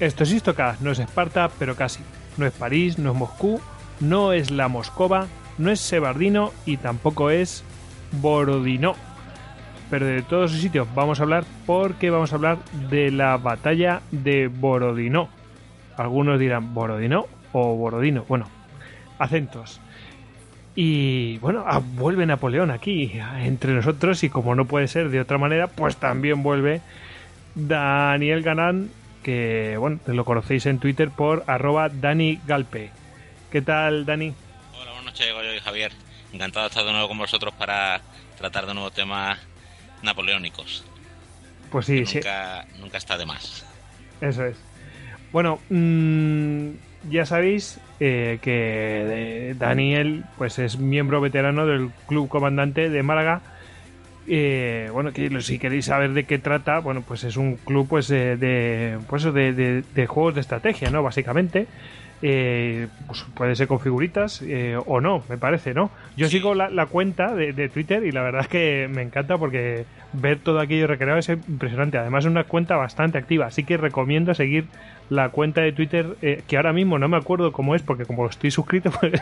Esto es Istocast, no es Esparta, pero casi. No es París, no es Moscú, no es la Moscova, no es Sebardino y tampoco es Borodino. Pero de todos esos sitios vamos a hablar porque vamos a hablar de la batalla de Borodino. Algunos dirán Borodino o Borodino. Bueno, acentos. Y bueno, ah, vuelve Napoleón aquí entre nosotros y como no puede ser de otra manera, pues también vuelve Daniel Ganán que bueno, lo conocéis en Twitter por arroba Dani Galpe. ¿Qué tal, Dani? Hola, buenas noches, yo y Javier. Encantado de estar de nuevo con vosotros para tratar de nuevos temas napoleónicos. Pues sí, nunca, Nunca está de más. Eso es. Bueno, mm, ya sabéis eh, que Daniel pues es miembro veterano del Club Comandante de Málaga eh, bueno, que si queréis saber de qué trata, bueno, pues es un club pues de, pues de, de, juegos de estrategia, ¿no? Básicamente. Eh, pues puede ser con figuritas eh, o no, me parece, ¿no? Yo sigo la, cuenta de, Twitter y la verdad es que me encanta porque ver todo aquello recreado es impresionante. Además es una cuenta bastante activa, así que recomiendo seguir la cuenta de Twitter, eh, que ahora mismo no me acuerdo cómo es, porque como estoy suscrito, pues,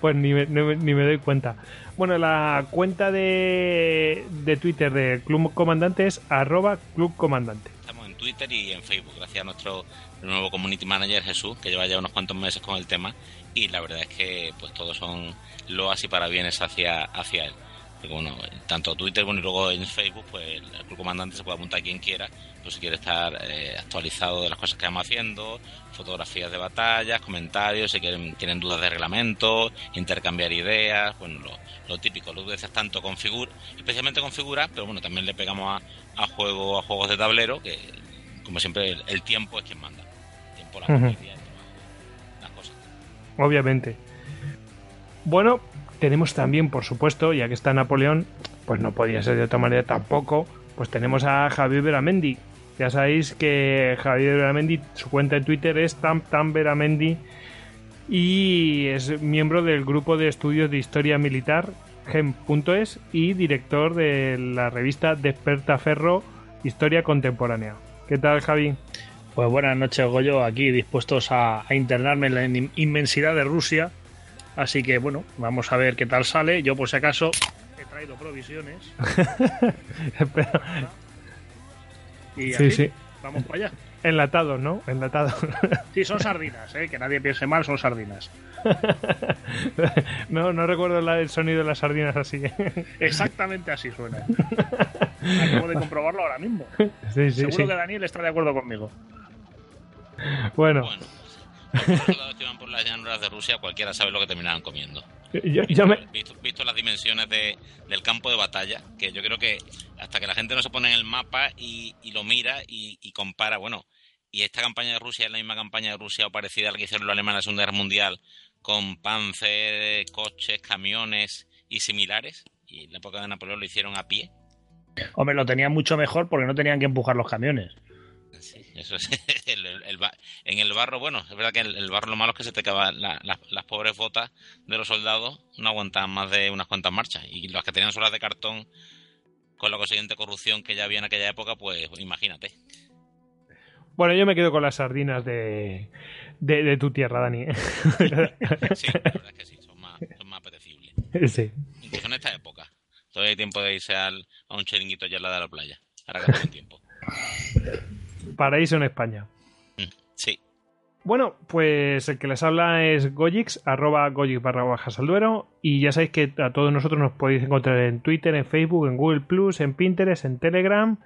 pues ni, me, ni, me, doy cuenta. Bueno, la cuenta de, de Twitter de Club Comandante es arroba Club Comandante. Estamos en Twitter y en Facebook, gracias a nuestro nuevo community manager Jesús, que lleva ya unos cuantos meses con el tema, y la verdad es que pues todos son loas y parabienes hacia, hacia él. Porque, bueno, tanto Twitter como y luego en Facebook, pues el club comandante se puede apuntar a quien quiera, pues si quiere estar eh, actualizado de las cosas que vamos haciendo, fotografías de batallas, comentarios, si quieren, tienen dudas de reglamento, intercambiar ideas, bueno, lo, lo típico, lo veces tanto con figuras, especialmente con figuras, pero bueno, también le pegamos a, a, juego, a juegos de tablero, que como siempre el tiempo es quien manda. Obviamente. Bueno, tenemos también, por supuesto, ya que está Napoleón, pues no podía ser de otra manera tampoco, pues tenemos a Javier Veramendi. Ya sabéis que Javier Veramendi, su cuenta en Twitter es Tam Tam Veramendi y es miembro del grupo de estudios de historia militar gem.es y director de la revista Desperta Ferro Historia Contemporánea. ¿Qué tal, Javi? Pues buenas noches, Goyo, aquí dispuestos a, internarme en la inmensidad de Rusia. Así que bueno, vamos a ver qué tal sale. Yo por si acaso he traído provisiones. y así, sí, vamos para allá. Enlatados, ¿no? Enlatados. Sí, son sardinas, ¿eh? que nadie piense mal, son sardinas. No, no recuerdo el sonido de las sardinas así. Exactamente así suena. Acabo de comprobarlo ahora mismo. Sí, sí, Seguro que Daniel está de acuerdo conmigo. Bueno. Que iban por las llanuras de Rusia, cualquiera sabe lo que terminaban comiendo. Yo, me... visto, visto, las dimensiones de, del campo de batalla, que yo creo que hasta que la gente no se pone en el mapa y, y lo mira y, y, compara, bueno, y esta campaña de Rusia es la misma campaña de Rusia o parecida a la que hicieron los alemanes en la Segunda Guerra Mundial, con panzer, coches, camiones y similares, y en la época de Napoleón lo hicieron a pie. Hombre, lo tenían mucho mejor porque no tenían que empujar los camiones. Sí, eso es. El, el, en el barro, bueno, es verdad que el, el barro lo malo es que se te acaban la, la, las pobres botas de los soldados, no aguantaban más de unas cuantas marchas. Y las que tenían solas de cartón, con la consiguiente corrupción que ya había en aquella época, pues imagínate. Bueno, yo me quedo con las sardinas de, de, de tu tierra, Dani. Sí, la verdad es que sí, son más, son más apetecibles. Sí. Incluso en esta época. Todavía hay tiempo de irse al, a un chiringuito allá al lado de la playa. Ahora que tengo tiempo. Paraíso en España. Mm, sí. Bueno, pues el que les habla es Gojix, arroba Gojix barra bajas al duero. Y ya sabéis que a todos nosotros nos podéis encontrar en Twitter, en Facebook, en Google Plus, en Pinterest, en Telegram,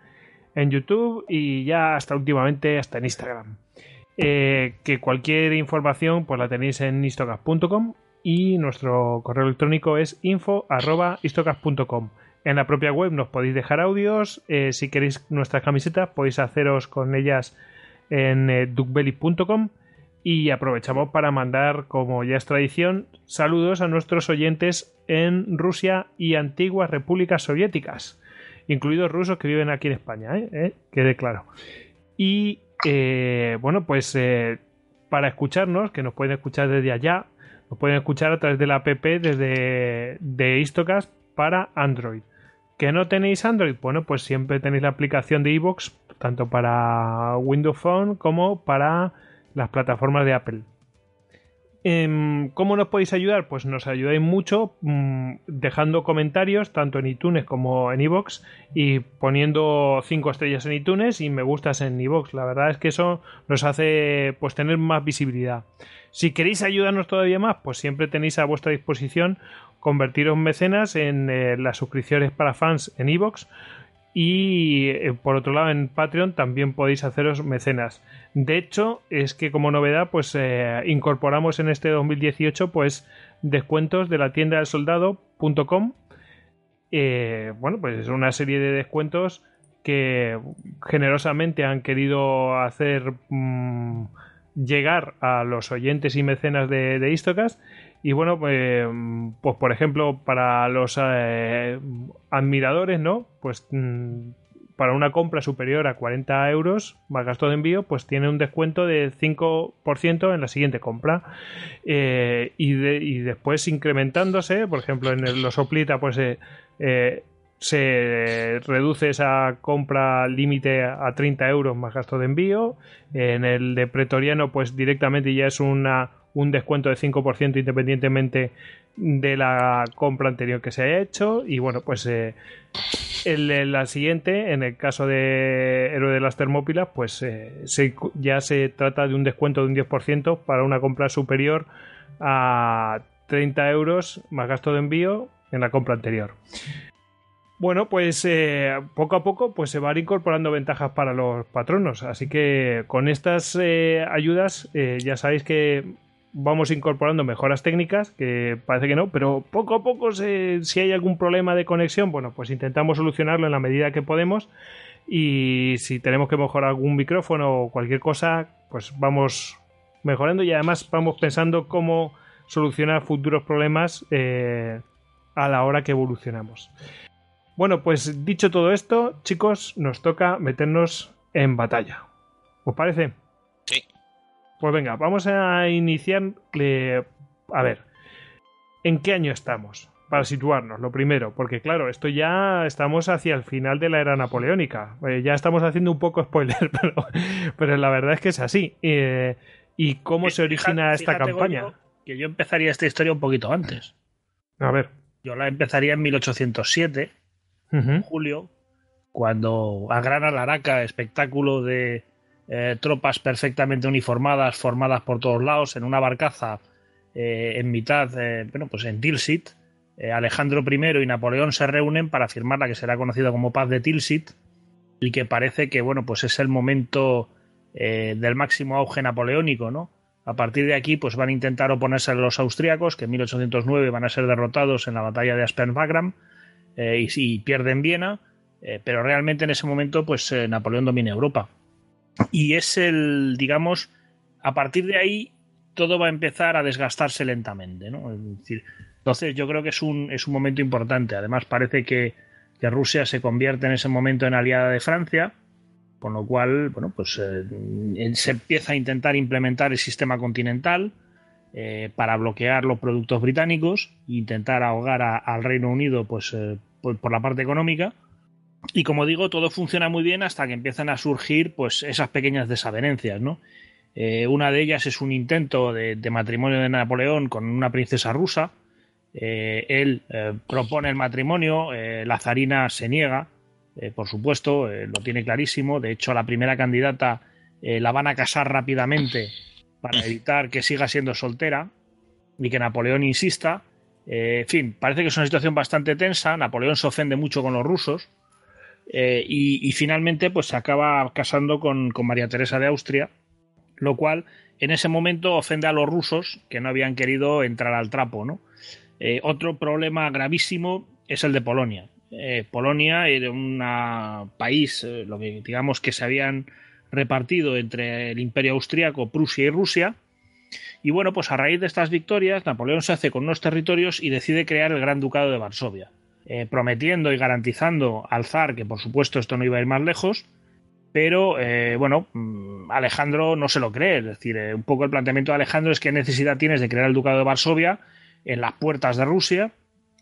en YouTube y ya hasta últimamente hasta en Instagram. Eh, que cualquier información pues la tenéis en istocast.com y nuestro correo electrónico es info arroba istocast.com. En la propia web nos podéis dejar audios. eh, si queréis nuestras camisetas, podéis haceros con ellas en eh, duckbelly.com. Y aprovechamos para mandar, como ya es tradición, saludos a nuestros oyentes en Rusia y antiguas repúblicas soviéticas, incluidos rusos que viven aquí en España, ¿eh? ¿Eh? quede claro. Y bueno, pues para escucharnos, que nos pueden escuchar desde allá, nos pueden escuchar a través de la app desde de Istocast para Android. ¿Que no tenéis Android? Bueno, pues siempre tenéis la aplicación de iVoox, tanto para Windows Phone como para las plataformas de Apple. Em, ¿Cómo nos podéis ayudar? Pues nos ayudáis mucho mm, dejando comentarios tanto en iTunes como en iVoox y poniendo 5 estrellas en iTunes y me gustas en iVoox. La verdad es que eso nos hace pues tener más visibilidad. Si queréis ayudarnos todavía más, pues siempre tenéis a vuestra disposición convertiros en mecenas en eh, las suscripciones para fans en iVoox y eh, por otro lado en Patreon también podéis haceros mecenas. De hecho, es que como novedad, pues eh, incorporamos en este 2018 pues descuentos de la tienda del soldado.com. Bueno, pues es una serie de descuentos que generosamente han querido hacer mm, llegar a los oyentes y mecenas de, de. Y bueno, pues, pues por ejemplo, para los eh, admiradores, ¿no? Pues mm, para una compra superior a 40 euros más gasto de envío, pues tiene un descuento de 5% en la siguiente compra. Eh, y, de- y después incrementándose, por ejemplo, en el, los Oplita, pues eh, eh, se reduce esa compra límite a 30 euros más gasto de envío. En el de Pretoriano, pues directamente ya es una, un descuento de 5% independientemente de la compra anterior que se haya hecho. Y bueno, pues eh, el, el- la siguiente, en el caso de Héroe de las Termópilas, pues eh, ya se trata de un descuento de un 10% para una compra superior a 30 euros más gasto de envío en la compra anterior. Bueno, pues eh, poco a poco pues se van incorporando ventajas para los patronos. Así que con estas eh, ayudas eh, ya sabéis que vamos incorporando mejoras técnicas, que parece que no, pero poco a poco si hay algún problema de conexión, bueno, pues intentamos solucionarlo en la medida que podemos. Y si tenemos que mejorar algún micrófono o cualquier cosa, pues vamos mejorando y además vamos pensando cómo solucionar futuros problemas eh, a la hora que evolucionamos. Bueno, pues dicho todo esto, chicos, nos toca meternos en batalla. ¿Os parece? Pues venga, vamos a iniciar. eh, a ver, ¿en qué año estamos? Para situarnos, lo primero, porque claro, esto ya estamos hacia el final de la era napoleónica. Eh, ya estamos haciendo un poco spoiler, pero, pero la verdad es que es así. Eh, ¿Y cómo se origina Fíjate- esta fíjate, campaña? Que yo empezaría esta historia un poquito antes. A ver. Yo la empezaría en 1807, Ujú. julio, cuando agrana la Araca, espectáculo de eh, tropas perfectamente uniformadas, formadas por todos lados, en una barcaza eh, en mitad, eh, bueno, pues en Tilsit. Alejandro I y Napoleón se reúnen para firmar la que será conocida como Paz de Tilsit y que parece que, bueno, pues es el momento del máximo auge napoleónico, ¿no? A partir de aquí, pues van a intentar oponerse los austríacos, que en 1809 van a ser derrotados en la batalla de Aspern-Wagram y, y pierden Viena, pero realmente en ese momento, pues Napoleón domina Europa. Y es el, digamos, a partir de ahí todo va a empezar a desgastarse lentamente, ¿no? Entonces yo creo que es un, es un momento importante. Además parece que, que Rusia se convierte en ese momento en aliada de Francia, con lo cual, bueno, pues eh, se empieza a intentar implementar el sistema continental eh, para bloquear los productos británicos intentar ahogar al Reino Unido, pues eh, por la parte económica. Y como digo, todo funciona muy bien hasta que empiezan a surgir, pues, esas pequeñas desavenencias, ¿no? Eh, una de ellas es un intento de, matrimonio de Napoleón con una princesa rusa. Eh, él eh, propone el matrimonio, la zarina se niega, por supuesto, lo tiene clarísimo. De hecho, la primera candidata la van a casar rápidamente para evitar que siga siendo soltera y que Napoleón insista. En fin, parece que es una situación bastante tensa. Napoleón se ofende mucho con los rusos. Eh, y, finalmente pues se acaba casando con, María Teresa de Austria, lo cual en ese momento ofende a los rusos que no habían querido entrar al trapo. ¿no? Eh, otro problema gravísimo es el de Polonia. Polonia era un país, lo que digamos que se habían repartido entre el imperio austríaco, Prusia y Rusia, y bueno, pues a raíz de estas victorias, Napoleón se hace con unos territorios y decide crear el Gran Ducado de Varsovia, eh, prometiendo y garantizando al zar que por supuesto esto no iba a ir más lejos, pero eh, bueno, mm, Alejandro no se lo cree, es decir, eh, un poco el planteamiento de Alejandro es qué necesidad tienes de crear el Ducado de Varsovia en las puertas de Rusia,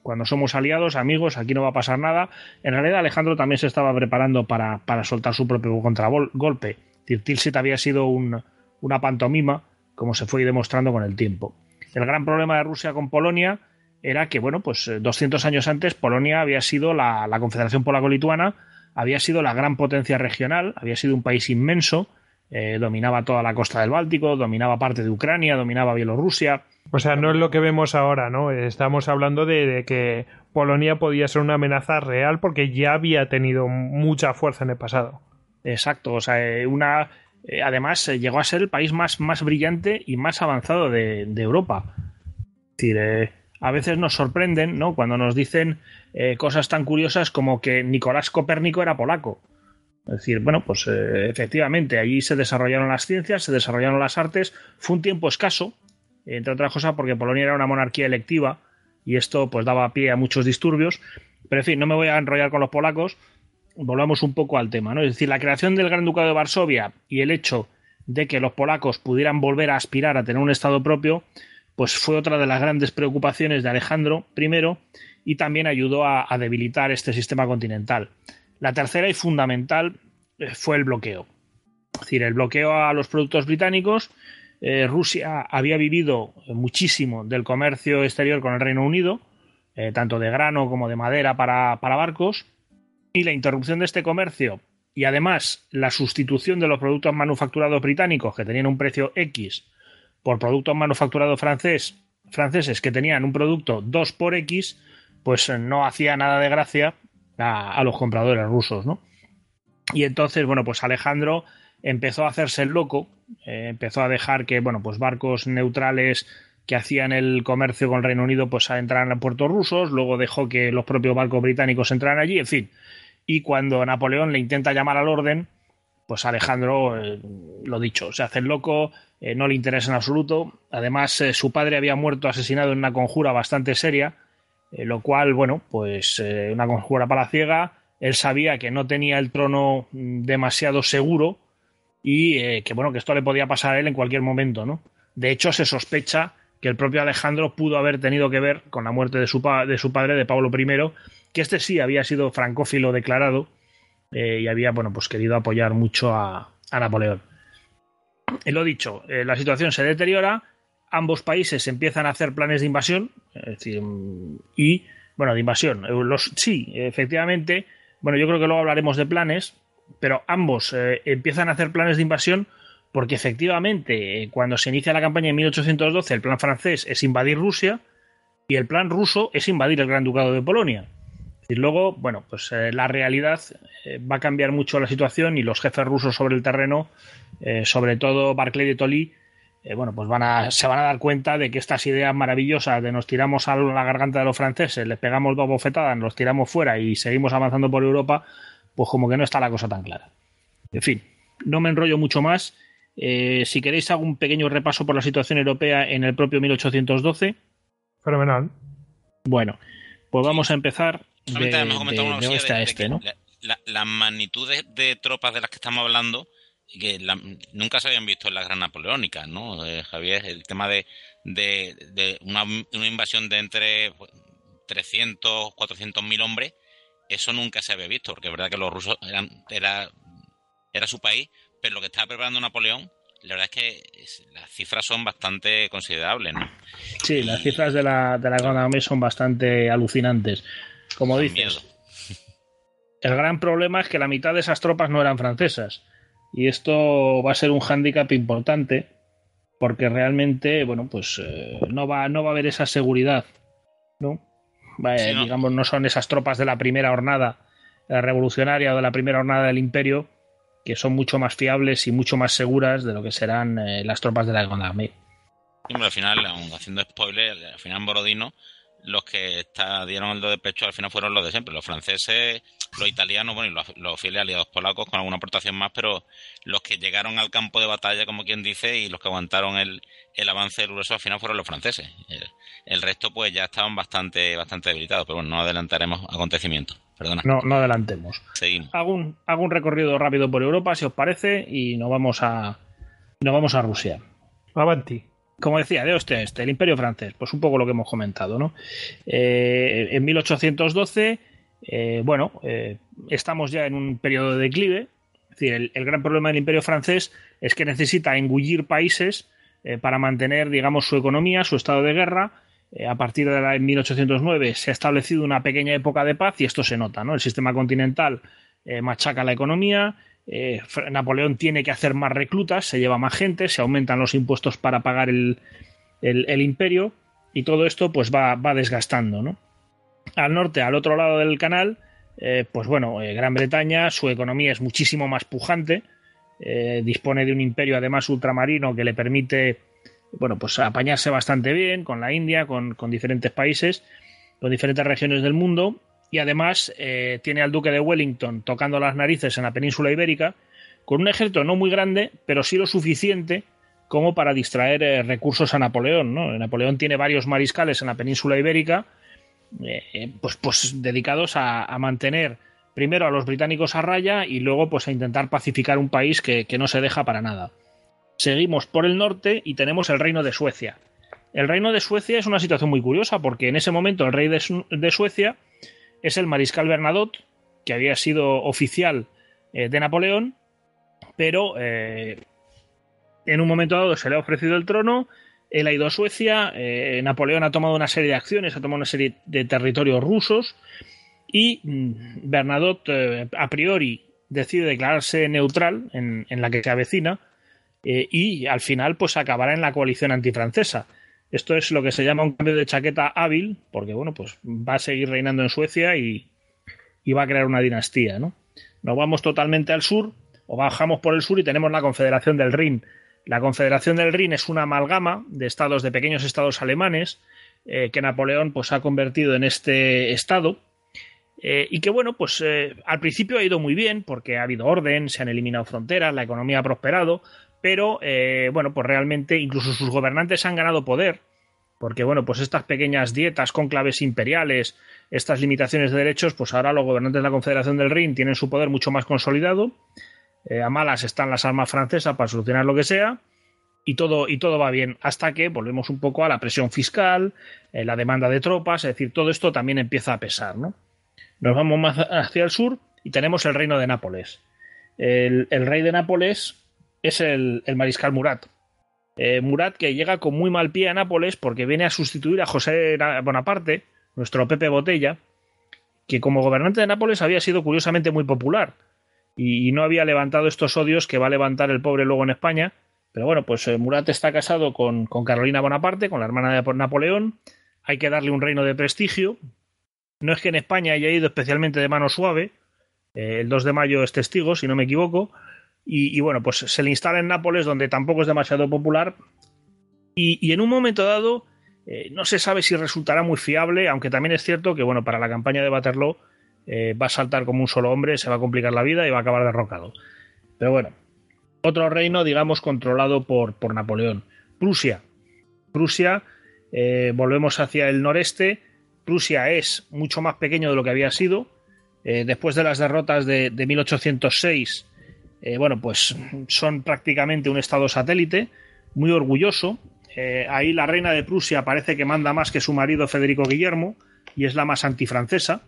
cuando somos aliados, amigos, aquí no va a pasar nada. En realidad Alejandro también se estaba preparando para, para soltar su propio contragolpe. Tilsit había sido una pantomima como se fue demostrando con el tiempo. El gran problema de Rusia con Polonia era que, bueno, pues 200 eh, años antes Polonia había sido la, Confederación Polaco-Lituana, había sido la gran potencia regional, había sido un país inmenso, eh, dominaba toda la costa del Báltico, dominaba parte de Ucrania, dominaba Bielorrusia. O sea, no es lo que vemos ahora, ¿no? Estamos hablando de, de, que Polonia podía ser una amenaza real porque ya había tenido mucha fuerza en el pasado. Exacto, o sea, eh, una además, llegó a ser el país más, más brillante y más avanzado de, Europa. Es decir, eh, a veces nos sorprenden ¿no? cuando nos dicen cosas tan curiosas como que Nicolás Copérnico era polaco. Es decir, bueno, pues efectivamente, allí se desarrollaron las ciencias, se desarrollaron las artes, fue un tiempo escaso, entre otras cosas porque Polonia era una monarquía electiva y esto pues daba pie a muchos disturbios, pero en fin, no me voy a enrollar con los polacos, volvamos un poco al tema, ¿no? Es decir, la creación del Gran Ducado de Varsovia y el hecho de que los polacos pudieran volver a aspirar a tener un Estado propio, pues fue otra de las grandes preocupaciones de Alejandro I y también ayudó a, debilitar este sistema continental. La tercera y fundamental eh, fue el bloqueo. Es decir, el bloqueo a los productos británicos. Eh, Rusia había vivido muchísimo del comercio exterior con el Reino Unido, eh, tanto de grano como de madera para barcos, y la interrupción de este comercio y además la sustitución de los productos manufacturados británicos que tenían un precio X por productos manufacturados francés, franceses que tenían un producto 2 por X, pues no hacía nada de gracia a, los compradores rusos, ¿no? Y entonces, bueno, pues Alejandro empezó a hacerse el loco, eh, empezó a dejar que, bueno, pues barcos neutrales que hacían el comercio con el Reino Unido pues entraran a puertos rusos, luego dejó que los propios barcos británicos entraran allí, en fin, y cuando Napoleón le intenta llamar al orden, pues Alejandro, eh, lo dicho, se hace el loco, eh, no le interesa en absoluto. Además, eh, su padre había muerto asesinado en una conjura bastante seria, lo cual, bueno, pues una conjura para ciega. Él sabía que no tenía el trono mm, demasiado seguro y que, bueno, que esto le podía pasar a él en cualquier momento, ¿no? De hecho, se sospecha que el propio Alejandro pudo haber tenido que ver con la muerte de su, de su padre, de Pablo I, que este sí había sido francófilo declarado eh, y había, bueno, pues querido apoyar mucho a, Napoleón. Y lo dicho, eh, la situación se deteriora, ambos países empiezan a hacer planes de invasión, y, bueno, de invasión, eh, los, sí, efectivamente, bueno, yo creo que luego hablaremos de planes, pero ambos empiezan a hacer planes de invasión porque efectivamente cuando se inicia la campaña en 1812 el plan francés es invadir Rusia y el plan ruso es invadir el Gran Ducado de Polonia. Y luego, bueno, pues eh, la realidad eh, va a cambiar mucho la situación y los jefes rusos sobre el terreno, eh, sobre todo Barclay de Tolly, bueno, pues van a, se van a dar cuenta de que estas ideas maravillosas de nos tiramos a la garganta de los franceses, les pegamos dos bofetadas, nos tiramos fuera y seguimos avanzando por Europa, pues como que no está la cosa tan clara. En fin, no me enrollo mucho más. si queréis hago un pequeño repaso por la situación europea en el propio 1812. Fenomenal. Bueno, pues vamos a empezar de, este, ¿no? La, magnitud de, tropas de las que estamos hablando que nunca se habían visto en la Gran Napoleónica, ¿no? Eh, Javier, el tema de, de, una, invasión de entre 300, 400 mil hombres, eso nunca se había visto, porque es verdad que los rusos eran, era, era su país, pero lo que estaba preparando Napoleón, la verdad es que las cifras son bastante considerables, ¿no? Sí, las cifras de la, de la son bastante alucinantes. Como dices, el gran problema es que la mitad de esas tropas no eran francesas. Y esto va a ser un hándicap importante porque realmente, bueno, pues eh, no, va, no va a haber esa seguridad, ¿no? Eh, digamos, no son esas tropas de la primera hornada revolucionaria o de la primera hornada del imperio que son mucho más fiables y mucho más seguras de lo que serán las tropas de la Segunda al final, haciendo spoiler, al final en Borodino los que dieron el do de pecho al final fueron los de siempre, los franceses, los italianos, bueno, y los, fieles aliados polacos con alguna aportación más, pero los que llegaron al campo de batalla, como quien dice, y los que aguantaron el, el avance del grueso al final fueron los franceses. El, resto, pues ya estaban bastante, bastante debilitados, pero bueno, no adelantaremos acontecimientos. Perdona. No, no adelantemos. Seguimos. Hago un, hago un recorrido rápido por Europa, si os parece, y nos vamos a, nos vamos a Rusia. Avanti como decía, de este este, el Imperio francés, pues un poco lo que hemos comentado, ¿no? Eh, en 1812, eh, bueno, eh, estamos ya en un periodo de declive. Es decir, el, gran problema del Imperio francés es que necesita engullir países para mantener, digamos, su economía, su estado de guerra. A partir de la, 1809 se ha establecido una pequeña época de paz y esto se nota, ¿no? El sistema continental machaca la economía, eh, Napoleón tiene que hacer más reclutas, se lleva más gente, se aumentan los impuestos para pagar el, imperio y todo esto pues va, desgastando. ¿no? Al norte, al otro lado del canal, eh, pues bueno, eh, Gran Bretaña, su economía es muchísimo más pujante, dispone de un imperio además ultramarino que le permite bueno, pues apañarse bastante bien con la India, con, con diferentes países, con diferentes regiones del mundo y además eh, tiene al duque de Wellington tocando las narices en la península ibérica, con un ejército no muy grande, pero sí lo suficiente como para distraer eh, recursos a Napoleón. ¿no? Napoleón tiene varios mariscales en la península ibérica, eh, pues, pues, dedicados a, mantener primero a los británicos a raya y luego pues a intentar pacificar un país que, no se deja para nada. Seguimos por el norte y tenemos el reino de Suecia. El reino de Suecia es una situación muy curiosa porque en ese momento el rey de Suecia es el mariscal Bernadotte, que había sido oficial eh, de Napoleón, pero eh, en un momento dado se le ha ofrecido el trono, él ha ido a Suecia, eh, Napoleón ha tomado una serie de acciones, ha tomado una serie de territorios rusos y mm, Bernadotte a priori decide declararse neutral en, en la que se avecina y al final pues acabará en la coalición antifrancesa. Esto es lo que se llama un cambio de chaqueta hábil, porque bueno, pues va a seguir reinando en Suecia y, va a crear una dinastía, ¿no? Nos vamos totalmente al sur, o bajamos por el sur y tenemos la Confederación del Rin. La Confederación del Rin es una amalgama de estados, de pequeños estados alemanes, eh, que Napoleón pues, ha convertido en este estado. Eh, y que bueno, pues eh, al principio ha ido muy bien porque ha habido orden, se han eliminado fronteras, la economía ha prosperado, pero eh, bueno, pues realmente incluso sus gobernantes han ganado poder, porque bueno, pues estas pequeñas dietas con claves imperiales, estas limitaciones de derechos, pues ahora los gobernantes de la Confederación del Rin tienen su poder mucho más consolidado, eh, a malas están las armas francesas para solucionar lo que sea, y todo, y todo va bien, hasta que volvemos un poco a la presión fiscal, eh, la demanda de tropas, es decir, todo esto también empieza a pesar, ¿no? Nos vamos más hacia el sur y tenemos el reino de Nápoles. el rey de Nápoles es el, mariscal Murat. Eh, Murat que llega con muy mal pie a Nápoles porque viene a sustituir a José Bonaparte, nuestro Pepe Botella, que como gobernante de Nápoles había sido curiosamente muy popular y, no había levantado estos odios que va a levantar el pobre luego en España. Pero bueno, pues eh, Murat está casado con, Carolina Bonaparte, con la hermana de Napoleón. Hay que darle un reino de prestigio. No es que en España haya ido especialmente de mano suave. Eh, el 2 de mayo es testigo, si no me equivoco. Y, bueno, pues se le instala en Nápoles, donde tampoco es demasiado popular. Y, en un momento dado, eh, no se sabe si resultará muy fiable, aunque también es cierto que, bueno, para la campaña de Waterloo eh, va a saltar como un solo hombre, se va a complicar la vida y va a acabar derrocado. Pero bueno, otro reino, digamos, controlado por, por Napoleón. Prusia. Prusia, eh, volvemos hacia el noreste. Prusia es mucho más pequeño de lo que había sido. después de las derrotas de, de 1806 eh, bueno, pues son prácticamente un estado satélite, muy orgulloso. Eh, ahí la reina de Prusia parece que manda más que su marido Federico Guillermo y es la más antifrancesa.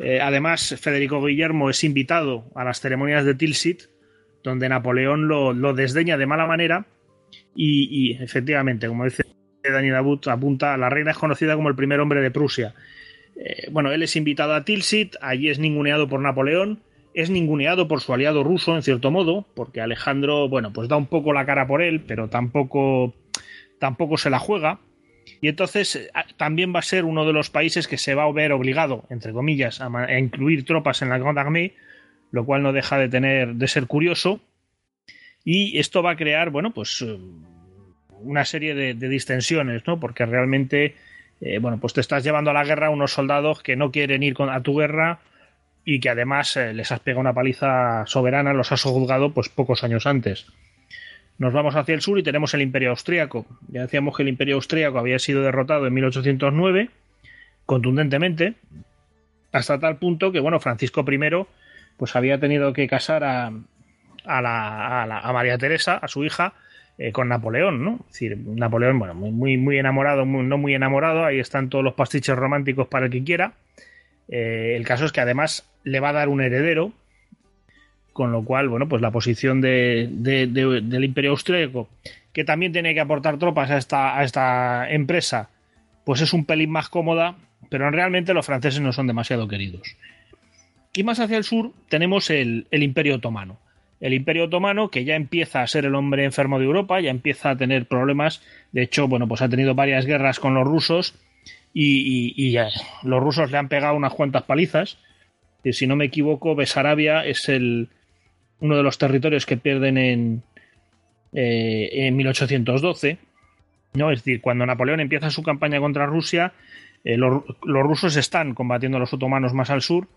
Eh, además, Federico Guillermo es invitado a las ceremonias de Tilsit, donde Napoleón lo, desdeña de mala manera y, efectivamente, como dice Daniel Abut, apunta, la reina es conocida como el primer hombre de Prusia. bueno, él es invitado a Tilsit, allí es ninguneado por Napoleón es ninguneado por su aliado ruso, en cierto modo, porque Alejandro, bueno, pues da un poco la cara por él, pero tampoco, tampoco se la juega. Y entonces eh, también va a ser uno de los países que se va a ver obligado, entre comillas, a, incluir tropas en la Grande Armée, lo cual no deja de tener de ser curioso. Y esto va a crear, bueno, pues eh, una serie de, distensiones, ¿no? Porque realmente, eh, bueno, pues te estás llevando a la guerra unos soldados que no quieren ir a tu guerra y que además les has pegado una paliza soberana, los has juzgado pues pocos años antes. Nos vamos hacia el sur y tenemos el Imperio Austríaco. Ya decíamos que el Imperio Austríaco había sido derrotado en 1809, contundentemente, hasta tal punto que, bueno, Francisco I pues había tenido que casar a, a, María Teresa, a su hija, eh, con Napoleón, ¿no? Es decir, Napoleón, bueno, muy, muy enamorado, no muy enamorado, ahí están todos los pastiches románticos para el que quiera. Eh, el caso es que además le va a dar un heredero, con lo cual, bueno, pues la posición de, del Imperio Austríaco, que también tiene que aportar tropas a esta, empresa, pues es un pelín más cómoda, pero realmente los franceses no son demasiado queridos. Y más hacia el sur tenemos el, Imperio Otomano. El Imperio Otomano, que ya empieza a ser el hombre enfermo de Europa, ya empieza a tener problemas. De hecho, bueno, pues ha tenido varias guerras con los rusos y, y, los rusos le han pegado unas cuantas palizas. Y si no me equivoco, Besarabia es uno de los territorios que pierden en, eh, en 1812. ¿no? Es decir, cuando Napoleón empieza su campaña contra Rusia, eh, los, rusos están combatiendo a los otomanos más al sur,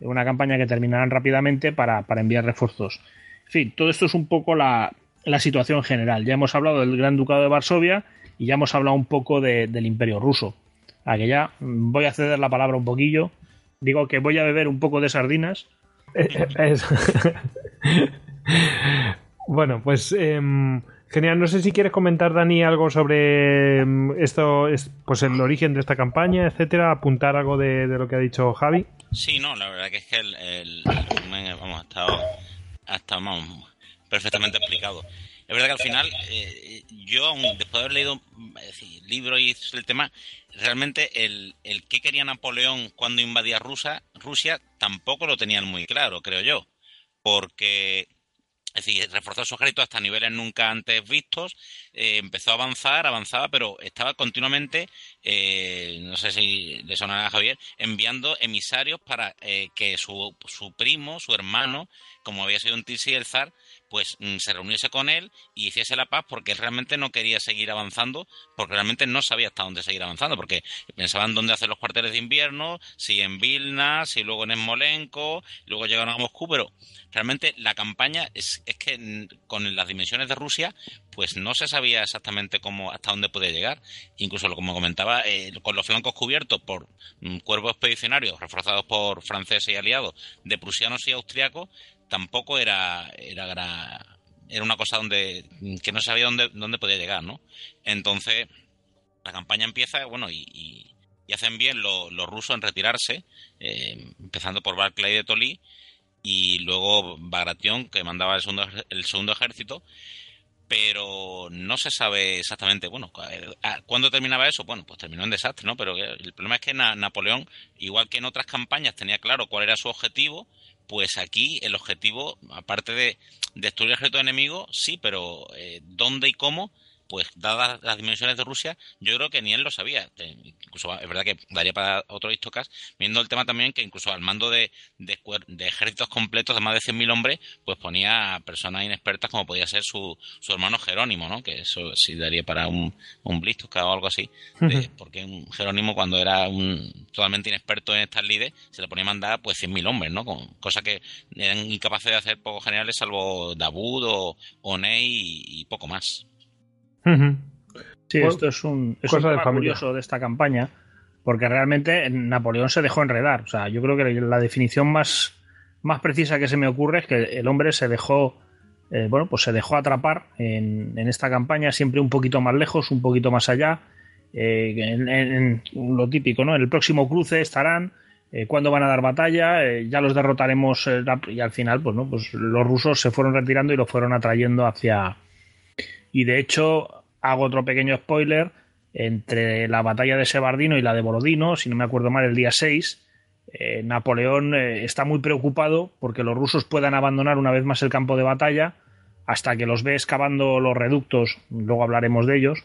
una campaña que terminarán rápidamente para, enviar refuerzos. En fin, todo esto es un poco la, situación general. Ya hemos hablado del Gran Ducado de Varsovia y ya hemos hablado un poco del Imperio Ruso. A ya voy a ceder la palabra un poquillo. Digo que voy a beber un poco de sardinas eh, bueno, pues em, genial. No sé si quieres comentar, Dani, algo sobre em, esto, pues el origen de esta campaña, etcétera, apuntar algo de, lo que ha dicho Javi. Sí, no, la verdad que es que el, el, vamos, ha estado, ha estado perfectamente explicado. Es verdad que al final, eh, yo, después de haber leído libros y el tema, realmente el, qué quería Napoleón cuando invadía Rusia, Rusia tampoco lo tenían muy claro, creo yo. Porque es decir, reforzó su ejército hasta niveles nunca antes vistos, eh, empezó a avanzar, avanzaba, pero estaba continuamente, eh, no sé si le sonará a Javier, enviando emisarios para que su, su primo, su hermano, como había sido un Tisi el zar, pues mm, se reuniese con él y hiciese la paz porque realmente no quería seguir avanzando, porque realmente no sabía hasta dónde seguir avanzando, porque pensaban dónde hacer los cuarteles de invierno, si en Vilna, si luego en Smolenko, luego llegaron a Moscú, pero realmente la campaña es, es que mm, con las dimensiones de Rusia, pues no se sabía exactamente cómo hasta dónde podía llegar. Incluso, como comentaba, eh, con los flancos cubiertos por mm, cuerpos expedicionarios reforzados por franceses y aliados de prusianos y austriacos, tampoco era, era, era una cosa donde que no sabía dónde, dónde podía llegar, ¿no? Entonces, la campaña empieza, bueno, y, y, hacen bien los, rusos en retirarse, eh, empezando por Barclay de Tolí y luego Bagration, que mandaba el segundo, el segundo ejército, pero no se sabe exactamente, bueno, ¿cuándo terminaba eso? Bueno, pues terminó en desastre, ¿no? Pero el problema es que Napoleón, igual que en otras campañas, tenía claro cuál era su objetivo, pues aquí el objetivo, aparte de destruir el ejército enemigo, sí, pero eh, ¿dónde y cómo? Pues dadas las dimensiones de Rusia, yo creo que ni él lo sabía. Incluso es verdad que daría para otro histocast, viendo el tema también que incluso al mando de, de, ejércitos completos de más de 100.000 hombres, pues ponía a personas inexpertas como podía ser su, su hermano Jerónimo, ¿no? Que eso sí daría para un, un o algo así. porque un Jerónimo cuando era un totalmente inexperto en estas lides, se le ponía a mandar pues 100.000 hombres, ¿no? Con, cosa que eran incapaces de hacer pocos generales salvo Dabud o, o Ney y poco más. Sí, esto es un, es curioso de esta campaña, porque realmente Napoleón se dejó enredar. O sea, yo creo que la definición más, más precisa que se me ocurre es que el hombre se dejó, eh, bueno, pues se dejó atrapar en, esta campaña, siempre un poquito más lejos, un poquito más allá. Eh, en, lo típico, ¿no? En el próximo cruce estarán. Eh, cuando van a dar batalla, ya los derrotaremos y al final, pues no, pues los rusos se fueron retirando y lo fueron atrayendo hacia, y de hecho, hago otro pequeño spoiler, entre la batalla de Sebardino y la de Borodino, si no me acuerdo mal, el día 6, eh, Napoleón eh, está muy preocupado porque los rusos puedan abandonar una vez más el campo de batalla hasta que los ve excavando los reductos, luego hablaremos de ellos,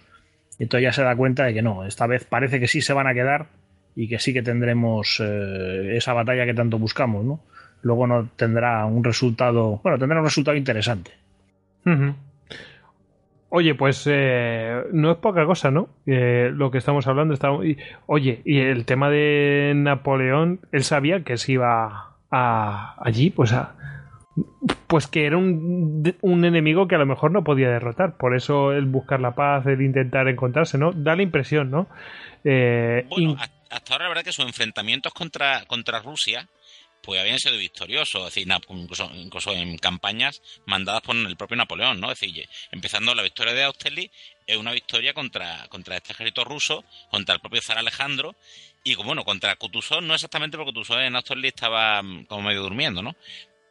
y entonces ya se da cuenta de que no, esta vez parece que sí se van a quedar y que sí que tendremos eh, esa batalla que tanto buscamos, ¿no? Luego no tendrá un resultado, bueno, tendrá un resultado interesante. Oye, pues eh, no es poca cosa, ¿no? Eh, lo que estamos hablando. Está... oye, y el tema de Napoleón, él sabía que se iba a, allí, pues a, pues que era un, un, enemigo que a lo mejor no podía derrotar. Por eso el buscar la paz, el intentar encontrarse, ¿no? Da la impresión, ¿no? Eh, bueno, hasta ahora la verdad que sus enfrentamientos contra, contra Rusia pues habían sido victoriosos, es decir, incluso, incluso, en campañas mandadas por el propio Napoleón, ¿no? Es decir, empezando la victoria de Austerlitz, es una victoria contra, contra este ejército ruso, contra el propio zar Alejandro, y bueno, contra Kutuzov, no exactamente porque Kutuzov en Austerlitz estaba mm, como medio durmiendo, ¿no?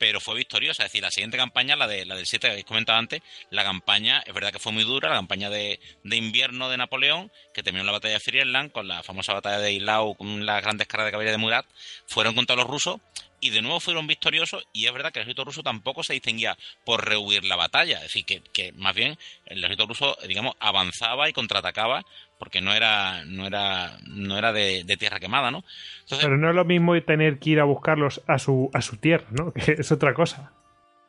Pero fue victoriosa. Es decir, la siguiente campaña, la, de, la del 7 que habéis comentado antes, la campaña, es verdad que fue muy dura, la campaña de, de invierno de Napoleón, que terminó en la batalla de Friedland, con la famosa batalla de Eylau, con las grandes caras de caballería de Murat, fueron contra los rusos y de nuevo fueron victoriosos y es verdad que el ejército ruso tampoco se distinguía por rehuir la batalla, es decir, que, que más bien el ejército ruso, digamos, avanzaba y contraatacaba porque no era no era no era de, tierra quemada, ¿no? Pero no es lo mismo tener que ir a buscarlos a su a su tierra, ¿no? Que es otra cosa.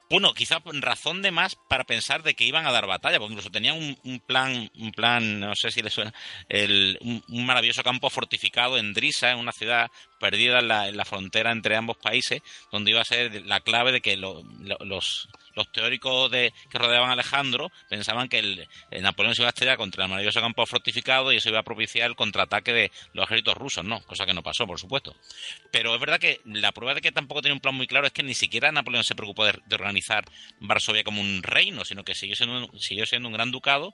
Bueno, quizás razón de más para pensar de que iban a dar batalla, porque incluso tenían un, plan, un plan, no sé si les suena, el, un, maravilloso campo fortificado en Drisa, en una ciudad perdida en la, en la, frontera entre ambos países, donde iba a ser la clave de que los los teóricos de, que rodeaban Alejandro pensaban que el, Napoleón se iba a estrellar contra el maravilloso campo fortificado y eso iba a propiciar el contraataque de los ejércitos rusos, ¿no? Cosa que no pasó, por supuesto. Pero es verdad que la prueba de que tampoco tenía un plan muy claro es que ni siquiera Napoleón se preocupó de, organizar Varsovia como un reino, sino que siguió siendo un, siguió siendo un gran ducado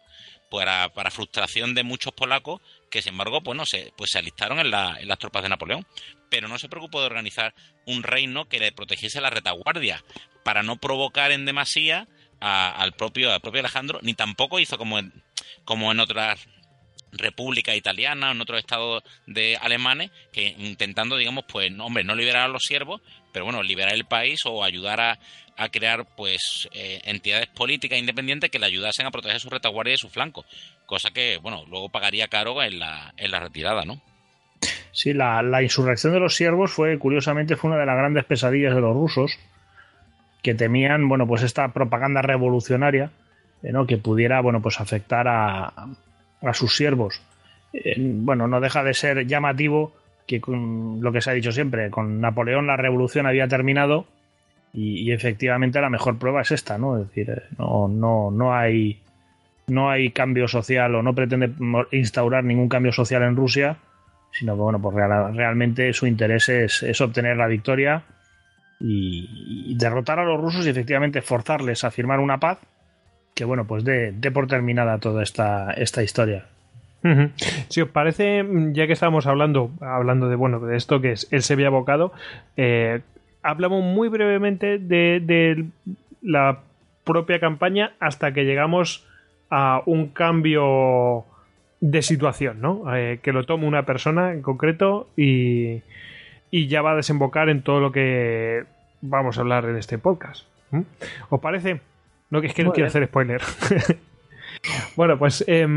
para, para frustración de muchos polacos que sin embargo pues no sé, pues se alistaron en, en las tropas de Napoleón, pero no se preocupó de organizar un reino que le protegiese la retaguardia, para no provocar en demasía al propio al propio Alejandro, ni tampoco hizo como en, como en otras repúblicas italianas o en otros estados de alemanes que intentando digamos pues no, hombre no liberar a los siervos pero bueno liberar el país o ayudar a, a crear pues eh, entidades políticas independientes que le ayudasen a proteger su retaguardia y su flanco cosa que bueno luego pagaría caro en la, en la retirada no sí la, la insurrección de los siervos fue curiosamente fue una de las grandes pesadillas de los rusos que temían, bueno, pues esta propaganda revolucionaria, eh, ¿no? que pudiera, bueno, pues afectar a, a sus siervos. Eh, bueno, no deja de ser llamativo que con lo que se ha dicho siempre, con Napoleón la revolución había terminado y, efectivamente la mejor prueba es esta, ¿no? Es decir, eh, no, no, no hay no hay cambio social o no pretende instaurar ningún cambio social en Rusia, sino que bueno, pues realmente su interés es, es obtener la victoria y, derrotar a los rusos y efectivamente forzarles a firmar una paz que bueno pues dé por terminada toda esta, esta historia. Si os parece, ya que estábamos hablando, hablando de bueno de esto que es él se había abocado, eh, hablamos muy brevemente de, la propia campaña hasta que llegamos a un cambio de situación, ¿no? Eh, que lo toma una persona en concreto y, y ya va a desembocar en todo lo que vamos a hablar en este podcast. ¿Os parece? No, que es que no quiero hacer spoiler. bueno, pues, eh,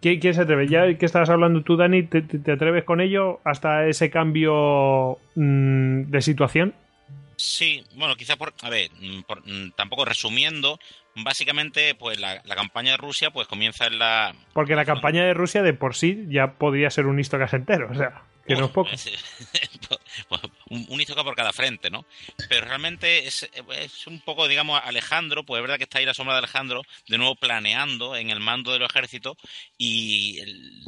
¿quién, se atreve? ¿Ya que estabas hablando tú, Dani, te, atreves con ello hasta ese cambio mm, de situación? Sí, bueno, quizá por, a ver, mm, mm, tampoco resumiendo, básicamente, pues la, la, campaña de Rusia, pues comienza en la... Porque la campaña de Rusia de por sí ya podría ser un historia entero, o sea que no es poco. Pues, un, un por cada frente, ¿no? Pero realmente es, un poco, digamos, Alejandro, pues es verdad que está ahí la sombra de Alejandro, de nuevo planeando en el mando de los ejércitos, y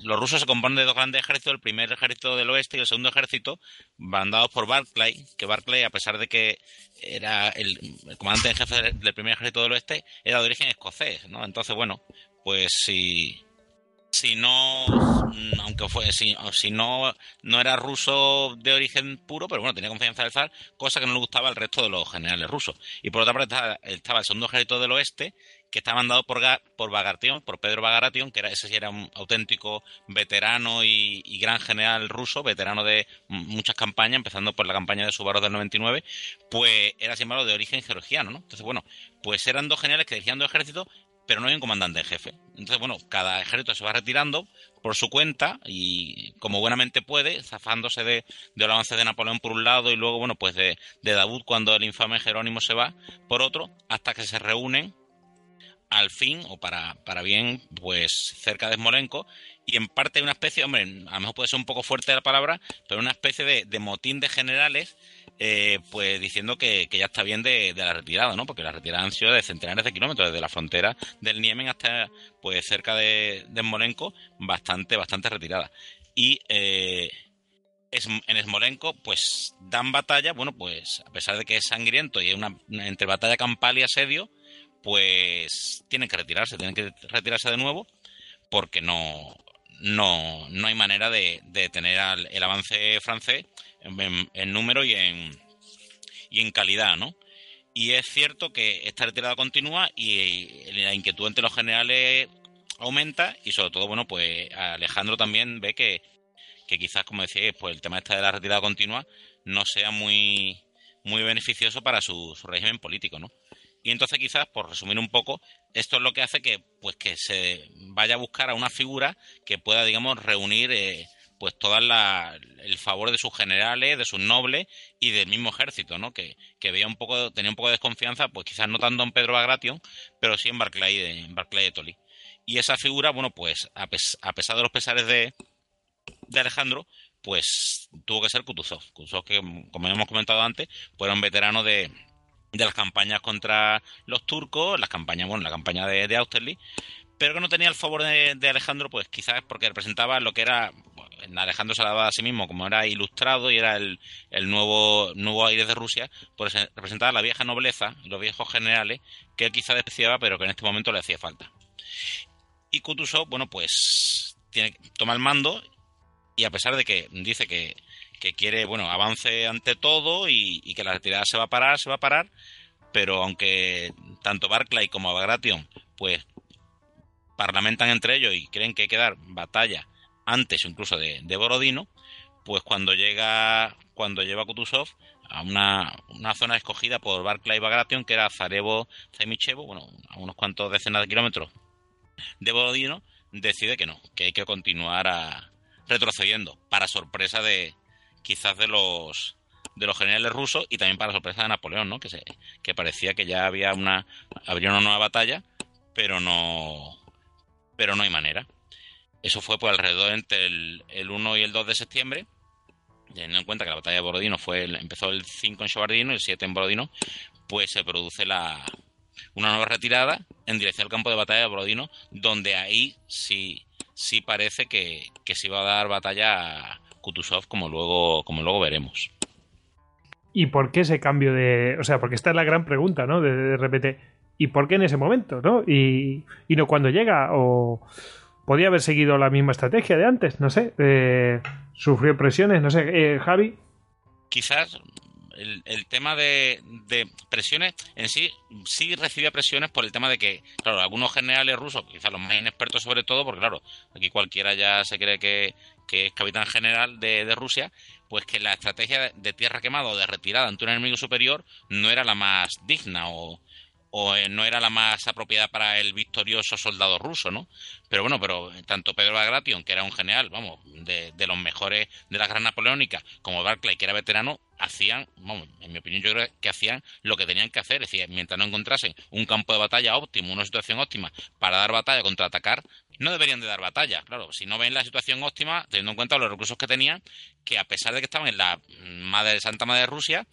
los rusos se componen de dos grandes ejércitos, el primer ejército del oeste y el segundo ejército, mandados por Barclay, que Barclay, a pesar de que era el, comandante en jefe del primer ejército del oeste, era de origen escocés, ¿no? Entonces, bueno, pues si si no, aunque fue, si, si no, no era ruso de origen puro, pero bueno, tenía confianza del zar, cosa que no le gustaba al resto de los generales rusos. Y por otra parte estaba, el segundo ejército del oeste, que está mandado por, por por Pedro Bagration, que era, ese sí era un auténtico veterano y, gran general ruso, veterano de muchas campañas, empezando por la campaña de Subaru del 99, pues era, sin embargo, de origen georgiano, ¿no? Entonces, bueno, pues eran dos generales que dirigían dos ejércitos, pero no hay un comandante en jefe. Entonces, bueno, cada ejército se va retirando por su cuenta y como buenamente puede, zafándose de, del avance de Napoleón por un lado y luego, bueno, pues de, de Davud cuando el infame Jerónimo se va por otro, hasta que se reúnen al fin, o para, para bien, pues cerca de Smolenko, y en parte una especie, hombre, a lo mejor puede ser un poco fuerte la palabra, pero una especie de, motín de generales, eh, pues diciendo que, ya está bien de, la retirada, ¿no? Porque la retirada han sido de centenares de kilómetros, desde la frontera del Niemen hasta, pues cerca de, de bastante, bastante retirada. Y eh, en Smolenko, pues dan batalla, bueno, pues a pesar de que es sangriento y es una entre batalla campal y asedio, pues tienen que retirarse, tienen que retirarse de nuevo porque no, no, no hay manera de, de tener el avance francés en, número y en, y en calidad, ¿no? Y es cierto que esta retirada continúa y la inquietud entre los generales aumenta y sobre todo, bueno, pues Alejandro también ve que, que quizás, como decía, pues el tema este de la retirada continua no sea muy, muy beneficioso para su, su régimen político, ¿no? Y entonces quizás, por resumir un poco, esto es lo que hace que, pues, que se vaya a buscar a una figura que pueda, digamos, reunir eh, pues todo el favor de sus generales, de sus nobles y del mismo ejército, ¿no? Que, que veía un poco, tenía un poco de desconfianza, pues quizás no tanto en Pedro Bagration, pero sí en Barclay de, en Barclay de Tolí. Y esa figura, bueno, pues a, pesar de los pesares de, de Alejandro, pues tuvo que ser Kutuzov. Kutuzov que, como hemos comentado antes, pues era un veterano de, de las campañas contra los turcos, las campañas, bueno, la campaña de, de Austerlitz, pero que no tenía el favor de, Alejandro, pues quizás porque representaba lo que era, Alejandro se la daba a sí mismo, como era ilustrado y era el, el nuevo, nuevo aire de Rusia, pues representaba la vieja nobleza, los viejos generales, que él quizá despreciaba, pero que en este momento le hacía falta. Y Kutuzov, bueno, pues tiene, toma el mando y a pesar de que dice que que quiere, bueno, avance ante todo y, que la retirada se va a parar, se va a parar, pero aunque tanto Barclay como Bagration, pues parlamentan entre ellos y creen que hay que dar batalla antes incluso de, Borodino, pues cuando llega, cuando lleva Kutuzov a una, una zona escogida por Barclay Bagration, que era Zarevo, Zaimichevo, bueno, a unos cuantos decenas de kilómetros de Borodino, decide que no, que hay que continuar a, retrocediendo, para sorpresa de, quizás de los de los generales rusos y también para sorpresa de Napoleón, ¿no? Que se, que parecía que ya había una habría una nueva batalla, pero no pero no hay manera. Eso fue por alrededor entre el, el 1 y el 2 de septiembre, teniendo en cuenta que la batalla de Borodino fue empezó el 5 en Sobardino y el 7 en Borodino, pues se produce la una nueva retirada en dirección al campo de batalla de Borodino, donde ahí sí sí parece que, que se iba a dar batalla Kutuzov, como luego, como luego veremos. ¿Y por qué ese cambio de.? O sea, porque esta es la gran pregunta, ¿no? De, repente. ¿Y por qué en ese momento, no? Y, y no cuando llega. Podía haber seguido la misma estrategia de antes, no sé. Eh, sufrió presiones, no sé. Eh, Javi. Quizás el, tema de, de, presiones en sí sí recibía presiones por el tema de que, claro, algunos generales rusos, quizás los más inexpertos sobre todo, porque claro, aquí cualquiera ya se cree que, que es capitán general de, Rusia, pues que la estrategia de tierra quemada o de retirada ante un enemigo superior no era la más digna o, o eh, no era la más apropiada para el victorioso soldado ruso, ¿no? Pero bueno, pero tanto Pedro Bagration, que era un general, vamos, de, los mejores de la Gran Napoleónica, como Barclay, que era veterano, hacían, vamos, en mi opinión yo creo que hacían lo que tenían que hacer, es decir, mientras no encontrasen un campo de batalla óptimo, una situación óptima para dar batalla, contraatacar, no deberían de dar batalla, claro, si no ven la situación óptima, teniendo en cuenta los recursos que tenían, que a pesar de que estaban en la madre Santa Madre de Rusia,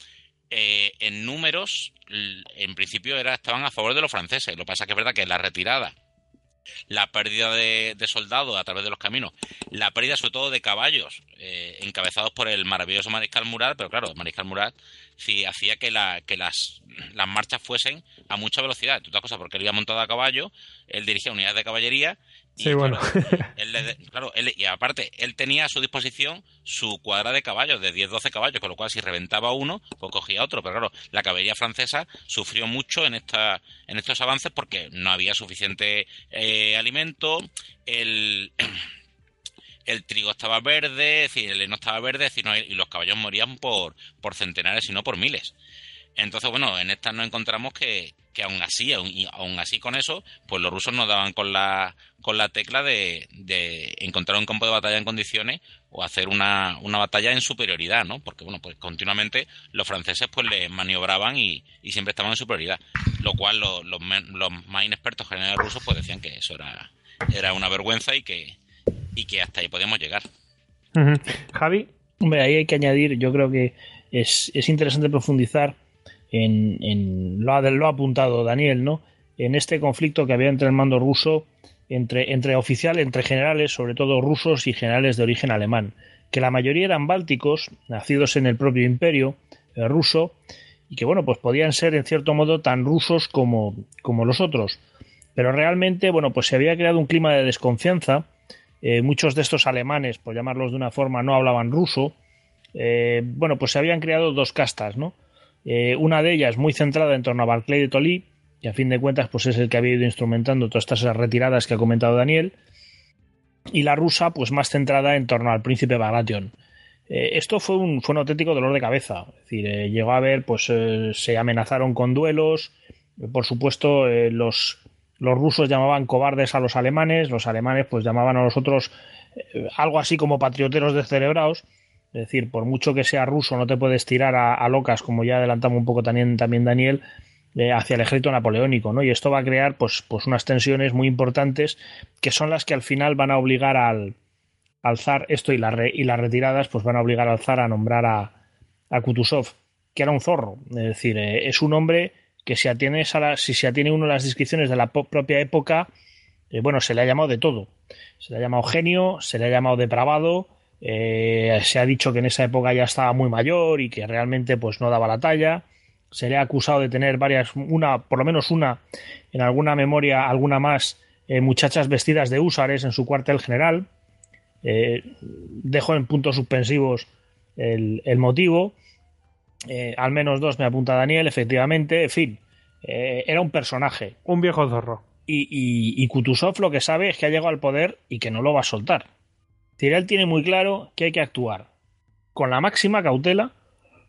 eh, en números, en principio era, estaban a favor de los franceses. Lo que pasa es que es verdad que la retirada, la pérdida de, soldados a través de los caminos, la pérdida sobre todo de caballos, eh, encabezados por el maravilloso Mariscal Murat, pero claro, Mariscal Murat sí hacía que, la, que las, las marchas fuesen a mucha velocidad, otra cosa porque él iba montado a caballo, él dirigía unidades de caballería Sí, bueno. Claro, y aparte, él tenía a su disposición su cuadra de caballos de 10-12 caballos, con lo cual si reventaba uno, pues cogía otro. Pero claro, la caballería francesa sufrió mucho en, esta, en estos avances porque no había suficiente eh, alimento, el, el trigo estaba verde, es decir, el heno estaba verde, y los caballos morían por, por centenares y no por miles. Entonces, bueno, en esta nos encontramos que, que aún así, aún, así con eso, pues los rusos nos daban con la, con la tecla de, de encontrar un campo de batalla en condiciones o hacer una, una batalla en superioridad, ¿no? Porque, bueno, pues continuamente los franceses pues les maniobraban y, y siempre estaban en superioridad. Lo cual los, los, más inexpertos generales rusos pues decían que eso era, era una vergüenza y que, y que hasta ahí podíamos llegar. Javi. Hombre, ahí hay que añadir, yo creo que es, es interesante profundizar en, lo, ha, lo, ha, apuntado Daniel, ¿no? En este conflicto que había entre el mando ruso, entre, entre oficiales, entre generales, sobre todo rusos y generales de origen alemán, que la mayoría eran bálticos, nacidos en el propio imperio eh, ruso, y que bueno, pues podían ser en cierto modo tan rusos como, como los otros. Pero realmente, bueno, pues se había creado un clima de desconfianza. Eh, muchos de estos alemanes, por llamarlos de una forma, no hablaban ruso. Eh, bueno, pues se habían creado dos castas, ¿no? Eh, una de ellas muy centrada en torno a Barclay de Tolly, que a fin de cuentas pues es el que había ido instrumentando todas estas retiradas que ha comentado Daniel, y la rusa pues más centrada en torno al príncipe Bagration. Eh, esto fue un, fue un auténtico dolor de cabeza, es decir, eh, llegó a haber, pues se amenazaron con duelos, por supuesto los, los rusos llamaban cobardes a los alemanes, los alemanes pues llamaban a los otros algo así como patrioteros descerebrados, es decir, por mucho que sea ruso, no te puedes tirar a, locas, como ya adelantamos un poco también, también Daniel, eh, hacia el ejército napoleónico, ¿no? Y esto va a crear, pues, pues unas tensiones muy importantes que son las que al final van a obligar al, al zar, esto y, y las retiradas, pues van a obligar al zar a nombrar a, a Kutuzov, que era un zorro. Es decir, eh, es un hombre que si, atienes a si se atiene uno a las descripciones de la propia época, eh, bueno, se le ha llamado de todo. Se le ha llamado genio, se le ha llamado depravado, eh, se ha dicho que en esa época ya estaba muy mayor y que realmente pues no daba la talla. Se le ha acusado de tener varias, una, por lo menos una, en alguna memoria, alguna más, eh, muchachas vestidas de húsares en su cuartel general. Eh, dejo en puntos suspensivos el, motivo. al menos dos me apunta Daniel, efectivamente. En fin, era un personaje. Un viejo zorro. Y, y, y Kutuzov lo que sabe es que ha llegado al poder y que no lo va a soltar él tiene muy claro que hay que actuar con la máxima cautela.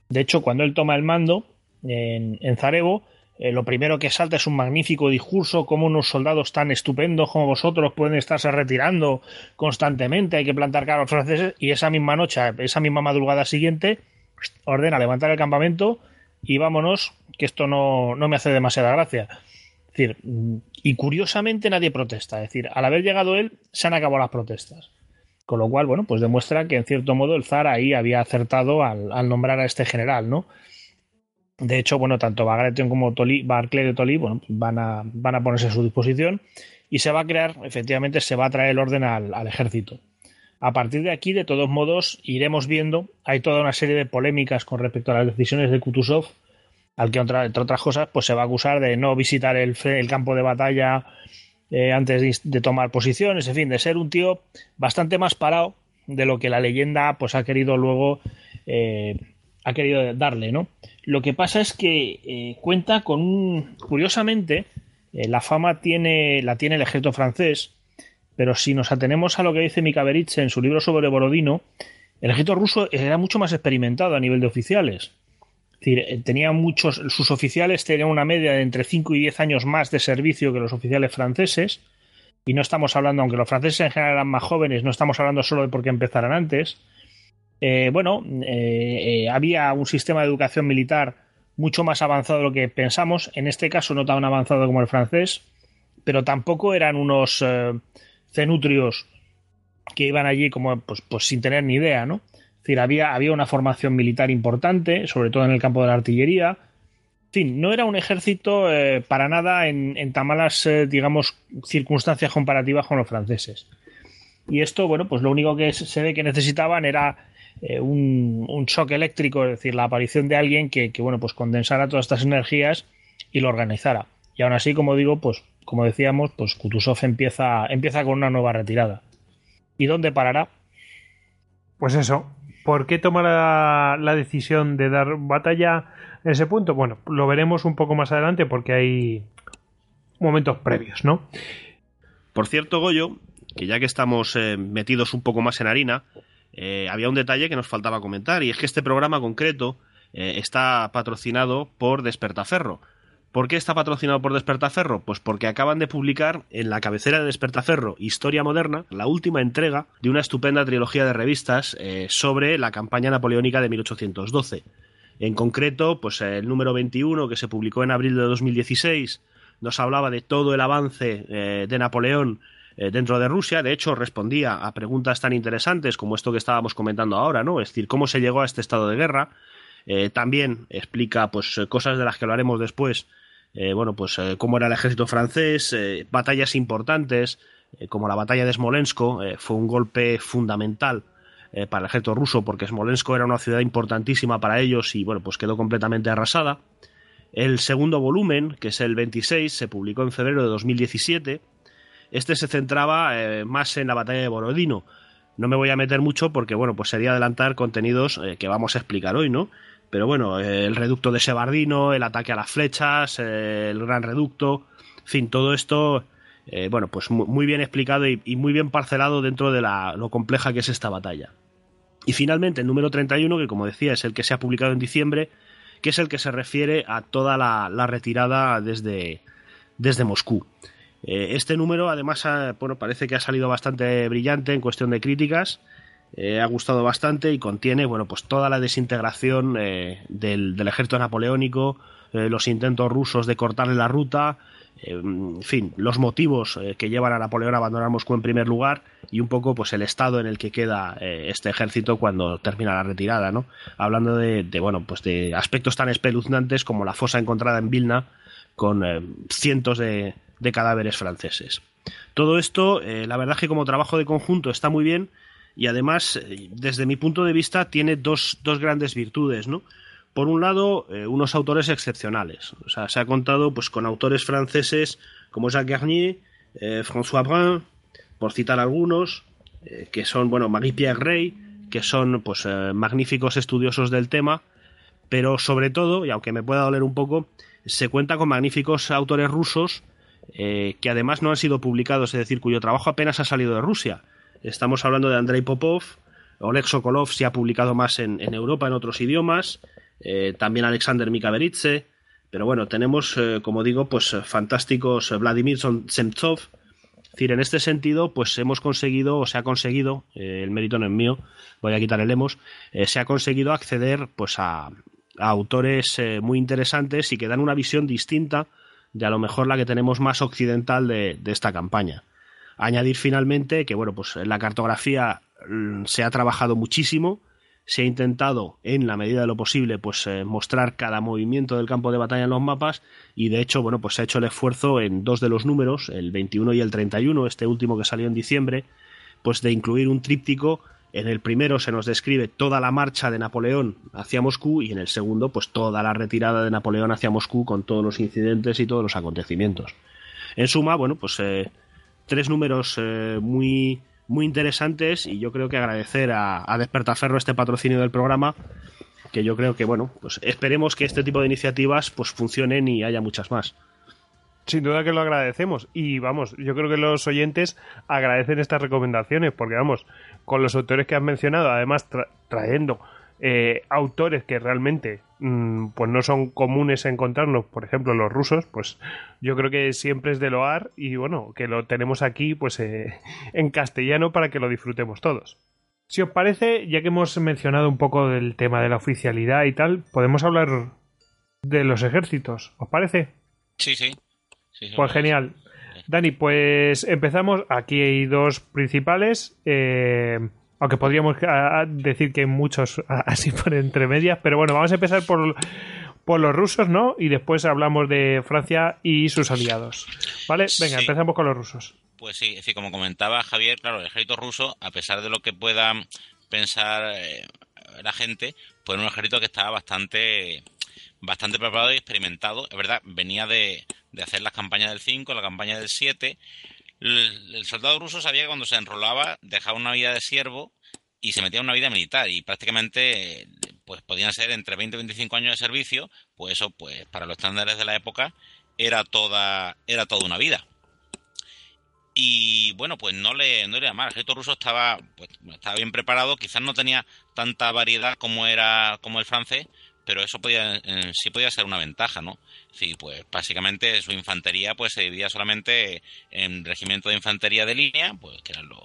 De hecho, cuando él toma el mando en, en Zarevo, eh, lo primero que salta es un magnífico discurso, como unos soldados tan estupendos como vosotros pueden estarse retirando constantemente, hay que plantar cara a los franceses, y esa misma noche, esa misma madrugada siguiente, ordena levantar el campamento y vámonos, que esto no, no me hace demasiada gracia. Es decir, y curiosamente nadie protesta, es decir, al haber llegado él, se han acabado las protestas. Con lo cual, bueno, pues demuestra que en cierto modo el zar ahí había acertado al, nombrar a este general, ¿no? De hecho, bueno, tanto Bagration como Barclay de Tolly bueno, van, a, van a ponerse a su disposición y se va a crear, efectivamente, se va a traer el orden al, ejército. A partir de aquí, de todos modos, iremos viendo, hay toda una serie de polémicas con respecto a las decisiones de Kutuzov, al que, entre otras cosas, pues se va a acusar de no visitar el, el campo de batalla eh, antes de, tomar posiciones, en fin, de ser un tío bastante más parado de lo que la leyenda pues ha querido luego eh, ha querido darle, ¿no? Lo que pasa es que eh, cuenta con un curiosamente la fama tiene la tiene el ejército francés, pero si nos atenemos a lo que dice Mika en su libro sobre Borodino, el ejército ruso era mucho más experimentado a nivel de oficiales. Decir, eh, tenía muchos, sus oficiales tenían una media de entre 5 y 10 años más de servicio que los oficiales franceses. Y no estamos hablando, aunque los franceses en general eran más jóvenes, no estamos hablando solo de porque empezaran antes. Eh, bueno, eh, había un sistema de educación militar mucho más avanzado de lo que pensamos. En este caso no tan avanzado como el francés, pero tampoco eran unos cenutrios que iban allí como pues, pues sin tener ni idea, ¿no? Decir, había, una formación militar importante, sobre todo en el campo de la artillería. En fin, no era un ejército eh, para nada en, tan malas, eh, digamos, circunstancias comparativas con los franceses. Y esto, bueno, pues lo único que se ve que necesitaban era eh, un, un, shock eléctrico, es decir, la aparición de alguien que, que, bueno, pues condensara todas estas energías y lo organizara. Y aún así, como digo, pues como decíamos, pues Kutuzov empieza, empieza con una nueva retirada. ¿Y dónde parará? Pues eso. ¿Por qué toma la, decisión de dar batalla en ese punto? Bueno, lo veremos un poco más adelante porque hay momentos previos, ¿no? Por cierto, Goyo, que ya que estamos eh, metidos un poco más en harina, eh, había un detalle que nos faltaba comentar y es que este programa concreto eh, está patrocinado por Despertaferro. ¿Por qué está patrocinado por Despertaferro? Pues porque acaban de publicar en la cabecera de Despertaferro Historia Moderna la última entrega de una estupenda trilogía de revistas eh, sobre la campaña napoleónica de 1812. En concreto, pues el número 21 que se publicó en abril de 2016 nos hablaba de todo el avance de Napoleón dentro de Rusia. De hecho, respondía a preguntas tan interesantes como esto que estábamos comentando ahora, ¿no? Es decir, cómo se llegó a este estado de guerra, eh, también explica pues eh, cosas de las que hablaremos después. Eh, bueno, pues cómo era el ejército francés, batallas importantes, como la batalla de Smolensk, fue un golpe fundamental para el ejército ruso, porque Smolensk era una ciudad importantísima para ellos y bueno, pues quedó completamente arrasada. El segundo volumen, que es el 26, se publicó en febrero de 2017. Este se centraba más en la batalla de Borodino. No me voy a meter mucho porque, bueno, pues sería adelantar contenidos que vamos a explicar hoy, ¿no? Pero bueno, el reducto de Sebardino, el ataque a las flechas, el gran reducto, en fin, todo esto, eh, bueno, pues muy bien explicado y, muy bien parcelado dentro de lo compleja que es esta batalla. Y finalmente el número 31, que como decía es el que se ha publicado en diciembre, que es el que se refiere a toda la, retirada desde, desde Moscú. Eh, este número además bueno, parece que ha salido bastante brillante en cuestión de críticas eh, ha gustado bastante y contiene bueno pues toda la desintegración eh, del, ejército napoleónico eh, los intentos rusos de cortarle la ruta en fin los motivos que llevan a Napoleón a abandonar Moscú en primer lugar y un poco pues el estado en el que queda este ejército cuando termina la retirada no hablando de, bueno pues de aspectos tan espeluznantes como la fosa encontrada en Vilna con cientos de, de, cadáveres franceses. Todo esto la verdad es que como trabajo de conjunto está muy bien y además, eh, desde mi punto de vista, tiene dos, grandes virtudes, ¿no? Por un lado, eh, unos autores excepcionales. O sea, se ha contado pues con autores franceses como Jacques Garnier, eh, François Brun, por citar algunos, que son, bueno, Marie-Pierre Rey, que son pues magníficos estudiosos del tema, pero sobre todo, y aunque me pueda doler un poco, se cuenta con magníficos autores rusos que además no han sido publicados, es decir, cuyo trabajo apenas ha salido de Rusia. Estamos hablando de Andrei Popov, Oleg Sokolov se ha publicado más en, Europa en otros idiomas, eh, también Alexander Mikaveritze, pero bueno, tenemos, eh, como digo, pues fantásticos Vladimir Semtsov. Es decir, en este sentido, pues hemos conseguido, o se ha conseguido, eh, el mérito no es mío, voy a quitar el hemos, se ha conseguido acceder pues a, autores muy interesantes y que dan una visión distinta de a lo mejor la que tenemos más occidental de esta campaña. Añadir finalmente que, bueno, pues la cartografía mm, se ha trabajado muchísimo, se ha intentado, en la medida de lo posible, pues eh, mostrar cada movimiento del campo de batalla en los mapas y de hecho, bueno, pues se ha hecho el esfuerzo en dos de los números, el 21 y el 31, este último que salió en diciembre, pues de incluir un tríptico en el primero se nos describe toda la marcha de Napoleón hacia Moscú y en el segundo pues toda la retirada de Napoleón hacia Moscú con todos los incidentes y todos los acontecimientos. En suma, bueno, pues eh, tres números eh, muy, muy interesantes y yo creo que agradecer a, a Despertaferro este patrocinio del programa que yo creo que bueno pues esperemos que este tipo de iniciativas pues funcionen y haya muchas más. Sin duda que lo agradecemos y vamos yo creo que los oyentes agradecen estas recomendaciones porque vamos con los autores que has mencionado además trayendo eh, autores que realmente pues no son comunes encontrarnos, por ejemplo los rusos, pues yo creo que siempre es de loar y bueno, que lo tenemos aquí pues eh, en castellano para que lo disfrutemos todos. Si os parece, ya que hemos mencionado un poco del tema de la oficialidad y tal, podemos hablar de los ejércitos, ¿os parece? Sí, sí. pues genial. Dani, pues empezamos. Aquí hay dos principales. Eh, aunque podríamos decir que hay muchos así por entre medias, pero bueno, vamos a empezar por, por los rusos, ¿no? Y después hablamos de Francia y sus aliados. ¿Vale? Venga, empezamos con los rusos. Pues sí, es decir, como comentaba Javier, claro, el ejército ruso, a pesar de lo que pueda pensar eh, la gente, pues era un ejército que estaba bastante bastante preparado y experimentado. Es verdad, venía de, de hacer las campañas del 5, la campaña del 7. El, soldado ruso sabía que cuando se enrolaba dejaba una vida de siervo y se metía en una vida militar y prácticamente pues podían ser entre 20 y 25 años de servicio, pues eso pues para los estándares de la época era toda era toda una vida. Y bueno, pues no le, no le mal. El ejército ruso estaba, pues, estaba bien preparado, quizás no tenía tanta variedad como era como el francés, pero eso podía, eh, sí podía ser una ventaja, ¿no? Sí, pues básicamente su infantería pues se dividía solamente en regimientos de infantería de línea, pues que eran los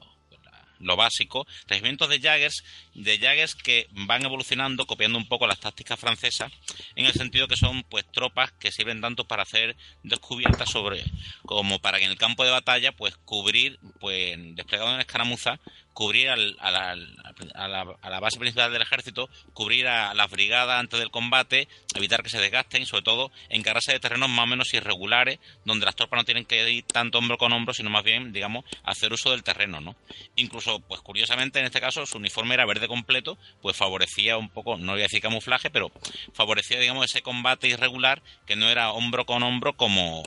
lo básico, regimientos de Jaggers, de Jaggers que van evolucionando, copiando un poco las tácticas francesas, en el sentido que son pues tropas que sirven tanto para hacer descubiertas sobre, como para que en el campo de batalla, pues cubrir, pues desplegado en escaramuza, cubrir al, a, la, a, la, a, la, base principal del ejército, cubrir a las brigadas antes del combate, evitar que se desgasten y sobre todo encargarse de terrenos más o menos irregulares, donde las tropas no tienen que ir tanto hombro con hombro, sino más bien, digamos, hacer uso del terreno, ¿no? Incluso, pues curiosamente, en este caso, su uniforme era verde completo, pues favorecía un poco, no voy a decir camuflaje, pero favorecía, digamos, ese combate irregular que no era hombro con hombro como,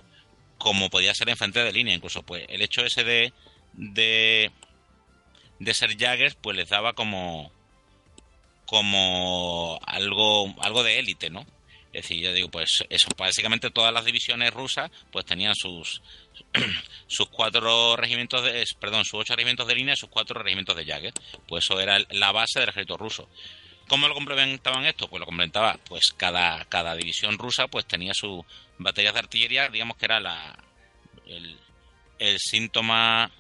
como podía ser en frente de línea. Incluso, pues, el hecho ese de, de de ser Jaggers, pues les daba como como algo algo de élite, ¿no? Es decir, yo digo, pues eso, básicamente todas las divisiones rusas pues tenían sus sus cuatro regimientos de, perdón, sus ocho regimientos de línea y sus cuatro regimientos de Jaggers. Pues eso era la base del ejército ruso. ¿Cómo lo complementaban esto? Pues lo complementaba, pues cada, cada división rusa pues tenía sus baterías de artillería, digamos que era la el, el síntoma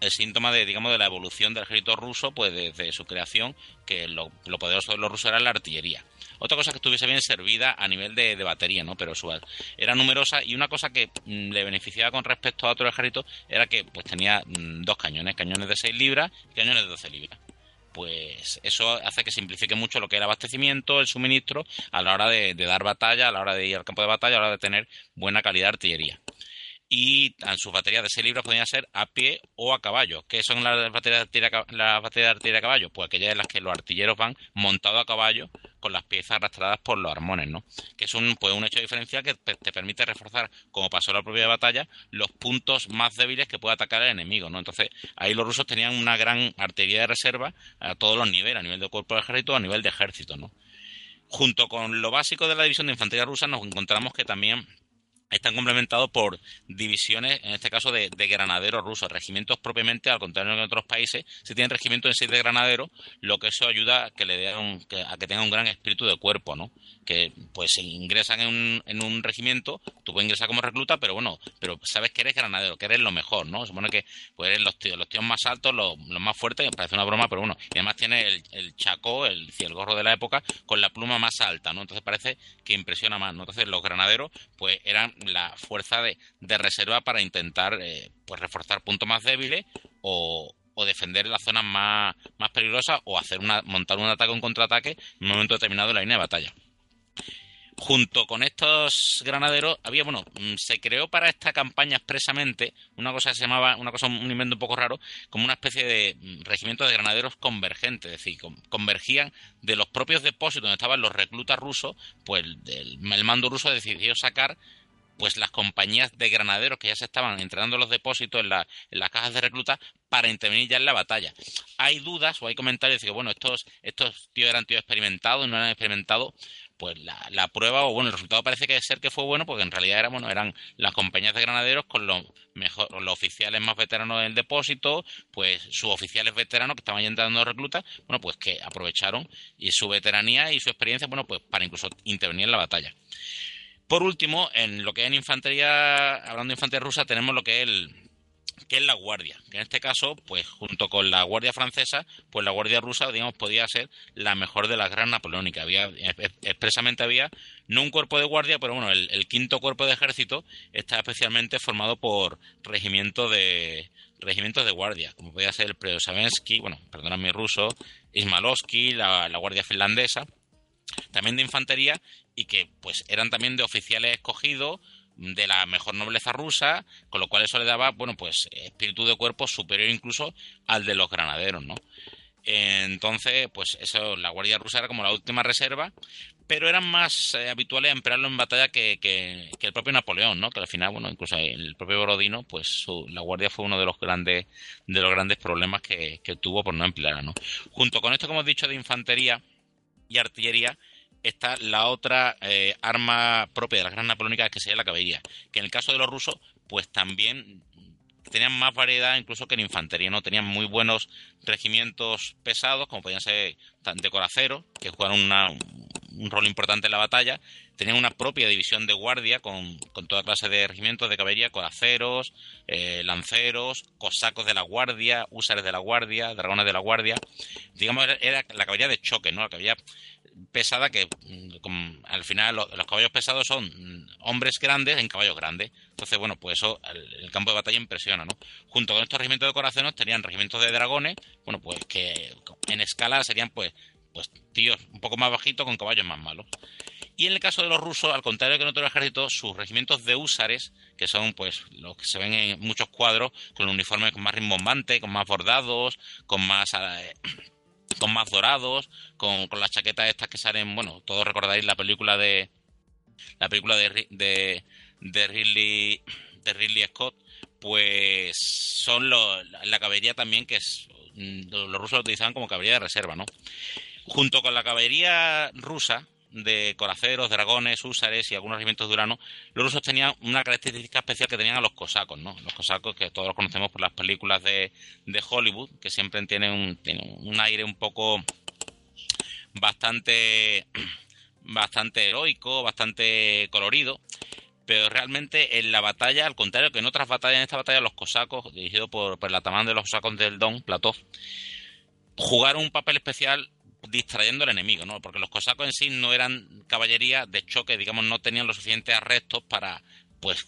el síntoma de, digamos, de la evolución del ejército ruso, pues desde su creación, que lo, lo poderoso de los rusos era la artillería. Otra cosa que estuviese bien servida a nivel de, de batería, ¿no? Pero su, era numerosa y una cosa que mm, le beneficiaba con respecto a otro ejército era que pues tenía mm, dos cañones, cañones de 6 libras y cañones de 12 libras. Pues eso hace que simplifique mucho lo que era abastecimiento, el suministro, a la hora de, de dar batalla, a la hora de ir al campo de batalla, a la hora de tener buena calidad de artillería y sus baterías de 6 libras podían ser a pie o a caballo. ¿Qué son las baterías de artillería, las baterías de artillería a caballo? Pues aquellas en las que los artilleros van montados a caballo con las piezas arrastradas por los armones, ¿no? Que es un, pues, un hecho diferencial que te permite reforzar, como pasó en la propia batalla, los puntos más débiles que puede atacar el enemigo, ¿no? Entonces, ahí los rusos tenían una gran artillería de reserva a todos los niveles, a nivel de cuerpo de ejército, a nivel de ejército, ¿no? Junto con lo básico de la división de infantería rusa, nos encontramos que también están complementados por divisiones, en este caso de, de, granaderos rusos, regimientos propiamente, al contrario que en otros países, si tienen regimientos en sí de granaderos, lo que eso ayuda a que le den un, que, a que tengan un gran espíritu de cuerpo, ¿no? Que pues ingresan en un, en un regimiento, tú puedes ingresar como recluta, pero bueno, pero sabes que eres granadero, que eres lo mejor, ¿no? Se supone que pues eres los tíos, los tíos más altos, los, más fuertes, parece una broma, pero bueno, y además tiene el, el chaco, el, el gorro de la época, con la pluma más alta, ¿no? Entonces parece que impresiona más, ¿no? Entonces los granaderos, pues eran la fuerza de, de reserva para intentar eh, pues reforzar puntos más débiles o, o defender las zonas más, más peligrosas o hacer una, montar un ataque o un contraataque en un momento determinado de la línea de batalla. Junto con estos granaderos había, bueno, se creó para esta campaña expresamente una cosa que se llamaba, una cosa, un invento un poco raro, como una especie de regimiento de granaderos convergentes, es decir, convergían de los propios depósitos donde estaban los reclutas rusos, pues el mando ruso decidió sacar pues las compañías de granaderos que ya se estaban entrenando los depósitos en, la, en las cajas de recluta para intervenir ya en la batalla. Hay dudas o hay comentarios de que, bueno, estos, estos tíos eran tíos experimentados, no eran experimentados. Pues la, la, prueba, o bueno, el resultado parece que ser que fue bueno, porque en realidad era, bueno, eran las compañías de granaderos con los mejor, los oficiales más veteranos del depósito, pues sus oficiales veteranos que estaban ya entrando reclutas, bueno, pues que aprovecharon y su veteranía y su experiencia, bueno, pues para incluso intervenir en la batalla. Por último, en lo que es en infantería, hablando de infantería rusa, tenemos lo que es el que es la guardia, que en este caso, pues junto con la guardia francesa, pues la guardia rusa, digamos, podía ser la mejor de las gran napoleónicas. Había, expresamente había, no un cuerpo de guardia, pero bueno, el, quinto cuerpo de ejército está especialmente formado por regimientos de regimientos de guardia, como podía ser el Preosavensky, bueno, perdona mi ruso, Ismalovsky, la guardia finlandesa, también de infantería y que pues eran también de oficiales escogidos de la mejor nobleza rusa, con lo cual eso le daba, bueno, pues espíritu de cuerpo superior incluso al de los granaderos, ¿no? Entonces, pues eso, la Guardia Rusa era como la última reserva, pero eran más eh, habituales emplearlo en batalla que, que, el propio Napoleón, ¿no? Que al final, bueno, incluso el propio Borodino, pues la Guardia fue uno de los grandes, de los grandes problemas que, que tuvo por no emplearla, ¿no? Junto con esto que hemos dicho de infantería y artillería, está la otra eh, arma propia de las grandes napoleónicas que sería la caballería, que en el caso de los rusos, pues también tenían más variedad incluso que en infantería, ¿no? Tenían muy buenos regimientos pesados, como podían ser de coraceros, que jugaron un rol importante en la batalla. Tenían una propia división de guardia con, toda clase de regimientos de caballería, coraceros, eh, lanceros, cosacos de la guardia, húsares de la guardia, dragones de la guardia. Digamos, era, la caballería de choque, ¿no? La caballería pesada que mm, al final los, caballos pesados son mm, hombres grandes en caballos grandes. Entonces, bueno, pues eso el, campo de batalla impresiona, ¿no? Junto con estos regimientos de corazones tenían regimientos de dragones, bueno, pues que en escala serían pues pues tíos un poco más bajitos con caballos más malos. Y en el caso de los rusos, al contrario que en otros ejércitos, sus regimientos de húsares, que son pues los que se ven en muchos cuadros, con uniformes más rimbombante, con más bordados, con más eh, con más dorados, con, las chaquetas estas que salen, bueno, todos recordáis la película de la película de, de, de Ridley de Ridley Scott, pues son la caballería también que mm, los rusos lo utilizaban como caballería de reserva, ¿no? Junto con la caballería rusa, de coraceros, dragones, húsares y algunos regimientos de Urano, los rusos tenían una característica especial que tenían a los cosacos, ¿no? Los cosacos que todos los conocemos por las películas de, de Hollywood, que siempre tienen un, un aire un poco bastante bastante heroico, bastante colorido, pero realmente en la batalla, al contrario que en otras batallas, en esta batalla los cosacos, dirigidos por, por el atamán de los cosacos del Don, Platov, jugaron un papel especial distrayendo al enemigo, ¿no? Porque los cosacos en sí no eran caballería de choque, digamos, no tenían los suficientes arrestos para pues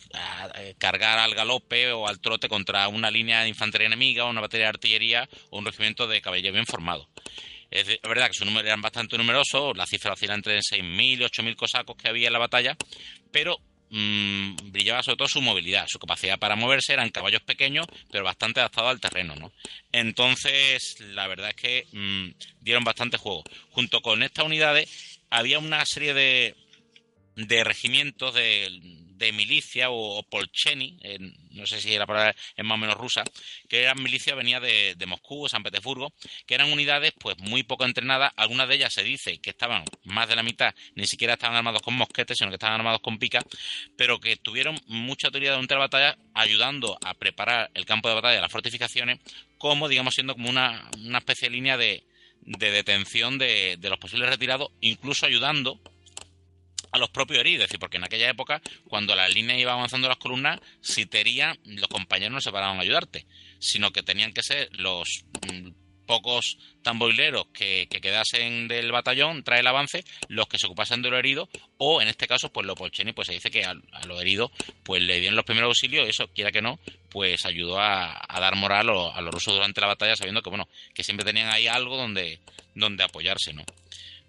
eh, cargar al galope o al trote contra una línea de infantería enemiga o una batería de artillería o un regimiento de caballería bien formado. Es verdad que sus números eran bastante numerosos, la cifra oscila entre 6.000 y 8.000 cosacos que había en la batalla, pero mmm, brillaba sobre todo su movilidad, su capacidad para moverse, eran caballos pequeños, pero bastante adaptados al terreno, ¿no? Entonces, la verdad es que mmm, dieron bastante juego. Junto con estas unidades, había una serie de, de regimientos de de milicia o, polcheni, no sé si la palabra es más o menos rusa, que eran milicia, venía de, Moscú o San Petersburgo, que eran unidades pues muy poco entrenadas, algunas de ellas se dice que estaban más de la mitad, ni siquiera estaban armados con mosquetes, sino que estaban armados con picas, pero que tuvieron mucha autoridad durante la batalla, ayudando a preparar el campo de batalla de las fortificaciones, como digamos siendo como una, especie de línea de, detención de, de los posibles retirados, incluso ayudando a los propios heridos, es decir, porque en aquella época, cuando la línea iba avanzando las columnas, si te herían, los compañeros no se paraban a ayudarte, sino que tenían que ser los mm, pocos tamboileros que, quedasen del batallón tras el avance, los que se ocupasen de los heridos, o en este caso, pues los polcheni, pues se dice que a, los heridos, pues le dieron los primeros auxilios, eso, quiera que no, pues ayudó a, dar moral a, a los rusos durante la batalla, sabiendo que, bueno, que siempre tenían ahí algo donde, donde apoyarse, ¿no?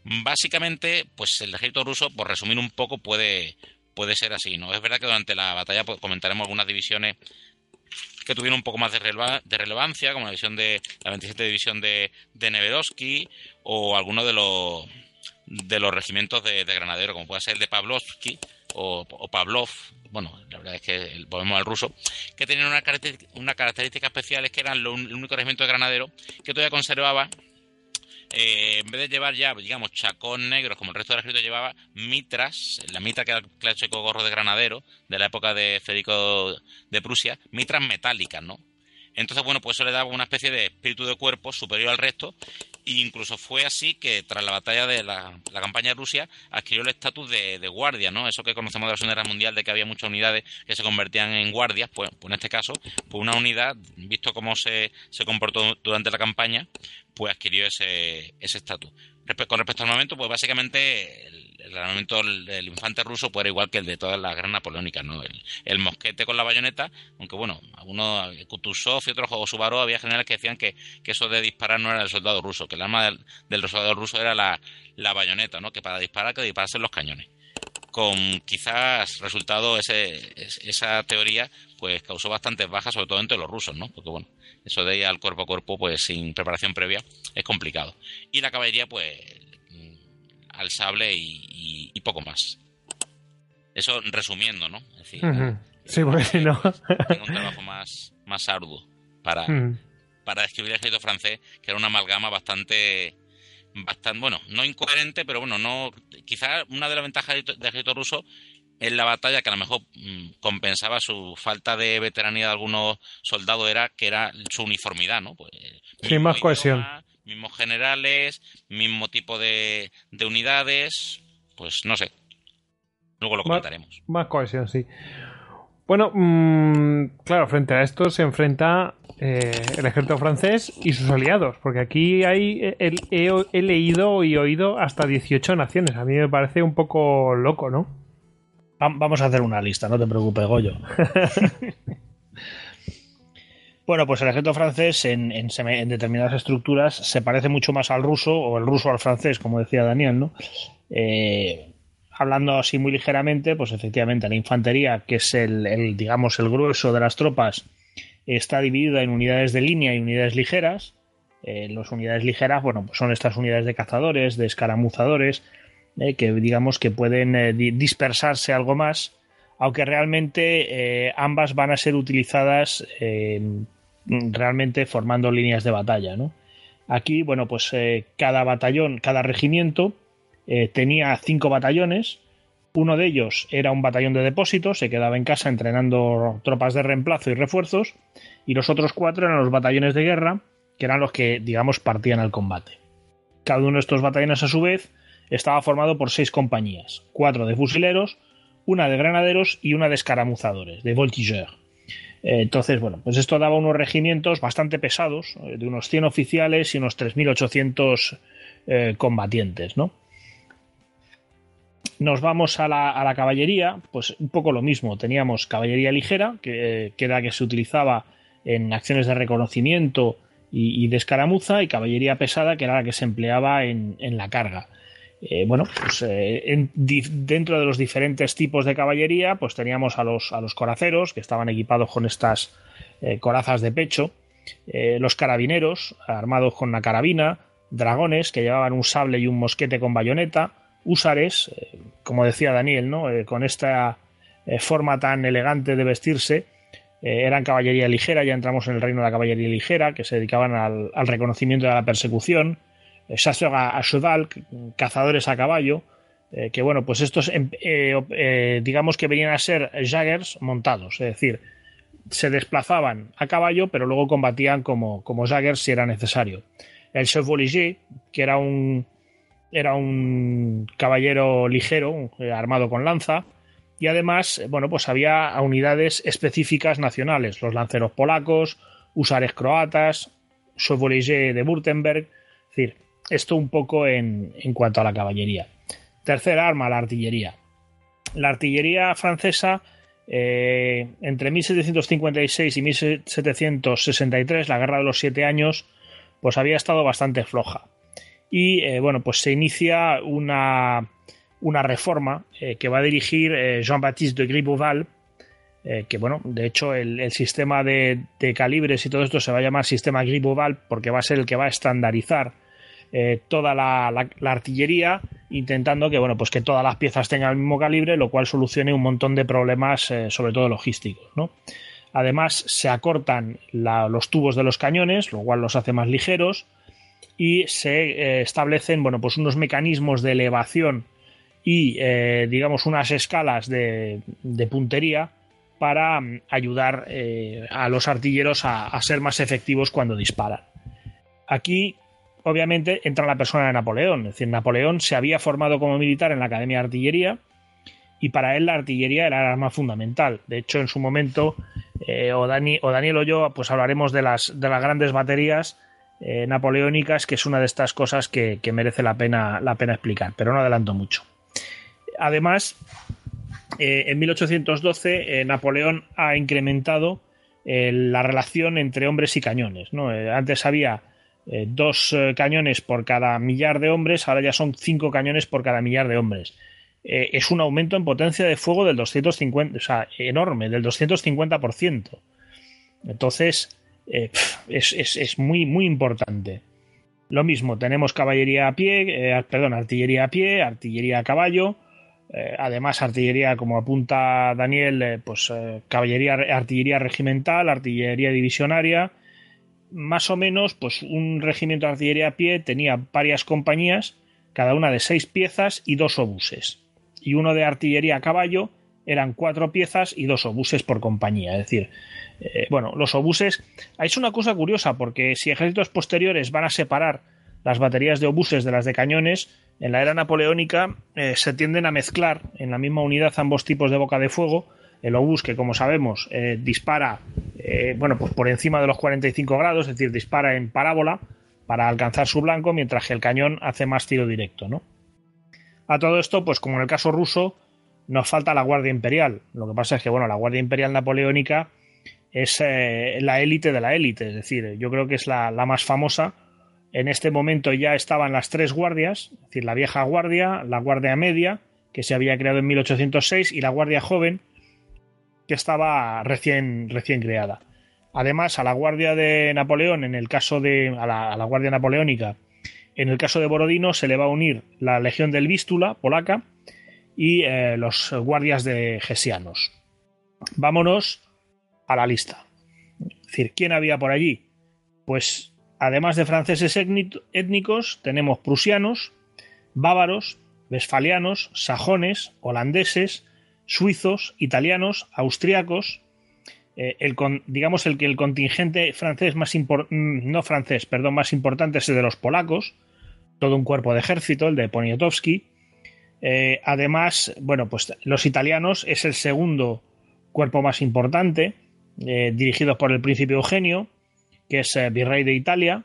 Básicamente, pues el ejército ruso, por resumir un poco, puede, puede ser así, ¿no? Es verdad que durante la batalla pues, comentaremos algunas divisiones que tuvieron un poco más de, relevancia, como la división de la 27 división de, de Neverovsky o algunos de los de los regimientos de, de granadero, como puede ser el de Pavlovsky o, Pavlov, bueno, la verdad es que volvemos al ruso, que tenían una, característica, una característica especial, es que eran el único regimiento de granadero que todavía conservaba eh, en vez de llevar ya, digamos, chacón negros como el resto del ejército llevaba mitras, la mitra que era el clásico gorro de granadero de la época de Federico de Prusia, mitras metálicas, ¿no? Entonces, bueno, pues eso le daba una especie de espíritu de cuerpo superior al resto incluso fue así que tras la batalla de la, campaña de Rusia adquirió el estatus de, guardia, ¿no? Eso que conocemos de la Segunda Guerra Mundial, de que había muchas unidades que se convertían en guardias, pues, pues en este caso, pues una unidad, visto cómo se, se comportó durante la campaña, pues adquirió ese estatus. Con respecto al momento, pues básicamente el, armamento del, infante ruso pues era igual que el de todas las guerras napoleónicas, ¿no? El, mosquete con la bayoneta, aunque bueno, algunos, Kutuzov y otros Subaru, había generales que decían que, eso de disparar no era el soldado ruso, que el arma del, soldado ruso era la, bayoneta, ¿no? Que para disparar que dispararse los cañones. Con quizás resultado ese, esa teoría pues causó bastantes bajas, sobre todo entre los rusos, ¿no? Porque bueno, eso de ir al cuerpo a cuerpo, pues sin preparación previa, es complicado. Y la caballería, pues mm, al sable y, poco más. Eso resumiendo, ¿no? Es decir, sí, porque si no. un trabajo más, más arduo para, para describir el ejército francés, que era una amalgama bastante bastante, bueno, no incoherente, pero bueno, no, quizás una de las ventajas del ejército ruso en la batalla que a lo mejor mm, compensaba su falta de veteranía de algunos soldados era que era su uniformidad, ¿no? Pues, Sin más cohesión. Mismos generales, mismo tipo de, de unidades, pues no sé. Luego lo comentaremos. Más, cohesión, sí. Bueno, mm, claro, frente a esto se enfrenta eh, el ejército francés y sus aliados, porque aquí hay he, leído y oído hasta 18 naciones. A mí me parece un poco loco, ¿no? Vamos a hacer una lista, no te preocupes, Goyo. bueno, pues el ejército francés en, determinadas estructuras se parece mucho más al ruso o el ruso al francés, como decía Daniel, ¿no? Eh, hablando así muy ligeramente, pues efectivamente la infantería, que es el, digamos, el grueso de las tropas, está dividida en unidades de línea y unidades ligeras. Eh, las unidades ligeras, bueno, pues son estas unidades de cazadores, de escaramuzadores, eh, que digamos que pueden eh, dispersarse algo más, aunque realmente ambas van a ser utilizadas realmente formando líneas de batalla, ¿no? Aquí, bueno, pues cada batallón, cada regimiento tenía cinco batallones, uno de ellos era un batallón de depósito, se quedaba en casa entrenando tropas de reemplazo y refuerzos, y los otros cuatro eran los batallones de guerra, que eran los que, digamos, partían al combate. Cada uno de estos batallones, a su vez, estaba formado por seis compañías, cuatro de fusileros, una de granaderos y una de escaramuzadores, de voltigeurs. Eh, entonces, bueno, pues esto daba unos regimientos bastante pesados, eh, de unos 100 oficiales y unos 3.800 eh, combatientes, ¿no? Nos vamos a la, caballería, pues un poco lo mismo. Teníamos caballería ligera, que, era la que se utilizaba en acciones de reconocimiento y, de escaramuza, y caballería pesada, que era la que se empleaba en, la carga. Eh, bueno, pues eh, dentro de los diferentes tipos de caballería, pues teníamos a los, a los coraceros, que estaban equipados con estas eh, corazas de pecho, los carabineros, armados con una carabina, dragones, que llevaban un sable y un mosquete con bayoneta, húsares, eh, como decía Daniel, ¿no? Eh, con esta eh, forma tan elegante de vestirse, eran caballería ligera, ya entramos en el reino de la caballería ligera, que se dedicaban al, reconocimiento de la persecución, chasseurs a cheval, cazadores a caballo, que bueno, pues estos em, digamos que venían a ser jaggers montados, es decir, se desplazaban a caballo, pero luego combatían como, como jaggers si era necesario. El chef que era un, era un caballero ligero, eh, armado con lanza, y además, eh, bueno, pues había unidades específicas nacionales, los lanceros polacos, usares croatas, Chevalier de Württemberg, es decir, esto un poco en, cuanto a la caballería. Tercera arma, la artillería. La artillería francesa, eh, entre 1756 y 1763, la guerra de los siete años, pues había estado bastante floja y eh, bueno, pues se inicia una, una reforma eh, que va a dirigir eh, Jean-Baptiste de Gribeauval, que bueno, de hecho el, sistema de, calibres y todo esto se va a llamar sistema Gribeauval porque va a ser el que va a estandarizar toda la, artillería, intentando que bueno, pues que todas las piezas tengan el mismo calibre, lo cual solucione un montón de problemas, sobre todo logísticos, Además, se acortan los tubos de los cañones, lo cual los hace más ligeros y se eh, establecen bueno, pues unos mecanismos de elevación y eh, digamos unas escalas de, puntería para mm, ayudar eh, a los artilleros a, ser más efectivos cuando disparan. Aquí, obviamente, entra la persona de Napoleón. Es decir, Napoleón se había formado como militar en la Academia de Artillería y para él la artillería era el arma fundamental. De hecho, en su momento, o, Dani, o, Daniel o yo, pues hablaremos de las, de las grandes baterías eh, napoleónicas, que es una de estas cosas que, merece la pena, explicar, pero no adelanto mucho. Además, eh, en 1812 eh, Napoleón ha incrementado la relación entre hombres y cañones. antes había dos cañones por cada millar de hombres, ahora ya son cinco cañones por cada millar de hombres. es un aumento en potencia de fuego del 250, o sea, enorme, del 250%. Entonces, eh, es, muy, muy importante. Lo mismo, tenemos caballería a pie, eh, perdón, artillería a pie, artillería a caballo, además artillería, como apunta Daniel, pues caballería, artillería regimental, artillería divisionaria, más o menos, pues un regimiento de artillería a pie tenía varias compañías, cada una de seis piezas y dos obuses y uno de artillería a caballo eran cuatro piezas y dos obuses por compañía. Es decir, eh, bueno, los obuses. Es una cosa curiosa porque si ejércitos posteriores van a separar las baterías de obuses de las de cañones, en la era napoleónica eh, se tienden a mezclar en la misma unidad ambos tipos de boca de fuego. El obús, que como sabemos, eh, dispara bueno, pues por encima de los 45 grados, es decir, dispara en parábola para alcanzar su blanco, mientras que el cañón hace más tiro directo, ¿no? A todo esto, pues como en el caso ruso, nos falta la Guardia Imperial. Lo que pasa es que, bueno, la Guardia Imperial napoleónica es eh, la élite de la élite, es decir, yo creo que es la, más famosa. En este momento ya estaban las tres guardias, es decir, la vieja guardia, la guardia media, que se había creado en 1806, y la guardia joven, que estaba recién, recién creada. Además, a la guardia de Napoleón, en el caso de a la guardia napoleónica, en el caso de Borodino se le va a unir la Legión del Vístula, polaca, y eh, los guardias de Gesianos. Vámonos a la lista. Es decir, ¿quién había por allí? Pues además de franceses étnicos, tenemos prusianos, bávaros, westfalianos, sajones, holandeses, suizos, italianos, austriacos, eh, el digamos el que el contingente francés más mm, no francés, perdón, más importante es el de los polacos, todo un cuerpo de ejército, el de Poniatowski. Eh, además, bueno, pues los italianos es el segundo cuerpo más importante, eh, dirigido por el príncipe Eugenio, que es virrey de Italia.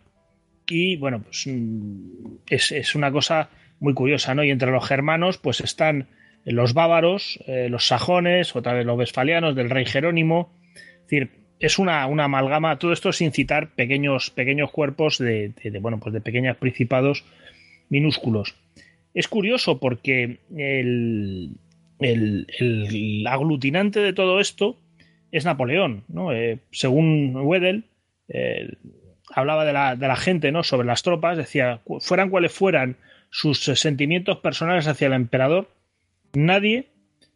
Y bueno, pues mm, es, es, una cosa muy curiosa, ¿no? Y entre los germanos, pues están los bávaros, los sajones, otra vez los westfalianos del rey Jerónimo, es decir, es una, amalgama, todo esto sin citar pequeños, pequeños cuerpos de, bueno, pues de pequeños principados minúsculos. Es curioso porque el, aglutinante de todo esto es Napoleón. ¿no? Eh, según Wedel, eh, hablaba de la, de la, gente ¿no? sobre las tropas, decía, fueran cuales fueran sus sentimientos personales hacia el emperador, nadie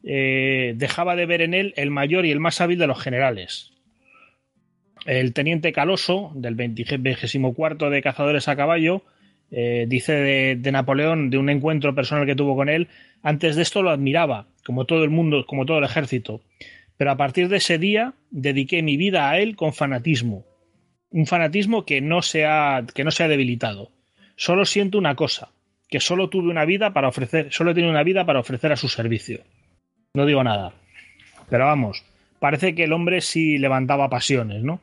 eh, dejaba de ver en él el mayor y el más hábil de los generales. El teniente Caloso, del 24 de cazadores a caballo, eh, dice de, Napoleón, de un encuentro personal que tuvo con él, antes de esto lo admiraba, como todo el mundo, como todo el ejército. Pero a partir de ese día dediqué mi vida a él con fanatismo. Un fanatismo que no se ha, que no se ha debilitado. Solo siento una cosa, que solo tuve una vida para ofrecer, solo he una vida para ofrecer a su servicio. No digo nada. Pero vamos, parece que el hombre sí levantaba pasiones, ¿no?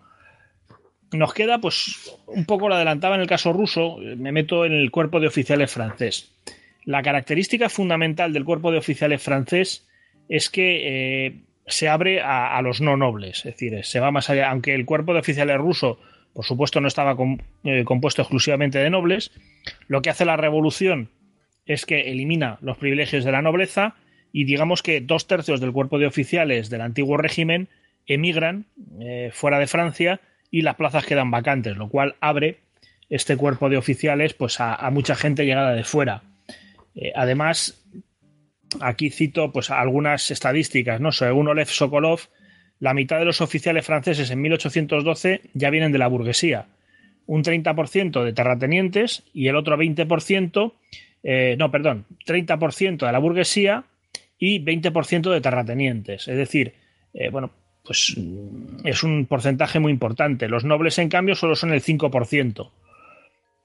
Nos queda, pues, un poco lo adelantaba en el caso ruso, me meto en el cuerpo de oficiales francés. La característica fundamental del cuerpo de oficiales francés es que eh, se abre a, los no nobles, es decir, se va más allá, aunque el cuerpo de oficiales ruso, por supuesto, no estaba eh, compuesto exclusivamente de nobles, lo que hace la revolución es que elimina los privilegios de la nobleza y digamos que dos tercios del cuerpo de oficiales del antiguo régimen emigran eh, fuera de Francia y las plazas quedan vacantes, lo cual abre este cuerpo de oficiales pues a, mucha gente llegada de fuera. Eh, además, aquí cito pues algunas estadísticas, ¿no? Según Olev Sokolov, la mitad de los oficiales franceses en 1812 ya vienen de la burguesía, un 30% de terratenientes y el otro 20%, eh, no, perdón, 30% de la burguesía y 20% de terratenientes. Es decir, eh, bueno, pues es un porcentaje muy importante. Los nobles, en cambio, solo son el 5%.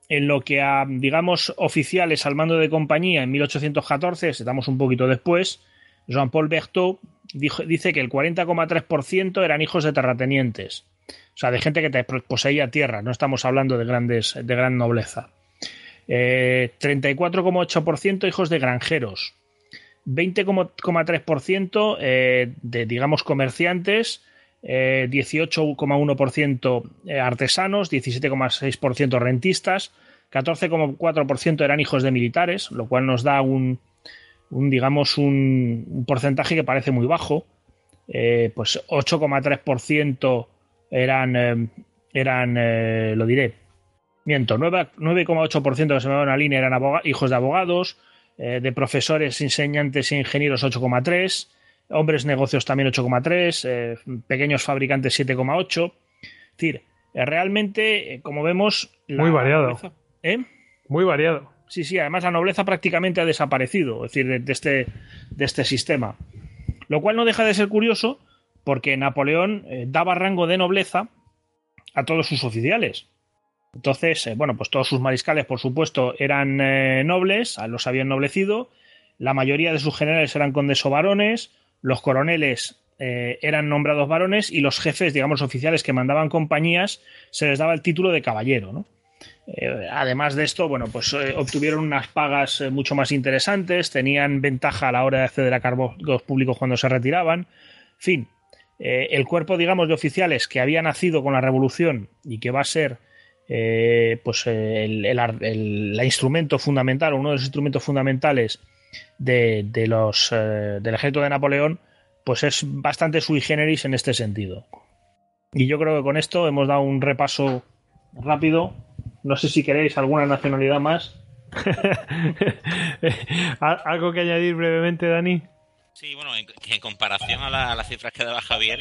En lo que a, digamos, oficiales al mando de compañía en 1814, estamos un poquito después, Jean-Paul Berthaud dice que el 40,3% eran hijos de terratenientes. O sea, de gente que poseía tierra, no estamos hablando de grandes, de gran nobleza. 34,8% eh, hijos de granjeros, 20,3% eh, de, digamos, comerciantes, 18,1% eh, artesanos, 17,6% rentistas, 14,4% eran hijos de militares, lo cual nos da un, un digamos, un, porcentaje que parece muy bajo. Eh, pues 8,3% eran, eh, eran eh, lo diré, miento, 9,8% que se me va una línea eran hijos de abogados, de profesores, enseñantes e ingenieros 8,3%, hombres negocios también 8,3%, pequeños fabricantes 7,8%. Es decir, realmente, como vemos... Muy variado. ¿Eh? Muy variado. Sí, sí, además la nobleza prácticamente ha desaparecido, es decir, de, este, de este sistema. Lo cual no deja de ser curioso porque Napoleón eh, daba rango de nobleza a todos sus oficiales. Entonces, eh, bueno, pues todos sus mariscales, por supuesto, eran eh, nobles, los habían noblecido. La mayoría de sus generales eran condes o varones. Los coroneles eran nombrados varones y los jefes, digamos, oficiales que mandaban compañías, se les daba el título de caballero, ¿no? Eh, además de esto, bueno, pues eh, obtuvieron unas pagas eh, mucho más interesantes, tenían ventaja a la hora de acceder a cargos públicos cuando se retiraban. Fin, el cuerpo, digamos, de oficiales que había nacido con la revolución y que va a ser pues el, instrumento fundamental, uno de los instrumentos fundamentales de, los, del ejército de Napoleón, pues es bastante sui generis en este sentido. Y yo creo que con esto hemos dado un repaso rápido no sé si queréis alguna nacionalidad más. ¿Algo que añadir brevemente, Dani? Sí, bueno, en, comparación a, las cifras que daba Javier,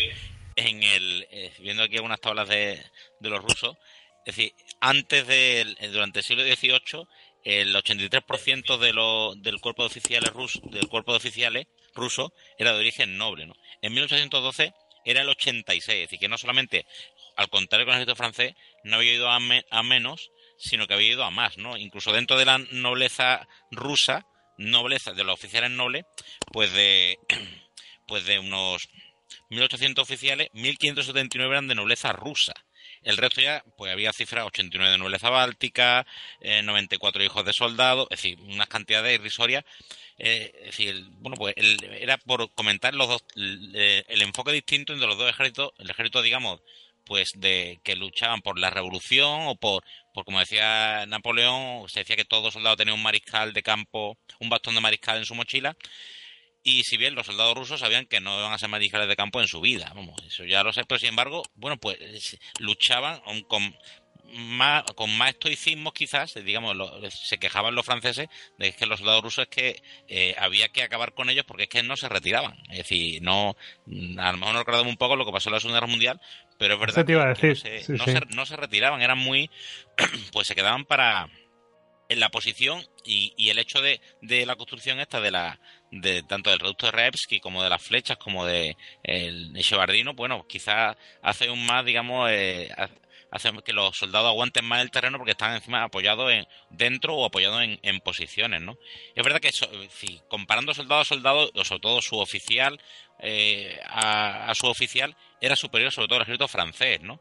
en el eh, viendo aquí algunas tablas de, los rusos, es decir, antes de, durante el siglo XVIII, el 83% de lo, del cuerpo de oficiales ruso, del cuerpo de oficiales ruso era de origen noble, ¿no? En 1812 era el 86, es decir, que no solamente al contrario con el ejército francés, no había ido a, menos, sino que había ido a más, ¿no? Incluso dentro de la nobleza rusa, nobleza de los oficiales nobles, pues de, pues de unos 1.800 oficiales, 1.579 eran de nobleza rusa. El resto ya, pues había cifras 89 de nobleza báltica, 94 eh, hijos de soldados, es decir, unas cantidades irrisorias. Eh, es decir, bueno, pues era por comentar los dos, el, el, enfoque distinto entre los dos ejércitos, el ejército, digamos, pues de que luchaban por la revolución o por, por como decía Napoleón, se decía que todo soldado tenía un mariscal de campo, un bastón de mariscal en su mochila. Y si bien los soldados rusos sabían que no iban a ser mariscales de campo en su vida, vamos, eso ya lo sé, pero sin embargo, bueno, pues luchaban con más, con más estoicismo quizás, digamos, se quejaban los franceses de que los soldados rusos es que eh, había que acabar con ellos porque es que no se retiraban. Es decir, no, a lo mejor nos recordamos un poco lo que pasó en la Segunda Guerra Mundial, pero es verdad que, no, se, retiraban, eran muy, pues se quedaban para en la posición y, y el hecho de, de, la construcción esta de la de tanto del reducto de Repsky como de las flechas como de el Chevardino, bueno, quizás hace un más, digamos, eh, hace que los soldados aguanten más el terreno porque están encima apoyados en, dentro o apoyados en, posiciones, ¿no? Es verdad que si, comparando soldado a soldado, o sobre todo su oficial eh, a, su oficial, era superior sobre todo al ejército francés, ¿no?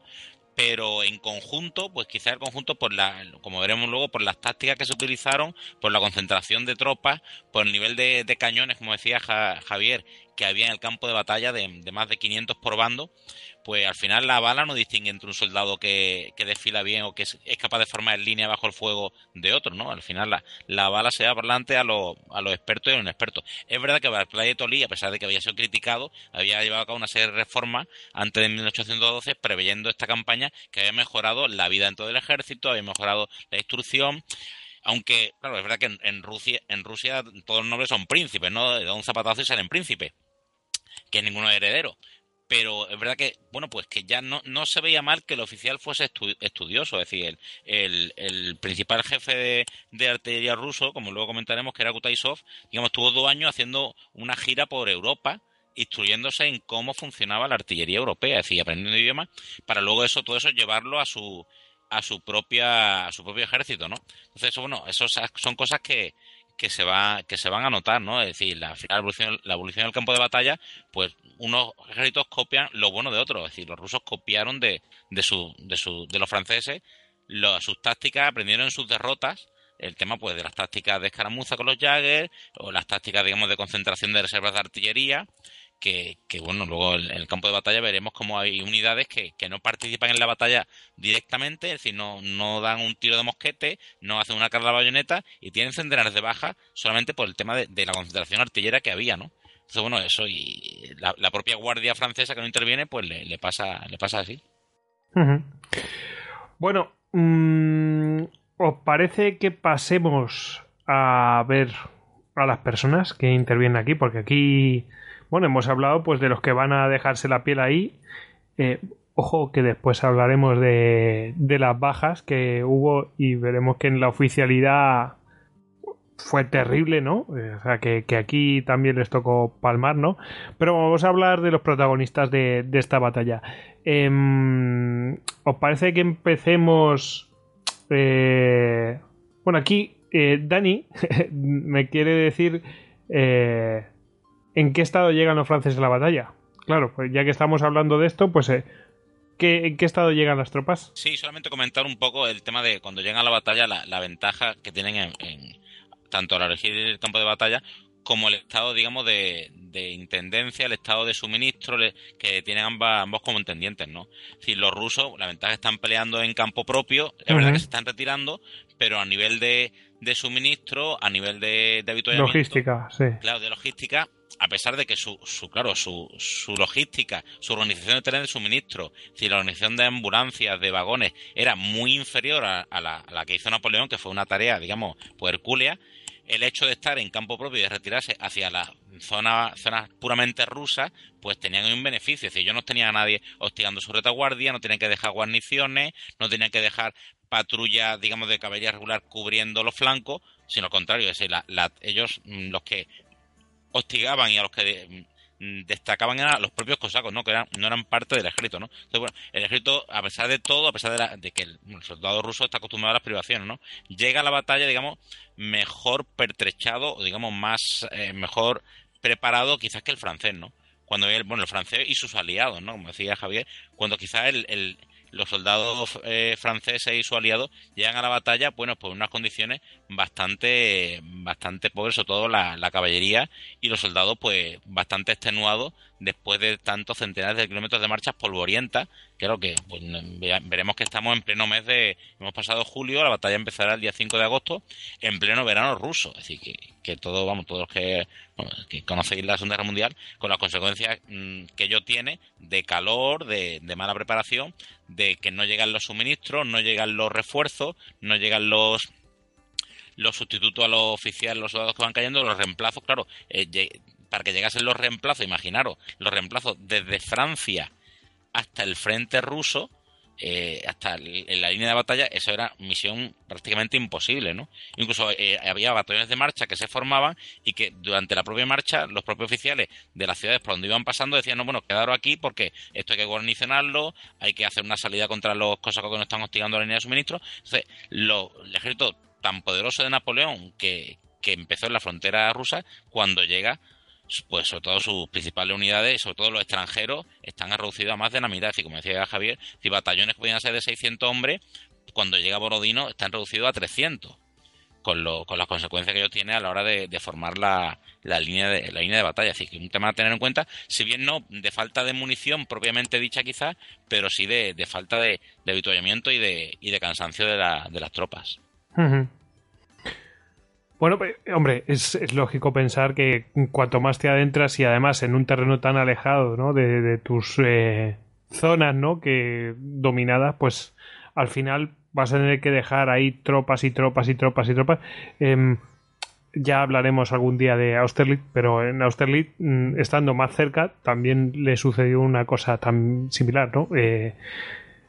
Pero en conjunto, pues quizá el conjunto, por la, como veremos luego, por las tácticas que se utilizaron, por la concentración de tropas, por el nivel de, cañones, como decía Javier, que había en el campo de batalla de, más de 500 por bando, pues al final la bala no distingue entre un soldado que, desfila bien o que es, capaz de formar en línea bajo el fuego de otro, ¿no? Al final la, la bala se da por delante a, los, a los expertos y a los inexpertos. Es verdad que Barclay Tolí, a pesar de que había sido criticado, había llevado a cabo una serie de reformas antes de 1812, preveyendo esta campaña que había mejorado la vida dentro del ejército, había mejorado la instrucción, aunque, claro, es verdad que en, Rusia, en Rusia todos los nobles son príncipes, ¿no? De un zapatazo y salen príncipes, que ninguno es heredero pero es verdad que, bueno, pues que ya no, no se veía mal que el oficial fuese estudioso, es decir, el, el, principal jefe de, artillería ruso, como luego comentaremos, que era Kutaisov, digamos, estuvo dos años haciendo una gira por Europa, instruyéndose en cómo funcionaba la artillería europea, es decir, aprendiendo idiomas, para luego eso, todo eso llevarlo a su a su propia a su propio ejército, ¿no? Entonces, bueno, eso son cosas que, que se va que se van a notar, ¿no? Es decir, la, la, evolución, la evolución del campo de batalla, pues unos ejércitos copian lo bueno de otros, es decir, los rusos copiaron de, de, su, de, su, de los franceses sus tácticas, aprendieron en sus derrotas el tema pues de las tácticas de escaramuza con los Jaggers o las tácticas digamos de concentración de reservas de artillería que, bueno, luego en el campo de batalla veremos cómo hay unidades que, no participan en la batalla directamente, es decir, no, no dan un tiro de mosquete, no hacen una carga de bayoneta y tienen centenares de bajas solamente por el tema de, la concentración artillera que había, ¿no? Entonces, bueno, eso y la, propia guardia francesa que no interviene, pues le, pasa, le pasa así. Bueno, mm, ¿os parece que pasemos a ver a las personas que intervienen aquí? Porque aquí bueno, hemos hablado pues de los que van a dejarse la piel ahí. Eh, ojo que después hablaremos de, las bajas que hubo y veremos que en la oficialidad fue terrible, ¿no? Eh, o sea, que, aquí también les tocó palmar, ¿no? Pero vamos a hablar de los protagonistas de, esta batalla. Em, ¿Os parece que empecemos... Eh, bueno, aquí Dani me quiere decir en qué estado llegan los franceses a la batalla. Claro, pues ya que estamos hablando de esto, pues eh, ¿en qué estado llegan las tropas? Sí, solamente comentar un poco el tema de cuando llegan a la batalla, la, ventaja que tienen en, tanto la elegir el campo de batalla como el estado, digamos, de, intendencia, el estado de suministro que tienen ambas, ambos como entendientes, ¿no? Es decir, los rusos, la ventaja es que están peleando en campo propio, es verdad que se están retirando, pero a nivel de, suministro, a nivel de, de Logística, sí. Claro, de logística, a pesar de que su, su claro, su, su, logística, su organización de tren de suministro, si la organización de ambulancias, de vagones, era muy inferior a, la, la, que hizo Napoleón, que fue una tarea, digamos, pues hercúlea, el hecho de estar en campo propio y de retirarse hacia las zonas, puramente rusas, pues tenían un beneficio. Es decir, ellos no tenían a nadie hostigando su retaguardia, no tenían que dejar guarniciones, no tenían que dejar patrullas, digamos, de caballería regular cubriendo los flancos, sino al contrario, es decir, ellos, mm, los que hostigaban y a los que mm, destacaban eran los propios cosacos, ¿no? Que eran, no eran parte del ejército, ¿no? Entonces, bueno, el ejército, a pesar de todo, a pesar de, que el, soldado ruso está acostumbrado a las privaciones, ¿no? Llega a la batalla, digamos, mejor pertrechado, o digamos, más, eh, mejor preparado quizás que el francés, ¿no? Cuando el, bueno, el francés y sus aliados, ¿no? Como decía Javier, cuando quizás el, los soldados eh, franceses y sus aliados llegan a la batalla, bueno, pues unas condiciones bastante, bastante pobres, sobre todo la, la caballería y los soldados, pues bastante extenuados después de tantos centenares de kilómetros de marchas polvorientas Claro que pues, veremos que estamos en pleno mes de. Hemos pasado julio, la batalla empezará el día 5 de agosto, en pleno verano ruso. Es decir, que, que todos, vamos, todos los que, conocéis la Segunda Guerra Mundial, con las consecuencias mm, que ello tiene de calor, de, de mala preparación, de que no llegan los suministros, no llegan los refuerzos, no llegan los los sustitutos a los oficiales, los soldados que van cayendo, los reemplazos, claro, eh, para que llegasen los reemplazos, imaginaros, los reemplazos desde Francia hasta el frente ruso, eh, hasta en la línea de batalla, eso era misión prácticamente imposible, ¿no? Incluso eh, había batallones de marcha que se formaban y que durante la propia marcha los propios oficiales de las ciudades por donde iban pasando decían, no, bueno, quedaros aquí porque esto hay que guarnicionarlo, hay que hacer una salida contra los cosacos que nos están hostigando la línea de suministro. Entonces, lo, el ejército tan poderoso de Napoleón que, que empezó en la frontera rusa, cuando llega pues sobre todo sus principales unidades, sobre todo los extranjeros, están reducidos a más de la mitad. Y como decía Javier, si batallones que podían ser de 600 hombres, cuando llega Borodino están reducidos a 300, con, lo, con las consecuencias que ello tiene a la hora de, formar la, la, línea de, la línea de batalla. Así que un tema a tener en cuenta, si bien no de falta de munición propiamente dicha quizás, pero sí de, de falta de, de y de, y de cansancio de, la, de las tropas. Bueno, pues, hombre, es, lógico pensar que cuanto más te adentras y además en un terreno tan alejado ¿no? de, tus eh, zonas ¿no? que dominadas, pues al final vas a tener que dejar ahí tropas y tropas y tropas y tropas. Em, ya hablaremos algún día de Austerlitz, pero en Austerlitz, mm, estando más cerca, también le sucedió una cosa tan similar, ¿no? Eh,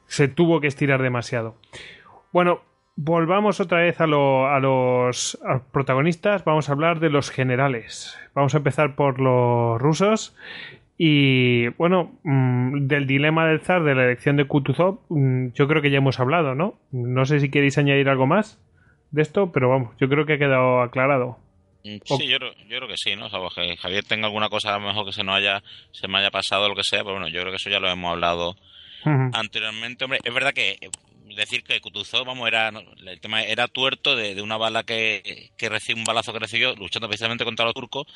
se tuvo que estirar demasiado. Bueno, Volvamos otra vez a, los protagonistas. Vamos a hablar de los generales. Vamos a empezar por los rusos. Y bueno, mm, del dilema del zar de la elección de Kutuzov, mm, yo creo que ya hemos hablado, ¿no? No sé si queréis añadir algo más de esto, pero vamos, yo creo que ha quedado aclarado. Mm, sí, yo, creo que sí, ¿no? O que Javier tenga alguna cosa a lo mejor que se nos haya, se me haya pasado o lo que sea, pero bueno, yo creo que eso ya lo hemos hablado anteriormente. Hombre, es verdad que decir que Kutuzov, vamos, era el tema era tuerto de, una bala que, que recibió un balazo que recibió luchando precisamente contra los turcos.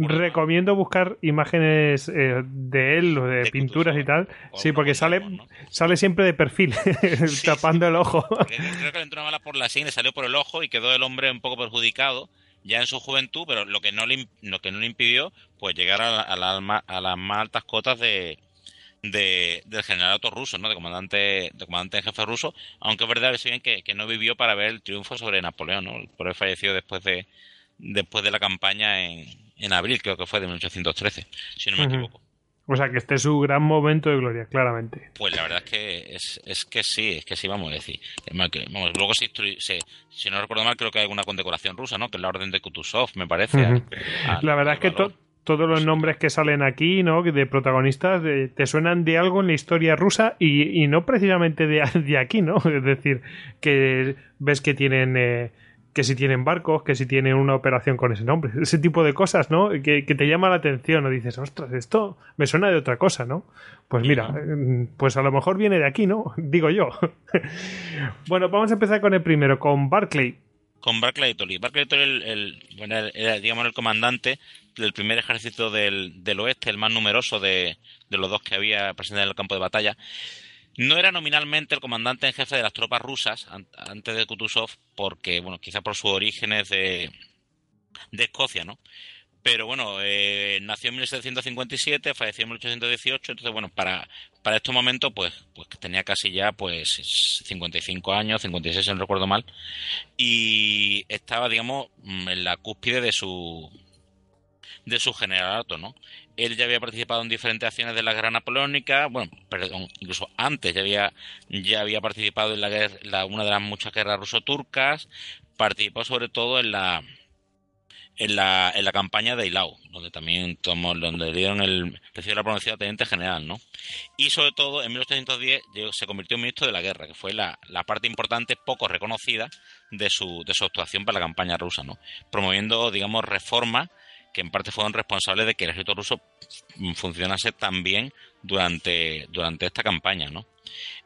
Recomiendo buscar imágenes eh, de él o de, pinturas y tal. Sí, porque sale sale siempre de perfil, tapando el ojo. creo que le entró una bala por la sien, le salió por el ojo y quedó el hombre un poco perjudicado ya en su juventud, pero lo que no le, lo que no le impidió pues llegar a, a las más altas cotas de, de, del generalato ruso, ¿no? De comandante, de comandante en jefe ruso, aunque es verdad que, que no vivió para ver el triunfo sobre Napoleón, ¿no? Por haber fallecido después de, después de la campaña en, en abril, creo que fue de 1813, si no me equivoco. O sea, que este es su gran momento de gloria, claramente. Pues la verdad es que es, es que sí, es que sí, vamos a decir. Vamos, luego, si, si, no recuerdo mal, creo que hay una condecoración rusa, ¿no? Que es la orden de Kutuzov, me parece. la verdad es que todos los nombres que salen aquí, ¿no? De protagonistas, te suenan de algo en la historia rusa y, y no precisamente de, de, aquí, ¿no? Es decir, que ves que tienen... Eh, que si tienen barcos, que si tienen una operación con ese nombre, ese tipo de cosas, ¿no? Que, que, te llama la atención o dices, ostras, esto me suena de otra cosa, ¿no? Pues mira, mm, pues a lo mejor viene de aquí, ¿no? Digo yo. bueno, vamos a empezar con el primero, con Barclay. Con Barclay Tolly. Barclay Tolly el, el, era, digamos, el comandante del primer ejército del, del oeste, el más numeroso de, de los dos que había presente en el campo de batalla. No era nominalmente el comandante en jefe de las tropas rusas antes de Kutuzov, porque, bueno, quizá por sus orígenes de, de Escocia, ¿no? Pero bueno, eh, nació en 1757, falleció en 1818, entonces bueno, para, para estos momentos pues, pues tenía casi ya pues 55 años, 56 si no recuerdo mal, y estaba digamos en la cúspide de su de su generalato, ¿no? Él ya había participado en diferentes acciones de la guerra napoleónica, bueno, perdón, incluso antes ya había, ya había participado en la, guerra, una de las muchas guerras ruso-turcas, participó sobre todo en la en la, en la campaña de Eilau, donde también tomó, donde dieron el recibió la promoción de teniente general, ¿no? Y sobre todo en 1810 se convirtió en ministro de la guerra, que fue la, la parte importante poco reconocida de su, de su actuación para la campaña rusa, ¿no? Promoviendo, digamos, reformas que en parte fueron responsables de que el ejército ruso funcionase tan bien durante, durante esta campaña, ¿no?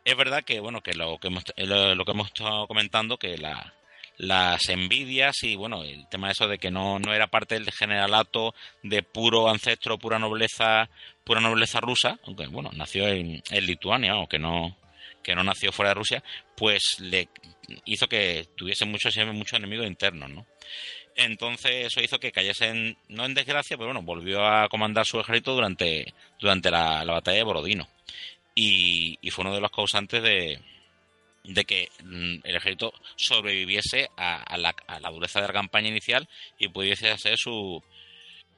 Es verdad que, bueno, que lo que hemos, lo que hemos estado comentando, que la, las envidias y, bueno, el tema de eso de que no, no era parte del generalato de puro ancestro, pura nobleza, pura nobleza rusa, aunque, bueno, nació en, en Lituania, o que no, que no nació fuera de Rusia, pues le hizo que tuviese muchos, muchos enemigos internos, ¿no? Entonces eso hizo que cayese no en desgracia, pero bueno, volvió a comandar su ejército durante, durante la, batalla de Borodino. Y, fue uno de los causantes de, de que mm, el ejército sobreviviese a, la, a, la, dureza de la campaña inicial y pudiese hacer su,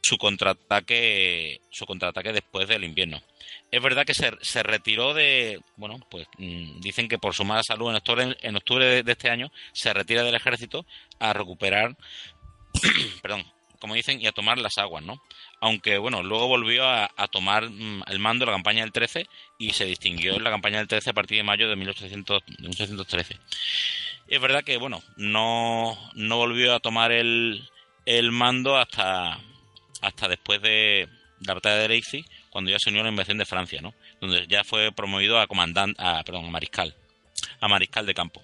su contraataque su contraataque después del invierno. Es verdad que se, se retiró de, bueno, pues mm, dicen que por su mala salud en octubre, en octubre de, este año se retira del ejército a recuperar perdón, como dicen, y a tomar las aguas, ¿no? Aunque, bueno, luego volvió a, tomar mm, el mando de la campaña del 13 y se distinguió en la campaña del 13 a partir de mayo de, 1813. Es verdad que, bueno, no, no volvió a tomar el, el mando hasta, hasta después de la batalla de Leipzig, cuando ya se unió a la invasión de Francia, ¿no? Donde ya fue promovido a comandante, a, perdón, a mariscal, a mariscal de campo.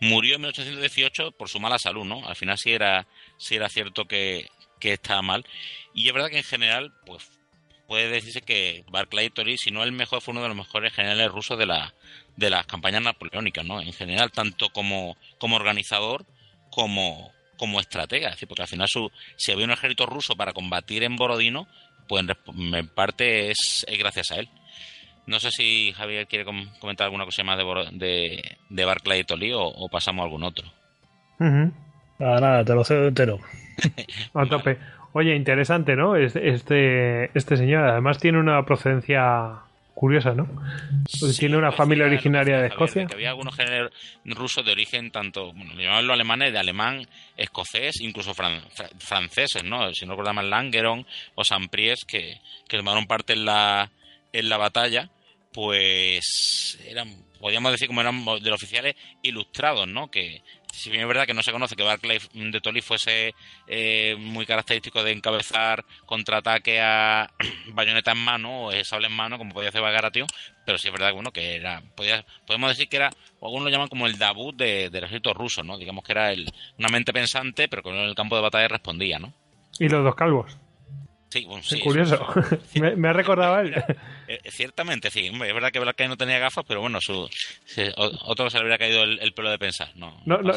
Murió en 1818 por su mala salud, ¿no? Al final sí era, sí era cierto que, que estaba mal. Y es verdad que en general, pues puede decirse que Barclay Tori, si no el mejor, fue uno de los mejores generales rusos de, la, de las campañas napoleónicas, ¿no? En general, tanto como, como organizador como, como estratega. Es porque al final su, si había un ejército ruso para combatir en Borodino, pues en, parte es, es gracias a él. No sé si Javier quiere comentar alguna cosa más de, de, Barclay y Tolí o, pasamos a algún otro. Nada, nada, te lo cedo entero. a tope. Oye, interesante, ¿no? Este, este señor además tiene una procedencia curiosa, ¿no? tiene una familia originaria de Escocia. había algunos géneros rusos de origen tanto, bueno, llamaban los alemanes de alemán, escocés, incluso franceses, ¿no? Si no recuerdo mal, Langeron o Saint-Priest, que, que tomaron parte en la, en la batalla pues eran podríamos decir como eran de los oficiales ilustrados, ¿no? Que si bien es verdad que no se conoce que Barclay de Tolly fuese eh, muy característico de encabezar contraataque a bayoneta en mano o sable en mano, como podía hacer Bagration, pero sí es verdad que, bueno, que era, podía, podemos decir que era, o algunos lo llaman como el debut de, del ejército ruso, ¿no? Digamos que era una mente pensante, pero que en el campo de batalla respondía, ¿no? Y los dos calvos. Sí, bueno, sí, curioso. me, me, ha recordado a él. Eh, ciertamente, sí. Es verdad que Black no tenía gafas, pero bueno, su, otro se le habría caído el, pelo de pensar. No, no, no,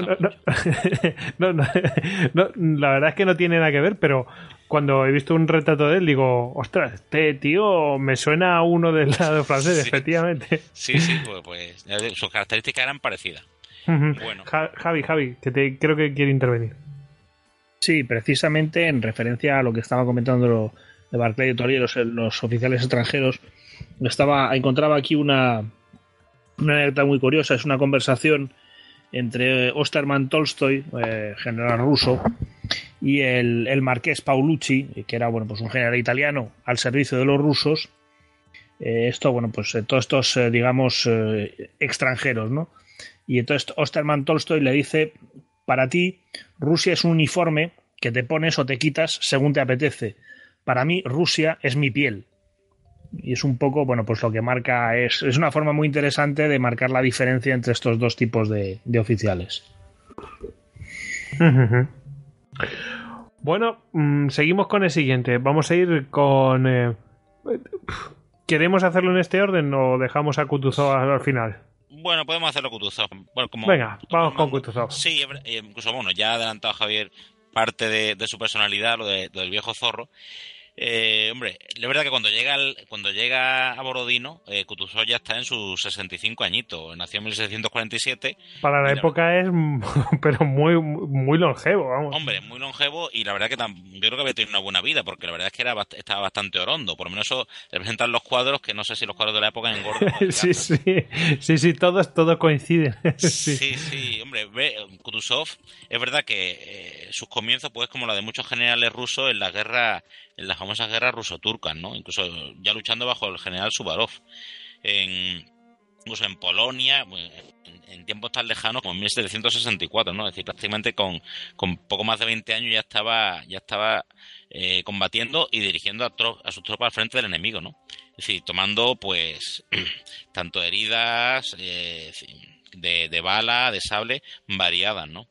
no, no, La verdad es que no tiene nada que ver, pero cuando he visto un retrato de él, digo, ostras, este tío me suena a uno del lado francés, efectivamente. Sí, sí, pues, pues, sus características eran parecidas. bueno. Javi, Javi, que te, creo que quiere intervenir. Sí, precisamente en referencia a lo que estaba comentando de Barclay y Tori, los, oficiales extranjeros, estaba, encontraba aquí una, una muy curiosa. Es una conversación entre Osterman Tolstoy, eh, general ruso, y el, el, marqués Paulucci, que era bueno, pues un general italiano al servicio de los rusos. Eh, esto, bueno, pues eh, todos estos, digamos, extranjeros, ¿no? Y entonces Osterman Tolstoy le dice para ti, Rusia es un uniforme que te pones o te quitas según te apetece. Para mí, Rusia es mi piel. Y es un poco, bueno, pues lo que marca es, es una forma muy interesante de marcar la diferencia entre estos dos tipos de, oficiales. Bueno, mm, seguimos con el siguiente. Vamos a ir con. Eh, ¿Queremos hacerlo en este orden o dejamos a Kutuzov al final? Bueno, podemos hacerlo Kutuzov. Venga, vamos con Kutuzov. Sí, eh, incluso bueno, ya ha adelantado Javier parte de, su personalidad, lo, de, lo del viejo zorro. Eh, hombre, la verdad que cuando llega cuando llega a Borodino, eh, ya está en sus 65 añitos. Nació en 1647. Para la época es, pero muy muy longevo, vamos. Hombre, muy longevo y la verdad que yo creo que había tenido una buena vida, porque la verdad es que era estaba bastante orondo. Por lo menos eso representan los cuadros, que no sé si los cuadros de la época engordan. sí, sí, sí, sí, todos, todos coinciden. sí. sí, hombre, ve, Kutuzov es verdad que eh, sus comienzos, pues como la de muchos generales rusos en la guerra en las famosas guerras ruso-turcas, ¿no? Incluso ya luchando bajo el general Suvarov. En, incluso en Polonia, en, tiempos tan lejanos como en 1764, ¿no? Es decir, prácticamente con, con poco más de 20 años ya estaba, ya estaba eh, combatiendo y dirigiendo a, a, sus tropas al frente del enemigo, ¿no? Es decir, tomando, pues, tanto heridas eh, de, bala, de sable, variadas, ¿no?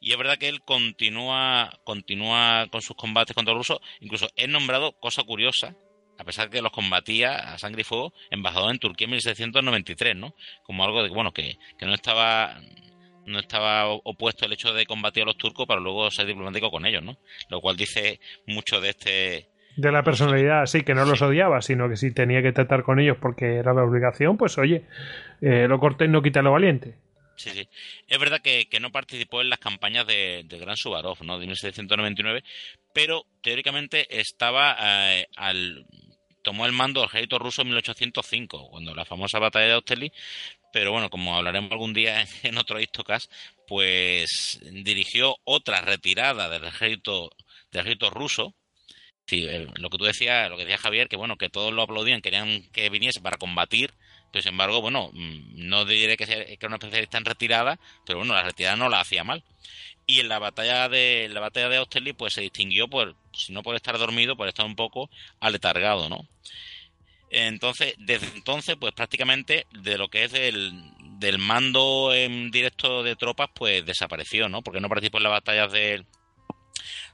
Y es verdad que él continúa, continúa con sus combates contra los rusos. Incluso es nombrado, cosa curiosa, a pesar de que los combatía a sangre y fuego, embajador en Turquía en 1693, ¿no? Como algo de, bueno, que, que no estaba no estaba opuesto el hecho de combatir a los turcos para luego ser diplomático con ellos, ¿no? Lo cual dice mucho de este... De la personalidad, sí, que no los odiaba, sino que si tenía que tratar con ellos porque era la obligación, pues oye, eh, lo cortés no quita lo valiente. Sí, sí. Es verdad que, no participó en las campañas de, Gran Subarov, ¿no? De 1799, pero teóricamente estaba eh, al tomó el mando del ejército ruso en 1805, cuando la famosa batalla de Austerlitz, pero bueno, como hablaremos algún día en otro Histocast, pues dirigió otra retirada del ejército, del ejército ruso. Sí, lo que tú decías, lo que decía Javier, que bueno, que todos lo aplaudían, querían que viniese para combatir pero sin embargo, bueno, mm, no diré que, sea, que era una especialista en retirada, pero bueno, la retirada no la hacía mal. Y en la batalla de la batalla de Austerlitz, pues se distinguió por, si no por estar dormido, por estar un poco aletargado, ¿no? Entonces, desde entonces, pues prácticamente de lo que es del, del mando en directo de tropas, pues desapareció, ¿no? Porque no participó en las batallas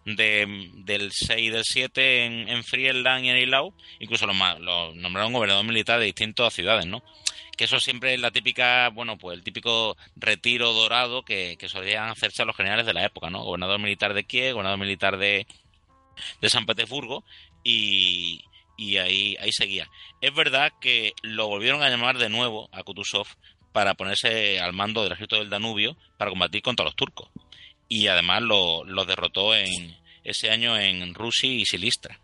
de, del 6 y del 7 en, en Friedland y en Eilau, incluso los, los nombraron gobernador militar de distintas ciudades, ¿no? Que eso siempre es la típica, bueno, pues el típico retiro dorado que, que solían hacerse a los generales de la época, ¿no? Gobernador militar de Kiev, gobernador militar de, de San Petersburgo y, y ahí, ahí seguía. Es verdad que lo volvieron a llamar de nuevo a Kutuzov para ponerse al mando del ejército del Danubio para combatir contra los turcos y además lo, derrotó en ese año en Rusia y Silistra.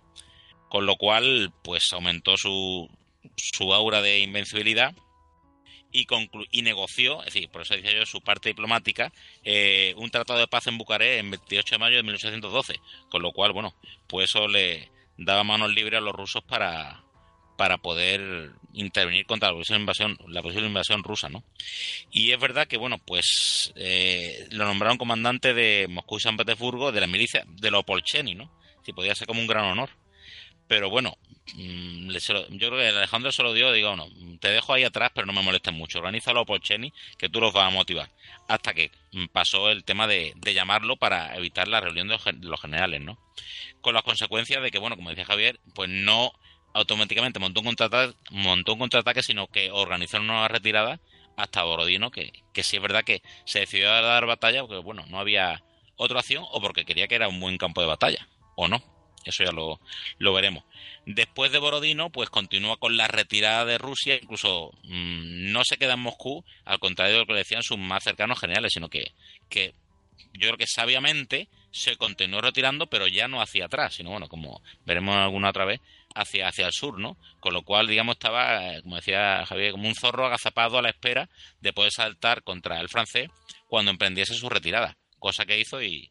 Con lo cual, pues aumentó su, su aura de invencibilidad y, y negoció, es decir, por eso decía yo, su parte diplomática, eh, un tratado de paz en Bucarest en 28 de mayo de 1812. Con lo cual, bueno, pues eso le daba manos libres a los rusos para, para poder intervenir contra la posible invasión, la invasión rusa, ¿no? Y es verdad que, bueno, pues eh, lo nombraron comandante de Moscú y San Petersburgo de la milicia de los Polcheni, ¿no? Si podía ser como un gran honor. Pero bueno, mm, yo creo que Alejandro se lo dio, digo, no, te dejo ahí atrás, pero no me molestes mucho. Organiza los Polcheni, que tú los vas a motivar. Hasta que mm, pasó el tema de, de llamarlo para evitar la reunión de los generales, ¿no? Con las consecuencias de que, bueno, como decía Javier, pues no automáticamente montó un contraataque, montó un contraataque sino que organizó una nueva retirada hasta Borodino, que, que sí es verdad que se decidió a dar batalla porque, bueno, no había otra acción o porque quería que era un buen campo de batalla, o no. Eso ya lo, lo veremos. Después de Borodino, pues continúa con la retirada de Rusia, incluso mm, no se queda en Moscú, al contrario de lo que decían sus más cercanos generales, sino que, que yo creo que sabiamente se continuó retirando, pero ya no hacia atrás, sino bueno, como veremos alguna otra vez, hacia, hacia el sur, ¿no? Con lo cual, digamos, estaba, como decía Javier, como un zorro agazapado a la espera de poder saltar contra el francés cuando emprendiese su retirada, cosa que hizo y,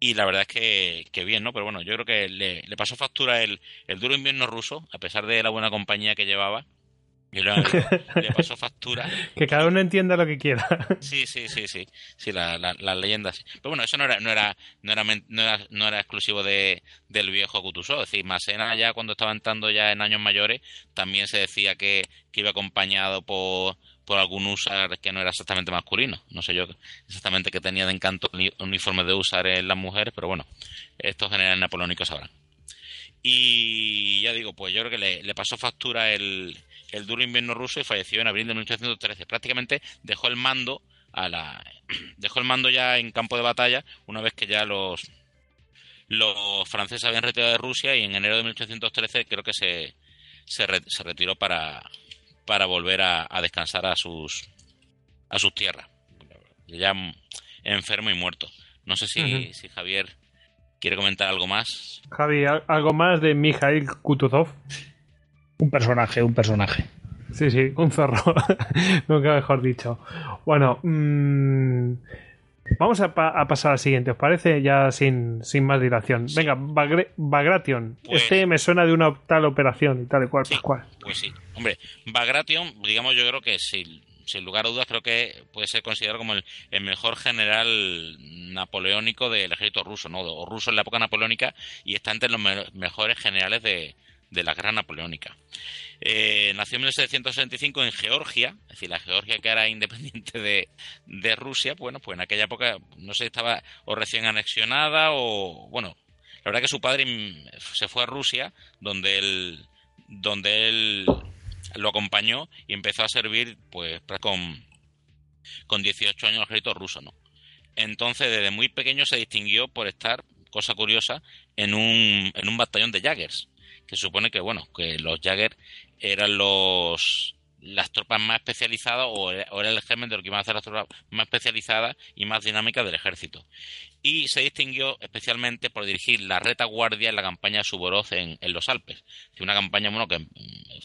y la verdad es que, que, bien, ¿no? Pero bueno, yo creo que le, le pasó factura el, el duro invierno ruso, a pesar de la buena compañía que llevaba, y luego le pasó factura. que cada uno entienda lo que quiera. Sí, sí, sí, sí. Sí, las la, la leyendas. Pero bueno, eso no era, no era, no era, no era, no era exclusivo de, del viejo Kutuzov. Es decir, Masena ya cuando estaba entrando ya en años mayores, también se decía que, que iba acompañado por, por algún usar que no era exactamente masculino. No sé yo exactamente qué tenía de encanto uniforme de usar en las mujeres, pero bueno, estos generales napoleónicos sabrán. Y ya digo, pues yo creo que le, le pasó factura el, el duro invierno ruso y falleció en abril de 1813. Prácticamente dejó el mando a la dejó el mando ya en campo de batalla una vez que ya los los franceses habían retirado de Rusia y en enero de 1813 creo que se, se, se retiró para, para volver a, a, descansar a sus a sus tierras ya enfermo y muerto no sé si, uh -huh. si Javier quiere comentar algo más Javi algo más de Mikhail Kutuzov un personaje, un personaje. Sí, sí, un zorro. Nunca mejor dicho. Bueno, mmm, vamos a, pa a, pasar al siguiente, ¿os parece? Ya sin, sin más dilación. Sí. Venga, Bagre Bagration. Pues, este me suena de una tal operación y tal y cual, sí, cual. Pues sí. Hombre, Bagration, digamos, yo creo que sin, sin lugar a dudas, creo que puede ser considerado como el, el, mejor general napoleónico del ejército ruso, ¿no? O ruso en la época napoleónica y está entre los me mejores generales de, de la guerra napoleónica. Eh, nació en 1765 en Georgia, es decir, la Georgia que era independiente de, Rusia, bueno, pues en aquella época no sé, estaba o recién anexionada o, bueno, la verdad que su padre se fue a Rusia, donde él, donde él lo acompañó y empezó a servir, pues, con, con 18 años el ejército ruso, ¿no? Entonces, desde muy pequeño se distinguió por estar, cosa curiosa, en un, en un batallón de Jaggers que supone que, bueno, que los Jagger eran los las tropas más especializadas o o era el germen de lo que iban a hacer las tropas más especializadas y más dinámicas del ejército. Y se distinguió especialmente por dirigir la retaguardia en la campaña de Suvorov en, en los Alpes. Una campaña bueno, que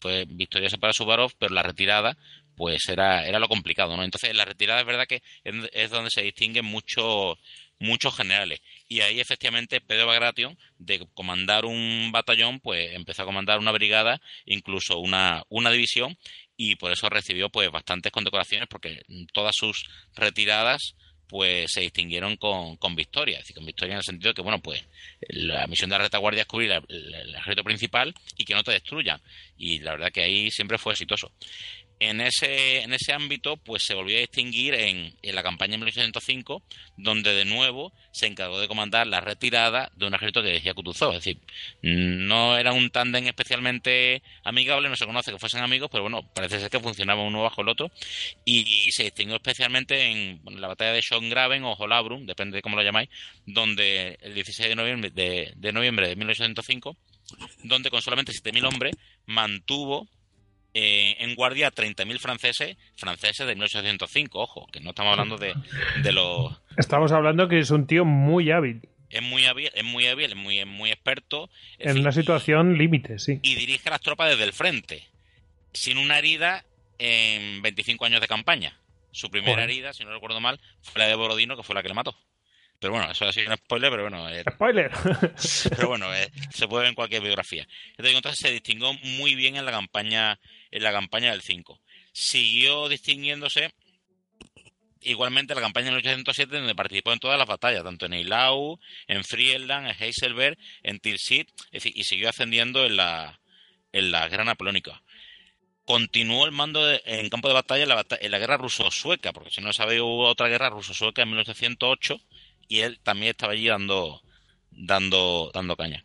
fue victoriosa para Suvorov, pero la retirada pues era, era lo complicado, ¿no? Entonces, la retirada es verdad que es donde se distinguen muchos muchos generales. Y ahí efectivamente Pedro Bagration, de comandar un batallón, pues empezó a comandar una brigada, incluso una, una división, y por eso recibió pues bastantes condecoraciones, porque todas sus retiradas pues se distinguieron con, con victoria, es decir, con victoria en el sentido de que, bueno, pues la misión de la retaguardia es cubrir el, el, ejército principal y que no te destruyan. Y la verdad que ahí siempre fue exitoso en ese, en ese ámbito pues se volvió a distinguir en, la campaña de 1805 donde de nuevo se encargó de comandar la retirada de un ejército que decía Kutuzov. Es decir, no era un tándem especialmente amigable, no se conoce que fuesen amigos pero bueno, parece ser que funcionaba uno bajo el otro. Y, se distinguió especialmente en la batalla de Schongraben o Holabrum, depende de cómo lo llamáis donde el 16 de noviembre de, de noviembre de 1805 donde con solamente 7.000 hombres mantuvo eh, en guardia a 30.000 franceses, franceses de 1805, ojo, que no estamos hablando de, de los... Estamos hablando que es un tío muy hábil. Es muy hábil, es muy hábil, es muy, es muy experto. En decir, una situación límite, sí. Y dirige a las tropas desde el frente, sin una herida en 25 años de campaña. Su primera Joder. herida, si no recuerdo mal, fue la de Borodino, que fue la que le mató. Pero bueno, eso ha sido un spoiler, pero bueno. Eh, ¡Spoiler! pero bueno, eh, se puede ver en cualquier biografía. Entonces se distinguió muy bien en la campaña, en la campaña del 5. Siguió distinguiéndose igualmente en la campaña del 1807, donde participó en todas las batallas, tanto en Eilau, en Frieland, en Heiselberg, en Tilsit, y siguió ascendiendo en la, en la guerra napoleónica continuó el mando en campo de batalla en la, guerra ruso-sueca, porque si no sabéis hubo otra guerra ruso-sueca en 1808 y él también estaba allí dando, dando, dando caña.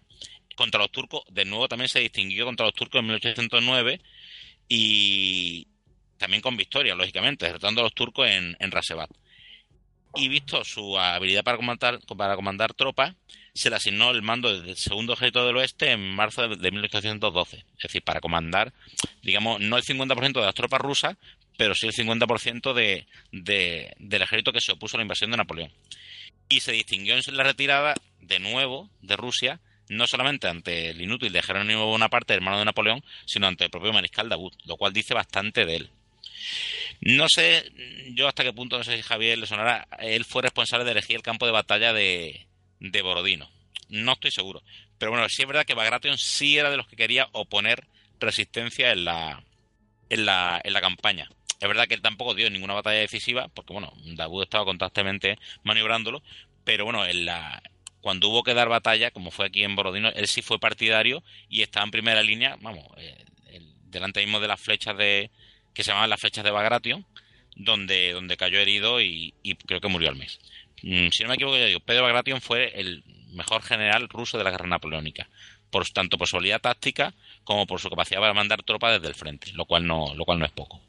Contra los turcos, de nuevo también se distinguió contra los turcos en 1809 y también con victoria, lógicamente, derrotando a los turcos en, en. Y visto su habilidad para comandar, para comandar tropas, se le asignó el mando del segundo ejército del oeste en marzo de 1812. Es decir, para comandar, digamos, no el 50% de las tropas rusas, pero sí el 50% de, del ejército que se opuso a la invasión de Napoleón. Y se distinguió en la retirada, de nuevo, de Rusia, no solamente ante el inútil de Jerónimo Bonaparte, hermano de Napoleón, sino ante el propio mariscal Davout, lo cual dice bastante de él. No sé yo hasta qué punto, no sé si Javier le sonará, él fue responsable de elegir el campo de batalla de, de Borodino. No estoy seguro. Pero bueno, sí es verdad que Bagration sí era de los que quería oponer resistencia en la, en la, en la campaña. Es verdad que él tampoco dio ninguna batalla decisiva, porque bueno, Davout estaba constantemente maniobrándolo, pero bueno, en la, cuando hubo que dar batalla, como fue aquí en Borodino, él sí fue partidario y estaba en primera línea, vamos, eh, delante mismo de las flechas de que se llamaban las flechas de Bagration, donde, donde cayó herido y creo que murió al mes. Mm, si no me equivoco, digo, Pedro Bagration fue el mejor general ruso de la guerra napoleónica, por, tanto por su habilidad táctica como por su capacidad para mandar tropas desde el frente, lo cual no, lo cual no es poco.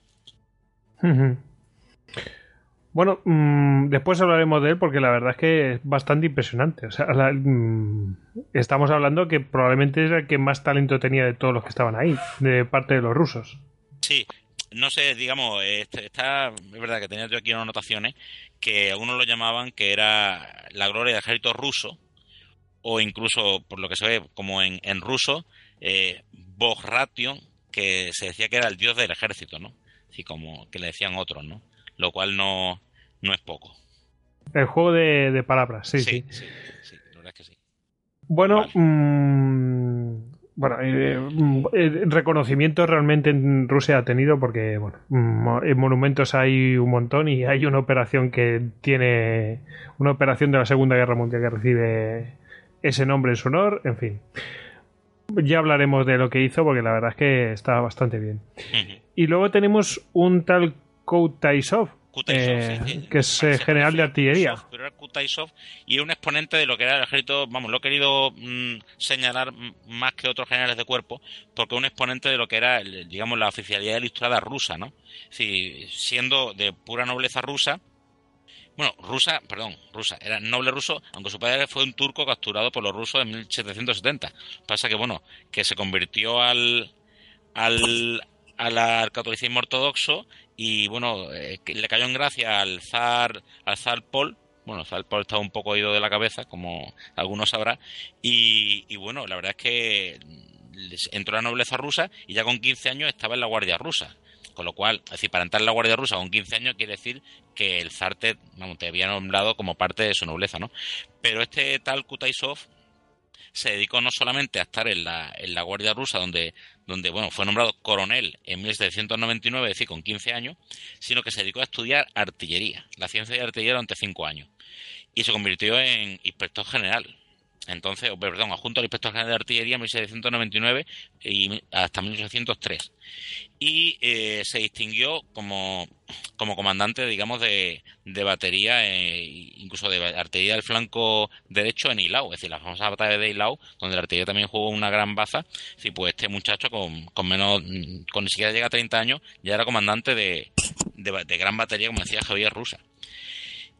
Bueno, mm, después hablaremos de él porque la verdad es que es bastante impresionante. O sea, mm, estamos hablando que probablemente es el que más talento tenía de todos los que estaban ahí, de parte de los rusos. Sí, no sé, digamos, este, está, es verdad que tenía yo aquí unas anotaciones que algunos lo llamaban que era la gloria del ejército ruso, o incluso, por lo que se ve, como en, ruso, eh, que se decía que era el dios del ejército, ¿no? Así como que le decían otros, ¿no? Lo cual no, no es poco. El juego de, palabras, sí, sí. Sí, sí, la verdad es que sí. Bueno, mmm, bueno, eh, eh, reconocimiento realmente en Rusia ha tenido porque, bueno, en monumentos hay un montón y hay una operación que tiene una operación de la Segunda Guerra Mundial que recibe ese nombre en su honor, en fin. Ya hablaremos de lo que hizo porque la verdad es que está bastante bien. Y luego tenemos un tal Koutaisov, eh, que es eh, general de artillería. Kutaisov y era un exponente de lo que era el ejército, vamos, lo he querido mm, señalar más que otros generales de cuerpo, porque un exponente de lo que era, digamos, la oficialidad ilustrada rusa, ¿no? Si, siendo de pura nobleza rusa, bueno, rusa, perdón, rusa, era noble ruso, aunque su padre fue un turco capturado por los rusos en 1770. Pasa que, bueno, que se convirtió al, al, al catolicismo ortodoxo y bueno, eh, le cayó en gracia al zar, al zar Paul, bueno, el zar Paul estaba un poco ido de la cabeza, como algunos sabrán, y, y bueno, la verdad es que entró a la nobleza rusa y ya con 15 años estaba en la guardia rusa. Con lo cual, decir, para entrar en la Guardia Rusa con 15 años quiere decir que el zar te, te había nombrado como parte de su nobleza, ¿no? Pero este tal Kutaisov se dedicó no solamente a estar en la, en la Guardia Rusa, donde, donde bueno, fue nombrado coronel en 1799, es decir, con 15 años, sino que se dedicó a estudiar artillería, la ciencia de artillería durante 5 años. Y se convirtió en inspector general. Entonces, perdón, adjunto al inspector general de artillería en 1799 y hasta 1803 y eh, se distinguió como, como comandante, digamos, de, de batería, eh, incluso de artillería del flanco derecho en Ilau, es decir, la famosa batalla de Ilau, donde la artillería también jugó una gran baza. Sí, pues este muchacho con, con menos, con ni siquiera llega a 30 años, ya era comandante de, de gran batería, como decía Javier Rusa.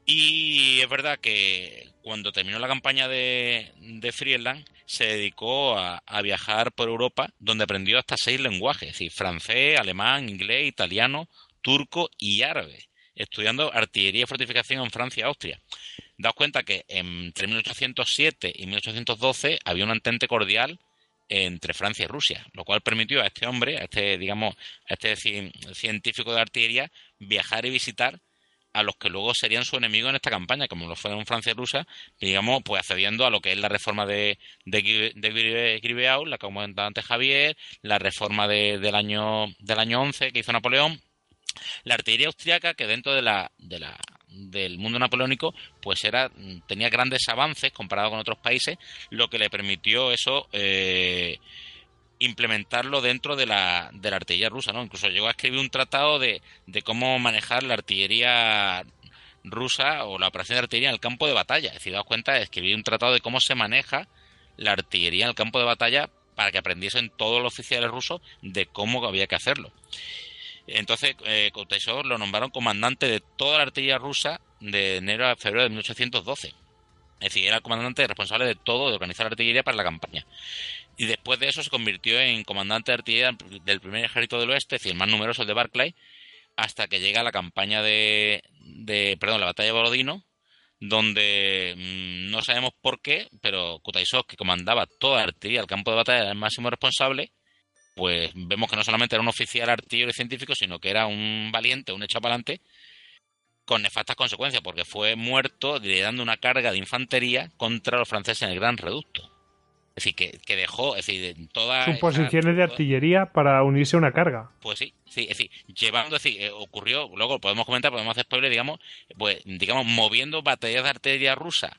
Y es verdad que cuando terminó la campaña de, de Friedland, se dedicó a, viajar por Europa, donde aprendió hasta seis lenguajes, es decir, francés, alemán, inglés, italiano, turco y árabe, estudiando artillería y fortificación en Francia y Austria. Daos cuenta que entre 1807 y 1812 había un entente cordial entre Francia y Rusia, lo cual permitió a este hombre, a este, digamos, a este científico de artillería, viajar y visitar a los que luego serían su enemigo en esta campaña, como lo fueron Francia y Rusia, digamos, pues accediendo a lo que es la reforma de, de, de la que comentaba antes Javier, la reforma del año del año 11 que hizo Napoleón, la artillería austriaca que dentro de la, de la del mundo napoleónico, pues era tenía grandes avances comparado con otros países, lo que le permitió eso eh, implementarlo dentro de la, de la artillería rusa, ¿no? Incluso llegó a escribir un tratado de, de cómo manejar la artillería rusa o la operación de artillería en el campo de batalla. Es decir, daos cuenta, escribir un tratado de cómo se maneja la artillería en el campo de batalla para que aprendiesen todos los oficiales rusos de cómo había que hacerlo. Entonces, eh, lo nombraron comandante de toda la artillería rusa de enero a febrero de 1812. Es decir, era el comandante responsable de todo, de organizar la artillería para la campaña. Y después de eso se convirtió en comandante de artillería del primer ejército del oeste, es decir, el más numeroso de Barclay, hasta que llega la campaña de, de perdón, la batalla de Borodino, donde mm, no sabemos por qué, pero Kutaisov, que comandaba toda la artillería del campo de batalla, era el máximo responsable, pues vemos que no solamente era un oficial artillero y científico, sino que era un valiente, un adelante, con nefastas consecuencias, porque fue muerto liderando una carga de infantería contra los franceses en el Gran Reducto. Es decir, que, que dejó, es decir, todas... Sus posiciones de artillería para unirse a una carga. Pues sí, sí, es decir, llevando, es decir, eh, ocurrió, luego podemos comentar, podemos hacer spoiler, digamos, pues, digamos, moviendo batallas de artillería rusa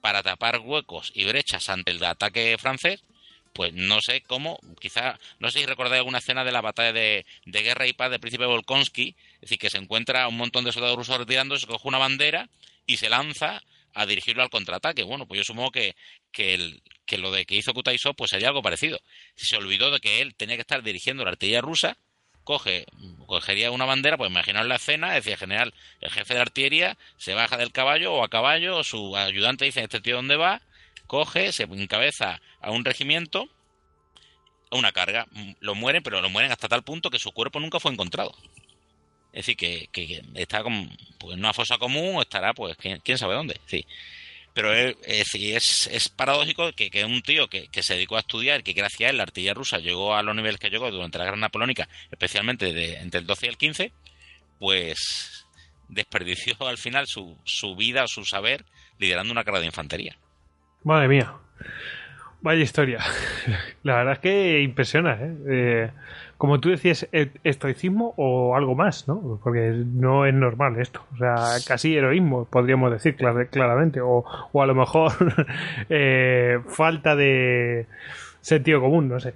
para tapar huecos y brechas ante el ataque francés, pues no sé cómo, quizá, no sé si recordáis alguna escena de la batalla de, de guerra y paz del príncipe Volkonsky, es decir, que se encuentra un montón de soldados rusos retirando, se coge una bandera y se lanza a dirigirlo al contraataque. Bueno, pues yo supongo que, que, el, que lo de que hizo Kutaisov pues sería algo parecido. Se olvidó de que él tenía que estar dirigiendo la artillería rusa, coge, cogería una bandera, pues imaginaos la escena, decía general, el jefe de artillería se baja del caballo o a caballo, su ayudante dice, este tío dónde va, coge, se encabeza a un regimiento, a una carga, lo mueren, pero lo mueren hasta tal punto que su cuerpo nunca fue encontrado. Es decir, que, está pues, en una fosa común o estará, pues, quién, sabe dónde. Sí. Pero es, es, paradójico que, que, un tío que, se dedicó a estudiar, que gracias a él la artillería rusa llegó a los niveles que llegó durante la Guerra Napoleónica, especialmente entre el 12 y el 15, pues desperdició al final su, su vida o su saber liderando una carga de infantería. Madre mía. Vaya historia. La verdad es que impresiona, ¿eh? eh como tú decías, e-, estoicismo o algo más, ¿no? Porque no es normal esto. O sea, casi heroísmo, podríamos decir claramente. O, o a lo mejor eh, falta de sentido común, no sé.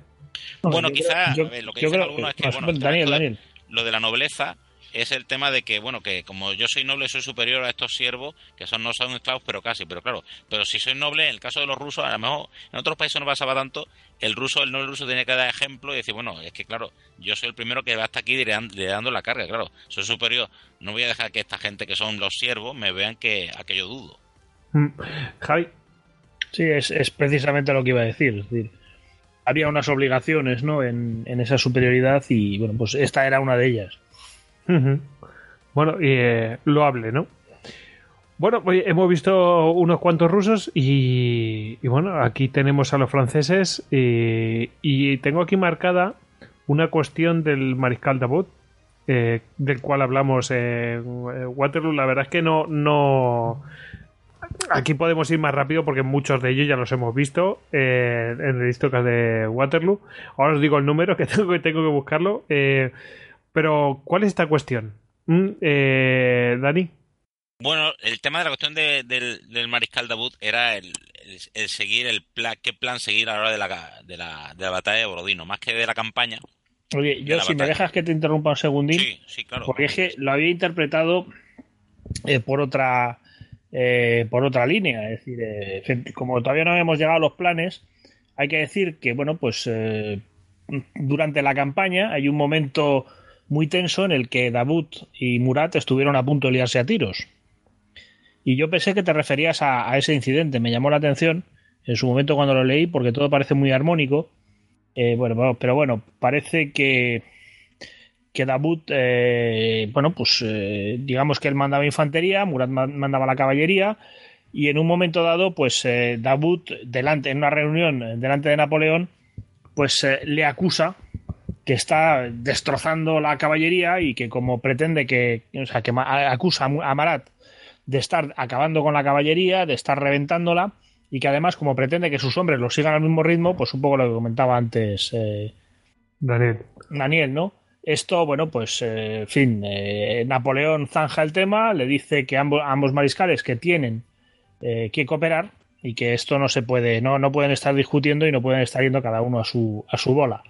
Bueno, quizá lo que dicen algunos es que, bueno, Daniel, Daniel. lo de la nobleza es el tema de que, bueno, que como yo soy noble, soy superior a estos siervos, que son no son esclavos, pero casi, pero claro, pero si soy noble, en el caso de los rusos, a lo mejor en otros países no pasaba tanto, el ruso, el noble ruso tenía que dar ejemplo y decir, bueno, es que claro, yo soy el primero que va hasta aquí le dando la carga, claro, soy superior, no voy a dejar que esta gente que son los siervos me vean que aquello dudo. Mm. Javi. Sí, es, precisamente lo que iba a decir, es decir, había unas obligaciones, ¿no? En, en esa superioridad y, bueno, pues esta era una de ellas. Bueno, eh, lo hable, ¿no? Bueno, hemos visto unos cuantos rusos y, bueno, aquí tenemos a los franceses y, tengo aquí marcada una cuestión del mariscal Davout, eh, del cual hablamos en Waterloo. La verdad es que no, no... Aquí podemos ir más rápido porque muchos de ellos ya los hemos visto eh, en el historia de Waterloo. Ahora os digo el número que tengo que, tengo que buscarlo. Eh, pero, ¿cuál es esta cuestión? Mm, eh, Dani. Bueno, el tema de la cuestión del, mariscal Davout era el, seguir el plan, qué plan seguir a la hora de la, de la, de la batalla de Borodino, más que de la campaña. Oye, yo si me dejas que te interrumpa un segundín, sí, sí, claro, porque es que lo había interpretado eh, por otra eh, por otra línea, es decir, como todavía no hemos llegado a los planes, hay que decir que bueno, pues durante la campaña hay un momento muy tenso en el que Davut y Murat estuvieron a punto de liarse a tiros. Y yo pensé que te referías a, ese incidente, me llamó la atención en su momento cuando lo leí porque todo parece muy armónico. Eh, bueno, pero bueno, parece que, que Davut, eh, bueno, pues eh, digamos que él mandaba infantería, Murat mandaba la caballería y en un momento dado, pues Davut, delante, en una reunión delante de Napoleón, pues le acusa que está destrozando la caballería y que como pretende que, o sea, que acusa a Marat de estar acabando con la caballería, de estar reventándola y que además como pretende que sus hombres lo sigan al mismo ritmo, pues un poco lo que comentaba antes eh, Daniel. Daniel, ¿no? Esto, bueno, pues, eh, en fin, eh, Napoleón zanja el tema, le dice que ambos, ambos mariscales que tienen que cooperar y que esto no se puede, no, no pueden estar discutiendo y no pueden estar yendo cada uno a su, a su bola.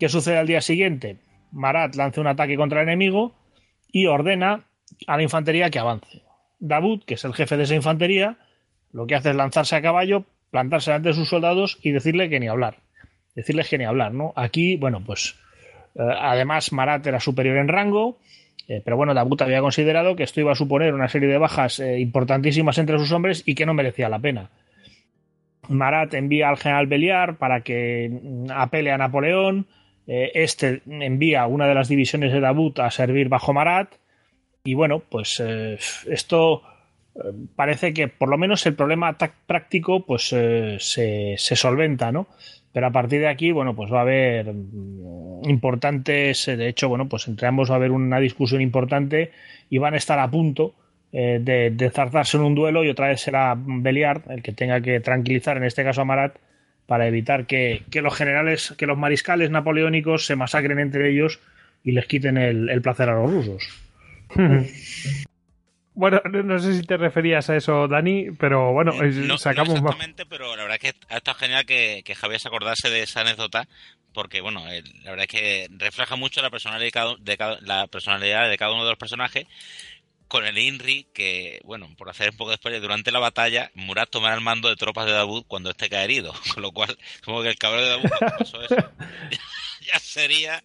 ¿Qué sucede al día siguiente? Marat lanza un ataque contra el enemigo y ordena a la infantería que avance. Davud, que es el jefe de esa infantería, lo que hace es lanzarse a caballo, plantarse delante de sus soldados y decirle que ni hablar. Decirles que ni hablar, ¿no? Aquí, bueno, pues eh, además Marat era superior en rango, eh, pero bueno, Davut había considerado que esto iba a suponer una serie de bajas eh, importantísimas entre sus hombres y que no merecía la pena. Marat envía al general Beliar para que mm, apele a Napoleón. Este envía una de las divisiones de Davut a servir bajo Marat. Y bueno, pues esto parece que por lo menos el problema práctico pues se, solventa, ¿no? Pero a partir de aquí, bueno, pues va a haber mm, importantes, de hecho, bueno, pues entre ambos va a haber una discusión importante y van a estar a punto eh, de, de, en un duelo y otra vez será Beliard el que tenga que tranquilizar, en este caso a Marat, para evitar que, los generales, que los mariscales napoleónicos se masacren entre ellos y les quiten el, el placer a los rusos. Bueno, no sé si te referías a eso, Dani, pero bueno, no, sacamos no exactamente, pero la verdad es que ha estado genial que, que Javier se acordase de esa anécdota, porque bueno, la verdad es que refleja mucho la personalidad de cada, la personalidad de cada uno de los personajes. Con el INRI, que, bueno, por hacer un poco de spoiler, durante la batalla, Murat tomará el mando de tropas de Davud cuando esté cae herido. Con lo cual, como que el cabrón de pasó eso, ya sería.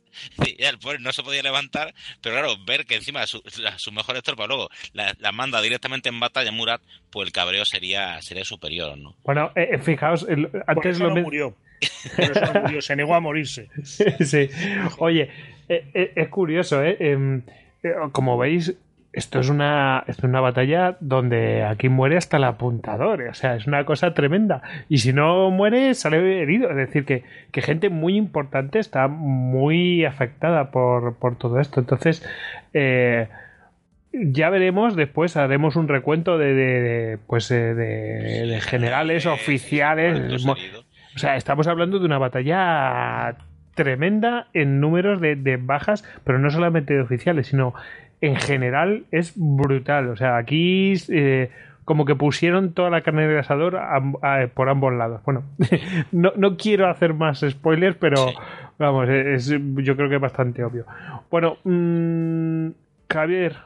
ya el pobre no se podía levantar, pero claro, ver que encima sus su mejores tropas luego las la manda directamente en batalla Murat, pues el cabreo sería, sería superior, ¿no? Bueno, eh, eh fijaos, antes lo no murió. murió. Se negó a morirse. sí. Oye, eh, eh, es curioso, ¿eh? Em, como veis, esto es una, es una batalla donde aquí muere hasta el apuntador, o sea, es una cosa tremenda. Y si no muere, sale herido. Es decir, que, que gente muy importante está muy afectada por, por todo esto. Entonces, eh, ya veremos, después haremos un recuento de, de, pues, eh, de, de generales, oficiales. O sea, estamos hablando de una batalla tremenda en números de, de bajas, pero no solamente de oficiales, sino en general es brutal. O sea, aquí eh, como que pusieron toda la carne del asador por ambos lados. Bueno, no, no, quiero hacer más spoilers, pero vamos, es, yo creo que es bastante obvio. Bueno, mmm, Javier,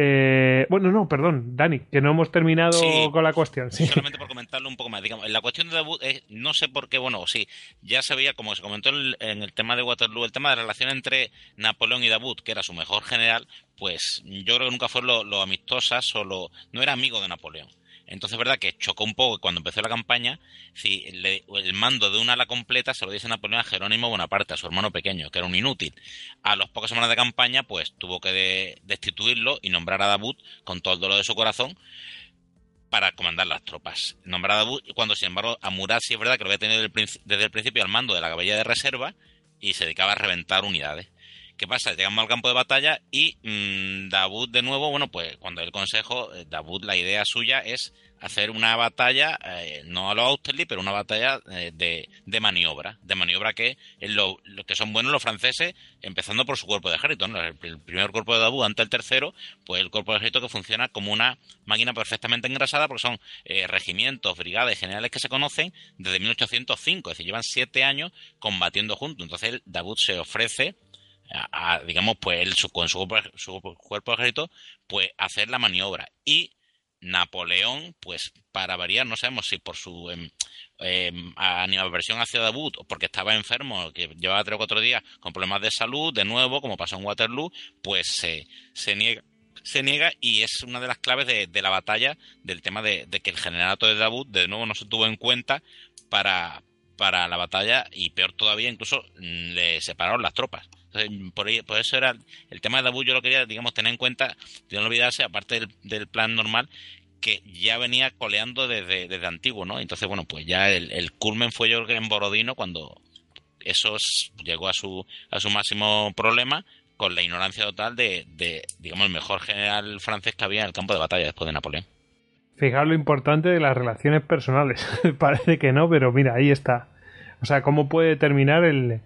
eh, bueno, no, perdón, Dani, que no hemos terminado con la cuestión. Sí. Solamente por comentarlo un poco más. Digamos, la cuestión de debut es, no sé por qué, bueno, sí, ya se veía, como se comentó en el, tema de Waterloo, el tema de la relación entre Napoleón y Davout, que era su mejor general, pues yo creo que nunca fueron lo, amistosas o lo, no era amigo de Napoleón. Entonces es verdad que chocó un poco cuando empezó la campaña, si el mando de una ala completa se lo dice Napoleón a Jerónimo Bonaparte, a su hermano pequeño, que era un inútil. A las pocas semanas de campaña, pues tuvo que destituirlo y nombrar a Davut con todo el dolor de su corazón para comandar las tropas. Nombrar a Davut, cuando sin embargo a Murat sí es verdad que lo había tenido desde el principio al mando de la caballería de reserva y se dedicaba a reventar unidades. ¿Qué pasa? Llegamos al campo de batalla y mmm, de nuevo, bueno, pues cuando el consejo, eh, Davud, la idea suya es hacer una batalla, eh, no a los Austerlitz, pero una batalla eh, de, de, maniobra, de maniobra que es lo, que son buenos los franceses, empezando por su cuerpo de ejército, el, primer cuerpo de Davud ante el tercero, pues el cuerpo de ejército que funciona como una máquina perfectamente engrasada, porque son regimientos, brigadas generales que se conocen desde 1805, es decir, llevan siete años combatiendo juntos, entonces Davud se ofrece digamos, pues él con su, su, cuerpo ejército, pues hacer la maniobra. Y Napoleón, pues para variar, no sabemos si por su eh, eh, animadversión hacia Debut o porque estaba enfermo, que llevaba tres o cuatro días con problemas de salud, de nuevo, como pasó en Waterloo, pues se niega se niega y es una de las claves de, la batalla del tema de, que el generalato de Debut de nuevo no se tuvo en cuenta para, para la batalla y peor todavía incluso mm, le separaron las tropas por, eso era el tema de Dabu, yo lo quería, digamos, tener en cuenta, no olvidarse, aparte del, plan normal, que ya venía coleando desde, desde antiguo, ¿no? Entonces, bueno, pues ya el, culmen fue yo en Borodino cuando eso llegó a su, a su máximo problema con la ignorancia total de, de, digamos, el mejor general francés que había en el campo de batalla después de Napoleón. Fijaos lo importante de las relaciones personales. Parece que no, pero mira, ahí está. O sea, cómo puede terminar el,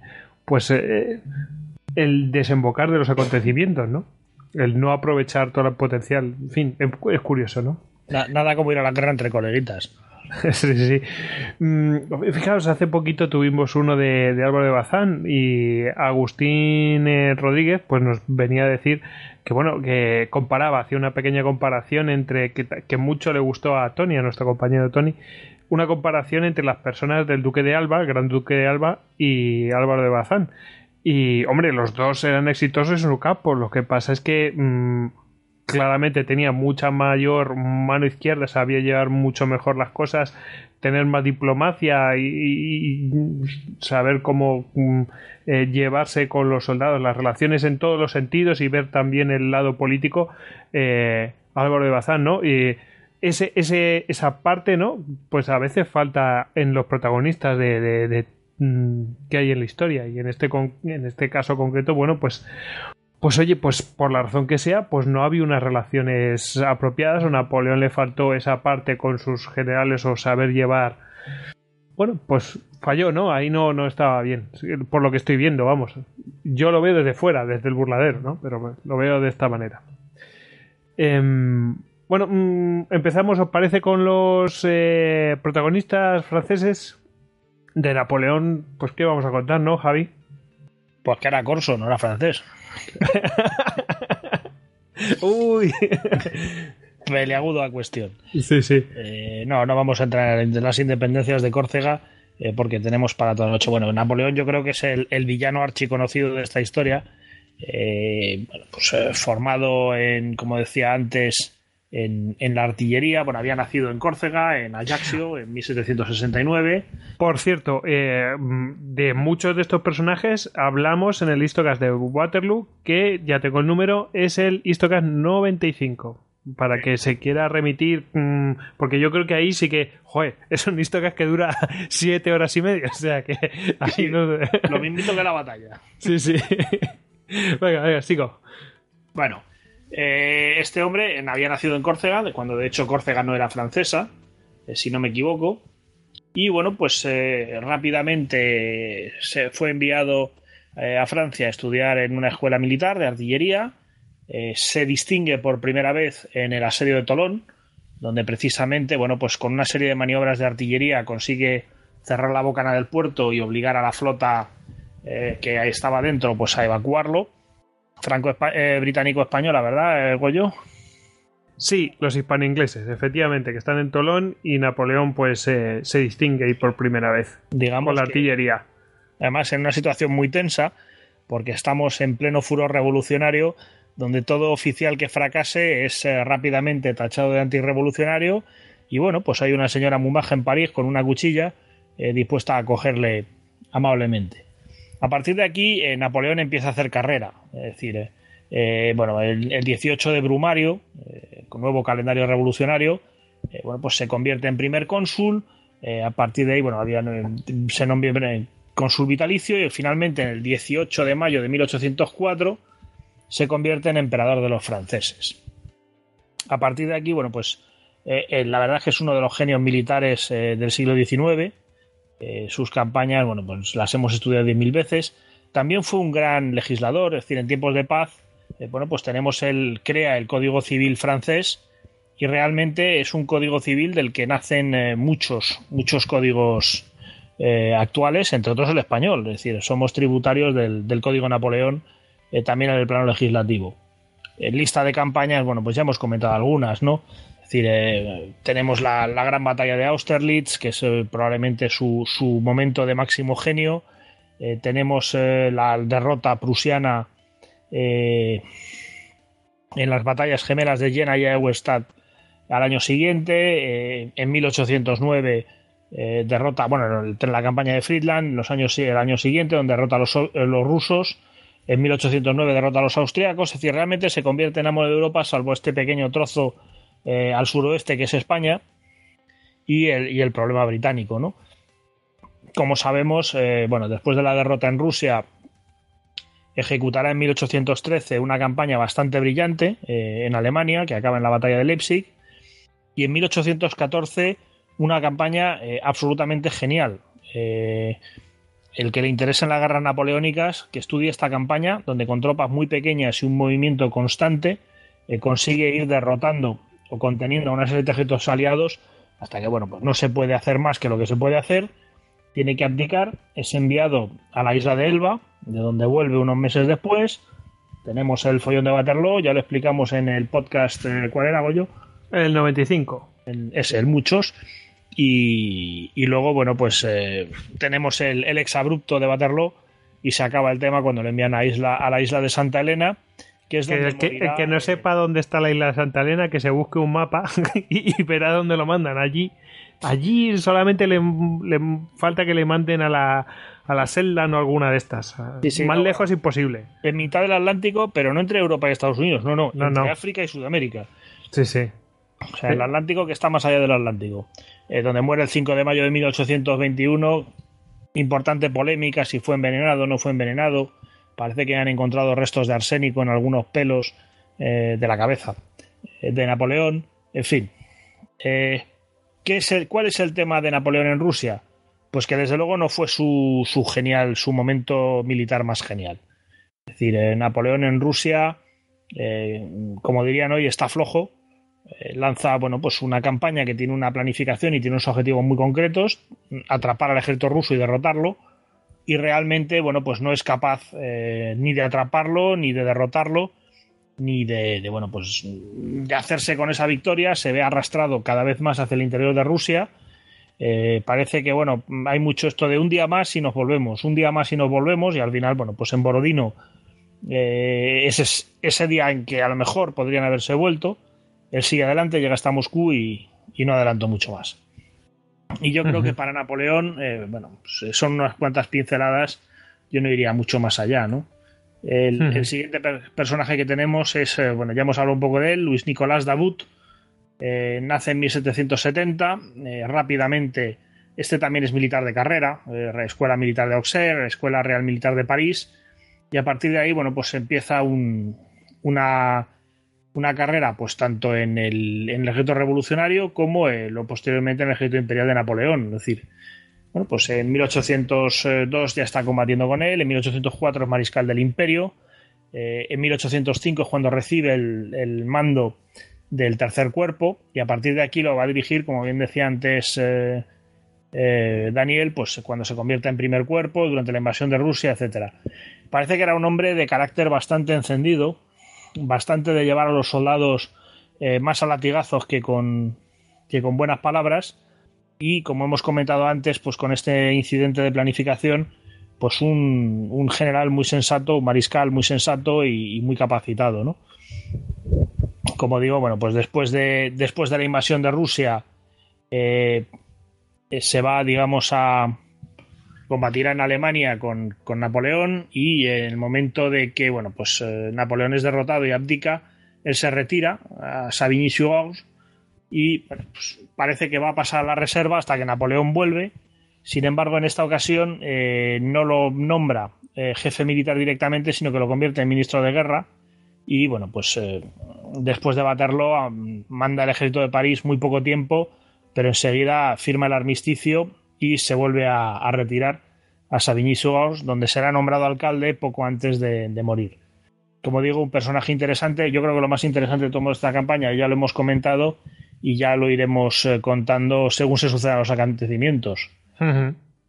pues, eh, el desembocar de los acontecimientos, ¿no? El no aprovechar todo el potencial. En fin, es curioso, ¿no? nada como ir a la guerra entre coleguitas. sí, sí. Mm, fijaos, hace poquito tuvimos uno de, Álvaro de Bazán y Agustín eh, Rodríguez pues nos venía a decir que bueno, que comparaba, hacía una pequeña comparación entre que, mucho le gustó a Tony, a nuestro compañero Tony, una comparación entre las personas del Duque de Alba, el Gran Duque de Alba y Álvaro de Bazán. Y hombre, los dos eran exitosos en su campo. Lo que pasa es que mm, claramente tenía mucha mayor mano izquierda, sabía llevar mucho mejor las cosas, tener más diplomacia y, saber cómo mm, eh, llevarse con los soldados, las relaciones en todos los sentidos y ver también el lado político. Eh, Álvaro de Bazán, ¿no? Y ese, ese, esa parte, ¿no? Pues a veces falta en los protagonistas de, mm, que hay en la historia y en este en este caso concreto bueno pues pues oye, pues por la razón que sea, pues no había unas relaciones apropiadas, a Napoleón le faltó esa parte con sus generales o saber llevar. Bueno, pues falló, ¿no? Ahí no, no estaba bien, por lo que estoy viendo, vamos. Yo lo veo desde fuera, desde el burladero, ¿no? Pero lo veo de esta manera. Em, bueno, mm, empezamos, ¿os parece, con los eh, protagonistas franceses de Napoleón? Pues, ¿qué vamos a contar, no, Javi? Pues que era corso, no era francés. Uy. Peleagudo a cuestión. Sí, sí. Eh, no, no vamos a entrar en las independencias de Córcega eh, porque tenemos para toda la noche. Bueno, Napoleón yo creo que es el, el villano archiconocido de esta historia. Eh, pues, formado en, como decía antes, en, la artillería. Bueno, había nacido en Córcega, en Ajaccio, en 1769. Por cierto, eh, de muchos de estos personajes hablamos en el Histocast de Waterloo, que ya tengo el número, es el Histocast 95 para que se quiera remitir, mm, porque yo creo que ahí sí que, joder, es un histocast que dura siete horas y media, o sea que ahí no... lo mismo que la batalla. Sí, sí. venga, venga, sigo. Bueno, eh, este hombre había nacido en Córcega, cuando de hecho Córcega no era francesa, eh, si no me equivoco. Y bueno, pues eh, rápidamente se fue enviado a Francia a estudiar en una escuela militar de artillería. se distingue por primera vez en el asedio de Tolón, donde precisamente, bueno, pues con una serie de maniobras de artillería consigue cerrar la bocana del puerto y obligar a la flota que estaba dentro pues a evacuarlo franco eh, británico-española, ¿verdad, eh, Goyo? Sí, los hispano-ingleses, efectivamente, que están en Tolón y Napoleón pues eh, se distingue ahí por primera vez Digamos con la artillería. además, en una situación muy tensa, porque estamos en pleno furor revolucionario, donde todo oficial que fracase es rápidamente tachado de antirrevolucionario y bueno, pues hay una señora muy en París con una cuchilla dispuesta a acogerle amablemente. A partir de aquí, eh, Napoleón empieza a hacer carrera. Es decir, eh, eh, bueno, el, 18 de Brumario, con nuevo calendario revolucionario, bueno, pues se convierte en primer cónsul. a partir de ahí, bueno, había, se nombra cónsul vitalicio y finalmente en el 18 de mayo de 1804 se convierte en emperador de los franceses. A partir de aquí, bueno, pues la verdad es que es uno de los genios militares del siglo XIX eh, sus campañas, bueno, pues las hemos estudiado diez mil veces. También fue un gran legislador, es decir, en tiempos de paz, eh, bueno, pues tenemos el, crea el Código Civil francés y realmente es un código civil del que nacen eh, muchos, muchos códigos actuales, entre otros el español, es decir, somos tributarios del, del Código Napoleón también en el plano legislativo. En lista de campañas, bueno, pues ya hemos comentado algunas, ¿no? Decir, eh, tenemos la, gran batalla de Austerlitz, que es eh, probablemente su, momento de máximo genio. Eh, tenemos la derrota prusiana en las batallas gemelas de Jena y Auerstadt al año siguiente. en 1809 derrota, bueno, en la campaña de Friedland, los años, el año siguiente, donde derrota a los, los rusos. En 1809 derrota a los austriacos, es decir, realmente se convierte en amo de Europa, salvo este pequeño trozo eh, al suroeste, que es España, y el, problema británico, ¿no? como sabemos, eh, bueno, después de la derrota en Rusia, ejecutará en 1813 una campaña bastante brillante eh, en Alemania, que acaba en la batalla de Leipzig, y en 1814 una campaña absolutamente genial. el que le interese en las guerras napoleónicas, que estudie esta campaña, donde con tropas muy pequeñas y un movimiento constante consigue ir derrotando o conteniendo a una serie de ejércitos aliados hasta que, bueno, pues no se puede hacer más que lo que se puede hacer tiene que abdicar, es enviado a la isla de Elba, de donde vuelve unos meses después. Tenemos el follón de Waterloo, ya lo explicamos en el podcast, eh, ¿cuál era, Goyo? El 95. es el muchos. Y, luego, bueno, pues eh, tenemos el, el exabrupto de Waterloo y se acaba el tema cuando le envían a, isla, a la isla de Santa Elena. Que es donde el, que, no sepa dónde está la isla de Santa Elena, que se busque un mapa y verá dónde lo mandan. Allí Allí solamente le, falta que le manden a la, a la celda o alguna de estas. Más lejos imposible. En mitad del Atlántico, pero no entre Europa y Estados Unidos, no, no, entre África y Sudamérica. Sí, sí. O sea, el Atlántico que está más allá del Atlántico. Eh, donde muere el 5 de mayo de 1821. Importante polémica si fue envenenado o no fue envenenado. Parece que han encontrado restos de arsénico en algunos pelos eh, de la cabeza eh, de Napoleón. En fin. Eh, es el, ¿Cuál es el tema de Napoleón en Rusia? Pues que desde luego no fue su, su genial, su momento militar más genial. Es decir, Napoleón en Rusia, como dirían hoy, está flojo. Lanza, bueno, pues una campaña que tiene una planificación y tiene unos objetivos muy concretos, atrapar al ejército ruso y derrotarlo. Y realmente, bueno, pues no es capaz ni de atraparlo ni de derrotarlo ni de, bueno, pues de hacerse con esa victoria, se ve arrastrado cada vez más hacia el interior de Rusia. Eh, parece que, bueno, hay mucho esto de un día más y nos volvemos, un día más y nos volvemos, y al final, bueno, pues en Borodino, eh, ese, ese día en que a lo mejor podrían haberse vuelto, él sigue adelante, llega hasta Moscú y, no adelantó mucho más. Y yo creo que para Napoleón, eh, bueno, pues son unas cuantas pinceladas, yo no iría mucho más allá, ¿no? El, siguiente personaje que tenemos es, eh, bueno, ya hemos hablado un poco de él, Luis Nicolás Davut. Eh, nace en 1770. Eh, rápidamente, este también es militar de carrera, Escuela Militar de Auxerre, Escuela Real Militar de París. Y a partir de ahí, bueno, pues empieza una, una carrera, pues tanto en el, ejército revolucionario como lo posteriormente en el ejército imperial de Napoleón. Es decir, bueno, pues en 1802 ya está combatiendo con él, en 1804 es mariscal del imperio, eh, en 1805 es cuando recibe el, mando del tercer cuerpo y a partir de aquí lo va a dirigir, como bien decía antes eh, eh, Daniel, pues cuando se convierta en primer cuerpo, durante la invasión de Rusia, etcétera. Parece que era un hombre de carácter bastante encendido, bastante de llevar a los soldados más a latigazos que con, que con buenas palabras y como hemos comentado antes, pues con este incidente de planificación, pues un, general muy sensato, un mariscal muy sensato y, muy capacitado, ¿no? Como digo, bueno, pues después de, después de la invasión de Rusia eh, se va, digamos, a combatir en Alemania con, Napoleón y en el momento de que, bueno, pues eh, Napoleón es derrotado y abdica, él se retira a Savigny-sur-Orge y pues parece que va a pasar a la reserva hasta que Napoleón vuelve. Sin embargo, en esta ocasión eh, no lo nombra eh, jefe militar directamente, sino que lo convierte en ministro de guerra. Y bueno, pues después de baterlo, manda el ejército de París muy poco tiempo, pero enseguida firma el armisticio y se vuelve a, retirar a Savigny-sur-Orge, donde será nombrado alcalde poco antes de, de, morir. Como digo, un personaje interesante. Yo creo que lo más interesante de toda esta campaña, ya lo hemos comentado, y ya lo iremos eh, contando según se sucedan los acontecimientos.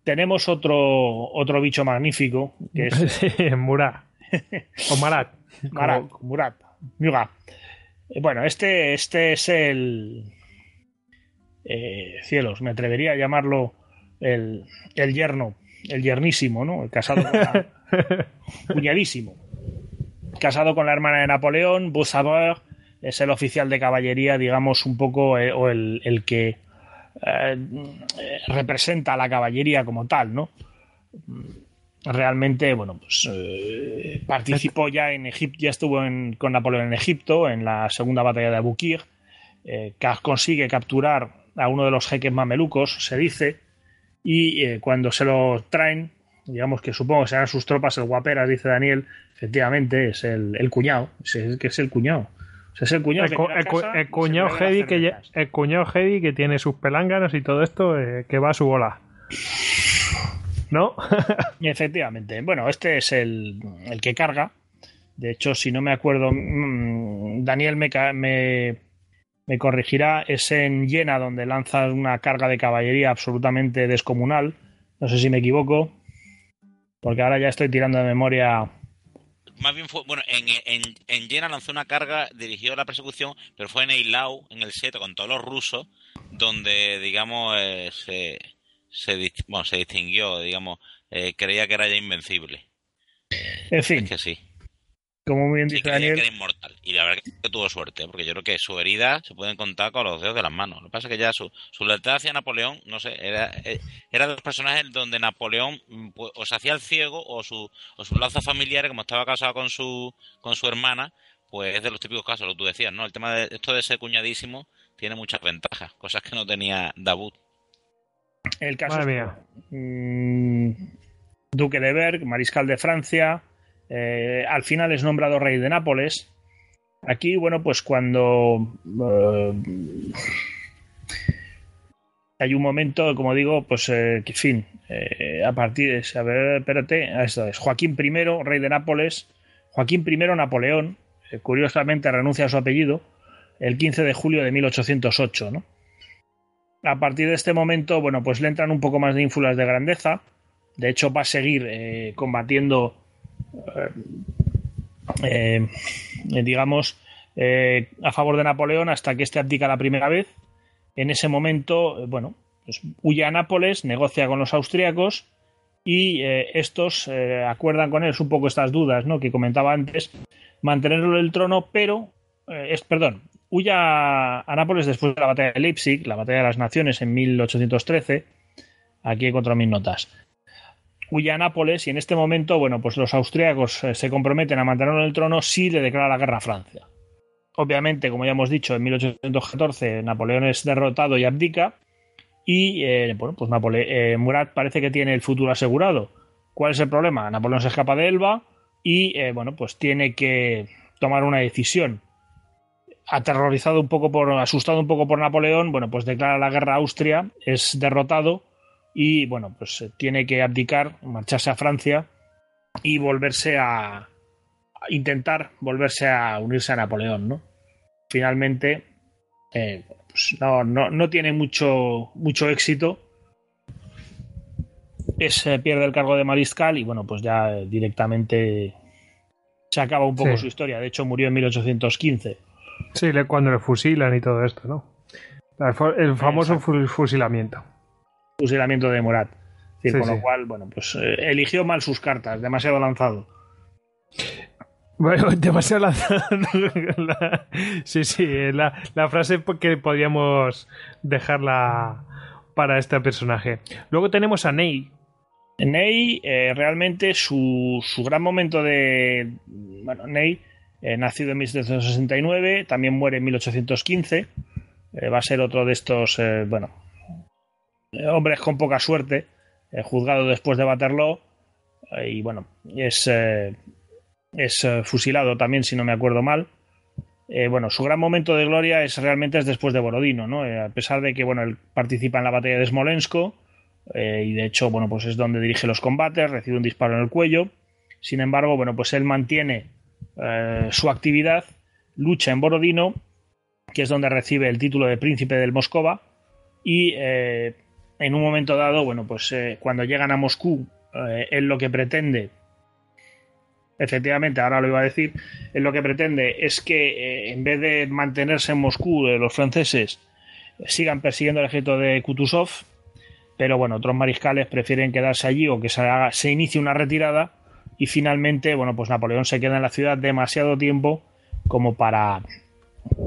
Tenemos otro, otro bicho magnífico, que es... Murat. o Marat. Marat, Murat. Eh, bueno, este, este es el... Eh, cielos, me atrevería a llamarlo el, el yerno, el yernísimo, ¿no? El casado con la... cuñadísimo. Casado con la hermana de Napoleón, Boussabeur, es el oficial de caballería, digamos, un poco, eh, o el, que eh, representa a la caballería como tal, ¿no? Realmente, bueno, pues eh, participó ya en Egipto, ya estuvo con Napoleón en Egipto, en la segunda batalla de Abukir, consigue capturar a uno de los jeques mamelucos, se dice, y eh, cuando se lo traen, digamos que supongo que serán sus tropas, el guaperas, dice Daniel, efectivamente es el, el cuñado, es, que es el cuñado. O sea, es el cuñado, el, cuñado heavy que el cuñado heavy que tiene sus pelánganos y todo esto eh, que va a su bola. ¿No? Efectivamente. Bueno, este es el, el, que carga. De hecho, si no me acuerdo, mm, Daniel me, me, me corregirá, es en Jena donde lanza una carga de caballería absolutamente descomunal. No sé si me equivoco, porque ahora ya estoy tirando de memoria. Más bien fue, bueno, en, en, en Jena lanzó una carga, dirigió la persecución, pero fue en Eilau, en el Seto, con todos los rusos, donde, digamos, eh, se, se, bueno, se distinguió, digamos, eh, creía que era ya invencible. En fin. Es que sí como muy bien dice Daniel. Que era inmortal. Y la verdad que tuvo suerte, porque yo creo que su herida se pueden contar con los dedos de las manos. Lo que pasa es que ya su, su lealtad hacia Napoleón, no sé, era, eh, era de los personajes donde Napoleón mm, pues, o se hacía el ciego o, su, o sus lazos familiares, como estaba casado con su, con su hermana, pues es de los típicos casos, lo que tú decías, ¿no? El tema de esto de ser cuñadísimo tiene muchas ventajas, cosas que no tenía Davut. El caso mmm, Duque de Berg, mariscal de Francia, eh, al final es nombrado rey de Nápoles. Aquí, bueno, pues cuando eh, hay un momento, como digo, pues eh, fin, a partir de, a ver, espérate, esto es Joaquín I, rey de Nápoles, Joaquín I Napoleón, curiosamente renuncia a su apellido, el 15 de julio de 1808, ¿no? A partir de este momento, bueno, pues le entran un poco más de ínfulas de grandeza. De hecho, va a seguir combatiendo eh, digamos, eh, a favor de Napoleón hasta que éste abdica la primera vez. En ese momento, bueno, pues huye a Nápoles, negocia con los austriacos y eh, estos acuerdan con él un poco estas dudas ¿no? que comentaba antes, mantenerlo en el trono, pero, es, perdón, huye a, a, Nápoles después de la batalla de Leipzig, la batalla de las naciones en 1813. Aquí he encontrado mis notas huye a Nápoles y en este momento, bueno, pues los austriacos eh, se comprometen a mantenerlo en el trono si le declara la guerra a Francia. Obviamente, como ya hemos dicho, en 1814 Napoleón es derrotado y abdica y, eh, bueno, pues eh, Murat parece que tiene el futuro asegurado. ¿Cuál es el problema? Napoleón se escapa de Elba y, bueno, pues tiene que tomar una decisión. Aterrorizado un poco por, asustado un poco por Napoleón, bueno, pues declara la guerra a Austria, es derrotado y bueno, pues eh, tiene que abdicar, marcharse a Francia y volverse a, intentar volverse a unirse a Napoleón, ¿no? Finalmente, eh, pues no, no, tiene mucho, mucho éxito. Es, eh, pierde el cargo de mariscal y bueno, pues ya directamente se acaba un poco su historia. De hecho, murió en 1815. Sí, cuando le fusilan y todo esto, ¿no? El famoso fusilamiento fusilamiento de Morat. con lo cual, bueno, pues eh, eligió mal sus cartas, demasiado lanzado. Bueno, demasiado lanzado. sí, sí, la, la, frase que podríamos dejarla para este personaje. Luego tenemos a Ney. Ney, eh, realmente su, su, gran momento de. Bueno, Ney, eh, nacido en 1769, también muere en 1815. va a ser otro de estos, bueno, eh, hombres con poca suerte, eh, juzgado después de Waterloo, eh, y bueno, es, es fusilado también, si no me acuerdo mal. bueno, su gran momento de gloria es realmente es después de Borodino, ¿no? a pesar de que, bueno, él participa en la batalla de Smolensk, y de hecho, bueno, pues es donde dirige los combates, recibe un disparo en el cuello. Sin embargo, bueno, pues él mantiene su actividad, lucha en Borodino, que es donde recibe el título de príncipe del Moscova, y en un momento dado, bueno, pues eh, cuando llegan a Moscú, eh, él lo que pretende, efectivamente, ahora lo iba a decir, él lo que pretende es que eh, en vez de mantenerse en Moscú, los franceses sigan persiguiendo el ejército de Kutuzov, pero bueno, otros mariscales prefieren quedarse allí o que se, haga, se inicie una retirada y finalmente, bueno, pues Napoleón se queda en la ciudad demasiado tiempo como para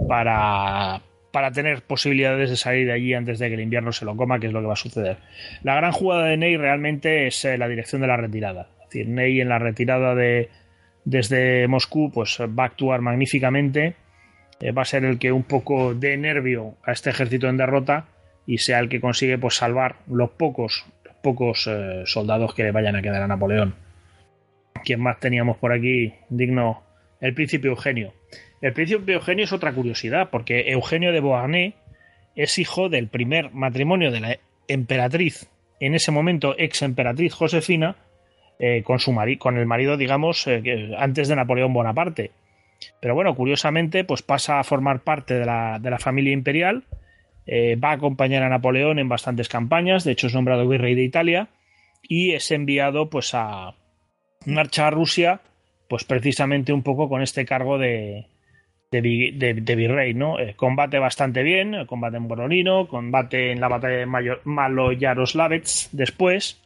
para para tener posibilidades de salir de allí antes de que el invierno se lo coma, que es lo que va a suceder. La gran jugada de Ney realmente es eh, la dirección de la retirada. Es decir, Ney en la retirada de desde Moscú pues va a actuar magníficamente, eh, va a ser el que un poco dé nervio a este ejército en derrota y sea el que consigue pues salvar los pocos pocos eh, soldados que le vayan a quedar a Napoleón. ¿Quién más teníamos por aquí? Digno. El príncipe Eugenio. El príncipe Eugenio es otra curiosidad, porque Eugenio de Beauharnais es hijo del primer matrimonio de la emperatriz, en ese momento ex emperatriz Josefina, eh, con, su con el marido, digamos, eh, antes de Napoleón Bonaparte. Pero bueno, curiosamente, pues pasa a formar parte de la, de la familia imperial, eh, va a acompañar a Napoleón en bastantes campañas, de hecho es nombrado virrey de Italia, y es enviado pues a marcha a Rusia, pues precisamente un poco con este cargo de, de, virrey, ¿no? Combate bastante bien, combate en Boronino, combate en la batalla de Malo-Yaroslavets después,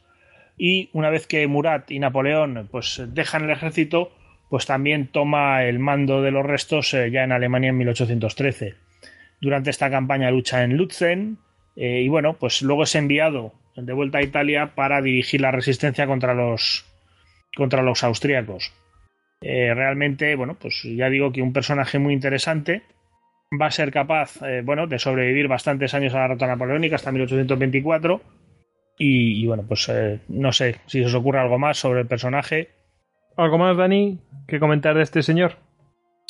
y una vez que Murat y Napoleón pues dejan el ejército, pues también toma el mando de los restos eh, ya en Alemania en 1813. Durante esta campaña lucha en Lutzen eh, y bueno, pues luego es enviado de vuelta a Italia para dirigir la resistencia contra los contra los austríacos. Eh, realmente, bueno, pues ya digo que un personaje muy interesante va a ser capaz, bueno, de sobrevivir bastantes años a la rota napoleónica hasta 1824 y, bueno, pues no sé si os ocurre algo más sobre el personaje ¿Algo más, Dani, que comentar de este señor?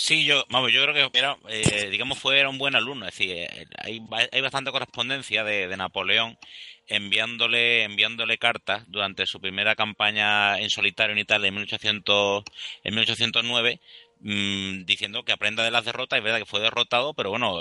Sí, yo, vamos, yo creo que era, eh, digamos, fue un buen alumno. Es decir, eh, hay, hay bastante correspondencia de, Napoleón enviándole, enviándole cartas durante su primera campaña en solitario en Italia en, 1800, en 1809 mm, diciendo que aprenda de las derrotas. Es verdad que fue derrotado, pero bueno,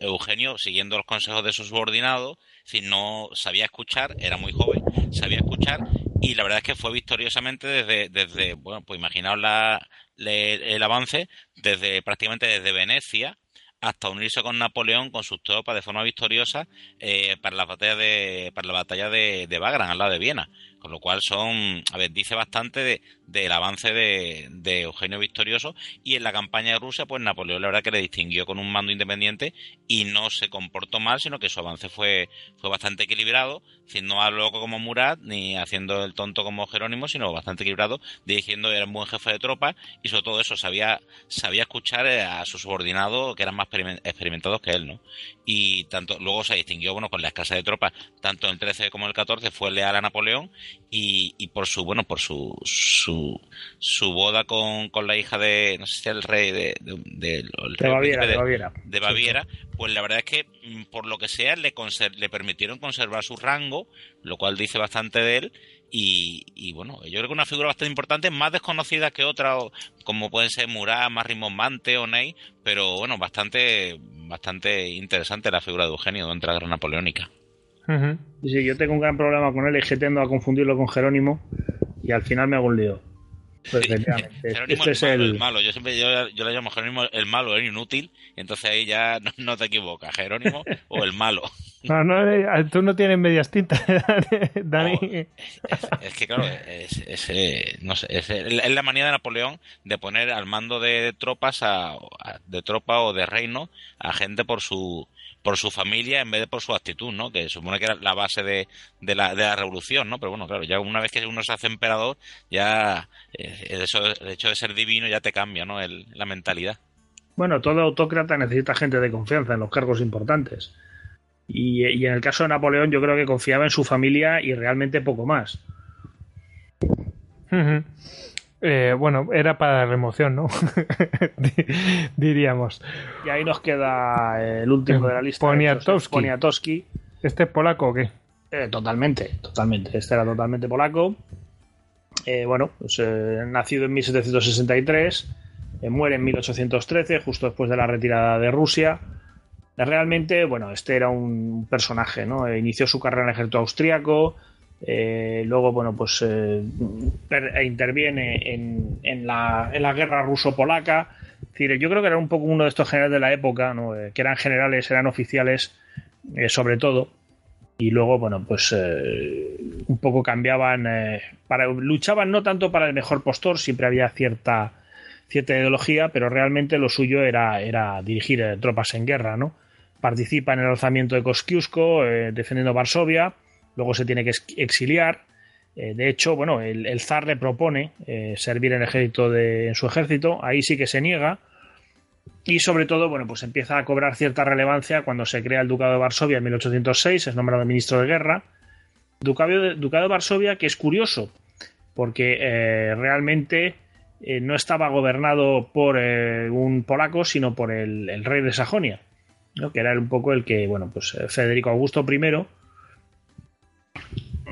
Eugenio, siguiendo los consejos de su subordinado, si no sabía escuchar, era muy joven, sabía escuchar y la verdad es que fue victoriosamente desde, desde bueno, pues imaginaos la, el avance desde prácticamente desde Venecia hasta unirse con Napoleón con sus tropas de forma victoriosa eh, para la batalla de para la batalla de, de Wagram al lado de Viena con lo cual son, a ver, dice bastante de, del avance de, Eugenio Victorioso y en la campaña de Rusia, pues Napoleón la verdad que le distinguió con un mando independiente y no se comportó mal, sino que su avance fue, fue bastante equilibrado, siendo a loco como Murat, ni haciendo el tonto como Jerónimo, sino bastante equilibrado, dirigiendo, era un buen jefe de tropa y sobre todo eso, sabía, sabía escuchar a sus subordinados que eran más experimentados que él, ¿no? Y tanto, luego se distinguió, bueno, con la escasa de tropas, tanto en el 13 como en el 14 fue leal a Napoleón y, y por su, bueno, por su, su, su boda con, con la hija de, no sé si el rey de, de, Baviera, de, Baviera, pues la verdad es que mm, por lo que sea le, le permitieron conservar su rango, lo cual dice bastante de él y, y, bueno, yo creo que una figura bastante importante, más desconocida que otra, como pueden ser Murat, más Mante o Ney, pero bueno, bastante, bastante interesante la figura de Eugenio dentro de la Guerra Napoleónica. Sí, yo tengo un gran problema con él y que tendo a confundirlo con Jerónimo y al final me hago un lío. Pues, Jerónimo este es el, malo, Yo siempre yo, le llamo Jerónimo el malo, el inútil, entonces ahí ya no, te equivocas, Jerónimo o el malo. No, no, eh, tú no tienes medias tintas, Dani. es, que claro, es, eh, no sé, es, la manía de Napoleón de poner al mando de tropas a, de tropa o de reino a gente por su por su familia en vez de por su actitud, ¿no? Que supone que era la base de, de, la, de la revolución, ¿no? Pero bueno, claro, ya una vez que uno se hace emperador, ya eh, eso, el hecho de ser divino ya te cambia, ¿no? El, la mentalidad. Bueno, todo autócrata necesita gente de confianza en los cargos importantes. Y, y, en el caso de Napoleón yo creo que confiaba en su familia y realmente poco más. Eh, bueno, era para la remoción, ¿no? Diríamos. Y ahí nos queda el último de la lista. Poniatowski. ¿Este es polaco o qué? Eh, totalmente, totalmente. Este era totalmente polaco. Eh, bueno, pues, nacido en 1763, muere en 1813, justo después de la retirada de Rusia. Realmente, bueno, este era un personaje, ¿no? Inició su carrera en el ejército austriaco, eh, luego, bueno, pues eh, interviene en, la, guerra ruso-polaca. Yo creo que era un poco uno de estos generales de la época, eh, que eran generales, eran oficiales, sobre todo. Y luego, bueno, pues un poco cambiaban, para, luchaban no tanto para el mejor postor, siempre había cierta, cierta ideología, pero realmente lo suyo era, era dirigir tropas en guerra, ¿no? Participa en el alzamiento de Kosciuszko, defendiendo Varsovia luego se tiene que exiliar. Eh, de hecho, bueno, el, zar le propone eh, servir en, ejército de, en su ejército, ahí sí que se niega. Y sobre todo, bueno, pues empieza a cobrar cierta relevancia cuando se crea el Ducado de Varsovia en 1806, es nombrado ministro de guerra. Ducado de, Varsovia, que es curioso, porque eh, realmente no estaba gobernado por un polaco, sino por el, rey de Sajonia, que era un poco el que, bueno, pues Federico Augusto I,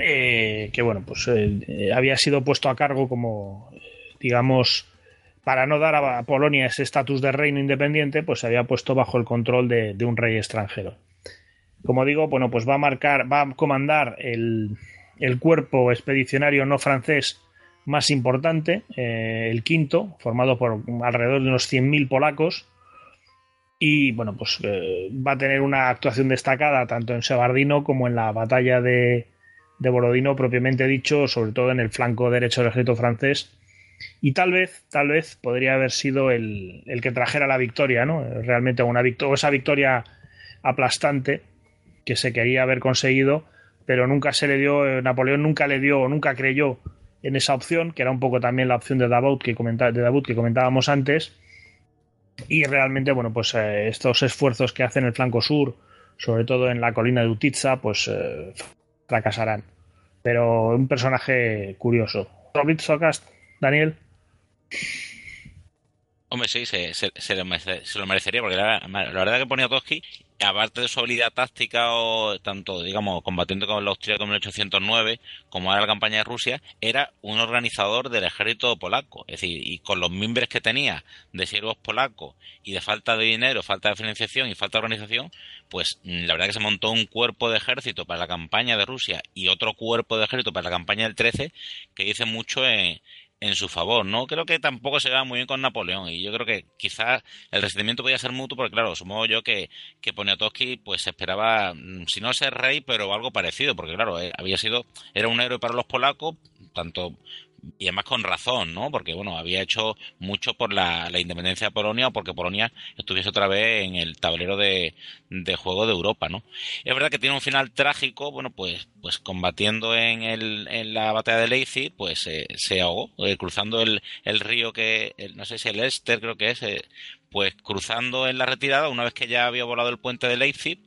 eh, que bueno, pues eh, había sido puesto a cargo como, eh, digamos, para no dar a Polonia ese estatus de reino independiente, pues se había puesto bajo el control de, un rey extranjero. Como digo, bueno, pues va a marcar, va a comandar el, el cuerpo expedicionario no francés más importante, eh, el quinto, formado por alrededor de unos 100.000 polacos. Y bueno, pues eh, va a tener una actuación destacada tanto en Sebardino como en la batalla de, de Borodino, propiamente dicho, sobre todo en el flanco derecho del ejército francés. Y tal vez, tal vez podría haber sido el, el que trajera la victoria, ¿no? Realmente una victoria, esa victoria aplastante que se quería haber conseguido, pero nunca se le dio, eh, Napoleón nunca le dio, nunca creyó en esa opción, que era un poco también la opción de Davout que, de Davout que comentábamos antes. Y realmente, bueno, pues eh, estos esfuerzos que hacen el flanco sur, sobre todo en la colina de Utitsa, pues eh, fracasarán. Pero un personaje curioso. Robert Socast, Daniel. Hombre, sí, se, se, se, lo, merecería, porque la, verdad que Poniatowski, aparte de su habilidad táctica, o tanto, digamos, combatiendo con la austríaca en 1809, como era la campaña de Rusia, era un organizador del ejército polaco. Es decir, y con los mimbres que tenía de siervos polacos y de falta de dinero, falta de financiación y falta de organización, pues la verdad que se montó un cuerpo de ejército para la campaña de Rusia y otro cuerpo de ejército para la campaña del 13, que dice mucho en en su favor, ¿no? Creo que tampoco se va muy bien con Napoleón y yo creo que quizás el resentimiento podía ser mutuo porque claro, supongo yo que, que Poniatowski pues esperaba, si no ser rey, pero algo parecido, porque claro, eh, había sido, era un héroe para los polacos, tanto y además con razón, ¿no? Porque, bueno, había hecho mucho por la, la, independencia de Polonia o porque Polonia estuviese otra vez en el tablero de, de, juego de Europa, ¿no? Es verdad que tiene un final trágico, bueno, pues, pues combatiendo en, el, en la batalla de Leipzig, pues eh, se ahogó, eh, cruzando el, el río que, no sé si el Ester creo que es, eh, pues cruzando en la retirada, una vez que ya había volado el puente de Leipzig,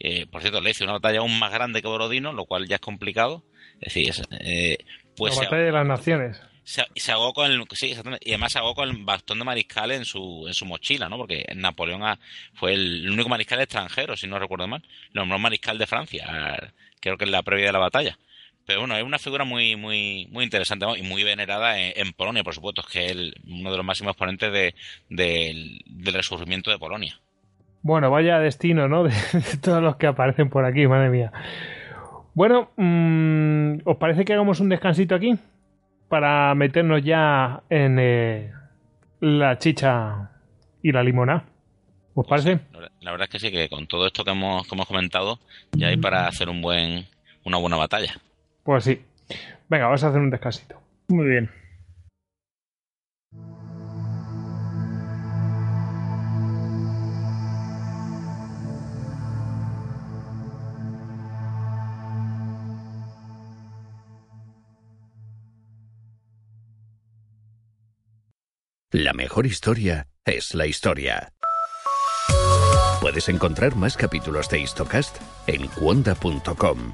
eh, por cierto, Leipzig una batalla aún más grande que Borodino, lo cual ya es complicado. Es decir, es, pues la batalla de las naciones. Se, se ahogó con el, sí, y además se ahogó con el bastón de mariscal en su, en su mochila, ¿no? Porque Napoleón a, fue el, único mariscal extranjero, si no recuerdo mal. Lo nombró mariscal de Francia, creo que en la previa de la batalla. Pero bueno, es una figura muy, muy, muy interesante ¿no? y muy venerada en, en, Polonia, por supuesto, es que es uno de los máximos exponentes de, de, del resurgimiento de Polonia. Bueno, vaya destino, ¿no? De, de, todos los que aparecen por aquí, madre mía. Bueno, mmm, ¿os parece que hagamos un descansito aquí? Para meternos ya en eh, la chicha y la limona. ¿Os parece? La verdad es que sí, que con todo esto que hemos, que hemos comentado, ya hay para hacer un buen, una buena batalla. Pues sí. Venga, vamos a hacer un descansito. Muy bien. La mejor historia es la historia. Puedes encontrar más capítulos de Histocast en cuonda.com.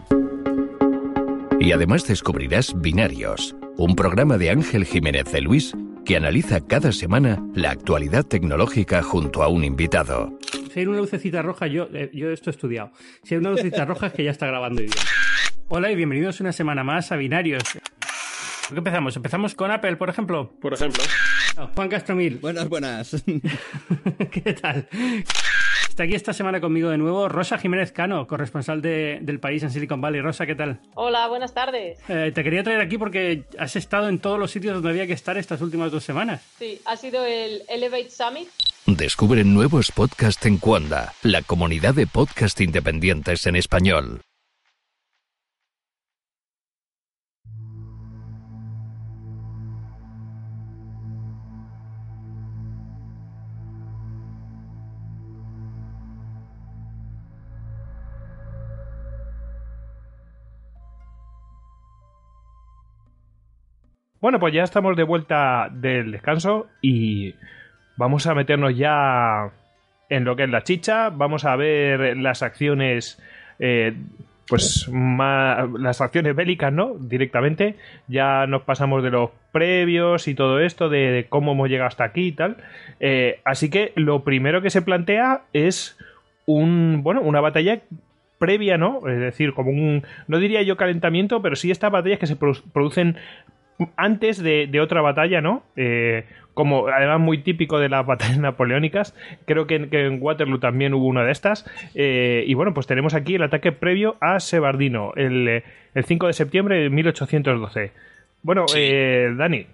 Y además descubrirás Binarios, un programa de Ángel Jiménez de Luis que analiza cada semana la actualidad tecnológica junto a un invitado. Si hay una lucecita roja, yo, eh, yo esto he estudiado. Si hay una lucecita roja es que ya está grabando idioma. Hola y bienvenidos una semana más a Binarios. ¿Por qué empezamos? ¿Empezamos con Apple, por ejemplo? Por ejemplo. Juan Castromil. Buenas, buenas. ¿Qué tal? Está aquí esta semana conmigo de nuevo Rosa Jiménez Cano, corresponsal de, del país en Silicon Valley. Rosa, ¿qué tal? Hola, buenas tardes. Eh, te quería traer aquí porque has estado en todos los sitios donde había que estar estas últimas dos semanas. Sí, ha sido el Elevate Summit. Descubre nuevos podcasts en Cuanda, la comunidad de podcast independientes en español. Bueno, pues ya estamos de vuelta del descanso y vamos a meternos ya en lo que es la chicha. Vamos a ver las acciones eh, pues las acciones bélicas, ¿no? Directamente. Ya nos pasamos de los previos y todo esto, de, cómo hemos llegado hasta aquí y tal. Eh, así que lo primero que se plantea es un, bueno, una batalla previa, ¿no? Es decir, como un, no diría yo calentamiento, pero sí estas batallas que se producen antes de, otra batalla, ¿no? Eh, como además muy típico de las batallas napoleónicas. Creo que, en Waterloo también hubo una de estas. Eh, y bueno, pues tenemos aquí el ataque previo a Sebardino, el, 5 de septiembre de 1812. Bueno, eh, Dani,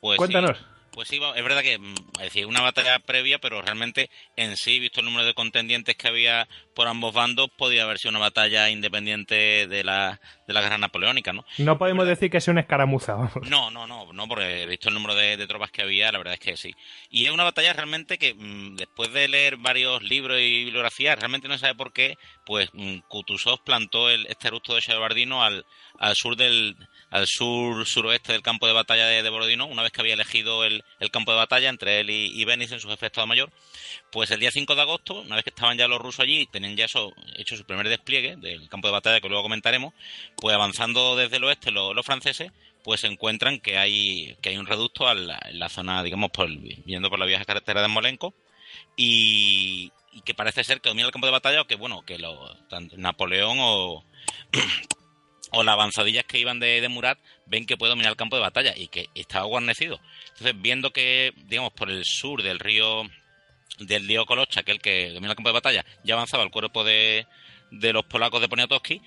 pues cuéntanos. Pues sí, es verdad que mm, es decir, una batalla previa, pero realmente en sí, visto el número de contendientes que había por ambos bandos, podía haber sido una batalla independiente de la, de la guerra napoleónica, ¿no? No podemos decir que sea una escaramuza. No, no, no, no, porque visto el número de, tropas que había, la verdad es que sí. Y es una batalla realmente que mm, después de leer varios libros y bibliografías, realmente no sabe por qué, pues mm, Kutuzov plantó el, este eructo de Chevardino al, al sur del al sur suroeste del campo de batalla de, Borodino, una vez que había elegido el, campo de batalla entre él y, y en su jefe de Estado Mayor, pues el día 5 de agosto, una vez que estaban ya los rusos allí, tenían ya eso, hecho su primer despliegue del campo de batalla que luego comentaremos, pues avanzando desde el oeste los, franceses, pues se encuentran que hay, que hay un reducto en la, zona, digamos, por, viendo por la vieja carretera de Molenco, y, que parece ser que domina el campo de batalla o que, bueno, que lo, Napoleón o o las avanzadillas que iban de, Murat ven que puede dominar el campo de batalla y que estaba guarnecido. Entonces, viendo que, digamos, por el sur del río del río Kolocha, que el que domina el campo de batalla, ya avanzaba el cuerpo de, de los polacos de Poniatowski,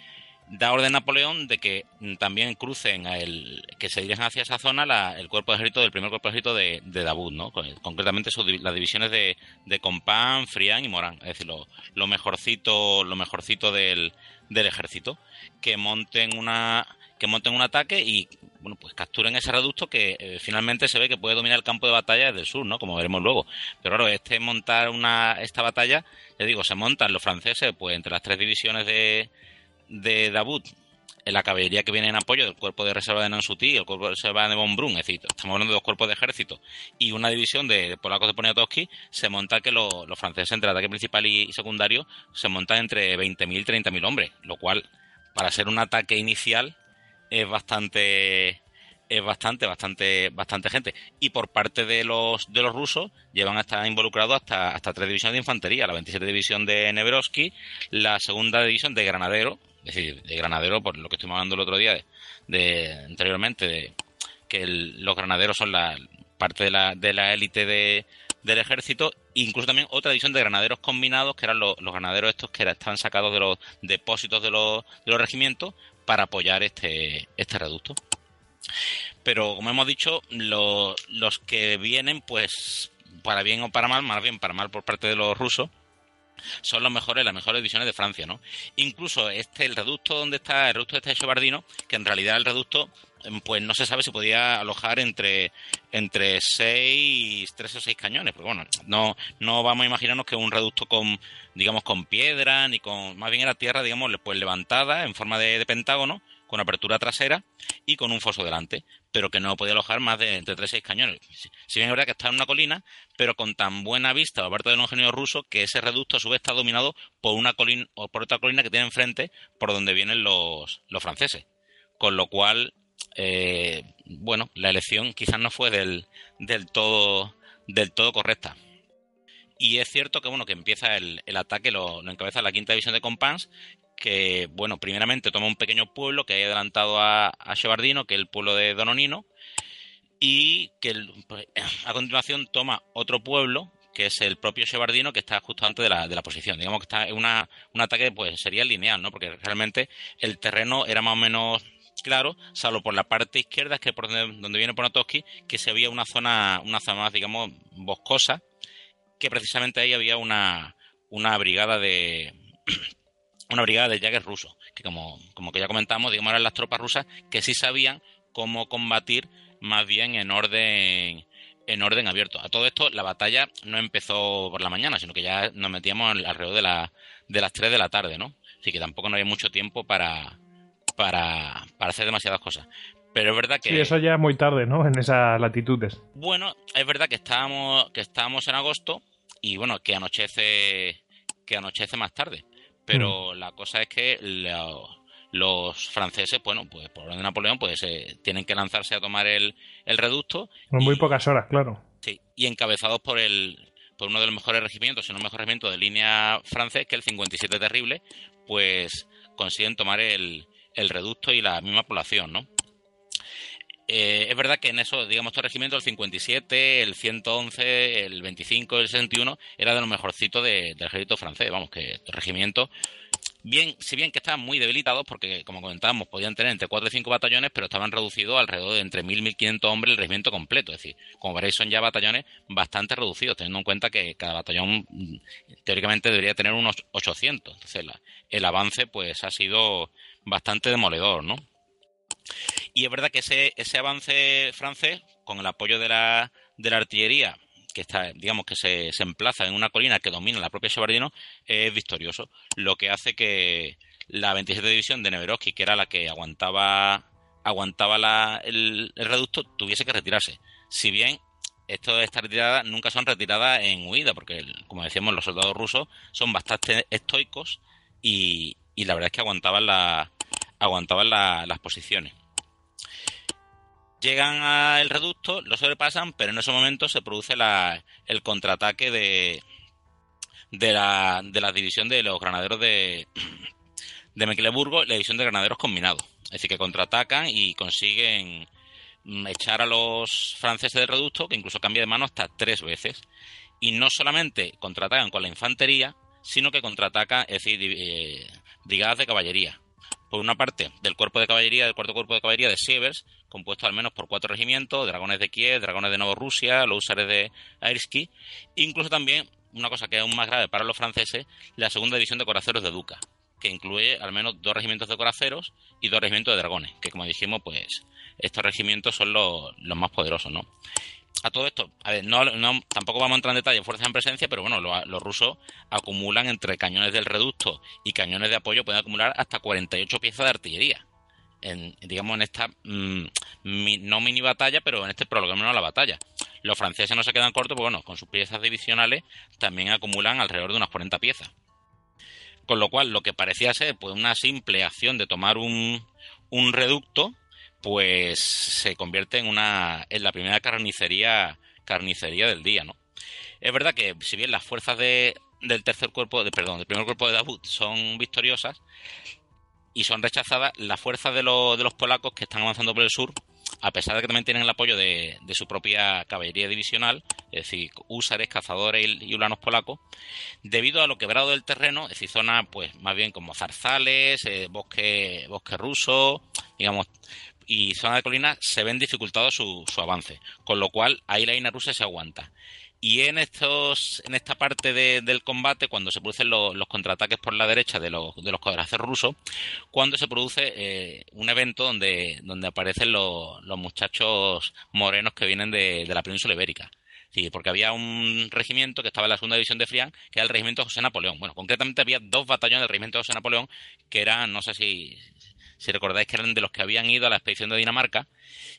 da orden a Napoleón de que también crucen a el, que se dirijan hacia esa zona el cuerpo de ejército del primer cuerpo de ejército de, de ¿no? Concretamente las divisiones de, de Compán, Frián y Morán, es decir, lo, lo mejorcito, lo mejorcito del, del ejército, que monten una que monten un ataque y bueno pues capturen ese reducto que eh, finalmente se ve que puede dominar el campo de batalla desde el sur, ¿no? Como veremos luego. Pero claro, este montar una esta batalla, ya digo, se montan los franceses pues entre las tres divisiones de de Dabut la caballería que viene en apoyo del cuerpo de reserva de Nansutí y el cuerpo de reserva de Von Brun, es decir, estamos hablando de dos cuerpos de ejército y una división de, polacos de Poniatowski, se monta que los franceses entre ataque principal y, secundario se montan entre 20.000 y 30.000 hombres, lo cual para ser un ataque inicial es bastante es bastante, bastante, bastante gente. Y por parte de los, de los rusos, llevan a estar involucrados hasta, hasta tres divisiones de infantería, la 27 división de Neverovsky, la segunda división de Granadero, es decir, de granadero, por lo que estuvimos hablando el otro día, de, anteriormente, de que los granaderos son la parte de la, de la élite de, del ejército, incluso también otra división de granaderos combinados, que eran los, granaderos estos que estaban sacados de los depósitos de los, de los regimientos para apoyar este, este reducto. Pero como hemos dicho, los que vienen, pues para bien o para mal, más bien para mal por parte de los rusos, son los mejores, las mejores divisiones de Francia, ¿no? Incluso este, el reducto donde está, el reducto este de Chevardino, que en realidad el reducto, em, pues no se sabe si podía alojar entre, entre seis, tres o seis cañones, porque bueno, no, no vamos a imaginarnos que un reducto con, digamos, con piedra, ni con, más bien era tierra, digamos, pues levantada en forma de pentágono, con apertura trasera y con un foso delante, pero que no podía alojar más de entre 3 y 6 cañones. Si bien es verdad que está en una colina, pero con tan buena vista por parte de un ingeniero ruso que ese reducto a su vez está dominado por una colina o por otra colina que tiene enfrente por donde vienen los, los franceses. Con lo cual, eh, bueno, la elección quizás no fue del, del todo del todo correcta. Y es cierto que bueno que empieza el, el ataque, lo, lo, encabeza la quinta división de Compans, que, bueno, primeramente toma un pequeño pueblo que hay adelantado a, a Chevardino, que es el pueblo de Dononino, y que a continuación toma otro pueblo, que es el propio Chevardino, que está justo antes de la, de la posición. Digamos que está un ataque, pues sería lineal, ¿no? Porque realmente el terreno era más o menos claro, salvo por la parte izquierda, que es por donde, viene Ponatoski, que se veía una zona, una zona más, digamos, boscosa, que precisamente ahí había una, una brigada de una brigada de Jaggers rusos, que como, como que ya comentamos, digamos, eran las tropas rusas que sí sabían cómo combatir más bien en orden en orden abierto. A todo esto, la batalla no empezó por la mañana, sino que ya nos metíamos alrededor de, la, de las 3 de la tarde, ¿no? Así que tampoco no había mucho tiempo para, para, para hacer demasiadas cosas. Pero es verdad que... Sí, eso ya es muy tarde, ¿no? En esas latitudes. Bueno, es verdad que estábamos, que estábamos en agosto y bueno, que anochece, que anochece más tarde. Pero mm. la cosa es que los franceses, bueno, pues por orden de Napoleón, pues eh, tienen que lanzarse a tomar el, el reducto. En muy pocas horas, claro. Sí, y encabezados por el por uno de los mejores regimientos, si no el mejor regimiento de línea francés, que es el 57 Terrible, pues consiguen tomar el, el reducto y la misma población, ¿no? Eh, es verdad que en eso, digamos, estos regimientos, el 57, el 111, el 25, el 61, era de los mejorcitos de- del ejército francés. Vamos, que estos regimientos, bien, si bien que estaban muy debilitados, porque como comentábamos, podían tener entre 4 y 5 batallones, pero estaban reducidos alrededor de entre 1.000 y 1.500 hombres el regimiento completo. Es decir, como veréis, son ya batallones bastante reducidos, teniendo en cuenta que cada batallón mm, teóricamente debería tener unos 800. Entonces, el avance, pues, ha sido bastante demoledor, ¿no? Y es verdad que ese, avance francés, con el apoyo de la, de la artillería, que está, digamos que se, se emplaza en una colina que domina la propia Sobardino, es victorioso. Lo que hace que la 27 División de Neverovsky, que era la que aguantaba, aguantaba el, el reducto, tuviese que retirarse. Si bien esto, estas retiradas nunca son retiradas en huida, porque, como decíamos, los soldados rusos son bastante estoicos y, la verdad es que aguantaban, la, aguantaban la- las posiciones. Llegan al reducto, lo sobrepasan, pero en ese momento se produce la- el contraataque de, de, la, de la división de los granaderos de, de Mecklenburgo la división de granaderos combinados. Es decir, que contraatacan y consiguen mm, echar a los franceses del reducto, que incluso cambia de mano hasta tres veces. Y no solamente contraatacan con la infantería, sino que contraatacan, es decir, eh, brigadas de caballería. Por una parte, del cuerpo de caballería, del cuarto cuerpo de caballería de Sievers, compuesto al menos por cuatro regimientos, dragones de Kiev, dragones de Novorrusia, los húsares de Airsky, incluso también, una cosa que es aún más grave para los franceses, la segunda división de coraceros de Duca, que incluye al menos dos regimientos de coraceros y dos regimientos de dragones, que como dijimos, pues estos regimientos son los, los más poderosos, ¿no? A todo esto, a ver, no, tampoco vamos a entrar en detalle en fuerzas en presencia, pero bueno, lo- los rusos acumulan entre cañones del reducto y cañones de apoyo, pueden acumular hasta 48 piezas de artillería. En, digamos, en esta, mm, no mini batalla, pero en este prólogo, menos la batalla. Los franceses no se quedan cortos, porque bueno, con sus piezas divisionales también acumulan alrededor de unas 40 piezas. Con lo cual, lo que parecía ser pues una simple acción de tomar un, un reducto, pues se convierte en una en la primera carnicería carnicería del día, ¿no? Es verdad que si bien las fuerzas de, del tercer cuerpo, de, perdón, del primer cuerpo de Davout son victoriosas y son rechazadas, las fuerzas de, los de los polacos que están avanzando por el sur, a pesar de que también tienen el apoyo de, de su propia caballería divisional, es decir, húsares, cazadores y, ulanos polacos, debido a lo quebrado del terreno, es decir, zonas pues más bien como zarzales, eh, bosque, bosque ruso, digamos, y zona de colinas se ven dificultados su, su avance, con lo cual ahí la línea rusa se aguanta. Y en estos, en esta parte de- del combate, cuando se producen los, contraataques por la derecha de los, de los coraceros rusos, cuando se produce eh, un evento donde, donde aparecen los, los muchachos morenos que vienen de, de la península ibérica. Sí, porque había un regimiento que estaba en la segunda división de Frián, que era el regimiento José Napoleón. Bueno, concretamente había dos batallones del regimiento José Napoleón, que eran, no sé si, si recordáis que eran de los que habían ido a la expedición de Dinamarca,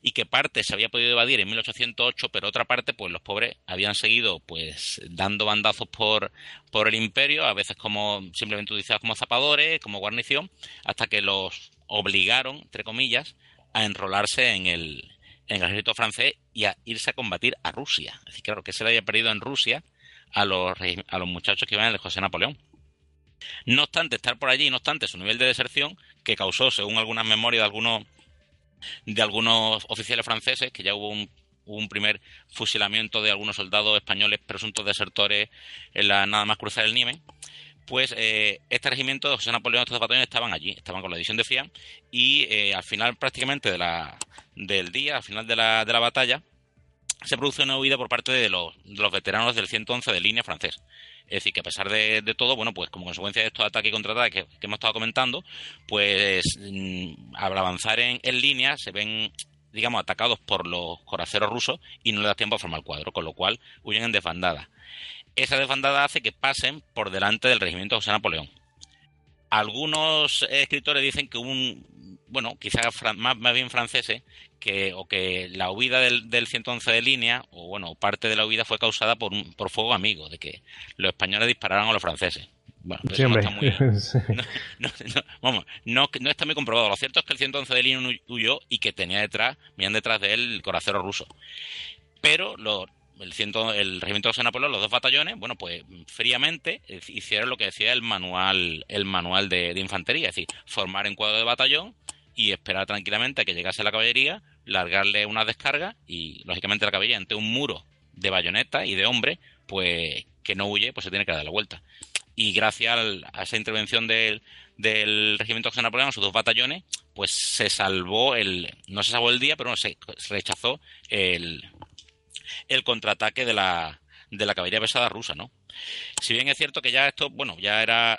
y que parte se había podido evadir en 1808, pero otra parte, pues los pobres habían seguido pues dando bandazos por, por el imperio, a veces como simplemente utilizados como zapadores, como guarnición, hasta que los obligaron, entre comillas, a enrolarse en el, en el ejército francés y a irse a combatir a Rusia. Es decir, claro, que se le había perdido en Rusia a los, a los muchachos que iban de José Napoleón. No obstante estar por allí, no obstante su nivel de deserción, que causó, según algunas memorias de algunos, de algunos oficiales franceses, que ya hubo un, primer fusilamiento de algunos soldados españoles presuntos desertores en la nada más cruzar el Niemen, pues eh, este regimiento de José Napoleón, estos batallones estaban allí, estaban con la división de Frián, y eh, al final prácticamente del día, al final de la, de la batalla, se produce una huida por parte de los, de los veteranos del 111 de línea francés. Es decir, que a pesar de, de todo, bueno, pues como consecuencia de estos ataques y contraataques que, hemos estado comentando, pues mm, al avanzar en, línea se ven, digamos, atacados por los coraceros rusos y no les da tiempo a formar cuadro, con lo cual huyen en desbandada. Esa desbandada hace que pasen por delante del regimiento José Napoleón. Algunos escritores dicen que un, bueno, quizás más, más bien franceses, que, o que la huida del, del 111 de línea, o bueno, parte de la huida fue causada por, un, por fuego amigo, de que los españoles dispararan a los franceses. Bueno, Sí, no está muy, no, no, no, vamos, no, no está muy comprobado. Lo cierto es que el 111 de Lino huyó y que tenía detrás, venían detrás de él el coracero ruso. Pero lo- el, ciento, el regimiento de Napoleón, los dos batallones, bueno, pues fríamente eh, hicieron lo que decía el manual, el manual de, de infantería, es decir, formar en cuadro de batallón y esperar tranquilamente a que llegase la caballería, largarle una descarga y, lógicamente, la caballería ante un muro de bayoneta y de hombre, pues que no huye, pues se tiene que dar la vuelta. Y gracias a esa intervención del, del regimiento José Napoleón, sus dos batallones, pues se salvó el, no se salvó el día, pero no, se se rechazó el, el contraataque de la, de la caballería pesada rusa, ¿no? Si bien es cierto que ya esto, bueno, ya era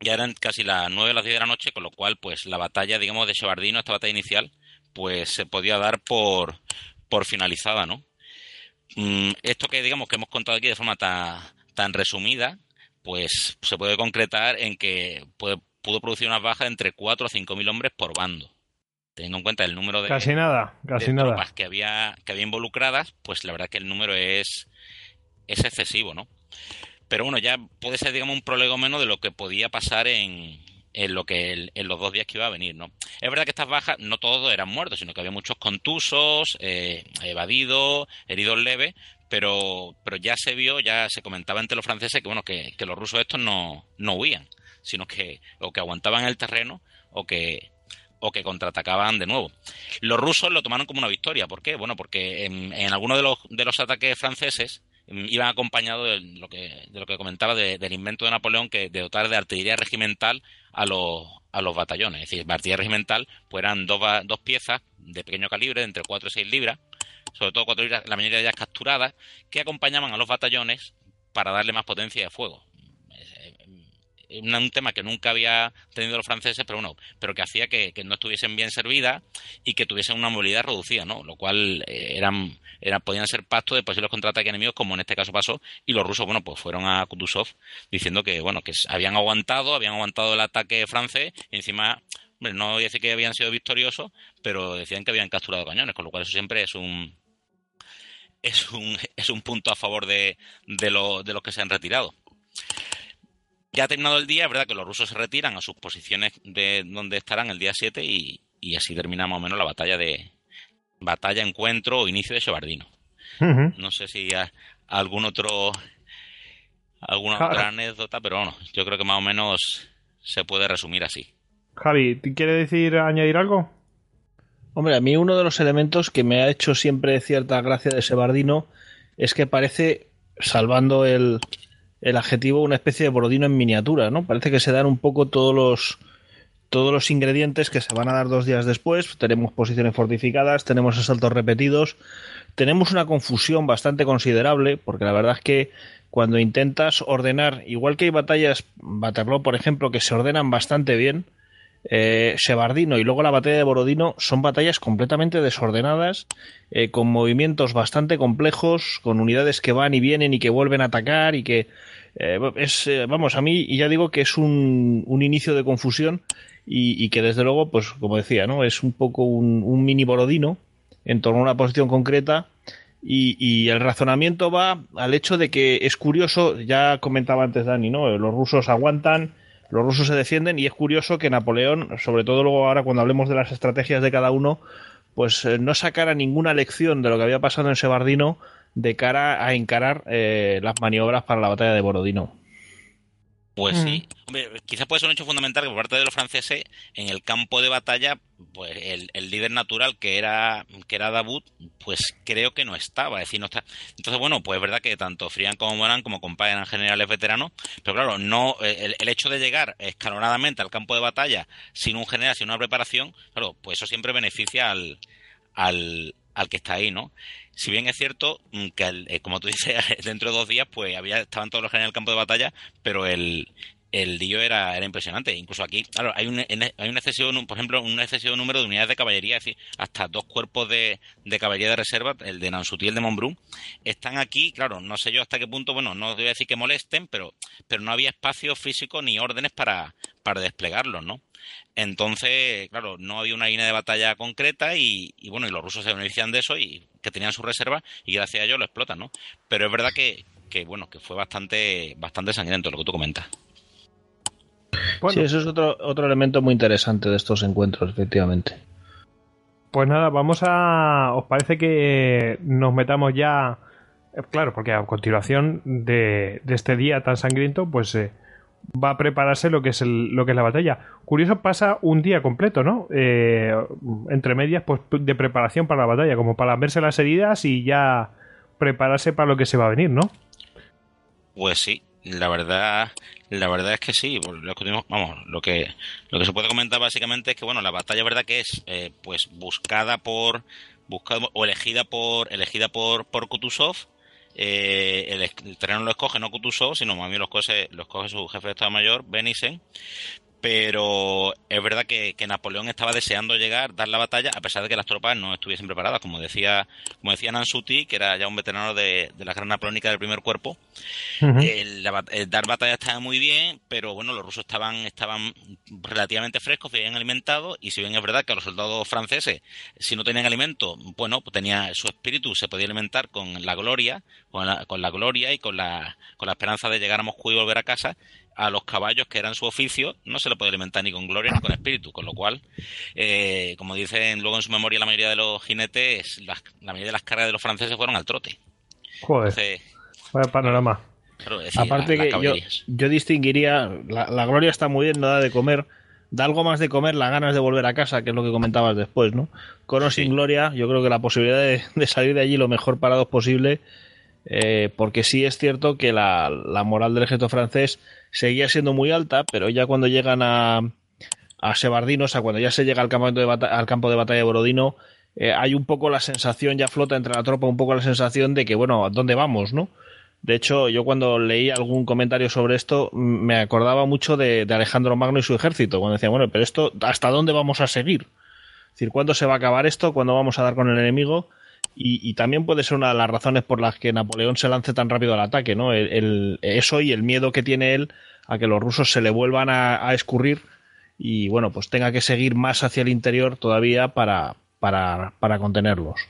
ya eran casi las 9 o las 10 de la noche, con lo cual, pues la batalla, digamos, de Chevardino, esta batalla inicial, pues se podía dar por, por finalizada, ¿no? Mm, esto que, digamos, que hemos contado aquí de forma tan, tan resumida, pues se puede concretar en que puede- pudo producir unas bajas de entre 4 a 5 mil hombres por bando. Teniendo en cuenta el número de, Casi nada, casi de nada. tropas que había, que había involucradas, pues la verdad que el número es, es excesivo, ¿no? Pero bueno, ya puede ser, digamos, un prolegómeno de lo que podía pasar en, en lo que en los dos días que iba a venir, ¿no? Es verdad que estas bajas no todos eran muertos, sino que había muchos contusos, eh, evadidos, heridos leves, pero, pero ya se vio, ya se comentaba entre los franceses que bueno, que, que los rusos estos no, no huían, sino que o que aguantaban el terreno o que o que contraatacaban de nuevo. Los rusos lo tomaron como una victoria. ¿Por qué? Bueno, porque en, en algunos de los, de los ataques franceses iban acompañados de lo que, lo que comentaba de- del invento de Napoleón que de dotar de artillería regimental a los, a los batallones. Es decir, artillería regimental pues eran dos piezas de pequeño calibre, de entre 4 y 6 libras, sobre todo 4 libras, la mayoría de ellas capturadas, que acompañaban a los batallones para darle más potencia de fuego. Un, tema que nunca había tenido los franceses, pero bueno, pero que hacía que, que no estuviesen bien servidas y que tuviesen una movilidad reducida, ¿no? Lo cual eh, eran, eran, podían ser pactos de posibles contraataques enemigos, como en este caso pasó, y los rusos, bueno, pues fueron a Kutuzov diciendo que, bueno, que habían aguantado, habían aguantado el ataque francés, y encima, hombre, no voy a decir que habían sido victoriosos, pero decían que habían capturado cañones, con lo cual eso siempre es un es un, es un punto a favor de, de, lo, de los que se han retirado. Ya ha terminado el día, es verdad que los rusos se retiran a sus posiciones de donde estarán el día 7 y, y así termina más o menos la batalla de batalla, encuentro o inicio de Chevardino. Ujú. No sé si hay algún otro alguna otra anécdota, pero bueno, yo creo que más o menos se puede resumir así. Javi, ¿te ¿quiere decir añadir algo? Hombre, a mí uno de los elementos que me ha hecho siempre cierta gracia de Sebardino es que parece, salvando el, el adjetivo, una especie de borodino en miniatura, ¿no? Parece que se dan un poco todos los todos los ingredientes que se van a dar dos días después. Tenemos posiciones fortificadas, tenemos asaltos repetidos, tenemos una confusión bastante considerable, porque la verdad es que cuando intentas ordenar, igual que hay batallas, Waterloo, por ejemplo, que se ordenan bastante bien, eh, Sebardino y luego la batalla de Borodino son batallas completamente desordenadas, eh, con movimientos bastante complejos, con unidades que van y vienen y que vuelven a atacar y que eh, es, eh, vamos, a mí y ya digo que es un, un inicio de confusión y, que desde luego, pues como decía, ¿no? Es un poco un, un mini Borodino en torno a una posición concreta y, y el razonamiento va al hecho de que es curioso, ya comentaba antes Dani, ¿no? Los rusos aguantan, los rusos se defienden y es curioso que Napoleón, sobre todo luego ahora cuando hablemos de las estrategias de cada uno, pues eh, no sacara ninguna lección de lo que había pasado en Sebardino de cara a encarar eh, las maniobras para la batalla de Borodino. Pues Mm. sí. Hombre, quizás puede ser un hecho fundamental que por parte de los franceses, en el campo de batalla, pues el, el líder natural que era, que era Davout, pues creo que no estaba. Es decir, no está. Entonces, bueno, pues es verdad que tanto Frian como Moran como Compa eran generales veteranos, pero claro, no, el, el hecho de llegar escalonadamente al campo de batalla sin un general, sin una preparación, claro, pues eso siempre beneficia al, al, al que está ahí, ¿no? Si bien es cierto mm, que, el- eh, como tú dices, dentro de dos días, pues había estaban todos los generales en el campo de batalla, pero el, el lío era, era impresionante. Incluso aquí, claro, hay un, hay un excesivo, por ejemplo, un excesivo número de unidades de caballería, es decir, hasta dos cuerpos de, de caballería de reserva, el de Nansuti y el de Montbrun, están aquí, claro, no sé yo hasta qué punto, bueno, no voy a decir que molesten, pero, pero no había espacio físico ni órdenes para, para desplegarlos, ¿no? Entonces, claro, no había una línea de batalla concreta y, y, bueno, y los rusos se benefician de eso y que tenían su reserva y gracias a ello lo explotan, ¿no? Pero es verdad que, que bueno, que fue bastante, bastante sangriento lo que tú comentas. Sí, eso es otro, otro elemento muy interesante de estos encuentros, efectivamente. Pues nada, vamos a. ¿Os parece que nos metamos ya? Eh, claro, porque a continuación de, este día tan sangriento, pues eh, va a prepararse lo que es lo que es la batalla. Curioso, pasa un día completo, ¿no? Eh, entre medias, pues de preparación para la batalla, como para verse las heridas y ya prepararse para lo que se va a venir, ¿no? Pues sí, la verdad, la verdad es que sí. Lo que, vamos, lo que lo que se puede comentar básicamente es que bueno, la batalla, verdad que es eh, pues buscada por buscada o elegida por elegida por por Kutuzov. Eh, el, terreno lo escoge no Kutuzov, sino más bien lo escoge, lo escoge su jefe de Estado Mayor, Benisen, pero es verdad que, Napoleón estaba deseando llegar, dar la batalla, a pesar de que las tropas no estuviesen preparadas, como decía, como decía Nansuti, que era ya un veterano de, la guerra napoleónica del primer cuerpo. el, dar batalla estaba muy bien, pero bueno, los rusos estaban, estaban relativamente frescos, bien alimentados, y si bien es verdad que los soldados franceses, si no tenían alimento, bueno, pues tenía su espíritu, se podía alimentar con la gloria, con la, con la gloria y con la, con la esperanza de llegar a Moscú y volver a casa, a los caballos que eran su oficio no se le puede alimentar ni con gloria ni con espíritu, con lo cual, eh, como dicen luego en su memoria la mayoría de los jinetes, la mayoría de las cargas de los franceses fueron al trote. Joder. Vaya panorama. Aparte que yo, distinguiría, la, gloria está muy bien, no da de comer, da algo más de comer las ganas de volver a casa, que es lo que comentabas después, ¿no? Con o sin gloria, yo creo que la posibilidad de, salir de allí lo mejor parados posible, eh, porque sí es cierto que la, la moral del ejército francés seguía siendo muy alta, pero ya cuando llegan a, a Sebardino, o sea, cuando ya se llega al, campo de al campo de batalla de Borodino, eh, hay un poco la sensación, ya flota entre la tropa un poco la sensación de que, bueno, ¿a dónde vamos, no? De hecho, yo cuando leí algún comentario sobre esto, me acordaba mucho de, Alejandro Magno y su ejército, cuando decía, bueno, pero esto, ¿hasta dónde vamos a seguir? Es decir, ¿cuándo se va a acabar esto? ¿Cuándo vamos a dar con el enemigo? Y, también puede ser una de las razones por las que Napoleón se lance tan rápido al ataque, ¿no? El, eso y el miedo que tiene él a que los rusos se le vuelvan a, escurrir y, bueno, pues tenga que seguir más hacia el interior todavía para, para, para contenerlos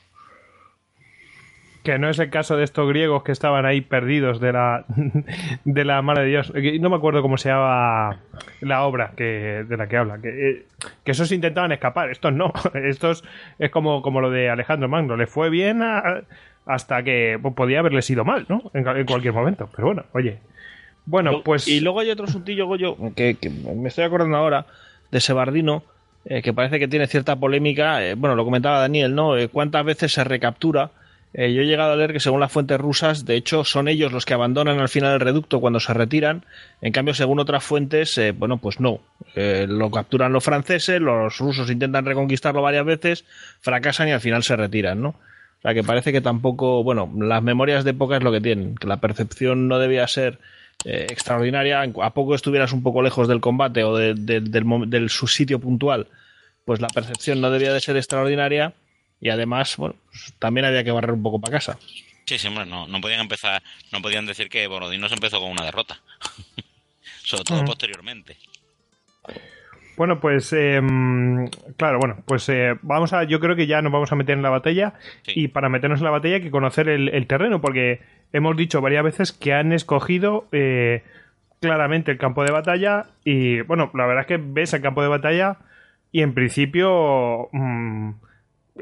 que no es el caso de estos griegos que estaban ahí perdidos de la de la mano de Dios. No me acuerdo cómo se llama la obra que, de la que habla. Que, eh, que esos intentaban escapar, estos no. Estos es como, como lo de Alejandro Magno. Le fue bien hasta que pues, podía haberle sido mal, ¿no? En, cualquier momento. Pero bueno, oye. Bueno, pues. Y luego hay otro asuntillo, Goyo, que, que me estoy acordando ahora de Sebardino. Eh, que parece que tiene cierta polémica. Eh, bueno, lo comentaba Daniel, ¿no? ¿Cuántas veces se recaptura eh, yo he llegado a leer que según las fuentes rusas, de hecho, son ellos los que abandonan al final el reducto cuando se retiran. En cambio, según otras fuentes, eh, bueno, pues no. Eh, lo capturan los franceses, los rusos intentan reconquistarlo varias veces, fracasan y al final se retiran, ¿no? O sea que parece que tampoco, bueno, las memorias de época es lo que tienen, que la percepción no debía ser extraordinaria, a poco estuvieras un poco lejos del combate o del, del su sitio puntual, pues la percepción no debía de ser extraordinaria y además, bueno, pues, también había que barrer un poco para casa. Sí, sí, hombre, no, no podían empezar, no podían decir que Borodino se empezó con una derrota. Sobre todo posteriormente. Bueno, pues em, claro, bueno, pues eh, vamos a, yo creo que ya nos vamos a meter en la batalla y para meternos en la batalla hay que conocer el, terreno porque hemos dicho varias veces que han escogido eh, claramente el campo de batalla y bueno, la verdad es que ves el campo de batalla y en principio mm,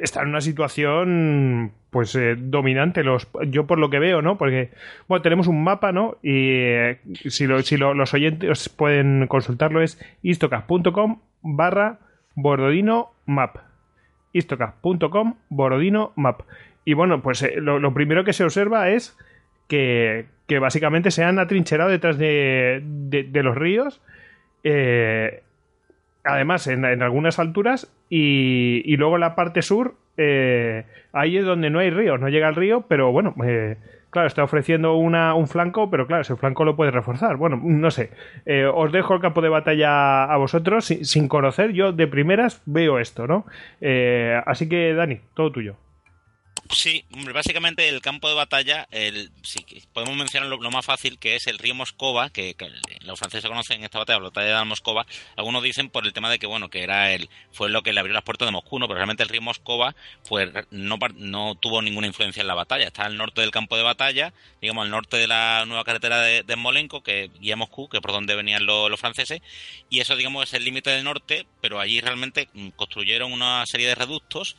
está en una situación pues eh, dominante. Los yo por lo que veo no porque bueno tenemos un mapa no y eh, si, si los oyentes pueden consultarlo es istocas.com barra bordodino map. Istocas.com bordodino map. Y bueno pues eh, lo, primero que se observa es que, que básicamente se han atrincherado detrás de, de, los ríos además en, algunas alturas y, y, luego en la parte sur eh, ahí es donde no hay río, no llega el río, pero bueno, eh, claro, está ofreciendo una, un flanco, pero claro, ese flanco lo puede reforzar. Bueno, no sé, eh, os dejo el campo de batalla a vosotros sin, conocer, yo de primeras veo esto, ¿no? así que Dani, todo tuyo. Sí, básicamente el campo de batalla, el, sí, podemos mencionar lo, más fácil, que es el río Moscova, que, los franceses conocen esta batalla, la batalla de Moscova. Algunos dicen por el tema de que, bueno, que era el, fue lo que le abrió las puertas de Moscú, ¿no? pero realmente el río Moscova, pues no, no tuvo ninguna influencia en la batalla. Está al norte del campo de batalla, digamos, al norte de la nueva carretera de, de Smolensk, que guía Moscú, que es por donde venían los, los franceses, y eso, digamos, es el límite del norte, pero allí realmente mm, construyeron una serie de reductos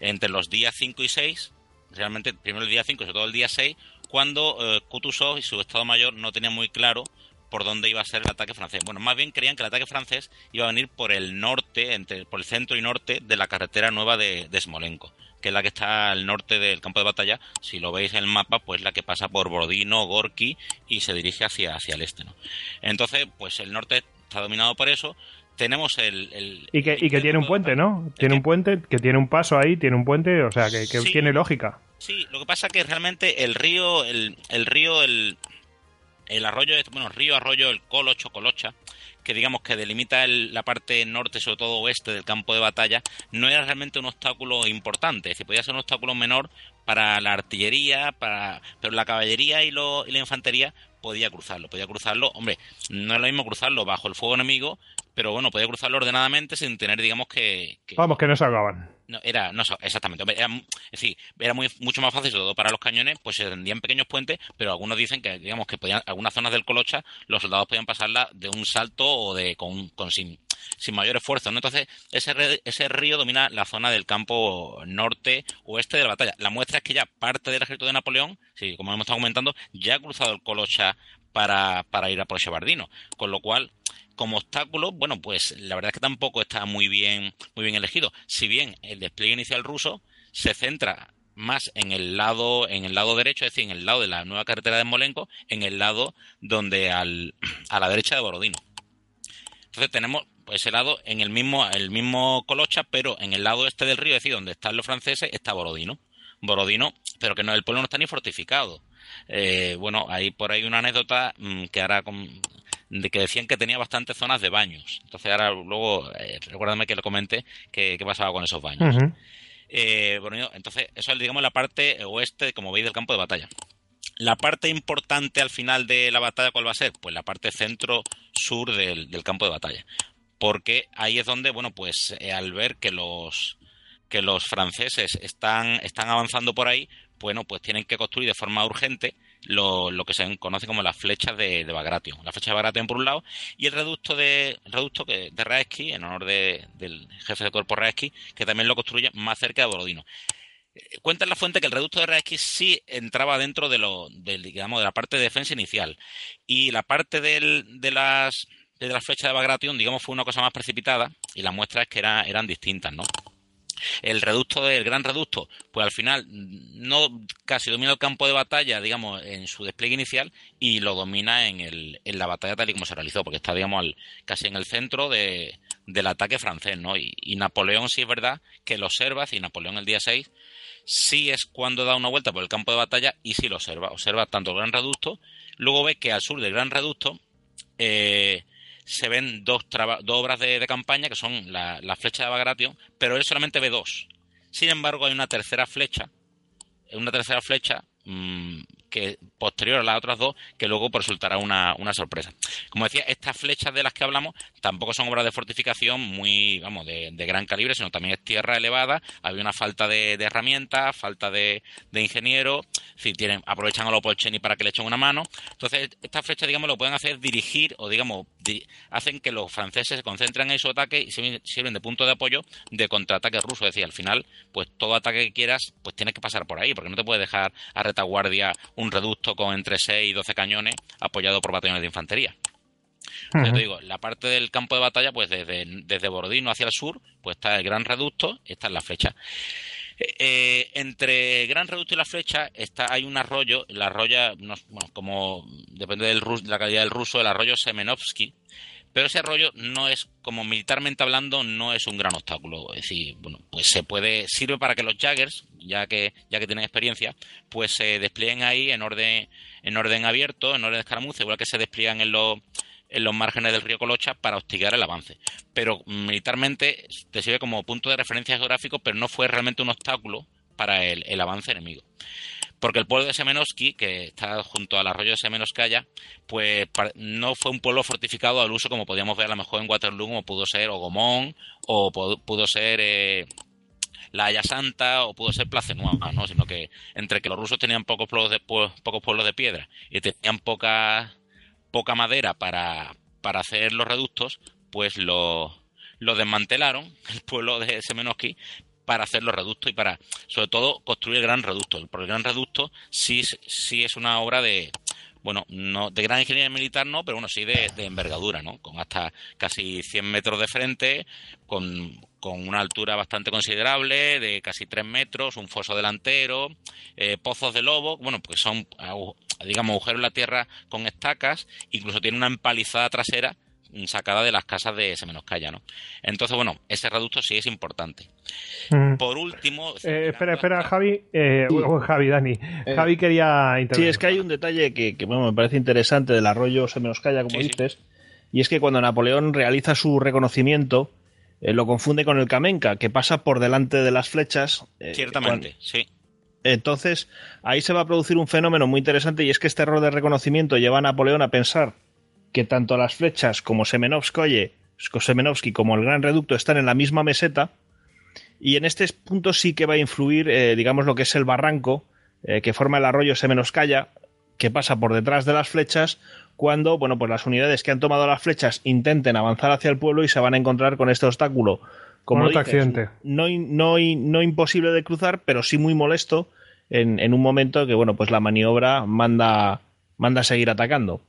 entre los días 5 y 6, realmente primero el día 5 y sobre todo el día 6, cuando eh, Kutuzov y su Estado Mayor no tenían muy claro por dónde iba a ser el ataque francés. Bueno, más bien creían que el ataque francés iba a venir por el norte, entre, por el centro y norte de la carretera nueva de, de Smolensk, que es la que está al norte del campo de batalla. Si lo veis en el mapa, pues la que pasa por Borodino, Gorky y se dirige hacia, hacia el este. ¿no? Entonces, pues el norte está dominado por eso. Tenemos el... el Y que, y que tiene un puente, ¿no? Tiene un puente, que tiene un paso ahí, tiene un puente, o sea, que, que Sí. tiene lógica. Sí, lo que pasa que realmente el río, el, el río, el, el arroyo, es- bueno, río, arroyo, el Colocho, Colocha, que digamos que delimita el- la parte norte, sobre todo oeste del campo de batalla, no era realmente un obstáculo importante, es decir, podía ser un obstáculo menor para la artillería, para, pero la caballería y, lo- y la infantería podía cruzarlo, podía cruzarlo, hombre, no es lo mismo cruzarlo bajo el fuego enemigo, pero bueno, podía cruzarlo ordenadamente sin tener, digamos, que, Vamos, que no se acaban. No, era, no, exactamente. Era, era muy, mucho más fácil, sobre todo para los cañones, pues se tendían pequeños puentes, pero algunos dicen que, digamos, que podían, algunas zonas del Colocha, los soldados podían pasarla de un salto o de con, con sin, sin mayor esfuerzo, ¿no? Entonces, ese, ese río domina la zona del campo norte-oeste de la batalla. La muestra es que ya parte del ejército de Napoleón, sí, como hemos estado comentando, ya ha cruzado el Colocha para, para ir a por con lo cual como obstáculo, bueno, pues la verdad es que tampoco está muy bien, muy bien elegido. Si bien el despliegue inicial ruso se centra más en el lado, en el lado derecho, es decir, en el lado de la nueva carretera de Molenco, en el lado donde al, a la derecha de Borodino. Entonces tenemos pues, ese lado en el mismo, el mismo Colocha, pero en el lado este del río, es decir, donde están los franceses, está Borodino. Borodino, pero que no, el pueblo no está ni fortificado. Eh, bueno, hay por ahí una anécdota mm, que ahora con- de que decían que tenía bastantes zonas de baños. Entonces ahora luego, eh, recuérdame que lo comenté, que, qué pasaba con esos baños. Eh, bueno, entonces, eso es, digamos, la parte oeste, como veis, del campo de batalla. La parte importante al final de la batalla, ¿cuál va a ser? Pues la parte centro-sur del, del campo de batalla. Porque ahí es donde, bueno, pues eh, al ver que los que los franceses están, están avanzando por ahí, bueno, pues tienen que construir de forma urgente lo, lo que se conoce como las flechas de, de Bagration. La flecha de Bagration por un lado y el reducto de reducto que, de Raesky, en honor de- del jefe de cuerpo Raesky, que también lo construye más cerca de Borodino. Eh, Cuenta en la fuente que el reducto de Raesky sí entraba dentro de lo, del, digamos, de la parte de defensa inicial y la parte del, de las de las flechas de Bagration, digamos, fue una cosa más precipitada y la muestra es que era- eran distintas, ¿no? El reducto del gran reducto, pues al final no casi domina el campo de batalla, digamos, en su despliegue inicial y lo domina en, el, en la batalla tal y como se realizó, porque está, digamos, al- casi en el centro de, del ataque francés, ¿no? Y, y Napoleón sí es verdad que lo observa, y Napoleón el día 6 sí es cuando da una vuelta por el campo de batalla y sí lo observa. Observa tanto el gran reducto, luego ve que al sur del gran reducto eh, se ven dos, obras de, campaña que son la, flecha de Bagration, pero él solamente ve dos. Sin embargo, hay una tercera flecha, una tercera flecha mm, que posterior a las otras dos, que luego pues, resultará una, una sorpresa. Como decía, estas flechas de las que hablamos tampoco son obras de fortificación muy, vamos, de, de gran calibre, sino también es tierra elevada, había una falta de, de herramientas, falta de, de ingenieros, si tienen, aprovechan a los Polcheni para que le echen una mano. Entonces, estas flechas, digamos, lo pueden hacer dirigir o, digamos, di- hacen que los franceses se concentren en su ataque y sirven, sirven de punto de apoyo de contraataque ruso. Es decir, al final, pues todo ataque que quieras, pues tienes que pasar por ahí, porque no te puedes dejar a retaguardia un reducto con entre 6 y 12 cañones apoyado por batallones de infantería. Entonces, te digo, la parte del campo de batalla, pues desde, desde Borodino hacia el sur, pues está el gran reducto, está en la flecha. Eh, eh, entre Gran Reducto y la flecha está, hay un arroyo, el arroyo, no- bueno, como depende del de la calidad del ruso, el arroyo Semenovsky, pero ese arroyo no es, como militarmente hablando, no es un gran obstáculo. Es decir, bueno, pues se puede, sirve para que los Jaggers, ya que, ya que tienen experiencia, pues se desplieguen ahí en orden, en orden abierto, en orden de escaramuza, igual que se despliegan en los, en los márgenes del río Colocha para hostigar el avance. Pero mm, militarmente te sirve como punto de referencia geográfico, pero no fue realmente un obstáculo para el, el avance enemigo porque el pueblo de Semenoski, que está junto al arroyo de Semenoskaya, pues no fue un pueblo fortificado al uso como podíamos ver a lo mejor en Waterloo, como pudo ser Ogomón, o pudo ser eh, la Haya Santa, o pudo ser Plaza Nueva, ¿no? Sino que entre que los rusos tenían pocos pueblos de, pocos pueblos de piedra y tenían poca, poca madera para, para hacer los reductos, pues lo, desmantelaron, el pueblo de Semenoski, para hacer los reductos y para, sobre todo, construir el gran reducto. Porque el gran reducto sí, sí es una obra de, bueno, no de gran ingeniería militar no, pero bueno, sí de, envergadura, ¿no? Con hasta casi 100 metros de frente, con, con, una altura bastante considerable, de casi 3 metros, un foso delantero, eh, pozos de lobo, bueno, pues son, digamos, agujeros en la tierra con estacas, incluso tiene una empalizada trasera sacada de las casas de Semenoscaya, ¿no? Entonces, bueno, ese reducto sí es importante. Mm. Por último... Eh, espera, espera, Javi, eh, Javi, Dani. Eh, Javi quería intervenir. Sí, es que hay un detalle que, bueno, me parece interesante del arroyo Semenoscaya, como dices, y es que cuando Napoleón realiza su reconocimiento, lo confunde con el Kamenka, que pasa por delante de las flechas. Ciertamente, sí. Entonces, ahí se va a producir un fenómeno muy interesante y es que este error de reconocimiento lleva a Napoleón a pensar que tanto las flechas como Semenovskoye, Semenovsky como el Gran Reducto están en la misma meseta. Y en este punto sí que va a influir, eh, digamos, lo que es el barranco eh, que forma el arroyo Semenovskaya, que pasa por detrás de las flechas, cuando, bueno, pues las unidades que han tomado las flechas intenten avanzar hacia el pueblo y se van a encontrar con este obstáculo. Como accidente. No, no, no imposible de cruzar, pero sí muy molesto en, en un momento que, bueno, pues la maniobra manda, manda a seguir atacando.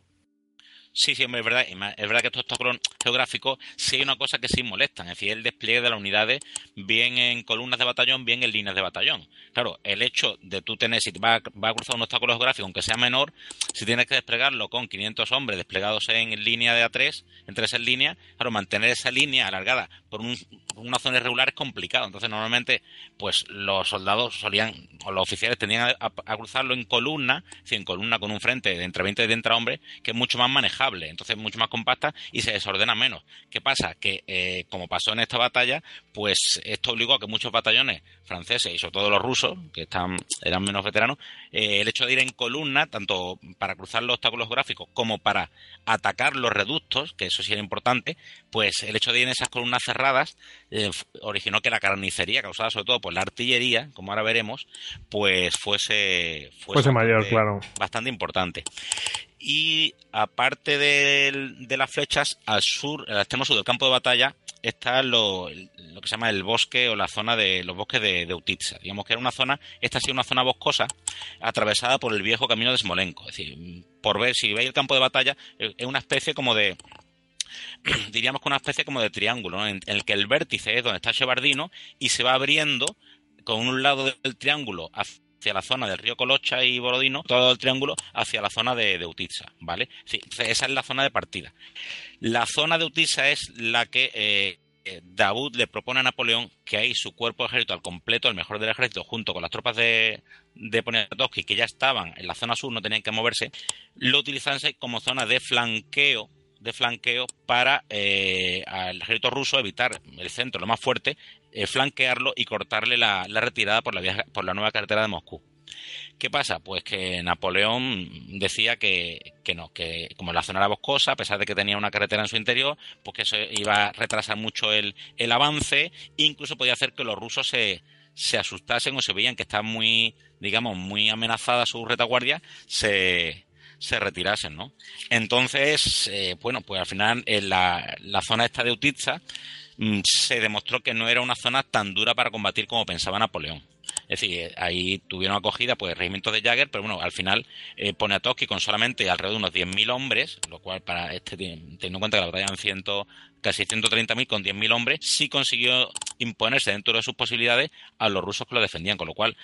Sí, sí, es verdad. Es verdad que estos obstáculos geográficos sí hay una cosa que sí molestan. Es decir, el despliegue de las unidades bien en columnas de batallón, bien en líneas de batallón. Claro, el hecho de tú tener, si va, va a cruzar un obstáculo geográfico, aunque sea menor, si tienes que desplegarlo con 500 hombres desplegados en línea de A3, en tres en línea, claro, mantener esa línea alargada por una zona irregular es complicado. Entonces, normalmente, pues los soldados solían, o los oficiales tenían a, cruzarlo en columna, en columna con un frente de entre 20 y 30 hombres, que es mucho más manejable entonces mucho más compacta y se desordena menos. ¿Qué pasa? Que eh, como pasó en esta batalla, pues esto obligó a que muchos batallones franceses y sobre todo los rusos, que están, eran menos veteranos, eh, el hecho de ir en columna, tanto para cruzar los obstáculos gráficos como para atacar los reductos, que eso sí era importante, pues el hecho de ir en esas columnas cerradas eh, originó que la carnicería causada sobre todo por la artillería, como ahora veremos, pues fuese, fuese, mayor, claro. Bastante importante y aparte de, las flechas, al sur, al extremo sur del campo de batalla, está lo, lo, que se llama el bosque o la zona de los bosques de, de Utitsa. Digamos que era una zona, esta ha sido una zona boscosa atravesada por el viejo camino de Smolenko. Es decir, por ver si veis el campo de batalla, es una especie como de, diríamos que una especie como de triángulo, en, el que el vértice es donde está Chevardino y se va abriendo con un lado del triángulo hacia la zona del río Colocha y Borodino, todo el triángulo hacia la zona de, de Utitsa, ¿vale? Sí, esa es la zona de partida. La zona de Utitsa es la que eh, eh le propone a Napoleón que ahí su cuerpo de ejército al completo, el mejor del ejército, junto con las tropas de, de Poniatowski, que ya estaban en la zona sur, no tenían que moverse, lo utilizase como zona de flanqueo de flanqueo para eh, al ejército ruso evitar el centro lo más fuerte eh, flanquearlo y cortarle la, retirada por la, por la nueva carretera de Moscú. ¿Qué pasa? Pues que Napoleón decía que, no, que como la zona era boscosa, a pesar de que tenía una carretera en su interior, pues que eso iba a retrasar mucho el, el avance, incluso podía hacer que los rusos se, se asustasen o se veían que estaban muy, digamos, muy amenazada su retaguardia, se, se retirasen, ¿no? Entonces, eh, bueno, pues al final en la, la zona esta de Utitsa Mm, se demostró que no era una zona tan dura para combatir como pensaba Napoleón. Es decir, ahí tuvieron acogida pues regimientos de Jagger, pero bueno, al final eh, Poniatowski con solamente alrededor de unos 10.000 hombres, lo cual para este teniendo en cuenta que la batalla eran ciento, casi 130.000 con 10.000 hombres, sí consiguió imponerse dentro de sus posibilidades a los rusos que lo defendían, con lo cual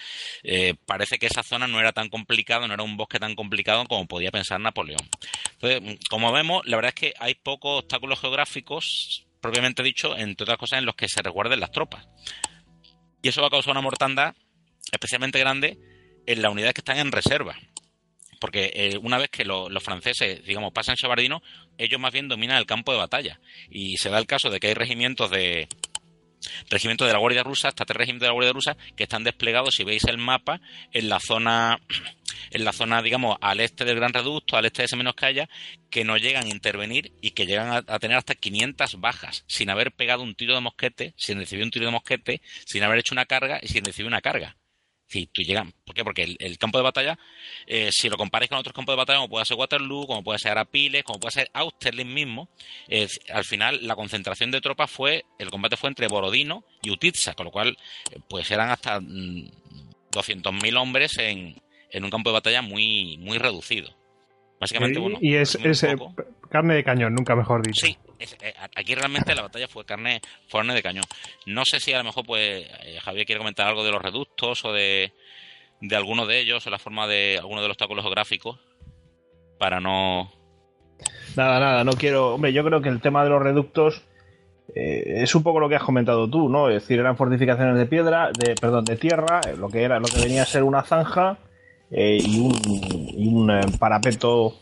eh, parece que esa zona no era tan complicado, no era un bosque tan complicado como podía pensar Napoleón. Entonces, como vemos, la verdad es que hay pocos obstáculos geográficos propiamente dicho, entre otras cosas en los que se resguarden las tropas. Y eso va a causar una mortandad especialmente grande en las unidades que están en reserva. Porque eh, una vez que los franceses, digamos, pasan Chabardino, ellos más bien dominan el campo de batalla. Y se da el caso de que hay regimientos de, regimientos de la Guardia Rusa, hasta tres regimientos de la Guardia Rusa que están desplegados, si veis el mapa, en la zona, en la zona, digamos, al este del Gran Reducto, al este de Semenoskaya, que no llegan a intervenir y que llegan a, tener hasta 500 bajas, sin haber pegado un tiro de mosquete, sin recibir un tiro de mosquete, sin haber hecho una carga y sin recibir una carga. Si tú llegan, ¿por qué? Porque el, el campo de batalla, eh, si lo comparáis con otros campos de batalla, como puede ser Waterloo, como puede ser Arapiles, como puede ser Austerlitz mismo, eh, al final la concentración de tropas fue, el combate fue entre Borodino y Utitsa, con lo cual, eh, pues eran hasta mm, 200.000 hombres en, en, un campo de batalla muy, muy reducido. Básicamente, y, bueno. Y es, es carne de cañón, nunca mejor dicho. Sí, eh, aquí realmente la batalla fue carne, fue carne de cañón. No sé si a lo mejor pues eh, Javier quiere comentar algo de los reductos o de, de alguno de ellos o la forma de alguno de los obstáculos geográficos para no... Nada, nada, no quiero... Hombre, yo creo que el tema de los reductos eh, es un poco lo que has comentado tú, ¿no? Es decir, eran fortificaciones de piedra, de, perdón, de tierra, lo que era, lo que venía a ser una zanja y un, parapeto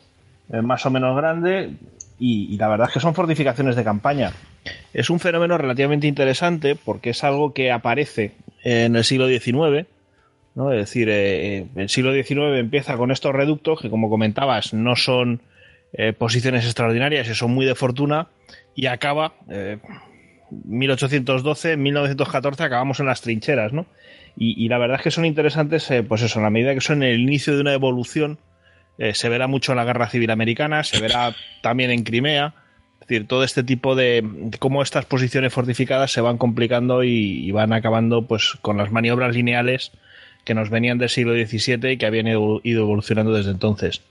más o menos grande y, la verdad es que son fortificaciones de campaña. Es un fenómeno relativamente interesante porque es algo que aparece en el siglo XIX. ¿no? Es decir, eh, el siglo XIX empieza con estos reductos que, como comentabas, no son eh, posiciones extraordinarias y son muy de fortuna, y acaba eh, 1812, 1914, acabamos en las trincheras. ¿no? Y, la verdad es que son interesantes, eh, pues eso, en la medida que son el inicio de una evolución eh, se verá mucho en la guerra civil americana, se verá también en Crimea. Es decir, todo este tipo de, cómo estas posiciones fortificadas se van complicando y, van acabando pues con las maniobras lineales que nos venían del siglo XVII y que habían ido, ido evolucionando desde entonces.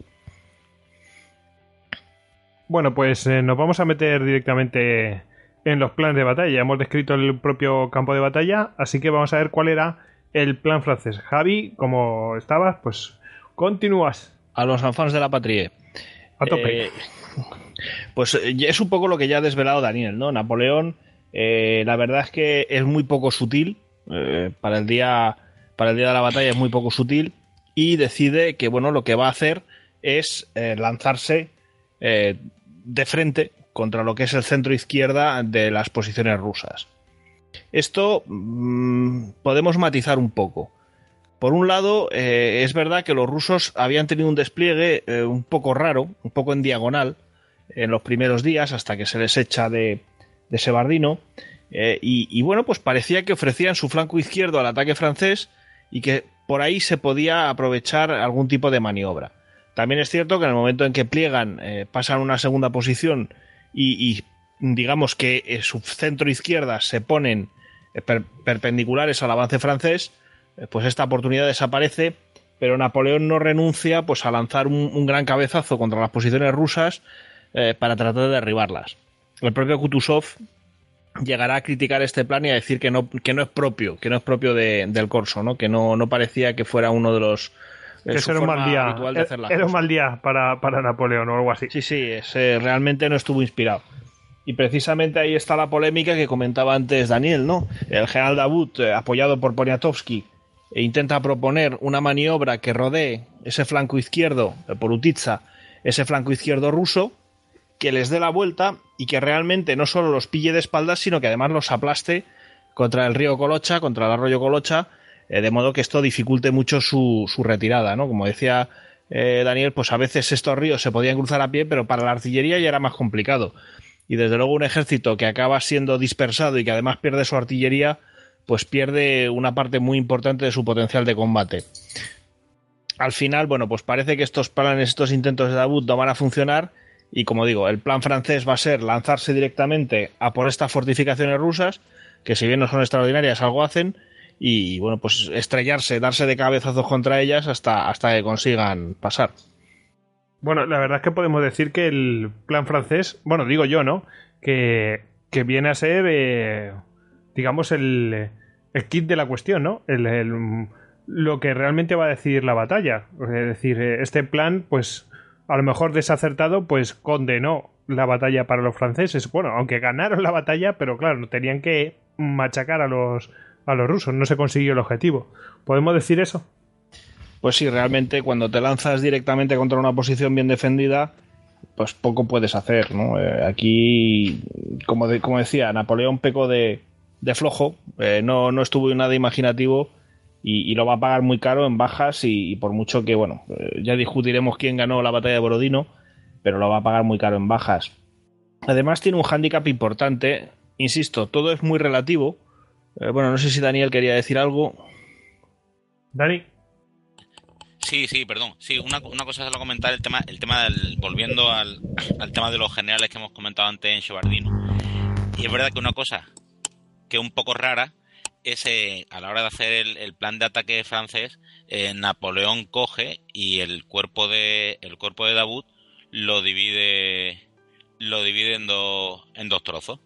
Bueno, pues eh, nos vamos a meter directamente en los planes de batalla. Hemos descrito el propio campo de batalla, así que vamos a ver cuál era el plan francés. Javi, como estabas, pues continúas a los enfants de la patria. A tope. Eh, pues es un poco lo que ya ha desvelado Daniel, ¿no? Napoleón, eh, la verdad es que es muy poco sutil. Eh, para el día. Para el día de la batalla es muy poco sutil. Y decide que, bueno, lo que va a hacer es eh, lanzarse de frente contra lo que es el centro izquierda de las posiciones rusas. Esto mmm, podemos matizar un poco. Por un lado, eh, es verdad que los rusos habían tenido un despliegue eh, un poco raro, un poco en diagonal, en los primeros días, hasta que se les echa de, de Sebardino. Eh, y, bueno, pues parecía que ofrecían su flanco izquierdo al ataque francés y que por ahí se podía aprovechar algún tipo de maniobra. También es cierto que en el momento en que pliegan, pasan una segunda posición y, digamos que su centro izquierda se ponen per perpendiculares al avance francés, pues esta oportunidad desaparece, pero Napoleón no renuncia pues, a lanzar un, un gran cabezazo contra las posiciones rusas eh, para tratar de derribarlas. El propio Kutuzov llegará a criticar este plan y a decir que no, que no es propio, que no es propio de, del corso, ¿no? que no, no parecía que fuera uno de los que era un mal día, era, un mal día para, para, Napoleón o algo así. Sí, sí, ese, realmente no estuvo inspirado. Y precisamente ahí está la polémica que comentaba antes Daniel, ¿no? El general Davout, eh, apoyado por Poniatowski, e intenta proponer una maniobra que rodee ese flanco izquierdo eh, por Utitsa, ese flanco izquierdo ruso, que les dé la vuelta y que realmente no solo los pille de espaldas, sino que además los aplaste contra el río Colocha, contra el arroyo Colocha, eh, de modo que esto dificulte mucho su, su retirada, ¿no? Como decía eh, Daniel, pues a veces estos ríos se podían cruzar a pie, pero para la artillería ya era más complicado. Y desde luego un ejército que acaba siendo dispersado y que además pierde su artillería, pues pierde una parte muy importante de su potencial de combate. Al final, bueno, pues parece que estos planes, estos intentos de Davout no van a funcionar y como digo, el plan francés va a ser lanzarse directamente a por estas fortificaciones rusas, que si bien no son extraordinarias, algo hacen, y bueno, pues estrellarse, darse de cabezazos contra ellas hasta, hasta que consigan pasar. Bueno, la verdad es que podemos decir que el plan francés, bueno, digo yo, ¿no? Que, que viene a ser, eh, digamos, el, el, kit de la cuestión, ¿no? El, lo que realmente va a decidir la batalla. Es decir, este plan, pues, a lo mejor desacertado, pues condenó la batalla para los franceses. Bueno, aunque ganaron la batalla, pero claro, tenían que machacar a los, a los rusos, no se consiguió el objetivo. ¿Podemos decir eso? Pues sí, realmente cuando te lanzas directamente contra una posición bien defendida, pues poco puedes hacer, ¿no? Eh, aquí, como, de, como decía, Napoleón pecó de, de flojo, eh, no, no estuvo nada imaginativo y, lo va a pagar muy caro en bajas y, por mucho que, bueno, eh, ya discutiremos quién ganó la batalla de Borodino, pero lo va a pagar muy caro en bajas. Además tiene un hándicap importante, insisto, todo es muy relativo. Eh, bueno, no sé si Daniel quería decir algo. Dani. Sí, sí, perdón. Sí, una, cosa es lo comentar el tema, el tema del, volviendo al, tema de los generales que hemos comentado antes en Chevardino. Y es verdad que una cosa que un poco rara es a la hora de hacer el, plan de ataque francés, eh, Napoleón coge y el cuerpo de el cuerpo de Davout lo divide lo divide en, dos en dos trozos.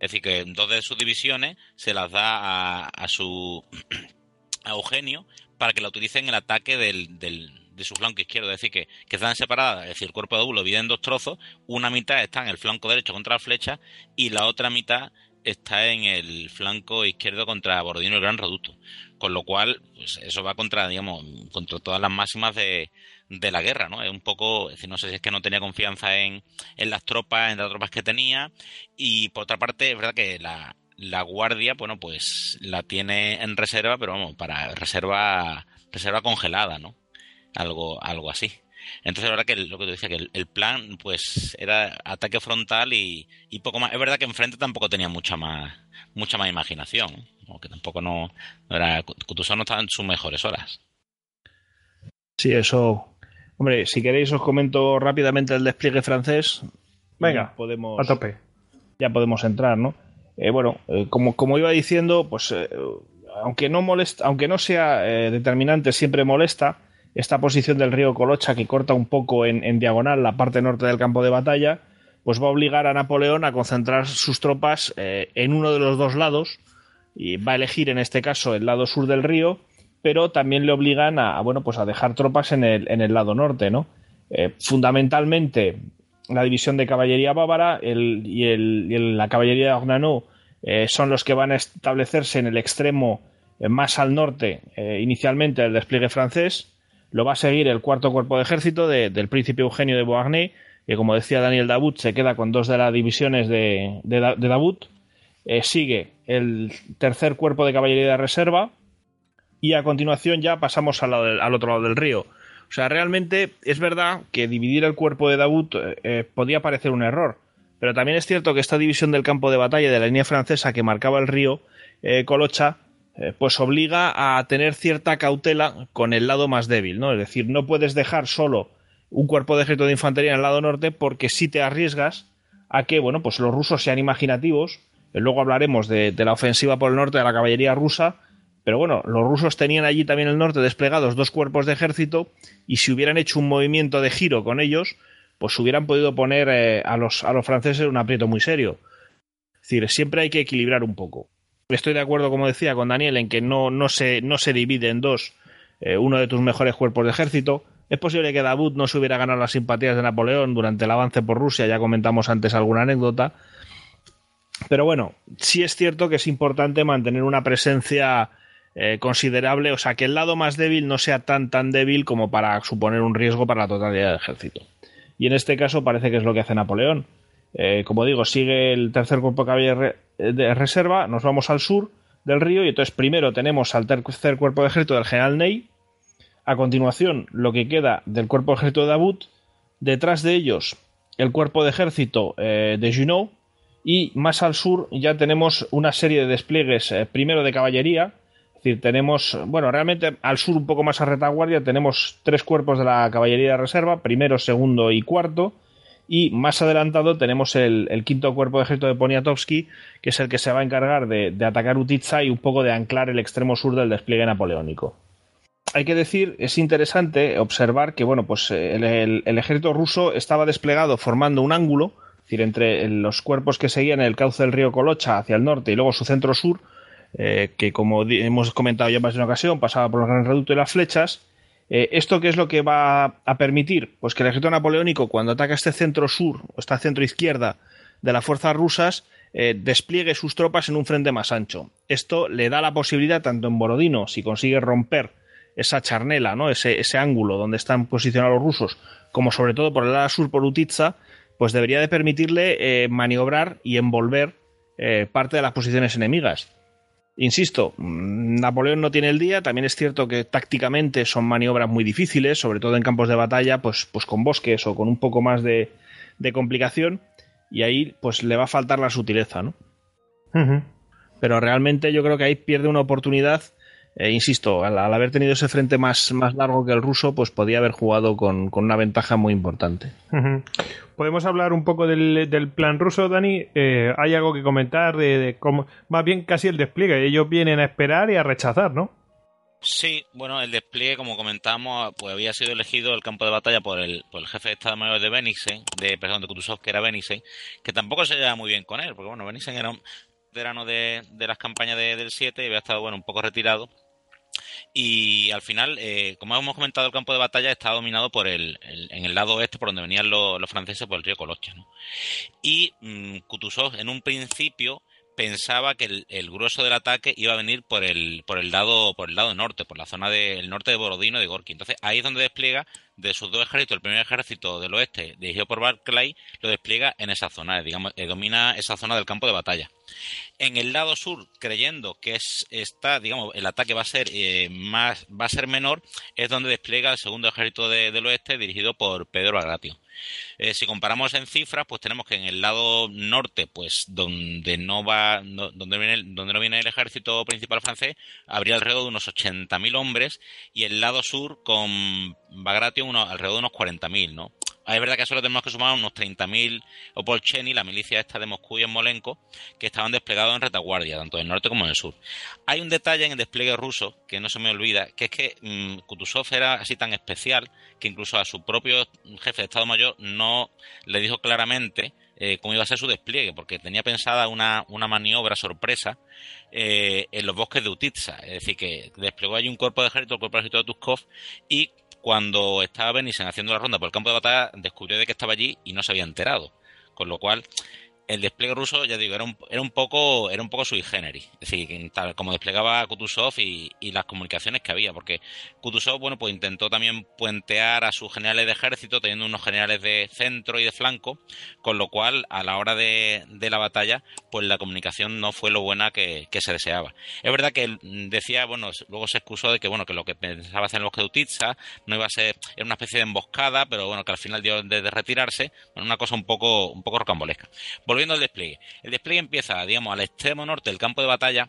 Es decir, que dos de sus divisiones se las da a, a su a Eugenio para que la utilicen en el ataque del, del, de su flanco izquierdo. Es decir, que, están separadas, es decir, el cuerpo de Davout lo divide en dos trozos, una mitad está en el flanco derecho contra la flecha y la otra mitad está en el flanco izquierdo contra Borodino el Gran Reducto. Con lo cual, pues eso va contra, digamos, contra todas las máximas de, de la guerra, ¿no? Es un poco, no sé si es que no tenía confianza en, en las tropas, en las tropas que tenía. Y por otra parte, es verdad que la, la guardia, bueno, pues la tiene en reserva, pero vamos, para reserva, reserva congelada, ¿no? Algo, algo así. Entonces, la verdad que lo que te decía, que el, plan, pues, era ataque frontal y, poco más. Es verdad que enfrente tampoco tenía mucha más, mucha más imaginación. que tampoco no, no era. Kutuzov no estaba en sus mejores horas. Sí, eso. Hombre, si queréis os comento rápidamente el despliegue francés. Venga, podemos. A tope. Ya podemos entrar, ¿no? Eh, bueno, eh, como, como iba diciendo, pues eh, aunque no molesta, aunque no sea determinante, siempre molesta esta posición del río Colocha que corta un poco en, diagonal la parte norte del campo de batalla, pues va a obligar a Napoleón a concentrar sus tropas eh, en uno de los dos lados y va a elegir en este caso el lado sur del río, pero también le obligan a, bueno pues a dejar tropas en el, en el lado norte, ¿no? Eh, fundamentalmente la división de caballería bávara y, la caballería de eh, son los que van a establecerse en el extremo más al norte inicialmente del despliegue francés lo va a seguir el cuarto cuerpo de ejército del príncipe Eugenio de Beauharnais, que como decía Daniel Dabut, se queda con dos de las divisiones de, de. Eh, sigue el tercer cuerpo de caballería de reserva. Y a continuación ya pasamos al, otro lado del río. O sea, realmente es verdad que dividir el cuerpo de Dabut eh, eh, podía parecer un error. Pero también es cierto que esta división del campo de batalla de la línea francesa que marcaba el río Colocha eh, pues obliga a tener cierta cautela con el lado más débil, ¿no? Es decir, no puedes dejar solo un cuerpo de ejército de infantería en el lado norte porque si te arriesgas a que, bueno, pues los rusos sean imaginativos. Eh, luego hablaremos de, la ofensiva por el norte de la caballería rusa, pero bueno, los rusos tenían allí también en el norte desplegados dos cuerpos de ejército y si hubieran hecho un movimiento de giro con ellos, pues hubieran podido poner eh, a, los, a los franceses un aprieto muy serio. Es decir, siempre hay que equilibrar un poco. Estoy de acuerdo, como decía, con Daniel en que no, se, no se divide en dos eh, uno de tus mejores cuerpos de ejército. Es posible que Davut no se hubiera ganado las simpatías de Napoleón durante el avance por Rusia, ya comentamos antes alguna anécdota. Pero bueno, sí es cierto que es importante mantener una presencia eh, considerable, o sea, que el lado más débil no sea tan tan débil como para suponer un riesgo para la totalidad del ejército. Y en este caso parece que es lo que hace Napoleón. Eh, como digo, sigue el tercer cuerpo de de reserva, nos vamos al sur del río y entonces primero tenemos al tercer cuerpo de ejército del general Ney, a continuación lo que queda del cuerpo de ejército de Dabut, detrás de ellos el cuerpo de ejército eh, de Junot y más al sur ya tenemos una serie de despliegues eh, primero de caballería, es decir, tenemos, bueno, realmente al sur un poco más a retaguardia tenemos tres cuerpos de la caballería de reserva, primero, segundo y cuarto, y más adelantado tenemos el, quinto cuerpo de ejército de Poniatowski, que es el que se va a encargar de, atacar Utitsa y un poco de anclar el extremo sur del despliegue napoleónico. Hay que decir, es interesante observar que bueno, pues el, ejército ruso estaba desplegado formando un ángulo, es decir, entre los cuerpos que seguían el cauce del río Colocha hacia el norte y luego su centro sur, eh, que como hemos comentado ya más de una ocasión, pasaba por el Gran Reducto y las flechas, eh, ¿Esto qué es lo que va a permitir? Pues que el ejército napoleónico, cuando ataca este centro sur o esta centro izquierda de las fuerzas rusas, eh, despliegue sus tropas en un frente más ancho. Esto le da la posibilidad, tanto en Borodino, si consigue romper esa charnela, ¿no? ese, ángulo donde están posicionados los rusos, como sobre todo por el lado sur por Utitsa, pues debería de permitirle eh, maniobrar y envolver parte de las posiciones enemigas. Insisto, Napoleón no tiene el día, también es cierto que tácticamente son maniobras muy difíciles, sobre todo en campos de batalla, pues, pues con bosques o con un poco más de, de complicación, y ahí pues le va a faltar la sutileza, ¿no? Pero realmente yo creo que ahí pierde una oportunidad eh, insisto, al, haber tenido ese frente más, más largo que el ruso, pues podía haber jugado con, una ventaja muy importante. Podemos hablar un poco del, plan ruso, Dani. Eh, ¿Hay algo que comentar de, cómo, más bien casi el despliegue? Ellos vienen a esperar y a rechazar, ¿no? Sí, bueno, el despliegue, como comentamos, pues había sido elegido el campo de batalla por el, por el jefe de Estado Mayor de Benixen, de, perdón, de Kutuzov, que era Benixen, que tampoco se llevaba muy bien con él, porque bueno, Benixen era un de, las campañas del 7 y había estado, bueno, un poco retirado y al final, eh, como hemos comentado, el campo de batalla está dominado por el, en el lado oeste, por donde venían los, franceses, por el río Colocha. Y mmm, Kutuzov, en un principio, pensaba que el, grueso del ataque iba a venir por el, por el lado, por el lado norte, por la zona del norte de Borodino y de Gorky. Entonces ahí es donde despliega de sus dos ejércitos, el primer ejército del oeste, dirigido por Barclay, lo despliega en esa zona, digamos, eh, domina esa zona del campo de batalla. En el lado sur, creyendo que es, está, digamos, el ataque va a ser eh, más, va a ser menor, es donde despliega el segundo ejército del oeste, dirigido por Pedro Bagratio. Eh, si comparamos en cifras, pues tenemos que en el lado norte, pues donde no va, donde, viene, donde no viene el ejército principal francés, habría alrededor de unos 80.000 hombres y el lado sur con Alrededor de unos 40.000, ¿no? Ah, es verdad que solo tenemos que sumar unos 30.000 Opolcheni, la milicia esta de Moscú y en Molenko, que estaban desplegados en retaguardia, tanto en el norte como en el sur. Hay un detalle en el despliegue ruso que no se me olvida, que es que mm, Kutuzov era así tan especial que incluso a su propio jefe de Estado Mayor no le dijo claramente eh, cómo iba a ser su despliegue, porque tenía pensada una, maniobra sorpresa eh, en los bosques de Utitsa. Es decir, que desplegó allí un cuerpo de ejército, el cuerpo de ejército de Tuskov, y cuando estaba Benison haciendo la ronda por el campo de batalla, descubrió de que estaba allí y no se había enterado. Con lo cual, el despliegue ruso, ya digo, era un, era un poco era un poco sui generis, es decir, tal como desplegaba Kutuzov y, las comunicaciones que había, porque Kutuzov, bueno, pues intentó también puentear a sus generales de ejército, teniendo unos generales de centro y de flanco, con lo cual, a la hora de, la batalla, pues la comunicación no fue lo buena que, se deseaba. Es verdad que decía, bueno, luego se excusó de que, bueno, que lo que pensaba hacer en el bosque de no iba a ser, era una especie de emboscada, pero bueno, que al final dio de, retirarse, una cosa un poco, un poco rocambolesca al despliegue. El despliegue empieza, digamos, al extremo norte del campo de batalla,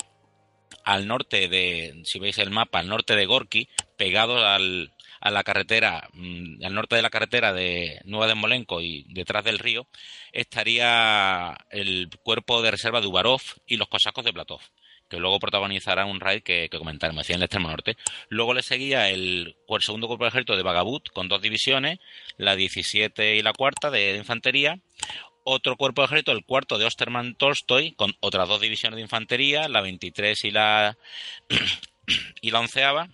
al norte de, si veis el mapa, al norte de Gorky, pegado al, a la carretera, mm, al norte de la carretera de Nueva de Molenco y detrás del río, estaría el cuerpo de reserva de Ubarov y los cosacos de Platov que luego protagonizará un raid que, que comentaremos, en el extremo norte. Luego le seguía el, el segundo cuerpo de ejército de Bagabut, con dos divisiones, la 17 y la cuarta de infantería, otro cuerpo de ejército, el cuarto de Osterman Tolstoy, con otras dos divisiones de infantería, la 23 y la, y la onceava,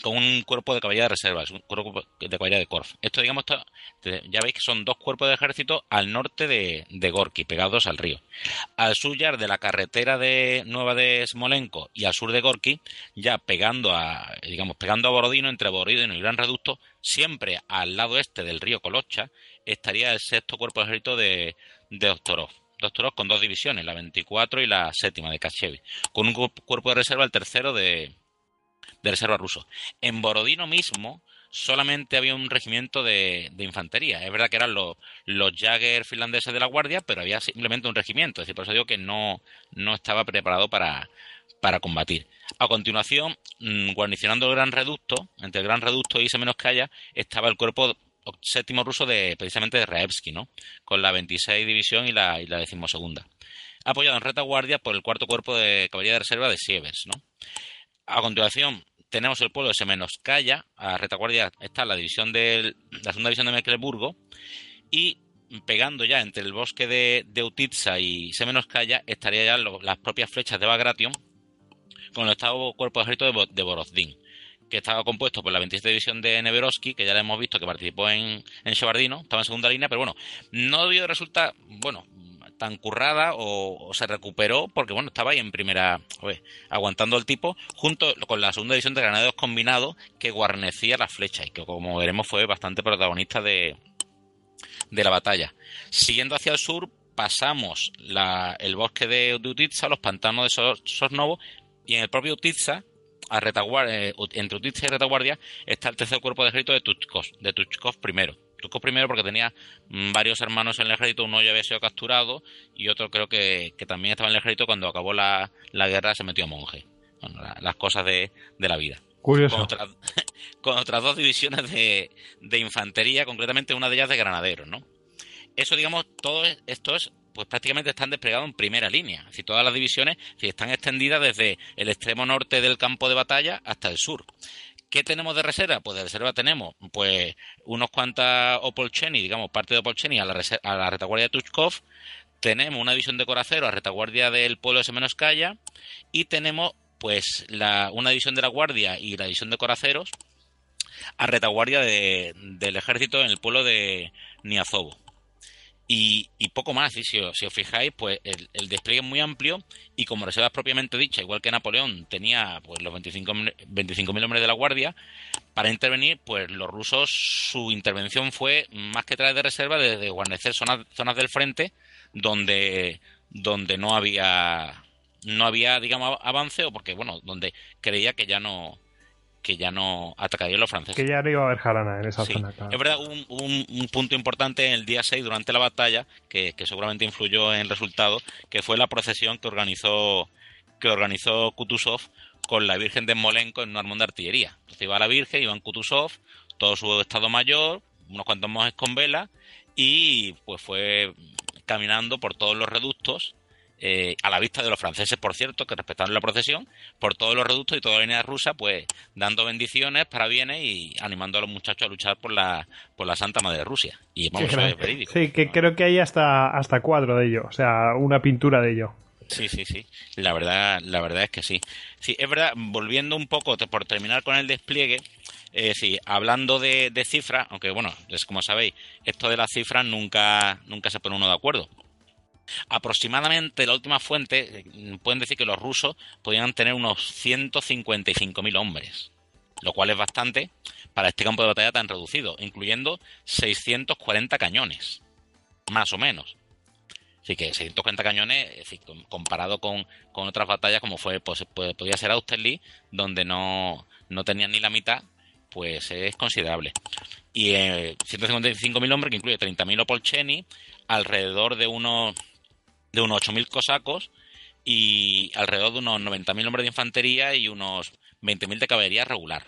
con un cuerpo de caballería de reservas, un cuerpo de caballería de Korf. Esto, digamos, ya veis que son dos cuerpos de ejército al norte de, Gorky, pegados al río. Al sur ya de la carretera de Nueva de Smolenko y al sur de Gorky, ya pegando a, digamos, pegando a Borodino, entre Borodino y Gran Reducto, siempre al lado este del río Colocha, estaría el sexto cuerpo de ejército de, de. Doctorov con dos divisiones, la 24 y la séptima de Kachevi, con un cuerpo de reserva, el tercero de, de reserva ruso. En Borodino mismo solamente había un regimiento de, infantería. Es verdad que eran los, los Jagger finlandeses de la Guardia, pero había simplemente un regimiento. Es decir, por eso digo que no, no estaba preparado para, para combatir. A continuación, mm, guarnicionando el Gran Reducto, entre el Gran Reducto y haya estaba el cuerpo séptimo ruso de precisamente de Raevsky, ¿no? Con la 26 división y la, y la decimosegunda. Apoyado en retaguardia por el cuarto cuerpo de caballería de reserva de Sievers, ¿no? A continuación, tenemos el pueblo de Semenoskaya, a retaguardia está la división de la segunda división de Mecklenburgo, y pegando ya entre el bosque de, de Utitsa y Semenoskaya estaría ya las propias flechas de Bagration con el estado cuerpo de ejército de, de que estaba compuesto por la 27 división de Neverovsky, que ya le hemos visto que participó en, en estaba en segunda línea, pero bueno, no debió resultar, bueno, tan currada o, se recuperó porque bueno estaba ahí en primera aguantando el tipo junto con la segunda división de granaderos combinados que guarnecía las flechas y que como veremos fue bastante protagonista de, de la batalla siguiendo hacia el sur pasamos la, el bosque de, de Utitsa, los pantanos de Sos- Sosnovo, y en el propio Utitsa, a retaguardia, eh, entre Utitsa y retaguardia, está el tercer cuerpo de ejército de Tuchkov, de Tuchkov primero. Tuchkov primero porque tenía mm, varios hermanos en el ejército, uno ya había sido capturado y otro creo que, que también estaba en el ejército cuando acabó la, la guerra se metió a monje. Bueno, la- las cosas de, de la vida Curioso. con otras, con otras dos divisiones de, de infantería, concretamente una de ellas de granaderos, ¿no? Eso, digamos, todo es- esto es, pues prácticamente están desplegados en primera línea. Es decir, todas las divisiones si están extendidas desde el extremo norte del campo de batalla hasta el sur. ¿Qué tenemos de reserva? Pues de reserva tenemos, pues, unos cuantas Opolcheni, digamos, parte de Opolcheni a la, a la retaguardia de Tuchkov. Tenemos una división de coraceros a retaguardia del pueblo de Semenoskaya. Y tenemos, pues, una división de la guardia y la división de coraceros a retaguardia de- del ejército en el pueblo de Niazovo. Y, y poco más, y si, os- si os fijáis, pues el, el despliegue es muy amplio y como reservas propiamente dicha, igual que Napoleón tenía pues los 25.000 25.000 hombres de la guardia, para intervenir, pues los rusos, su intervención fue más que traer de reserva, desde guarnecer zonas, zonas del frente donde, donde no había no había digamos avance o porque bueno donde creía que ya no que ya no atacarían los franceses Que ya no iba a haber jarana en esa Sí. zona. claro. Es verdad, un, un- un punto importante en el día 6 durante la batalla, que, que seguramente influyó en el resultado, que fue la procesión que organizó que organizó Kutuzov con la Virgen de Molenko en un armón de artillería. Entonces iba la Virgen, iban Kutuzov, todo su estado mayor, unos cuantos monjes con vela, y pues fue caminando por todos los reductos, eh, a la vista de los franceses, por cierto, que respetaron la procesión, por todos los reductos y toda la línea rusa, pues dando bendiciones, parabienes y animando a los muchachos a luchar por la, por la Santa Madre de Rusia. Y vamos, Qué eso es grande. verídico. Sí, que creo que hay hasta, hasta cuadro de ello. O sea, una pintura de ello. Sí, sí, sí. La verdad, la verdad es que sí. Sí, es verdad, volviendo un poco, por terminar con el despliegue, eh, sí, hablando de, de cifras, aunque bueno, es como sabéis, esto de las cifras nunca, nunca se pone uno de acuerdo. Aproximadamente la última fuente eh, pueden decir que los rusos podían tener unos 155.000 hombres, lo cual es bastante para este campo de batalla tan reducido, incluyendo 640 cañones, más o menos. Así que 640 cañones, es comparado con, con otras batallas como fue, pues, pues, podía ser Austerlitz, donde no, no tenían ni la mitad, pues es considerable. Y eh, 155.000 hombres, que incluye 30.000 Opolcheni, alrededor de unos, de unos 8.000 cosacos y alrededor de unos 90.000 hombres de infantería y unos 20.000 de caballería regular.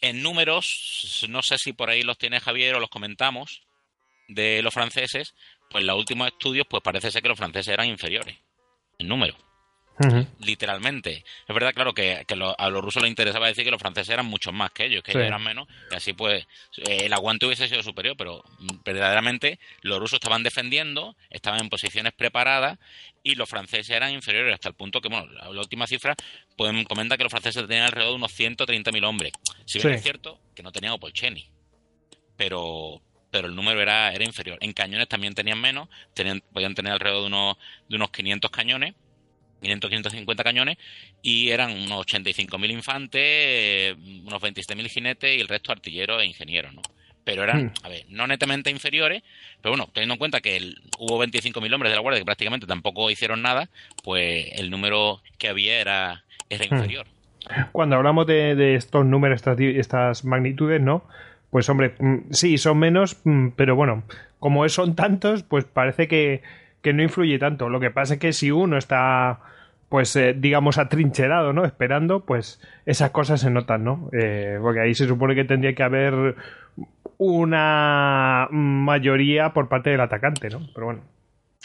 En números, no sé si por ahí los tiene Javier o los comentamos, de los franceses, pues los últimos estudios, pues parece ser que los franceses eran inferiores en número, Literalmente. Es verdad, claro, que, que lo- a los rusos les interesaba decir que los franceses eran muchos más que ellos, que Sí. ellos eran menos, y así pues el aguante hubiese sido superior, pero mm, verdaderamente los rusos estaban defendiendo, estaban en posiciones preparadas y los franceses eran inferiores hasta el punto que, bueno, la, la última cifra pues, comenta que los franceses tenían alrededor de unos 130.000 hombres. Si bien Sí. es cierto que no tenían Opolcheni, pero pero el número era, era inferior. En cañones también tenían menos, tenían, podían tener alrededor de unos, de unos 500 cañones, 500, 550 cañones, y eran unos 85.000 infantes, unos 27.000 jinetes y el resto artilleros e ingenieros, ¿no? Pero eran, Hmm. a ver, no netamente inferiores, pero bueno, teniendo en cuenta que el- hubo 25.000 hombres de la Guardia que prácticamente tampoco hicieron nada, pues el número que había era, era Hmm. inferior. Cuando hablamos de, de estos números, estas, estas magnitudes, ¿no? Pues hombre, mm, sí, son menos, mm, pero bueno, como son tantos, pues parece que, que no influye tanto. Lo que pasa es que si uno está, pues eh, digamos, atrincherado, ¿no? Esperando, pues esas cosas se notan, ¿no? Eh, porque ahí se supone que tendría que haber una mayoría por parte del atacante, ¿no? Pero bueno,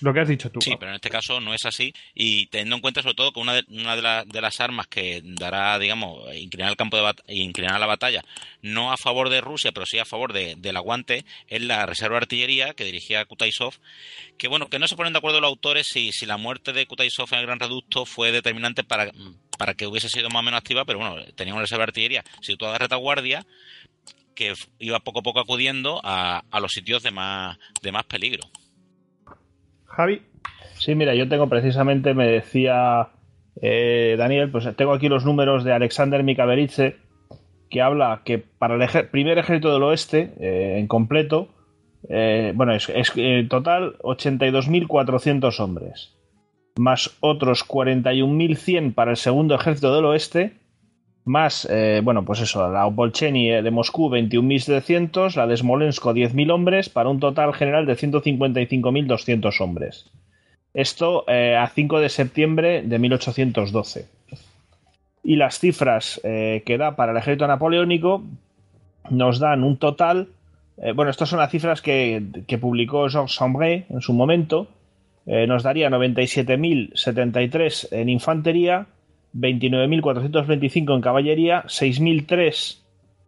lo que has dicho tú. Sí, pero en este caso no es así. Y teniendo en cuenta sobre todo que una de, una de, la- de las armas que dará, digamos, inclinar el campo de inclinar la batalla, no a favor de Rusia, pero sí a favor de- del aguante, es la reserva de artillería que dirigía Kutaisov. Que bueno, que no se ponen de acuerdo los autores si, la muerte de Kutaisov en el Gran Reducto fue determinante para, que hubiese sido más o menos activa, pero bueno, tenía una reserva de artillería situada en retaguardia que iba poco a poco acudiendo a, a los sitios de más, de más peligro. Javi. Sí, mira, yo tengo precisamente, me decía eh, Daniel, pues tengo aquí los números de Alexander Mikaberidze, que habla que para el primer ejército del oeste, eh, en completo, eh, bueno, es, es en total 82.400 hombres, más otros 41.100 para el segundo ejército del oeste, más, eh, bueno, pues eso, la Opolcheni de Moscú 21.700, la de Smolensk 10.000 hombres, para un total general de 155.200 hombres. Esto eh, a 5 de septiembre de 1812. Y las cifras eh, que da para el ejército napoleónico nos dan un total. eh, bueno, estas son las cifras que, que publicó Georges Sambré en su momento. Eh, nos daría 97.073 en infantería, 29.425 en caballería, 6.003.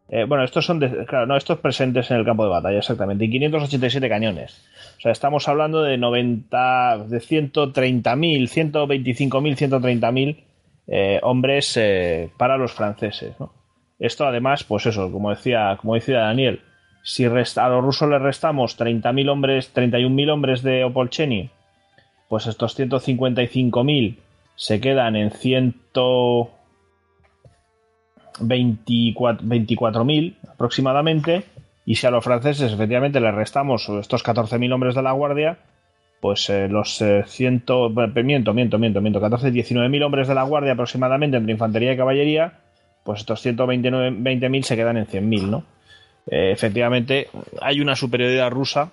eh, bueno, estos son, de- claro, no, estos presentes en el campo de batalla, exactamente, y 587 cañones. O sea, estamos hablando de 90, de 130.000, 125.000, 130.000 eh, hombres eh, para los franceses. Esto además, pues eso, como decía, como decía Daniel, si a los rusos les restamos 30.000 hombres, 31.000 hombres de Opolcheni, pues estos 155.000 se quedan en 124 24.000 aproximadamente, y si a los franceses efectivamente les restamos estos 14.000 hombres de la guardia, pues eh, los eh, ciento, miento, miento, miento, miento, 14, 19.000 hombres de la guardia aproximadamente entre infantería y caballería, pues estos 120.000 se quedan en 100.000, ¿no? Eh, efectivamente, hay una superioridad rusa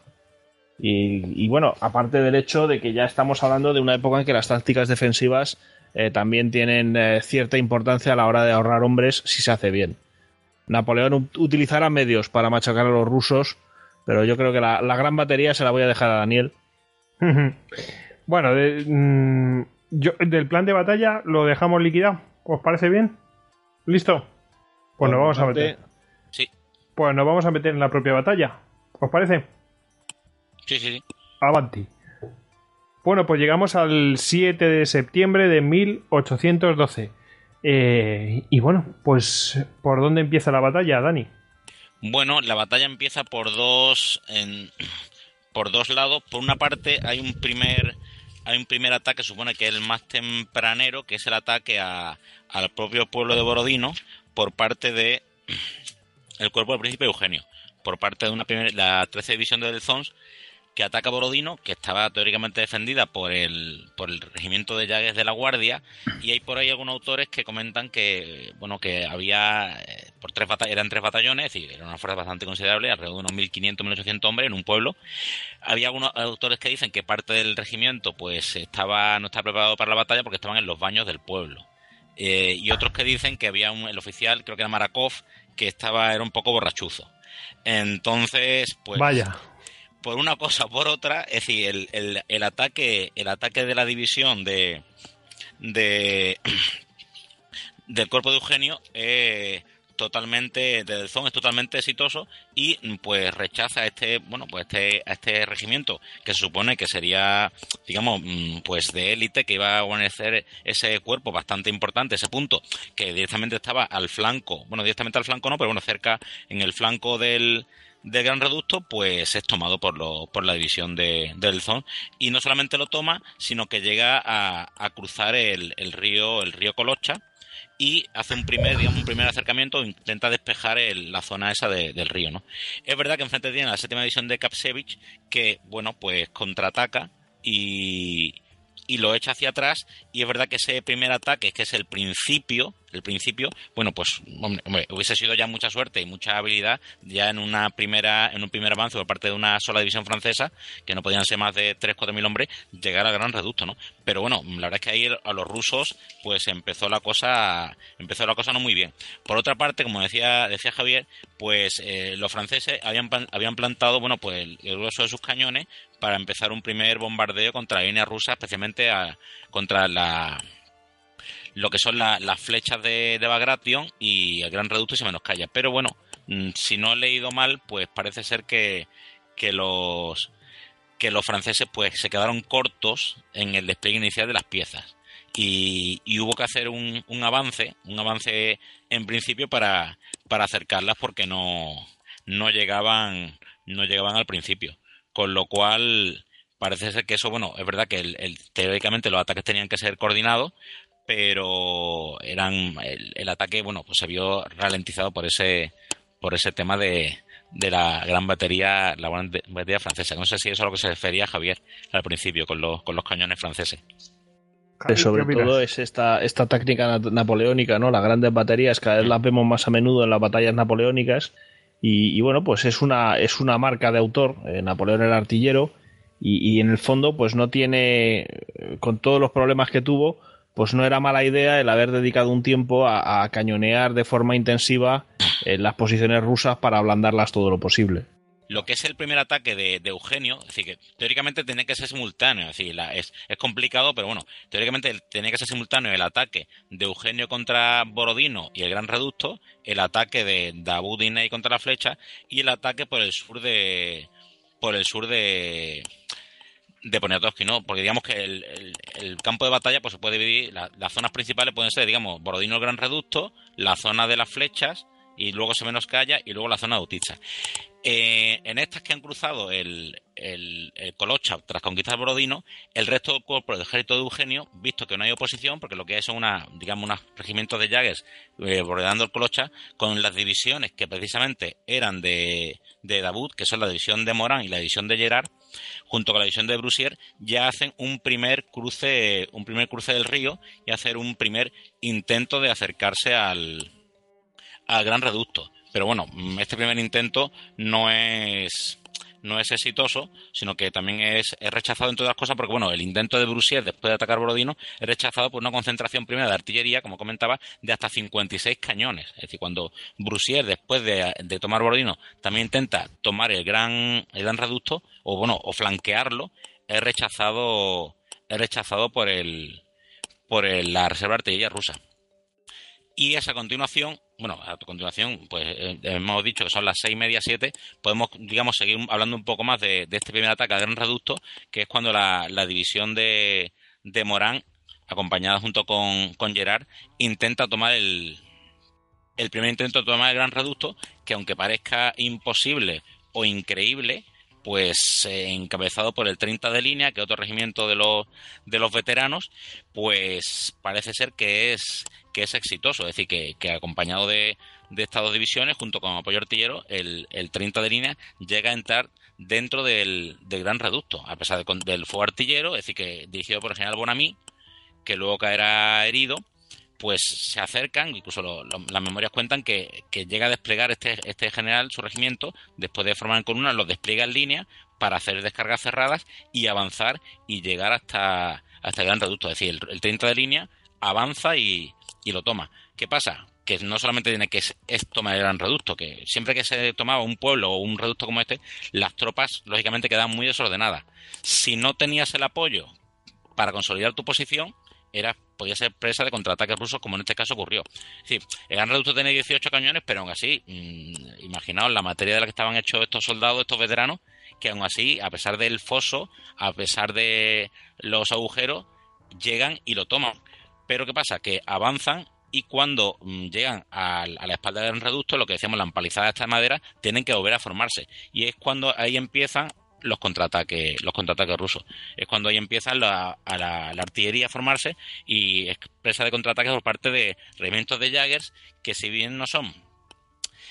y, y, bueno, aparte del hecho de que ya estamos hablando de una época en que las tácticas defensivas eh, también tienen eh, cierta importancia a la hora de ahorrar hombres si se hace bien. Napoleón ut- utilizará medios para machacar a los rusos, pero yo creo que la, la gran batería se la voy a dejar a Daniel. bueno, de- mm, yo, del plan de batalla lo dejamos liquidado. ¿Os parece bien? ¿Listo? Pues Por nos vamos a meter. Sí, Pues nos vamos a meter en la propia batalla. ¿Os parece? Sí, sí. sí. Avanti. Bueno, pues llegamos al 7 de septiembre de 1812. Eh, y bueno, pues ¿por dónde empieza la batalla, Dani? Bueno, la batalla empieza por dos en- por dos lados. Por una parte hay un primer hay un primer ataque, supone que es el más tempranero, que es el ataque a- al propio pueblo de Borodino por parte de el cuerpo del príncipe Eugenio, por parte de una primer- la 13 división de Delzons que ataca Borodino, que estaba teóricamente defendida por el, por el regimiento de Llagues de la Guardia, y hay por ahí algunos autores que comentan que, bueno, que había, eh, por tres eran tres batallones, es decir, era una fuerza bastante considerable, alrededor de unos 1.500, 1.800 hombres en un pueblo. Había algunos autores que dicen que parte del regimiento, pues, estaba, no estaba preparado para la batalla porque estaban en los baños del pueblo. Eh, y otros que dicen que había un, el oficial, creo que era Marakov, que estaba, era un poco borrachuzo. Entonces, pues Vaya. Por una cosa o por otra, es decir, el, el, el ataque, el ataque de la división de, de del cuerpo de Eugenio es totalmente de Delzón es totalmente exitoso y pues rechaza este bueno pues este a este regimiento que se supone que sería digamos mm, pues de élite que iba a guarnecer ese cuerpo bastante importante ese punto que directamente estaba al flanco bueno directamente al flanco no pero bueno cerca en el flanco del del Gran Reducto, pues es tomado por, lo, por la división de, de Delzón y no solamente lo toma, sino que llega a, a cruzar el, el río el río Colocha y hace un primer un primer acercamiento intenta despejar la zona esa de- del río no es verdad que enfrente tiene la séptima división de Kapsevich que bueno pues contraataca y y lo echa hacia atrás y es verdad que ese primer ataque que es el principio el principio bueno pues hubiese sido ya mucha suerte y mucha habilidad ya en una primera en un primer avance por parte de una sola división francesa que no podían ser más de 3 cuatro mil hombres llegar al gran reducto no pero bueno la verdad es que ahí a los rusos pues empezó la cosa empezó la cosa no muy bien. Por otra parte como decía decía Javier pues eh, los franceses habían habían plantado bueno pues el, el grueso de sus cañones para empezar un primer bombardeo contra la línea rusa especialmente a- contra la lo que son la- las flechas de, de Bagration y el Gran Reducto y se menos calla. Pero bueno, mm, si no he leído mal, pues parece ser que, que los que los franceses pues se quedaron cortos en el despliegue inicial de las piezas. Y, y hubo que hacer un, un avance, un avance en principio para, para acercarlas porque no, no llegaban, no llegaban al principio. Con lo cual, parece ser que eso, bueno, es verdad que el- teóricamente los ataques tenían que ser coordinados, pero eran el, el ataque bueno pues se vio ralentizado por ese por ese tema de, de la gran batería, la gran batería francesa. No sé si eso es a lo que se refería Javier al principio con los, con los cañones franceses. sobre todo es esta, esta táctica napoleónica, ¿no? Las grandes baterías cada vez las vemos más a menudo en las batallas napoleónicas y, bueno, pues es una, es una marca de autor, eh, Napoleón el artillero, y, y, en el fondo pues no tiene, con todos los problemas que tuvo, pues no era mala idea el haber dedicado un tiempo a, cañonear de forma intensiva en las posiciones rusas para ablandarlas todo lo posible. Lo que es el primer ataque de, Eugenio, es decir, que teóricamente tiene que ser simultáneo, es complicado, pero bueno, teóricamente tiene que ser simultáneo el ataque de Eugenio contra Borodino y el Gran Reducto, el ataque de Dabudinei contra la flecha y el ataque por el sur de por el sur de de Poniatowski, ¿no? Porque digamos que el, el, campo de batalla pues se puede dividir, las zonas principales pueden ser, digamos, Borodino el Gran Reducto, la zona de las flechas, y luego se menos calla, y luego la zona de Utitsa. Eh, en estas que han cruzado el, el, Colocha tras conquistar Borodino, el resto del cuerpo del ejército de Eugenio, visto que no hay oposición, porque lo que hay son una, digamos, unos regimientos de Jaggers eh, bordeando el Colocha, con las divisiones que precisamente eran de, de que son la división de Morán y la división de Gerard, junto con la división de Brusier, ya hacen un primer cruce, un primer cruce del río y hacer un primer intento de acercarse al, al gran reducto. Pero bueno, este primer intento no es no es exitoso, sino que también es, rechazado en todas las cosas, porque bueno, el intento de Brusier después de atacar Borodino es rechazado por una concentración primera de artillería, como comentaba, de hasta 56 cañones. Es decir, cuando Brusier después de, tomar Borodino también intenta tomar el gran, el gran reducto, o bueno, o flanquearlo, es rechazado, es rechazado por el por la reserva de artillería rusa. Y esa continuación bueno, a continuación, pues eh, hemos dicho que son las seis y media, siete, podemos, digamos, seguir hablando un poco más de, este primer ataque al Gran Reducto, que es cuando la, división de, de, Morán, acompañada junto con, con Gerard, intenta tomar el, el primer intento de tomar el Gran Reducto, que aunque parezca imposible o increíble, pues eh, encabezado por el 30 de línea, que otro regimiento de los, de los veteranos, pues parece ser que es, que es exitoso, es decir, que, acompañado de, de, estas dos divisiones, junto con apoyo artillero, el, el 30 de línea llega a entrar dentro del, del gran reducto, a pesar del fuego artillero, es decir, que dirigido por el general Bonamy, que luego caerá herido, pues se acercan, incluso las memorias cuentan que, llega a desplegar este, este general su regimiento, después de formar en columnas, los despliega en línea para hacer descargas cerradas y avanzar y llegar hasta, hasta el gran reducto. Es decir, el, 30 de línea avanza y, lo toma. ¿Qué pasa? Que no solamente tiene que es, tomar el gran reducto, que siempre que se tomaba un pueblo o un reducto como este, las tropas lógicamente quedaban muy desordenadas. Si no tenías el apoyo para consolidar tu posición, era podía ser presa de contraataques rusos, como en este caso ocurrió. Es decir, el Reducto tenía 18 cañones, pero aún así, mmm, imaginaos la materia de la que estaban hechos estos soldados, estos veteranos, que aún así, a pesar del foso, a pesar de los agujeros, llegan y lo toman. Pero ¿qué pasa? Que avanzan y cuando mm, llegan a, la espalda del reducto, lo que decíamos, la empalizada de esta madera, tienen que volver a formarse. Y es cuando ahí empiezan los contraataques, los contraataques rusos. Es cuando ahí empiezan la, a la, artillería a formarse y expresa de contraataques por parte de regimientos de Jaggers que si bien no son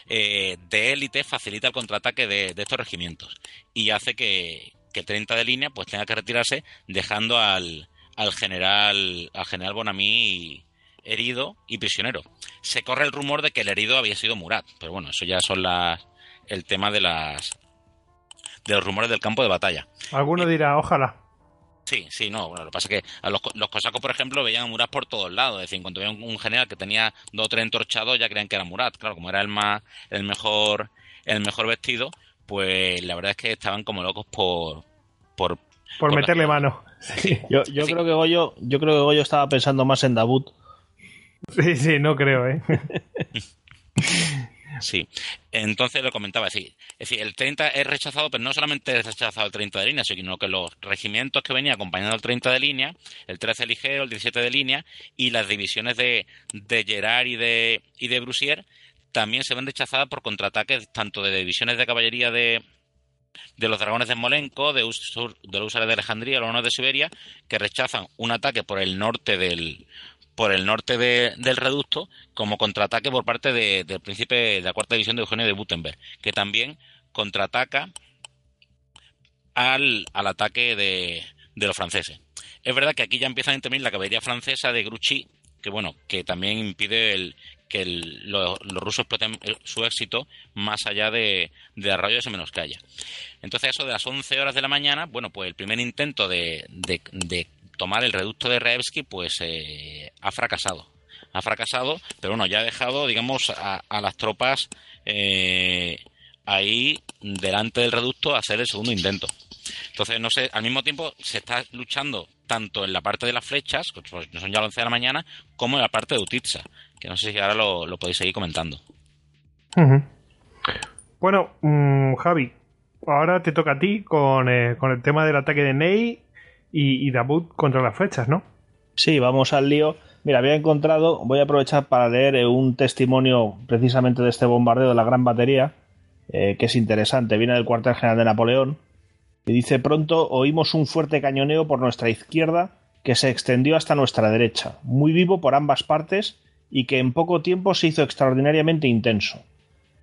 eh, de élite, facilita el contraataque de, estos regimientos y hace que, que 30 de línea pues tenga que retirarse dejando al, al general al general Bonamy herido y prisionero. Se corre el rumor de que el herido había sido Murat, pero bueno, eso ya son las el tema de las de los rumores del campo de batalla. Alguno dirá, ojalá. Sí, sí, no. Bueno, lo que pasa es que a los, cosacos, por ejemplo, veían a Murat por todos lados. Es decir, en cuanto veían un, general que tenía dos o tres entorchados, ya creían que era Murat. Claro, como era el más, el mejor, el mejor vestido, pues la verdad es que estaban como locos por, por, por, meterle mano. Yo, yo creo que Goyo, yo creo que Goyo estaba pensando más en Dabut. Sí, sí, no creo, ¿eh? Sí, entonces lo comentaba, es decir, es decir, el 30 es rechazado, pero no solamente es rechazado el 30 de línea, sino que los regimientos que venían acompañando al 30 de línea, el 13 ligero, el 17 de línea y las divisiones de, de Gerard y de, y de Brusier también se ven rechazadas por contraataques tanto de divisiones de caballería de, de los dragones de Molenco, de, de los de Alejandría, los de Siberia, que rechazan un ataque por el norte del por el norte del reducto como contraataque por parte del príncipe de la cuarta división de Eugenio de Gutenberg, que también contraataca al, ataque de, los franceses. Es verdad que aquí ya empiezan a intervenir la caballería francesa de Grouchy, que bueno, que también impide el, que los rusos exploten su éxito más allá de, de Arroyo de Semenoscaya. Entonces, eso de las 11 horas de la mañana, bueno, pues el primer intento de, tomar el reducto de Raevski, pues eh, ha fracasado. Ha fracasado, pero bueno, ya ha dejado, digamos, a, las tropas eh, ahí delante del reducto a hacer el segundo intento. Entonces, no sé, al mismo tiempo se está luchando tanto en la parte de las flechas, pues no son ya las 11 de la mañana, como en la parte de Utitsa, que no sé si ahora lo, podéis seguir comentando. Bueno, mm, Javi, ahora te toca a ti con, eh, el tema del ataque de Ney y, y Dabut contra las flechas, ¿no? Sí, vamos al lío. Mira, había encontrado, voy a aprovechar para leer eh, un testimonio precisamente de este bombardeo de la Gran Batería, eh, que es interesante, viene del cuartel general de Napoleón, y dice pronto oímos un fuerte cañoneo por nuestra izquierda que se extendió hasta nuestra derecha, muy vivo por ambas partes y que en poco tiempo se hizo extraordinariamente intenso.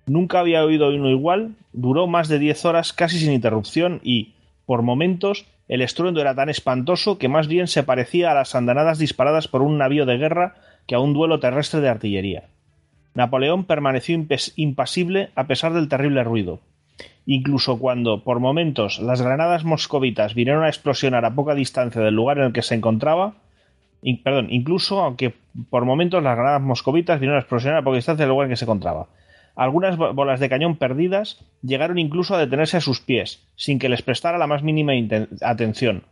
Nunca había oído uno igual, duró más de diez horas casi sin interrupción y, por momentos, el estruendo era tan espantoso que más bien se parecía a las andanadas disparadas por un navío de guerra que a un duelo terrestre de artillería. Napoleón permaneció impasible a pesar del terrible ruido. Incluso cuando, por momentos, las granadas moscovitas vinieron a explosionar a poca distancia del lugar en el que se encontraba, perdón, incluso aunque por momentos las granadas moscovitas vinieron a explosionar a poca distancia del lugar en que se encontraba. Algunas bolas de cañón perdidas llegaron incluso a detenerse a sus pies, sin que les prestara la más mínima atención.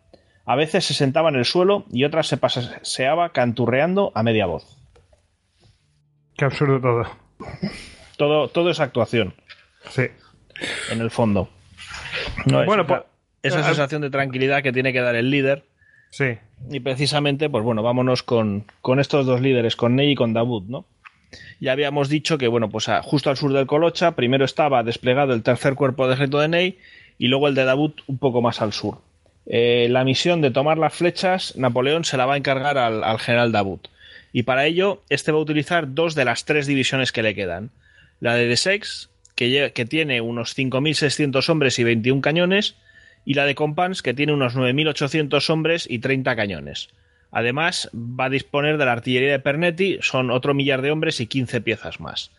A veces se sentaba en el suelo y otras se paseaba canturreando a media voz. Qué absurdo todo. Todo, todo es actuación. Sí. En el fondo. bueno, pues, esa sensación de tranquilidad que tiene que dar el líder. Sí. Y precisamente, pues bueno, vámonos con, con estos dos líderes, con Ney y con Davud, ¿no? Ya habíamos dicho que, bueno, pues justo al sur del Colocha, primero estaba desplegado el tercer cuerpo de ejército de Ney y luego el de Davut un poco más al sur. Eh, la misión de tomar las flechas, Napoleón se la va a encargar al, general Davut. Y para ello, este va a utilizar dos de las tres divisiones que le quedan. La de Desex, que, que tiene unos 5.600 hombres y 21 cañones, y la de Compans, que tiene unos 9.800 hombres y 30 cañones. Además, va a disponer de la artillería de Pernetti, son otro millar de hombres y 15 piezas más.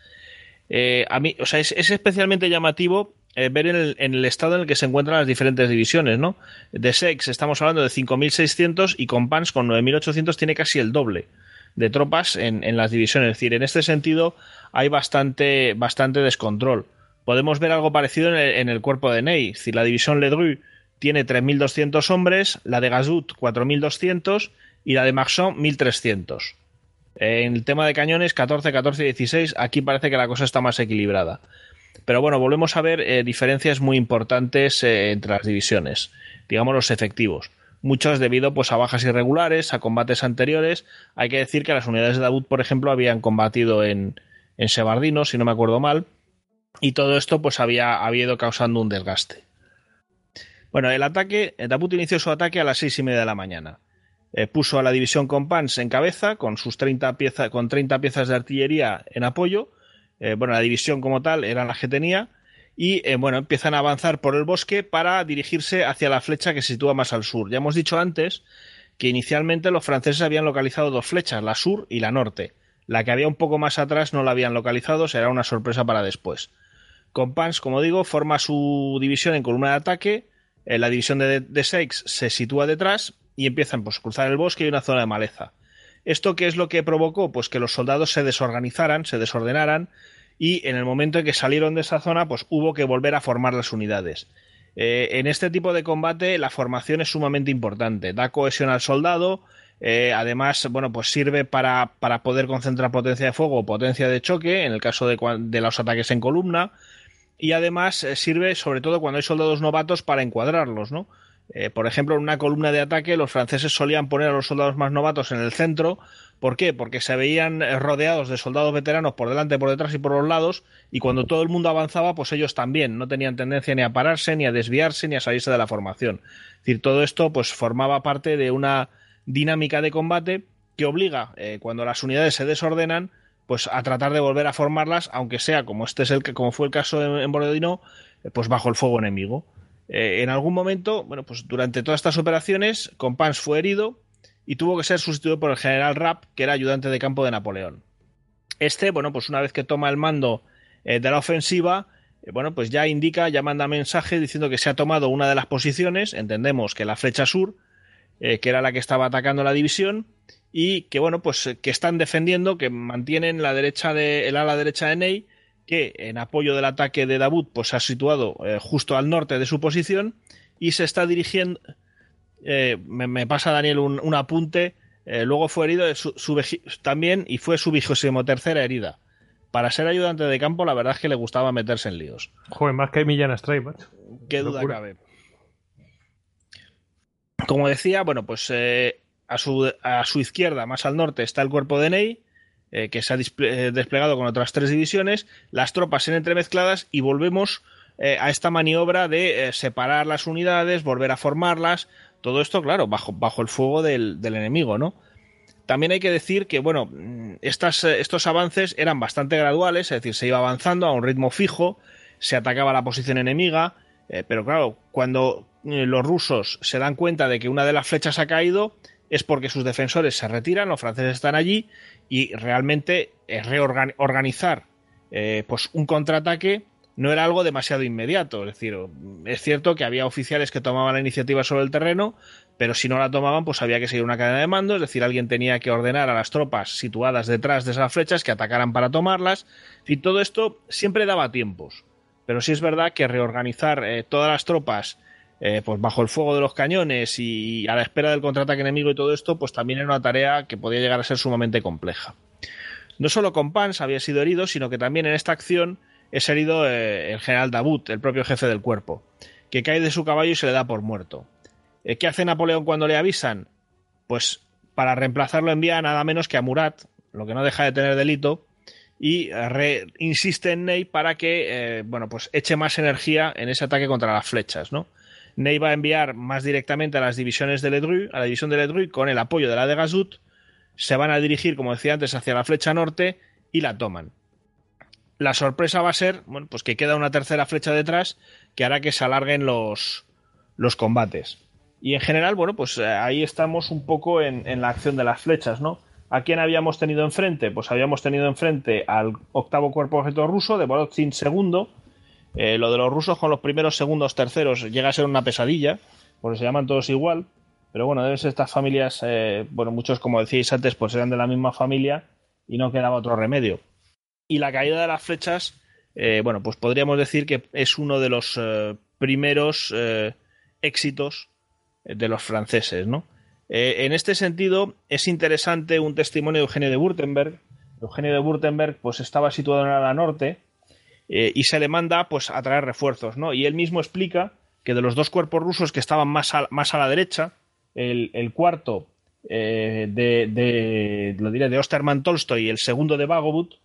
Eh, a mí, o sea, es, especialmente llamativo eh, ver en el, estado en el que se encuentran las diferentes divisiones, ¿no? De Sex estamos hablando de 5.600 y con Pans con 9.800 tiene casi el doble de tropas en, las divisiones. Es decir, en este sentido hay bastante, bastante descontrol. Podemos ver algo parecido en el, cuerpo de Ney. Decir, la división Ledru tiene 3.200 hombres, la de Gazut 4.200 y la de Marchand 1300. En el tema de cañones 14, 14 y 16, aquí parece que la cosa está más equilibrada. Pero bueno, volvemos a ver eh, diferencias muy importantes eh, entre las divisiones, digamos los efectivos. Muchos debido pues, a bajas irregulares, a combates anteriores. Hay que decir que las unidades de Davut, por ejemplo, habían combatido en, en Sebardino, si no me acuerdo mal, y todo esto pues había, había ido causando un desgaste. Bueno, el ataque, Davut inició su ataque a las seis y media de la mañana. Eh, puso a la división Compans en cabeza con sus 30 piezas, con 30 piezas de artillería en apoyo. Eh, bueno, la división como tal era la que tenía. Y eh, bueno, empiezan a avanzar por el bosque para dirigirse hacia la flecha que se sitúa más al sur. Ya hemos dicho antes que inicialmente los franceses habían localizado dos flechas, la sur y la norte. La que había un poco más atrás no la habían localizado, será una sorpresa para después. Compans, como digo, forma su división en columna de ataque. La división de, de Seix se sitúa detrás y empiezan pues, a cruzar el bosque y una zona de maleza. ¿Esto qué es lo que provocó? Pues que los soldados se desorganizaran, se desordenaran y en el momento en que salieron de esa zona, pues hubo que volver a formar las unidades. Eh, en este tipo de combate la formación es sumamente importante, da cohesión al soldado, eh, además, bueno, pues sirve para, para, poder concentrar potencia de fuego o potencia de choque en el caso de los ataques en columna y además eh, sirve sobre todo cuando hay soldados novatos para encuadrarlos, ¿no? Eh, por ejemplo, en una columna de ataque los franceses solían poner a los soldados más novatos en el centro. ¿Por qué? Porque se veían eh, rodeados de soldados veteranos por delante, por detrás y por los lados, y cuando todo el mundo avanzaba, pues ellos también no tenían tendencia ni a pararse, ni a desviarse, ni a salirse de la formación. Es decir, todo esto pues formaba parte de una dinámica de combate que obliga, eh, cuando las unidades se desordenan, pues a tratar de volver a formarlas, aunque sea como este es el que, como fue el caso en, en Borodino, eh, pues bajo el fuego enemigo. Eh, en algún momento, bueno, pues durante todas estas operaciones, Compans fue herido y tuvo que ser sustituido por el general Rapp, que era ayudante de campo de Napoleón. Este, bueno, pues una vez que toma el mando de la ofensiva, bueno, pues ya indica, ya manda mensaje diciendo que se ha tomado una de las posiciones, entendemos que la flecha sur, que era la que estaba atacando la división, y que bueno, pues que están defendiendo, que mantienen la derecha de, el ala derecha de Ney, que en apoyo del ataque de Dabut, pues se ha situado eh, justo al norte de su posición y se está dirigiendo. Eh, me, me, pasa Daniel un, un apunte. Eh, luego fue herido su, su, también y fue su vigésimo tercera herida. Para ser ayudante de campo, la verdad es que le gustaba meterse en líos. Joder, más que Millán Stray, macho. Qué duda Locura. cabe. Como decía, bueno, pues eh, a su, a su, izquierda, más al norte, está el cuerpo de Ney, eh, que se ha eh, desplegado con otras tres divisiones, las tropas se entremezcladas y volvemos eh, a esta maniobra de separar las unidades, volver a formarlas, todo esto, claro, bajo, bajo el fuego del, del, enemigo, ¿no? También hay que decir que, bueno, estas, estos avances eran bastante graduales, es decir, se iba avanzando a un ritmo fijo, se atacaba la posición enemiga, pero claro, cuando los rusos se dan cuenta de que una de las flechas ha caído, es porque sus defensores se retiran, los franceses están allí y realmente reorganizar eh, pues un contraataque no era algo demasiado inmediato. Es decir, es cierto que había oficiales que tomaban la iniciativa sobre el terreno, pero si no la tomaban, pues había que seguir una cadena de mando, es decir, alguien tenía que ordenar a las tropas situadas detrás de esas flechas que atacaran para tomarlas. Y todo esto siempre daba tiempos. Pero sí es verdad que reorganizar eh, todas las tropas eh, pues bajo el fuego de los cañones y a la espera del contraataque enemigo y todo esto, pues también era una tarea que podía llegar a ser sumamente compleja. No solo Compans había sido herido, sino que también en esta acción es herido eh, el general Dabut, el propio jefe del cuerpo, que cae de su caballo y se le da por muerto. Eh, ¿Qué hace Napoleón cuando le avisan? Pues para reemplazarlo envía nada menos que a Murat, lo que no deja de tener delito, y insiste en Ney para que, bueno, pues eche más energía en ese ataque contra las flechas, ¿no? Ney va a enviar más directamente a las divisiones de Ledru, a la división de Ledru, con el apoyo de la de Gazut, se van a dirigir, como decía antes, hacia la flecha norte y la toman. La sorpresa va a ser, bueno, pues que queda una tercera flecha detrás que hará que se alarguen los, los combates. Y en general, bueno, pues eh, ahí estamos un poco en, en, la acción de las flechas, ¿no? ¿A quién habíamos tenido enfrente? Pues habíamos tenido enfrente al octavo cuerpo objeto ruso de Borodzin II, eh, lo de los rusos con los primeros, segundos, terceros llega a ser una pesadilla, porque se llaman todos igual. Pero bueno, deben ser estas familias, eh, bueno, muchos como decíais antes, pues eran de la misma familia y no quedaba otro remedio. Y la caída de las flechas, eh, bueno, pues podríamos decir que es uno de los primeros éxitos de los franceses, ¿no? En este sentido, es interesante un testimonio de Eugenio de Württemberg. Eugenio de Württemberg, pues estaba situado en ala norte, eh, y se le manda pues a traer refuerzos, ¿no? Y él mismo explica que de los dos cuerpos rusos que estaban más a, más a la derecha, el, el cuarto eh, de, de, lo diré, de Osterman Tolstoy y el segundo de Vagovut,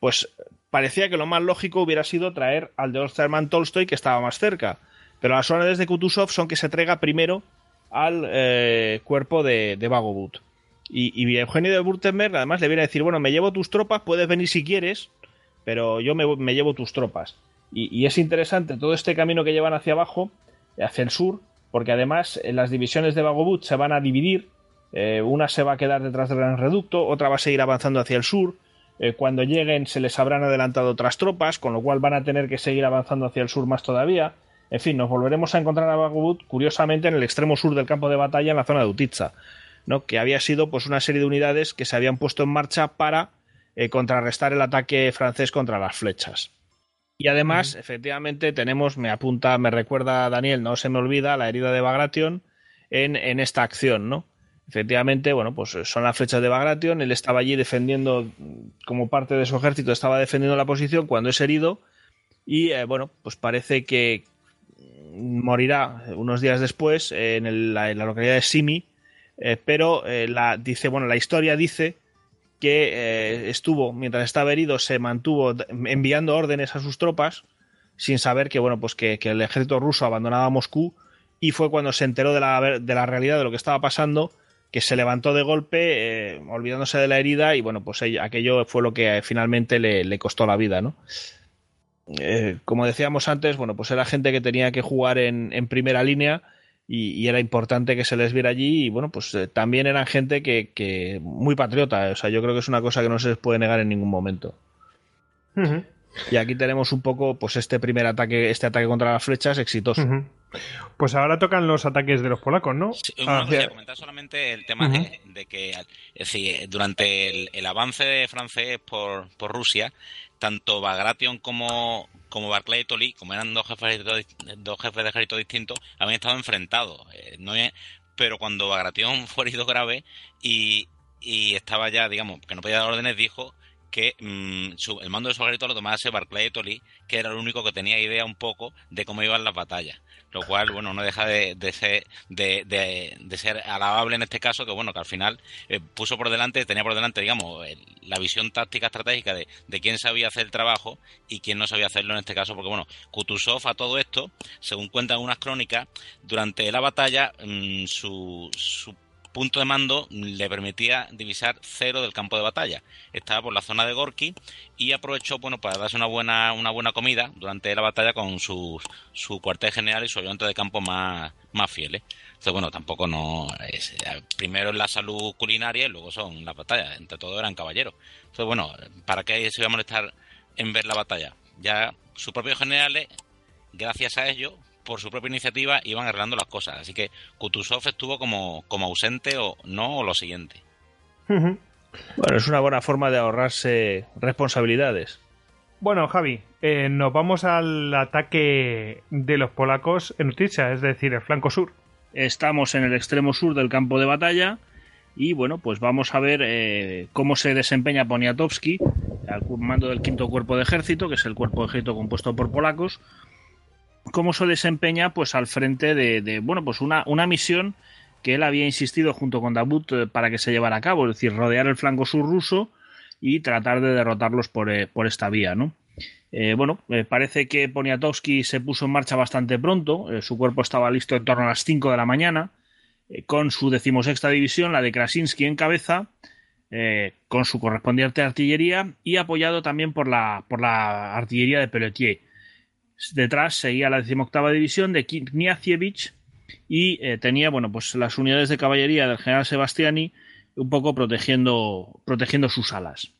pues parecía que lo más lógico hubiera sido traer al de Osterman Tolstoy que estaba más cerca. Pero las órdenes de Kutuzov son que se traiga primero al eh, cuerpo de, de Vagovut. Y, y, Eugenio de Württemberg además le viene a decir, bueno, me llevo tus tropas, puedes venir si quieres, pero yo me, llevo tus tropas. Y, es interesante todo este camino que llevan hacia abajo, hacia el sur, porque además en las divisiones de Bagobut se van a dividir, eh, una se va a quedar detrás del Gran Reducto, otra va a seguir avanzando hacia el sur, eh, cuando lleguen se les habrán adelantado otras tropas, con lo cual van a tener que seguir avanzando hacia el sur más todavía. En fin, nos volveremos a encontrar a Bagobut, curiosamente, en el extremo sur del campo de batalla, en la zona de Utitsa, ¿no? que había sido pues, una serie de unidades que se habían puesto en marcha para eh, contrarrestar el ataque francés contra las flechas. Y además, uh -huh. efectivamente, tenemos, me apunta, me recuerda Daniel, no se me olvida, la herida de Bagration en, en esta acción, ¿no? Efectivamente, bueno, pues son las flechas de Bagration, él estaba allí defendiendo, como parte de su ejército, estaba defendiendo la posición cuando es herido y, eh, bueno, pues parece que morirá unos días después en, el, la, en la, localidad de Simi, eh, pero eh, la, dice, bueno, la historia dice que eh, estuvo, mientras estaba herido, se mantuvo enviando órdenes a sus tropas, sin saber que, bueno, pues que, el ejército ruso abandonaba Moscú, y fue cuando se enteró de la, de la, realidad de lo que estaba pasando, que se levantó de golpe, eh, olvidándose de la herida, y bueno, pues aquello fue lo que finalmente le, costó la vida, ¿no? Eh, como decíamos antes, bueno, pues era gente que tenía que jugar en, primera línea y, era importante que se les viera allí y bueno, pues eh, también eran gente que, muy patriota, o sea, yo creo que es una cosa que no se les puede negar en ningún momento. Y aquí tenemos un poco, pues este primer ataque, este ataque contra las flechas exitoso. Pues ahora tocan los ataques de los polacos, ¿no? Sí, ah, comentar solamente el tema de, que es durante el, avance francés por, por Rusia, tanto Bagration como, como Barclay y Tolly, como eran dos jefes, de, dos jefes de ejército distintos, habían estado enfrentados. Eh, no pero cuando Bagration fue herido grave y, y estaba ya, digamos, que no podía dar órdenes, dijo que mm, el mando de su ejército lo tomase Barclay Tolly, que era el único que tenía idea un poco de cómo iban las batallas. Lo cual, bueno, no deja de, ser, de, ser alabable en este caso, que bueno, que al final eh, puso por delante, tenía por delante, digamos, la visión táctica estratégica de, quién sabía hacer el trabajo y quién no sabía hacerlo en este caso, porque bueno, Kutuzov a todo esto, según cuentan unas crónicas, durante la batalla mm, su, su punto de mando le permitía divisar cero del campo de batalla. Estaba por la zona de Gorky y aprovechó bueno para darse una buena una buena comida durante la batalla con su, su cuartel general y su ayudante de campo más, más fieles. Entonces, bueno, tampoco no. Primero es la salud culinaria y luego son las batallas. Entre todo eran caballeros. Entonces, bueno, ¿para qué se iba a molestar en ver la batalla? Ya sus propios generales, gracias a ello, por su propia iniciativa iban arreglando las cosas. Así que Kutuzov estuvo como, como ausente o no o lo siguiente. Bueno, es una buena forma de ahorrarse responsabilidades. Bueno, Javi, eh, nos vamos al ataque de los polacos en Utitsa, es decir, el flanco sur. Estamos en el extremo sur del campo de batalla y bueno, pues vamos a ver eh, cómo se desempeña Poniatowski al mando del quinto cuerpo de ejército, que es el cuerpo de ejército compuesto por polacos, cómo se desempeña pues al frente de, bueno pues una, una, misión que él había insistido junto con Dabut eh, para que se llevara a cabo, es decir, rodear el flanco sur ruso y tratar de derrotarlos por, eh, por esta vía, ¿no? Eh, bueno, parece que Poniatowski se puso en marcha bastante pronto, su cuerpo estaba listo en torno a las 5 de la mañana, con su decimosexta división, la de Krasinski en cabeza, con su correspondiente artillería y apoyado también por la, por la artillería de Pelletier Detrás seguía la decimoctava división de Kniazievich y eh, tenía, bueno, pues las unidades de caballería del general Sebastiani un poco protegiendo, protegiendo sus alas.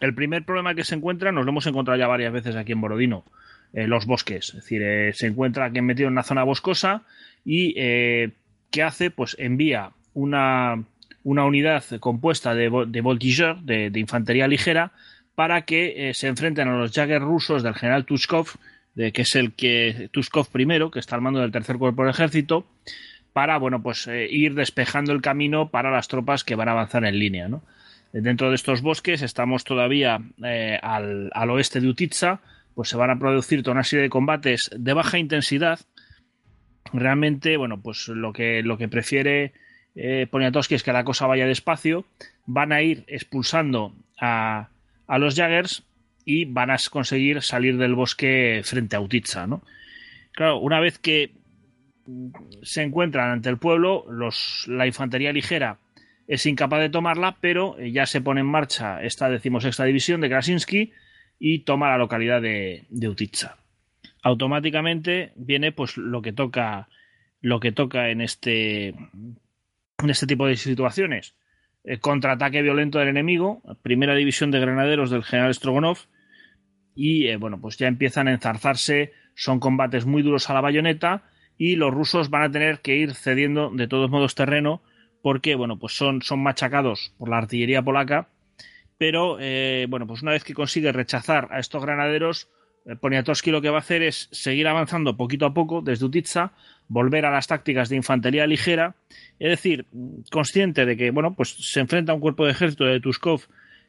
El primer problema que se encuentra, nos lo hemos encontrado ya varias veces aquí en Borodino, eh, los bosques. Es decir, eh, se encuentra aquí metido en una zona boscosa y ¿qué hace? Pues envía una, una unidad compuesta de, de de, infantería ligera, para que se enfrenten a los Jagger rusos del general Tuskov de, que es el que Tuskov primero, que está al mando del tercer cuerpo del ejército, para bueno, pues eh, ir despejando el camino para las tropas que van a avanzar en línea. ¿no? Dentro de estos bosques estamos todavía eh, al, oeste de Utitsa, pues se van a producir toda una serie de combates de baja intensidad. Realmente, bueno, pues lo que, lo que prefiere eh, Poniatowski es que la cosa vaya despacio. Van a ir expulsando a, a los Jaggers y van a conseguir salir del bosque frente a Utitsa, ¿no? Claro, una vez que se encuentran ante el pueblo, la infantería ligera es incapaz de tomarla, pero ya se pone en marcha esta decimosexta división de Krasinski y toma la localidad de, de Utitsa. Automáticamente viene pues lo que toca lo que toca en este en este tipo de situaciones. El contraataque violento del enemigo, primera división de granaderos del general Strogonov, y eh, bueno, pues ya empiezan a enzarzarse, son combates muy duros a la bayoneta y los rusos van a tener que ir cediendo de todos modos terreno porque bueno, pues son, son machacados por la artillería polaca, pero eh, bueno, pues una vez que consigue rechazar a estos granaderos, eh, Poniatowski lo que va a hacer es seguir avanzando poquito a poco desde Utitsa, volver a las tácticas de infantería ligera, es decir, consciente de que bueno, pues se enfrenta a un cuerpo de ejército de Tuskov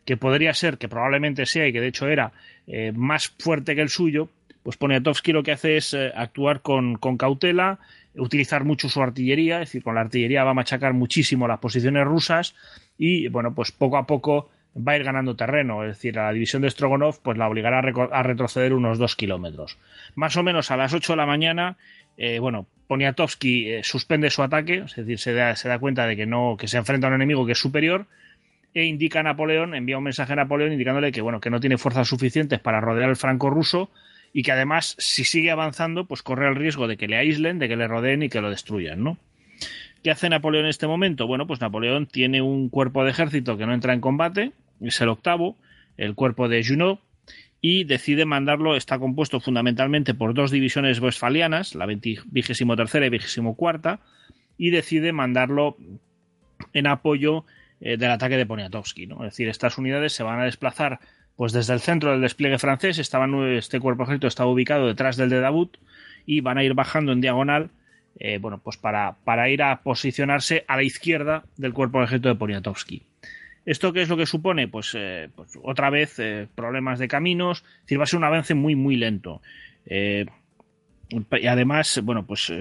que podría ser, que probablemente sea y que de hecho era eh, más fuerte que el suyo, pues Poniatowski lo que hace es eh, actuar con, cautela, utilizar mucho su artillería, es decir, con la artillería va a machacar muchísimo las posiciones rusas y, bueno, pues poco a poco va a ir ganando terreno, es decir, a la división de Strogonov pues la obligará a, retroceder unos dos kilómetros. Más o menos a las 8 de la mañana, eh, bueno, Poniatowski eh, suspende su ataque, es decir, se da, se da cuenta de que no, que se enfrenta a un enemigo que es superior, e indica a Napoleón, envía un mensaje a Napoleón indicándole que bueno, que no tiene fuerzas suficientes para rodear el franco ruso y que además, si sigue avanzando, pues corre el riesgo de que le aíslen, de que le rodeen y que lo destruyan, ¿no? ¿Qué hace Napoleón en este momento? Bueno, pues Napoleón tiene un cuerpo de ejército que no entra en combate, es el octavo, el cuerpo de Junot, y decide mandarlo, está compuesto fundamentalmente por dos divisiones westfalianas, la 23 y 24, y decide mandarlo en apoyo eh, del ataque de Poniatowski. ¿no? Es decir, estas unidades se van a desplazar pues desde el centro del despliegue francés, este cuerpo ejército estaba ubicado detrás del de Davut y van a ir bajando en diagonal eh, bueno, pues para, para, ir a posicionarse a la izquierda del cuerpo ejército de Poniatowski. ¿Esto qué es lo que supone? Pues, eh, pues otra vez problemas de caminos, es decir, va a ser un avance muy, muy lento. Y además, bueno, pues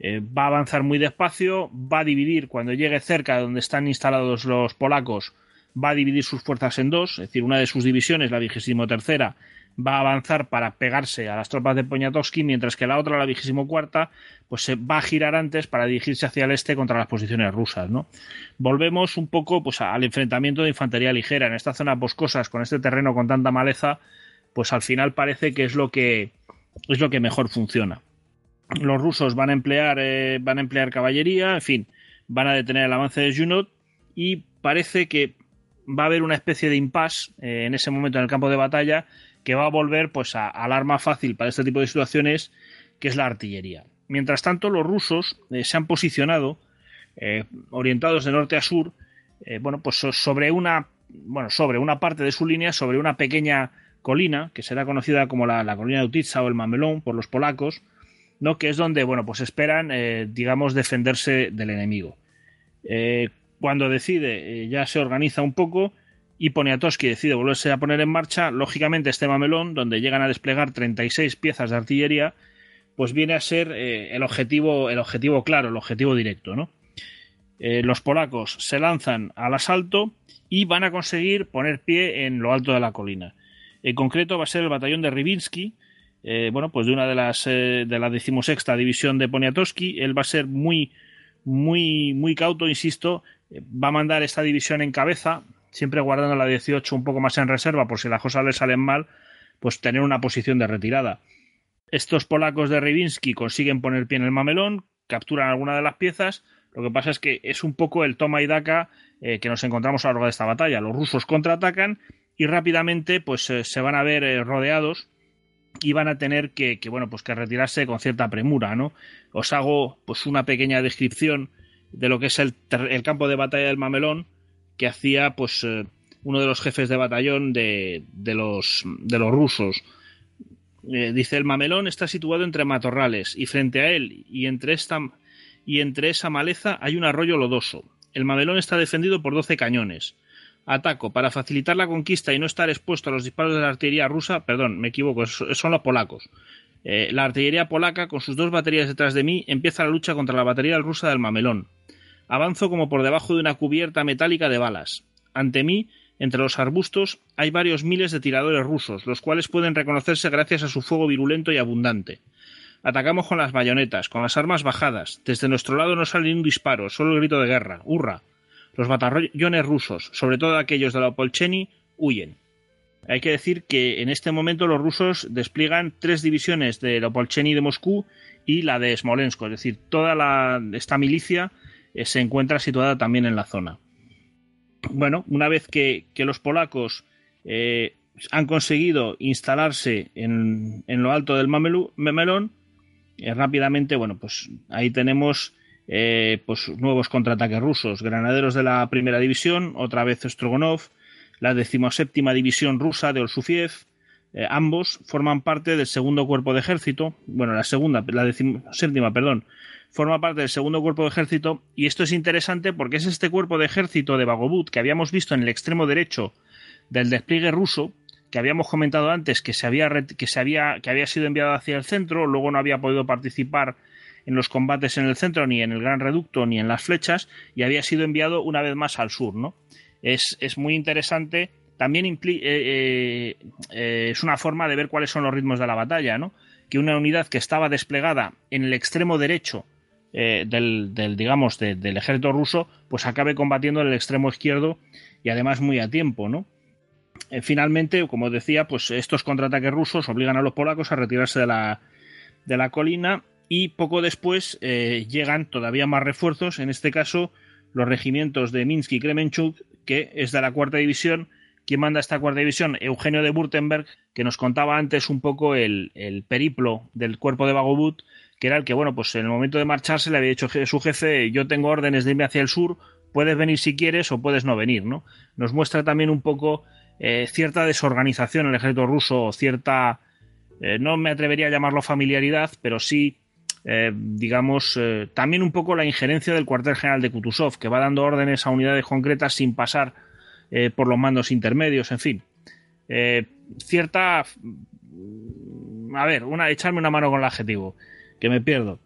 Juno va a avanzar muy despacio, va a dividir, cuando llegue cerca de donde están instalados los polacos, va a dividir sus fuerzas en dos, es decir, una de sus divisiones, la vigésimo tercera, va a avanzar para pegarse a las tropas de Poniatowski, mientras que la otra, la vigésimo cuarta, pues se va a girar antes para dirigirse hacia el este contra las posiciones rusas, ¿no? Volvemos un poco pues al enfrentamiento de infantería ligera en esta zona boscosas con este terreno con tanta maleza, pues al final parece que es lo que es lo que mejor funciona. Los rusos van a emplear eh, van a emplear caballería, en fin, van a detener el avance de Junot y parece que va a haber una especie de impasse eh, en ese momento en el campo de batalla que va a volver pues al arma fácil para este tipo de situaciones, que es la artillería. Mientras tanto, los rusos eh, se han posicionado eh, orientados de norte a sur, bueno, pues sobre una, bueno, sobre una parte de su línea, sobre una pequeña colina que será conocida como la, colina de Utitsa o el Mamelón por los polacos, ¿no? que es donde, bueno, pues esperan, digamos, defenderse del enemigo. cuando decide, ya se organiza un poco y Poniatowski decide volverse a poner en marcha, lógicamente este mamelón, donde llegan a desplegar 36 piezas de artillería, pues viene a ser eh, el, objetivo, el objetivo claro, el objetivo directo, ¿no? Eh, los polacos se lanzan al asalto y van a conseguir poner pie en lo alto de la colina. En concreto va a ser el batallón de Rybinski, eh, bueno, pues de una de las de la decimosexta división de Poniatowski. Él va a ser muy, muy, muy cauto, insisto. Va a mandar esta división en cabeza, siempre guardando la 18 un poco más en reserva por si las cosas le salen mal, pues tener una posición de retirada. Estos polacos de Rybinski consiguen poner pie en el mamelón, capturan alguna de las piezas. Lo que pasa es que es un poco el toma y daca eh, que nos encontramos a lo largo de esta batalla. Los rusos contraatacan y rápidamente pues eh, se van a ver eh, rodeados y van a tener que, bueno pues que retirarse con cierta premura, ¿no? Os hago pues una pequeña descripción de lo que es el, el campo de batalla del mamelón que hacía pues eh, uno de los jefes de batallón de, de, los, de los rusos. Eh, dice, el mamelón está situado entre matorrales y frente a él y entre, esta, y entre esa maleza hay un arroyo lodoso. El mamelón está defendido por 12 cañones. Ataco. Para facilitar la conquista y no estar expuesto a los disparos de la artillería rusa, perdón, me equivoco, son los polacos. Eh, la artillería polaca, con sus dos baterías detrás de mí, empieza la lucha contra la batería rusa del mamelón. Avanzo como por debajo de una cubierta metálica de balas. Ante mí, entre los arbustos, hay varios miles de tiradores rusos, los cuales pueden reconocerse gracias a su fuego virulento y abundante. Atacamos con las bayonetas, con las armas bajadas. Desde nuestro lado no sale ni un disparo, solo el grito de guerra. ¡Hurra! Los batallones rusos, sobre todo aquellos de la Opolcheni, huyen. Hay que decir que en este momento los rusos despliegan tres divisiones de la Opolcheni de Moscú y la de Smolensk, es decir, toda esta milicia eh, se encuentra situada también en la zona. Bueno, una vez que, los polacos eh, han conseguido instalarse en, lo alto del Mamelón, eh, rápidamente, bueno, pues ahí tenemos pues nuevos contraataques rusos, granaderos de la primera división, otra vez Strogonov, la decimoséptima división rusa de Olsufiev, ambos forman parte del segundo cuerpo de ejército, bueno, la segunda, la decimoséptima, perdón, forma parte del segundo cuerpo de ejército y esto es interesante porque es este cuerpo de ejército de Bagobut que habíamos visto en el extremo derecho del despliegue ruso que habíamos comentado antes que se había que se había que había sido enviado hacia el centro, luego no había podido participar en los combates en el centro ni en el gran reducto ni en las flechas y había sido enviado una vez más al sur, ¿no? es, muy interesante. También eh, eh, eh, es una forma de ver cuáles son los ritmos de la batalla, ¿no? Que una unidad que estaba desplegada en el extremo derecho del, digamos, del ejército ruso, pues acabe combatiendo en el extremo izquierdo y además muy a tiempo, ¿no? finalmente, como decía, pues estos contraataques rusos obligan a los polacos a retirarse de la, de la colina y poco después llegan todavía más refuerzos, en este caso los regimientos de Minsk y Kremenchuk, que es de la cuarta división. ¿Quién manda esta cuarta división? Eugenio de Württemberg, que nos contaba antes un poco el, periplo del cuerpo de Bagobut, que era el que, bueno, pues en el momento de marcharse le había dicho su jefe, yo tengo órdenes de irme hacia el sur, puedes venir si quieres o puedes no venir, ¿no? Nos muestra también un poco eh, cierta desorganización en el ejército ruso, cierta, eh, no me atrevería a llamarlo familiaridad, pero sí eh, digamos, eh, también un poco la injerencia del cuartel general de Kutuzov, que va dando órdenes a unidades concretas sin pasar eh, por los mandos intermedios, en fin. cierta. A ver, una, echarme una mano con el adjetivo, que me pierdo.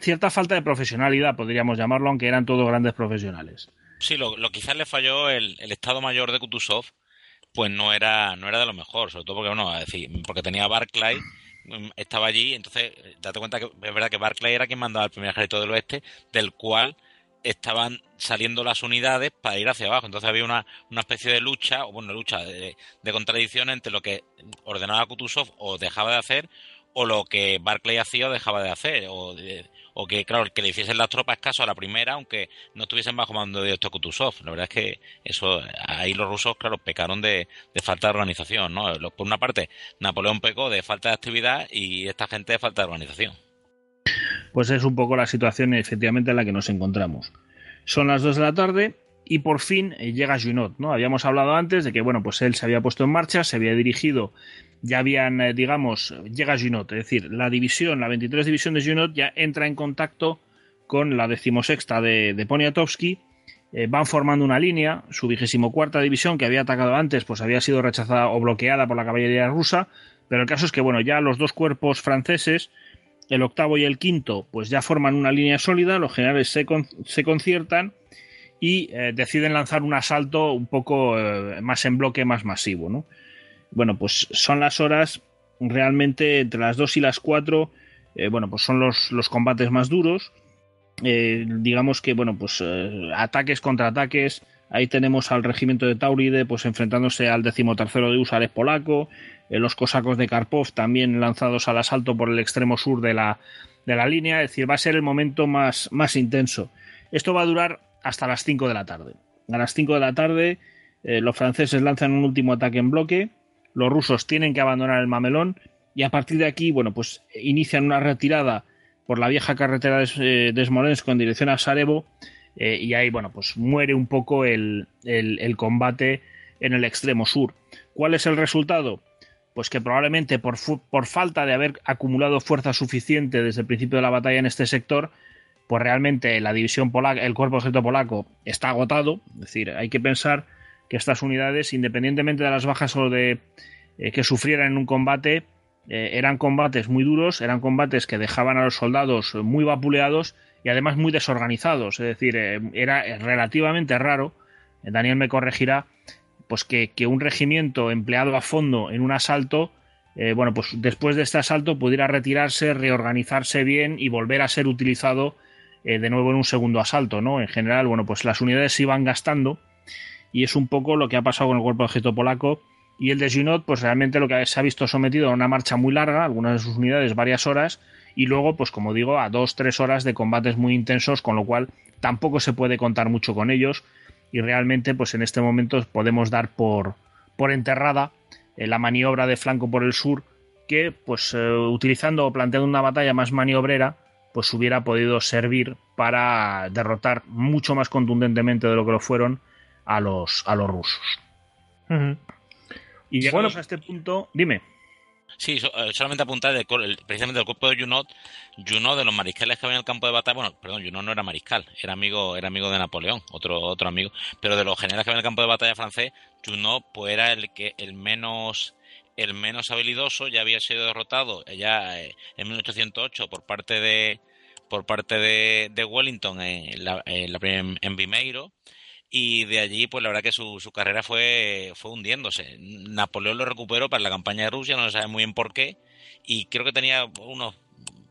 Cierta falta de profesionalidad, podríamos llamarlo, aunque eran todos grandes profesionales. Sí, lo, quizás le falló el, Estado Mayor de Kutuzov, pues no era, no era de lo mejor, sobre todo porque, bueno, decir, porque tenía Barclay Mm, estaba allí, entonces eh, date cuenta que es verdad que Barclay era quien mandaba el primer ejército del oeste, del cual estaban saliendo las unidades para ir hacia abajo. Entonces había una, una especie de lucha, o bueno, lucha de, de contradicción entre lo que ordenaba Kutuzov o dejaba de hacer, o lo que Barclay hacía o dejaba de hacer, o, o que, claro, que le hiciesen las tropas caso a la primera, aunque no estuviesen bajo mando de Kutuzov. La verdad es que eso, ahí los rusos, claro, pecaron de, falta de organización, ¿no? Por una parte, Napoleón pecó de falta de actividad y esta gente de falta de organización. Pues es un poco la situación efectivamente en la que nos encontramos. Son las 2 de la tarde y por fin eh, llega Junot, ¿no? Habíamos hablado antes de que, bueno, pues él se había puesto en marcha, se había dirigido ya habían, eh, digamos, llega Junot, es decir, la división, la 23 división de Junot ya entra en contacto con la decimosexta de, Poniatowski, eh, van formando una línea, su vigésimo cuarta división que había atacado antes, pues había sido rechazada o bloqueada por la caballería rusa, pero el caso es que, bueno, ya los dos cuerpos franceses, el octavo y el quinto, pues ya forman una línea sólida, los generales se, se conciertan y eh, deciden lanzar un asalto un poco más en bloque, más masivo, ¿no? Bueno, pues son las horas realmente entre las 2 y las 4, eh, bueno, pues son los, los combates más duros. Eh, digamos que, bueno, pues eh, ataques contra ataques. Ahí tenemos al regimiento de Tauride, pues enfrentándose al decimotercero de Usares polaco. los cosacos de Karpov también lanzados al asalto por el extremo sur de la, de la línea. Es decir, va a ser el momento más, más intenso. Esto va a durar hasta las 5 de la tarde. A las 5 de la tarde, los franceses lanzan un último ataque en bloque los rusos tienen que abandonar el Mamelón y a partir de aquí, bueno, pues inician una retirada por la vieja carretera de, de Smolensk en dirección a Sarajevo eh, y ahí, bueno, pues muere un poco el, combate en el extremo sur. ¿Cuál es el resultado? Pues que probablemente por, por falta de haber acumulado fuerza suficiente desde el principio de la batalla en este sector, pues realmente la división polaca, el cuerpo de polaco está agotado. Es decir, hay que pensar que estas unidades, independientemente de las bajas o de eh, que sufrieran en un combate, eh, eran combates muy duros, eran combates que dejaban a los soldados muy vapuleados y además muy desorganizados. Es decir, eh, era relativamente raro, Daniel me corregirá, pues que, un regimiento empleado a fondo en un asalto, bueno, pues después de este asalto pudiera retirarse, reorganizarse bien y volver a ser utilizado de nuevo en un segundo asalto, ¿no? En general, bueno, pues las unidades se iban gastando y es un poco lo que ha pasado con el cuerpo de ejército polaco. Y el de Junot, pues realmente lo que se ha visto sometido a una marcha muy larga, algunas de sus unidades varias horas, y luego, pues como digo, a dos, tres horas de combates muy intensos, con lo cual tampoco se puede contar mucho con ellos. Y realmente, pues en este momento podemos dar por, por enterrada eh, la maniobra de flanco por el sur, que, pues eh, utilizando o planteando una batalla más maniobrera, pues hubiera podido servir para derrotar mucho más contundentemente de lo que lo fueron a los, a los rusos. Y llegamos a este punto, dime. Sí, eh, solamente apuntar precisamente del cuerpo de Junot, Junot de los mariscales que había en el campo de batalla, bueno, perdón, Junot no era mariscal, era amigo, era amigo de Napoleón, otro, otro amigo, pero de los generales que había en el campo de batalla francés, Junot pues era el que el menos el menos habilidoso, ya había sido derrotado ya eh, en 1808 por parte de por parte de, Wellington en, la, en, en Vimeiro y de allí, pues la verdad que su, su carrera fue, fue hundiéndose. Napoleón lo recuperó para la campaña de Rusia, no se sabe muy bien por qué, y creo que tenía unos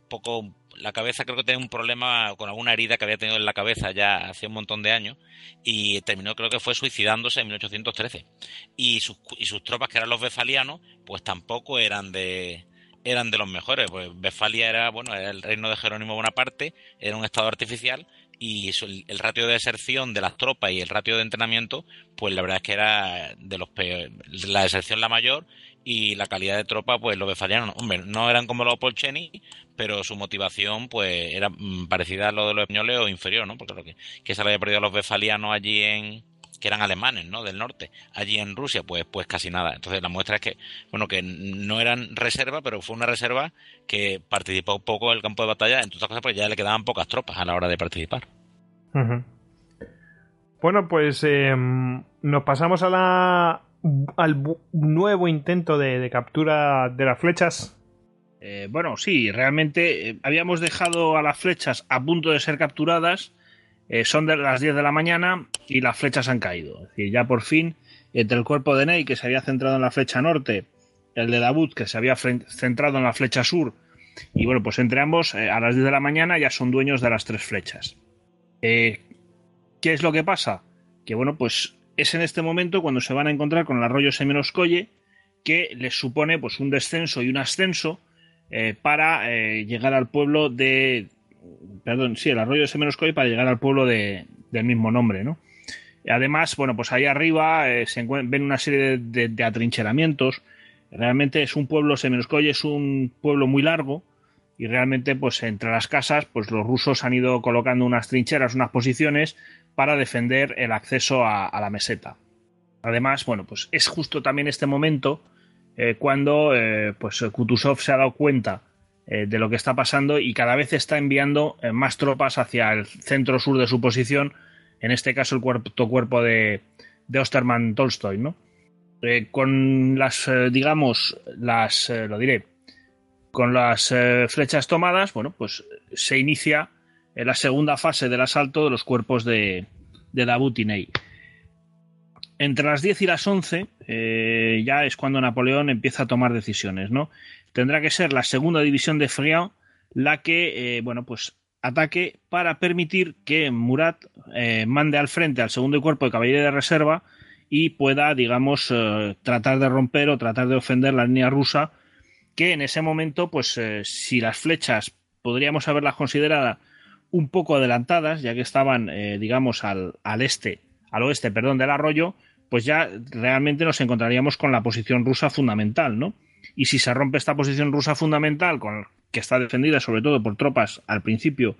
poco la cabeza creo que tenía un problema con alguna herida que había tenido en la cabeza ya hace un montón de años y terminó creo que fue suicidándose en 1813 y sus, y sus tropas que eran los befalianos pues tampoco eran de eran de los mejores pues Befalia era bueno era el reino de Jerónimo Bonaparte era un estado artificial y el, ratio de deserción de las tropas y el ratio de entrenamiento, pues la verdad es que era de los peores. La deserción la mayor y la calidad de tropa, pues los befalianos, hombre, no eran como los Polcheni, pero su motivación, pues era mm, parecida a lo de los españoles o inferior, ¿no? Porque lo que, que se le había perdido a los befalianos allí en, que eran alemanes, ¿no? Del norte. Allí en Rusia, pues, pues casi nada. Entonces la muestra es que, bueno, que no eran reserva, pero fue una reserva que participó un poco en el campo de batalla, en todas cosas, porque ya le quedaban pocas tropas a la hora de participar. Bueno, pues em, nos pasamos a la al nuevo intento de, captura de las flechas. Eh, bueno, sí, realmente eh, habíamos dejado a las flechas a punto de ser capturadas eh, son de las 10 de la mañana y las flechas han caído. Es decir, ya por fin, entre el cuerpo de Ney, que se había centrado en la flecha norte, el de Davut, que se había centrado en la flecha sur, y bueno, pues entre ambos, eh, a las 10 de la mañana ya son dueños de las tres flechas. Eh, ¿Qué es lo que pasa? Que bueno, pues es en este momento cuando se van a encontrar con el arroyo Semenoscoye, que les supone pues un descenso y un ascenso para llegar al pueblo de perdón, sí, el arroyo de Semenoscoy para llegar al pueblo de, del mismo nombre, ¿no? Además, bueno, pues ahí arriba eh, se ven una serie de, atrincheramientos. Realmente es un pueblo, Semenoscoy es un pueblo muy largo y realmente, pues entre las casas, pues los rusos han ido colocando unas trincheras, unas posiciones para defender el acceso a, la meseta. Además, bueno, pues es justo también este momento eh, cuando eh, pues Kutuzov se ha dado cuenta eh, de lo que está pasando y cada vez está enviando eh, más tropas hacia el centro sur de su posición, en este caso el cuarto cuerpo de, de Osterman Tolstoy, ¿no? Eh, con las, digamos, las, lo diré, con las flechas tomadas, bueno, pues se inicia la segunda fase del asalto de los cuerpos de, de Ney. Entre las 10 y las 11 ya es cuando Napoleón empieza a tomar decisiones, ¿no? tendrá que ser la segunda división de Friant la que, eh, bueno, pues ataque para permitir que Murat eh, mande al frente al segundo cuerpo de caballería de reserva y pueda, digamos, eh, tratar de romper o tratar de ofender la línea rusa, que en ese momento, pues si las flechas podríamos haberlas considerado un poco adelantadas, ya que estaban, digamos, al, al este, al oeste, perdón, del arroyo, pues ya realmente nos encontraríamos con la posición rusa fundamental, ¿no? Y si se rompe esta posición rusa fundamental, con, que está defendida sobre todo por tropas al principio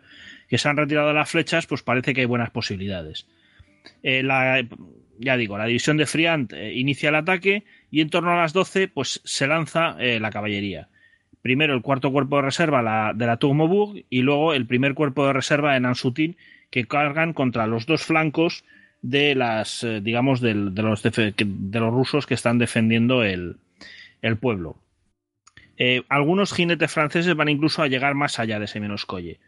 que se han retirado las flechas, pues parece que hay buenas posibilidades. Eh, la, ya digo, la división de Friant eh, inicia el ataque y en torno a las 12 pues, se lanza eh, la caballería. Primero el cuarto cuerpo de reserva de la Tourmaubourg y luego el primer cuerpo de reserva de Nansutin que cargan contra los dos flancos de las, digamos, de, los de los rusos que están defendiendo el, el pueblo. Eh, algunos jinetes franceses van incluso a llegar más allá de Semenoscoye.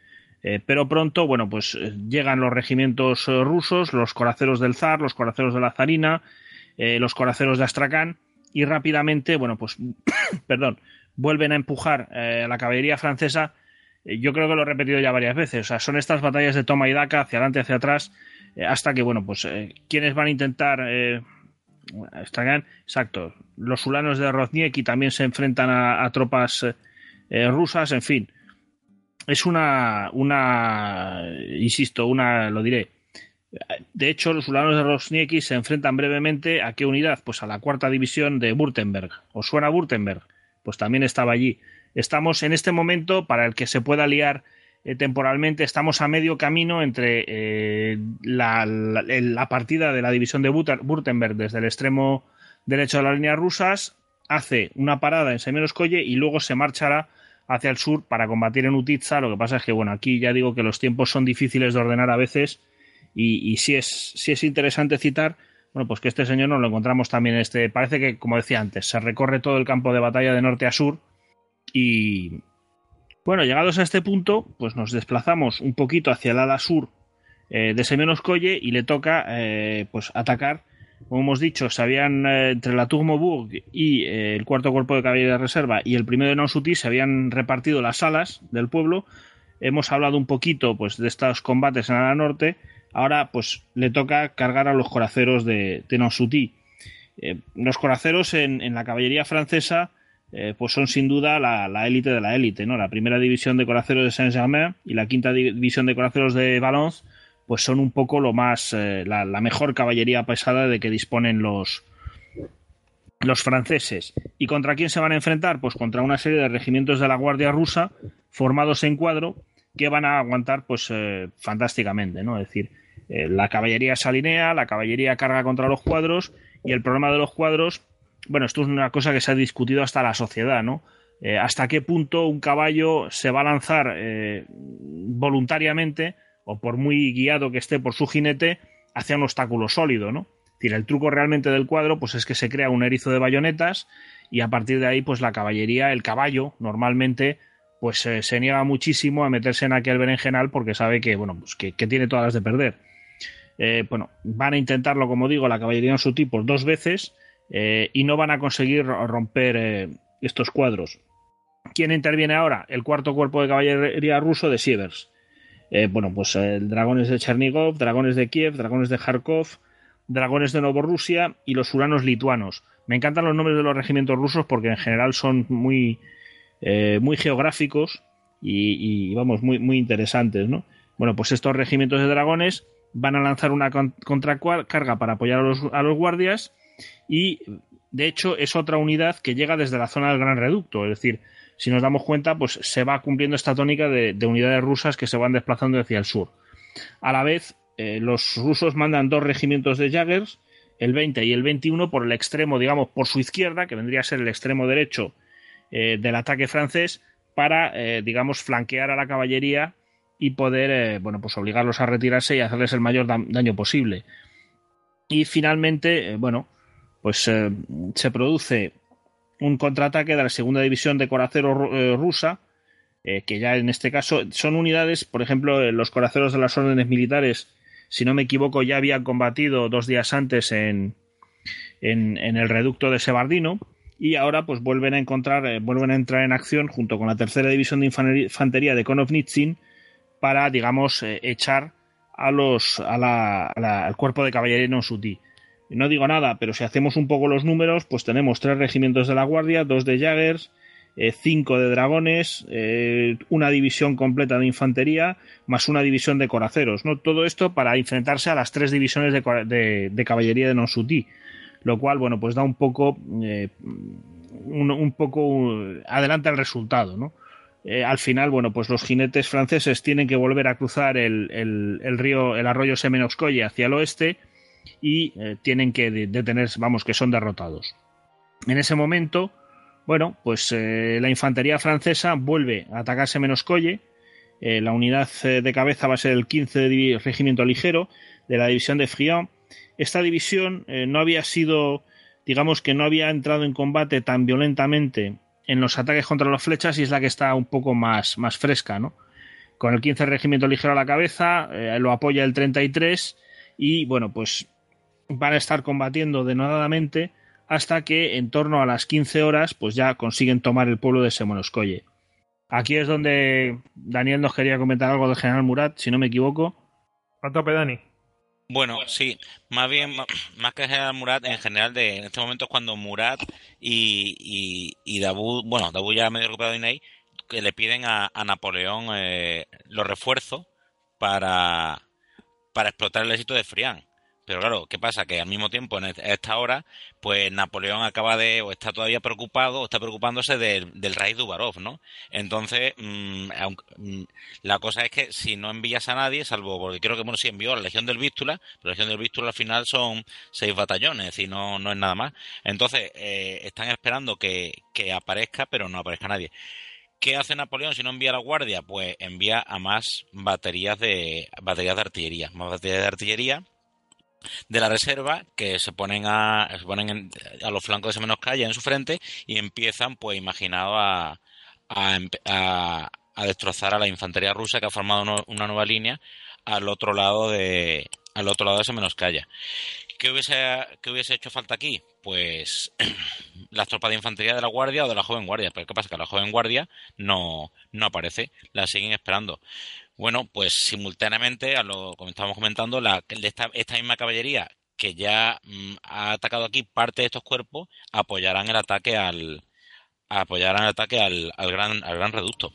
Eh, pero pronto, bueno, pues eh, llegan los regimientos rusos, los coraceros del zar, los coraceros de la zarina, los coraceros de Astrakán, y rápidamente, bueno, pues, perdón, vuelven a empujar a la caballería francesa. yo creo que lo he repetido ya varias veces. O sea, son estas batallas de toma y daca, hacia adelante, hacia atrás, hasta que, bueno, pues, quienes van a intentar exacto. Los ulanos de Roznieki también se enfrentan a, tropas eh, rusas, en fin. Es una, una, insisto, una, lo diré. De hecho, los ulanos de Roznieki se enfrentan brevemente a qué unidad? Pues a la cuarta división de Württemberg. ¿Os suena Württemberg? Pues también estaba allí. Estamos en este momento, para el que se pueda liar eh, temporalmente estamos a medio camino entre eh, la, partida de la división de Württemberg desde el extremo derecho de las líneas rusas, hace una parada en Semeroskoye y luego se marchará hacia el sur para combatir en Utitsa. Lo que pasa es que, bueno, aquí ya digo que los tiempos son difíciles de ordenar a veces y, si es, es interesante citar, bueno, pues que este señor nos lo encontramos también este, parece que, como decía antes, se recorre todo el campo de batalla de norte a sur y, bueno, llegados a este punto, pues nos desplazamos un poquito hacia el ala sur eh, de Semenoskoye y le toca pues atacar. Como hemos dicho, se habían entre la Tourmaubourg y el cuarto cuerpo de caballería de reserva y el primero de Nonsuti se habían repartido las alas del pueblo. Hemos hablado un poquito pues de estos combates en la norte. Ahora pues le toca cargar a los coraceros de, de los coraceros en la caballería francesa eh, pues son sin duda la élite de la élite, ¿no? La primera división de coraceros de Saint-Germain y la quinta división de coraceros de Valence, pues son un poco lo más, eh, la, mejor caballería pesada de que disponen los, los franceses. ¿Y contra quién se van a enfrentar? Pues contra una serie de regimientos de la Guardia Rusa formados en cuadro que van a aguantar pues eh, fantásticamente, ¿no? Es decir, la caballería se alinea, la caballería carga contra los cuadros y el problema de los cuadros bueno, esto es una cosa que se ha discutido hasta la sociedad, ¿no? Eh, hasta qué punto un caballo se va a lanzar eh, voluntariamente o por muy guiado que esté por su jinete hacia un obstáculo sólido, ¿no? Es decir, el truco realmente del cuadro pues es que se crea un erizo de bayonetas y a partir de ahí pues la caballería, el caballo normalmente pues eh, se niega muchísimo a meterse en aquel berenjenal porque sabe que bueno pues que, tiene todas las de perder. bueno, van a intentarlo como digo la caballería en su tipo dos veces eh, y no van a conseguir romper eh, estos cuadros. ¿Quién interviene ahora? El cuarto cuerpo de caballería ruso de Sievers. Eh, bueno, pues dragones de Chernigov, dragones de Kiev, dragones de Kharkov, dragones de Novorrusia y los uranos lituanos. Me encantan los nombres de los regimientos rusos porque en general son muy, muy geográficos y, vamos, muy, muy interesantes, ¿no? Bueno, pues estos regimientos de dragones van a lanzar una contracarga para apoyar a los, a los guardias y de hecho es otra unidad que llega desde la zona del Gran Reducto, es decir, si nos damos cuenta, pues se va cumpliendo esta tónica de, unidades rusas que se van desplazando hacia el sur. A la vez, eh, los rusos mandan dos regimientos de Jaggers, el 20 y el 21, por el extremo, digamos, por su izquierda, que vendría a ser el extremo derecho eh, del ataque francés, para, eh, digamos, flanquear a la caballería y poder, bueno, pues obligarlos a retirarse y hacerles el mayor daño posible. Y finalmente, bueno, pues eh, se produce un contraataque de la segunda división de coraceros eh, rusa, eh, que ya en este caso son unidades, por ejemplo, los coraceros de las órdenes militares, si no me equivoco, ya habían combatido dos días antes en, en, el reducto de Sebardino y ahora pues vuelven a encontrar, vuelven a entrar en acción junto con la tercera división de infantería de Konovnitsin para, digamos, echar a los, al cuerpo de caballería no sutí no digo nada, pero si hacemos un poco los números, pues tenemos tres regimientos de la Guardia, dos de Jaggers, eh, cinco de dragones, eh, una división completa de infantería, más una división de coraceros, ¿no? Todo esto para enfrentarse a las tres divisiones de, caballería de Nonsutí, lo cual, bueno, pues da un poco, eh, un, poco adelante el resultado, ¿no? al final, bueno, pues los jinetes franceses tienen que volver a cruzar el, el río, el arroyo Semenoskoye hacia el oeste, y eh, tienen que detenerse, vamos, que son derrotados. En ese momento, bueno, pues eh, la infantería francesa vuelve a atacarse menos Colle. Eh, la unidad de cabeza va a ser el 15 Regimiento Ligero de la división de Friant. Esta división no había sido, digamos que no había entrado en combate tan violentamente en los ataques contra las flechas y es la que está un poco más, más fresca, ¿no? Con el 15 Regimiento Ligero a la cabeza, lo apoya el 33 y bueno, pues van a estar combatiendo denodadamente hasta que en torno a las 15 horas pues ya consiguen tomar el pueblo de Semonoscoye. Aquí es donde Daniel nos quería comentar algo del general Murat, si no me equivoco. A tope, Dani. Bueno, sí, más bien, más que general Murat, en general, de, en este momento es cuando Murat y, y, y Dabu, bueno, Dabu ya medio recuperado de que le piden a, Napoleón eh, los refuerzos para, para explotar el éxito de Frián. Pero claro, ¿qué pasa? Que al mismo tiempo, en esta hora, pues Napoleón acaba de, o está todavía preocupado, o está preocupándose del, del raíz Dubarov, ¿no? Entonces, mm, mm, la cosa es que si no envías a nadie, salvo porque creo que, bueno, sí envió a la Legión del Vístula, pero la Legión del Vístula al final son seis batallones, y no, no es nada más. Entonces, eh, están esperando que, que aparezca, pero no aparezca nadie. ¿Qué hace Napoleón si no envía a la guardia? Pues envía a más baterías de baterías de artillería, más baterías de artillería de la reserva que se ponen a se ponen a los flancos de calle en su frente y empiezan, pues imaginado a, a, a, destrozar a la infantería rusa que ha formado una nueva línea al otro lado de al otro lado de. ¿Qué hubiese, ¿Qué hubiese hecho falta aquí? Pues las tropas de infantería de la guardia o de la joven guardia. Pero ¿qué pasa? Que la joven guardia no, no aparece, la siguen esperando. Bueno, pues simultáneamente, a lo como estábamos comentando, la, esta, esta misma caballería que ya mm, ha atacado aquí parte de estos cuerpos apoyarán el ataque al apoyarán el ataque al, al gran al gran reducto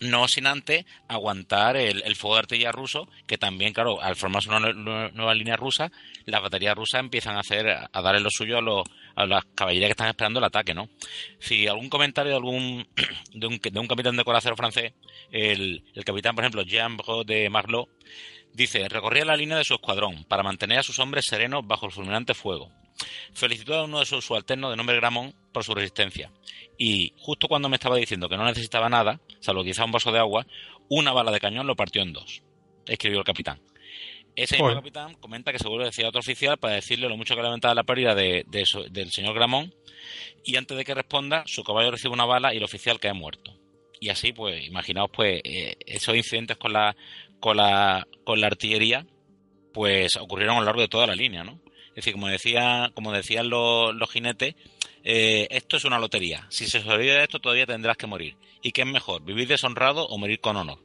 no sin antes aguantar el, fuego de artillería ruso, que también, claro, al formarse una nueva, línea rusa, las baterías rusas empiezan a hacer, a darle lo suyo a, los, a las caballerías que están esperando el ataque, ¿no? Si algún comentario de algún de un, de un capitán de corazón francés, el, el capitán, por ejemplo, Jean de Marlot, dice, recorría la línea de su escuadrón para mantener a sus hombres serenos bajo el fulminante fuego. Felicitó a uno de sus subalternos de nombre Gramón por su resistencia. Y justo cuando me estaba diciendo que no necesitaba nada, salvo quizá un vaso de agua, una bala de cañón lo partió en dos, escribió el capitán. Ese mismo capitán comenta que se vuelve a decir a otro oficial para decirle lo mucho que lamentaba la pérdida de, del señor Gramón y antes de que responda, su caballo recibe una bala y el oficial cae muerto. Y así, pues, imaginaos, pues, eh, esos incidentes con la, con la, con la artillería, pues ocurrieron a lo largo de toda la línea, ¿no? Es decir, como, decía, como decían los, jinetes, eh, esto es una lotería. Si se sobrevive de esto, todavía tendrás que morir. ¿Y qué es mejor, vivir deshonrado o morir con honor?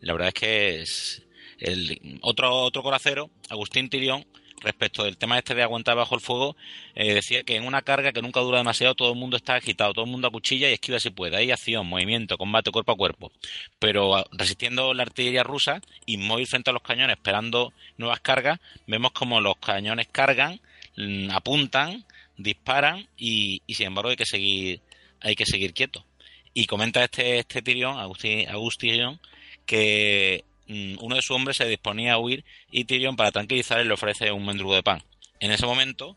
La verdad es que es el otro, otro coracero, Agustín Tirión, respecto del tema este de aguantar bajo el fuego, eh, decía que en una carga que nunca dura demasiado todo el mundo está agitado, todo el mundo a cuchilla y esquiva si puede. Hay acción, movimiento, combate cuerpo a cuerpo. Pero ah, resistiendo la artillería rusa, inmóvil frente a los cañones, esperando nuevas cargas, vemos como los cañones cargan, mm, apuntan, disparan y, sin embargo hay que seguir, hay que seguir quieto. Y comenta este, este Tirión, Agustín, Agustín que uno de sus hombres se disponía a huir y Tyrion, para tranquilizarle, le ofrece un mendrugo de pan. En ese momento,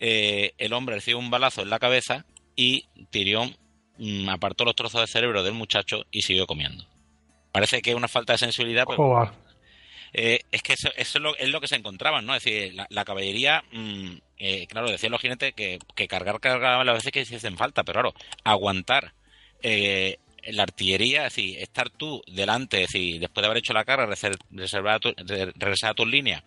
eh, el hombre recibe un balazo en la cabeza y Tyrion mm, apartó los trozos de cerebro del muchacho y siguió comiendo. Parece que es una falta de sensibilidad, pero eh, es que eso, es, lo, es, lo, que se encontraban, ¿no? Es decir, la, caballería, mm, eh, claro, decían los jinetes que, que cargar cargaban las veces que se hacen falta, pero claro, aguantar la artillería, es decir, estar tú delante, es decir, después de haber hecho la carga, reservar regresar a tus líneas,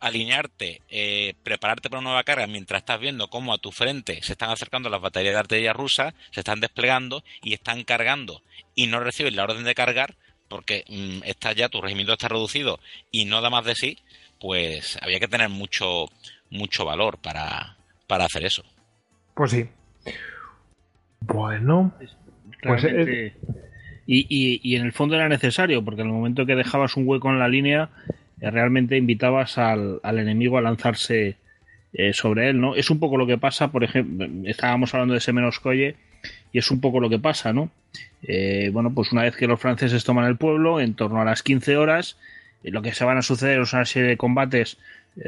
alinearte, eh, prepararte para una nueva carga mientras estás viendo cómo a tu frente se están acercando las baterías de artillería rusas, se están desplegando y están cargando y no recibes la orden de cargar porque mm, está ya tu regimiento está reducido y no da más de sí, pues había que tener mucho mucho valor para, para hacer eso. Pues sí. Bueno, pues, eh, y, en el fondo era necesario, porque en el momento que dejabas un hueco en la línea, eh, realmente invitabas al, enemigo a lanzarse eh, sobre él, ¿no? Es un poco lo que pasa, por ejemplo, estábamos hablando de Semenoscoye, y es un poco lo que pasa, ¿no? bueno, pues una vez que los franceses toman el pueblo, en torno a las 15 horas, lo que se van a suceder es una serie de combates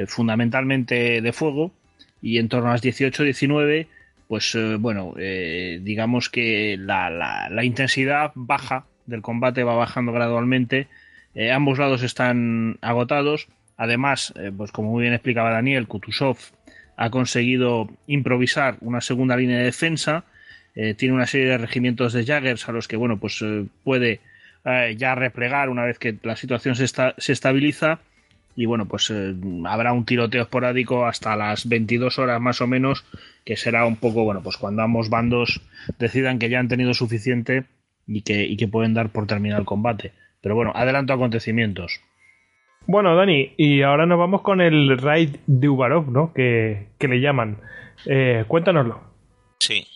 fundamentalmente de fuego, y en torno a las 18-19 pues eh, bueno, eh, digamos que la, intensidad baja del combate va bajando gradualmente. Eh, ambos lados están agotados. Además, pues como muy bien explicaba Daniel, Kutuzov ha conseguido improvisar una segunda línea de defensa. tiene una serie de regimientos de Jaggers a los que bueno, pues puede ya replegar una vez que la situación se, se estabiliza y bueno, pues eh, habrá un tiroteo esporádico hasta las 22 horas más o menos, que será un poco, bueno, pues cuando ambos bandos decidan que ya han tenido suficiente y que, y que pueden dar por terminado el combate. Pero bueno, adelanto acontecimientos. Bueno, Dani, y ahora nos vamos con el raid de Ubarov, ¿no? Que, le llaman. Eh, cuéntanoslo. Sí,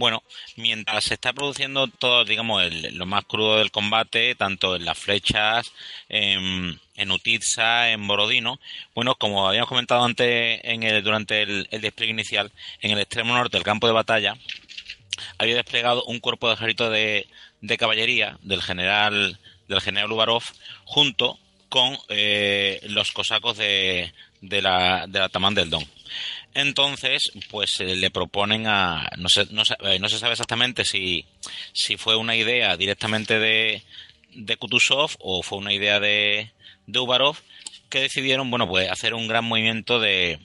bueno, mientras se está produciendo todo, digamos, lo más crudo del combate, tanto en las flechas, en, en Utitsa, en Borodino, bueno, como habíamos comentado antes en el, durante el, despliegue inicial, en el extremo norte del campo de batalla, había desplegado un cuerpo de ejército de, caballería del general del general Ubarov junto con eh, los cosacos de, de la, de la Tamán del Don. Entonces, pues le proponen a. No se, no, eh, no se sabe exactamente si, si fue una idea directamente de, de Kutuzov o fue una idea de, de Ubarov que decidieron, bueno, pues hacer un gran movimiento de,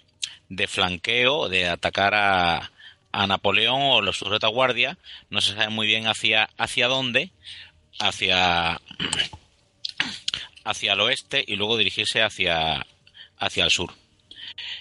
de flanqueo, de atacar a, a Napoleón o los su retaguardia. No se sabe muy bien hacia, hacia dónde, hacia hacia el oeste y luego dirigirse hacia, hacia el sur.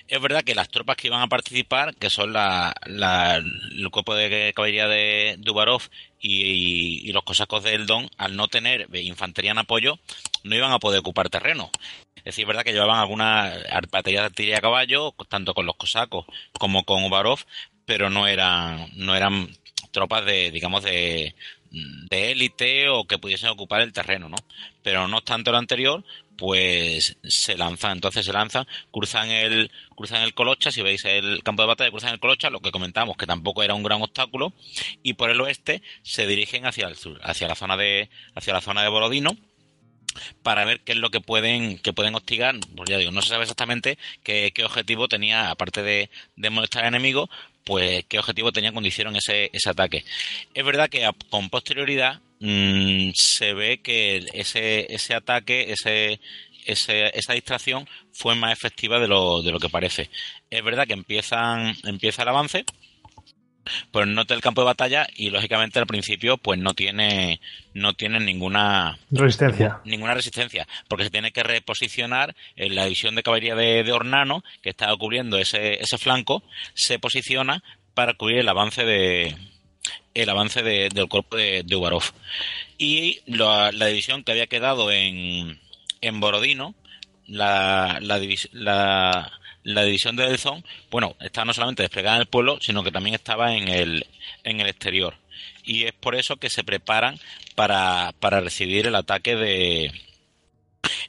Es verdad que las tropas que iban a participar, que son la, la- el cuerpo de caballería de Dubarov y, y los cosacos de Eldon, al no tener infantería en apoyo, no iban a poder ocupar terreno. Es decir, es verdad que llevaban algunas baterías de artillería a caballo, tanto con los cosacos como con Ubarov, pero no eran, no eran tropas de, digamos, de, de élite o que pudiesen ocupar el terreno, ¿no? Pero no obstante lo anterior, pues se lanzan, entonces se lanzan, cruzan el, cruzan el Colocha, si veis el campo de batalla, cruzan el Colocha, lo que comentamos, que tampoco era un gran obstáculo, y por el oeste se dirigen hacia el sur, hacia la zona de, hacia la zona de Borodino, para ver qué es lo que pueden, que pueden hostigar, pues ya digo, no se sabe exactamente qué, qué objetivo tenía, aparte de, de molestar al enemigo, pues qué objetivo tenía cuando hicieron ese, ese ataque. Es verdad que con posterioridad mm, se ve que ese, ese ataque, ese, ese- esa distracción fue más efectiva de lo, de lo que parece. Es verdad que empiezan, empieza el avance por el norte del campo de batalla y lógicamente al principio pues no tiene no tiene ninguna Resistencia. ninguna resistencia, porque se tiene que reposicionar en la división de caballería de, de Hornano, que estaba cubriendo ese, ese flanco, se posiciona para cubrir el avance de el avance de- del cuerpo de, de Ubarov. Y la, la división que había quedado en, en Borodino, la, la, la, la división de Delzón, bueno, estaba no solamente desplegada en el pueblo, sino que también estaba en el, en el exterior. Y es por eso que se preparan para, para recibir el ataque de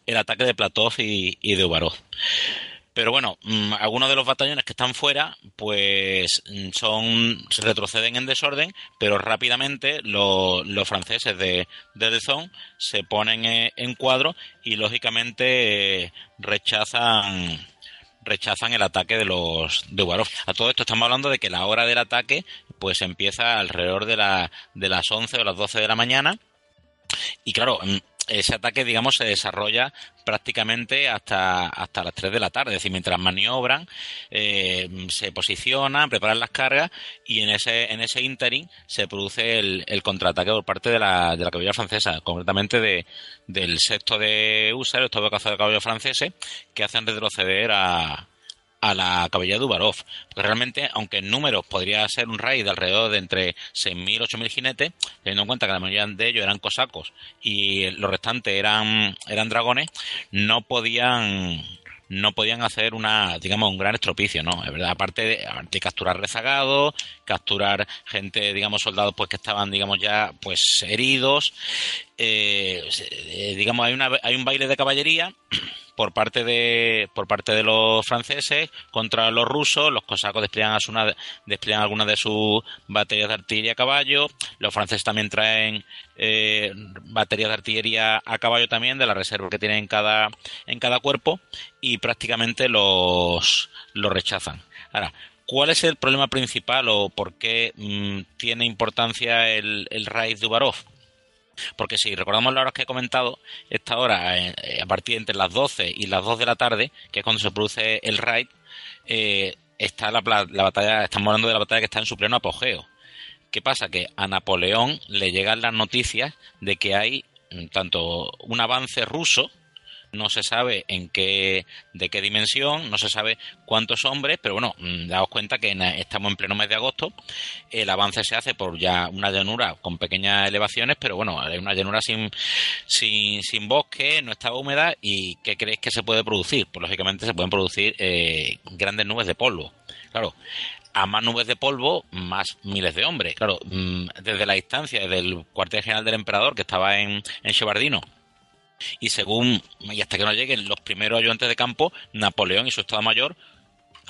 el ataque de Platov y, y de Ubarov. Pero bueno, mm, algunos de los batallones que están fuera, pues mm, son retroceden en desorden, pero rápidamente lo- los franceses de, de Delzón se ponen eh, en cuadro y lógicamente eh, rechazan rechazan el ataque de los de Ubarov. A todo esto estamos hablando de que la hora del ataque pues empieza alrededor de, la, de las 11 o las 12 de la mañana y claro, mm, ese ataque, digamos, se desarrolla prácticamente hasta, hasta las 3 de la tarde. Es decir, mientras maniobran, eh, se posicionan, preparan las cargas y en ese, en ese interim se produce el, contraataque por parte de la, de la caballería francesa, concretamente de, del sexto de USA, el octavo caza de caballos franceses, que hacen retroceder a, a la caballería de Ubarov. Porque realmente, aunque en números podría ser un raid de alrededor de entre 6.000 y 8.000 jinetes, teniendo en cuenta que la mayoría de ellos eran cosacos y los restantes eran, eran dragones, no podían no podían hacer una digamos un gran estropicio no es verdad aparte de, de capturar rezagados capturar gente digamos soldados pues que estaban digamos ya pues heridos eh, eh, digamos hay una hay un baile de caballería por parte de por parte de los franceses contra los rusos. Los cosacos despliegan, a despliegan algunas de sus baterías de artillería a caballo. Los franceses también traen eh, baterías de artillería a caballo también de la reserva que tienen en cada en cada cuerpo y prácticamente los los rechazan. Ahora ¿Cuál es el problema principal o por qué mm, tiene importancia el, el raid de Ubarov? Porque si recordamos las horas que he comentado, esta hora, eh, eh, a partir de entre las 12 y las 2 de la tarde, que es cuando se produce el raid, eh, está la, la batalla, estamos hablando de la batalla que está en su pleno apogeo. ¿Qué pasa? Que a Napoleón le llegan las noticias de que hay mm, tanto un avance ruso, no se sabe en qué, de qué dimensión, no se sabe cuántos hombres, pero bueno, mm, daos cuenta que en- estamos en pleno mes de agosto, el avance se hace por ya una llanura con pequeñas elevaciones, pero bueno, una llanura sin, sin, sin bosque, no está húmeda, y ¿qué creéis que se puede producir? Pues lógicamente se pueden producir eh, grandes nubes de polvo. Claro, a más nubes de polvo, más miles de hombres. Claro, mm, desde la distancia, desde el cuartel general del emperador, que estaba en, en Chevardino, y según, y hasta que no lleguen los primeros ayudantes de campo, Napoleón y su Estado Mayor,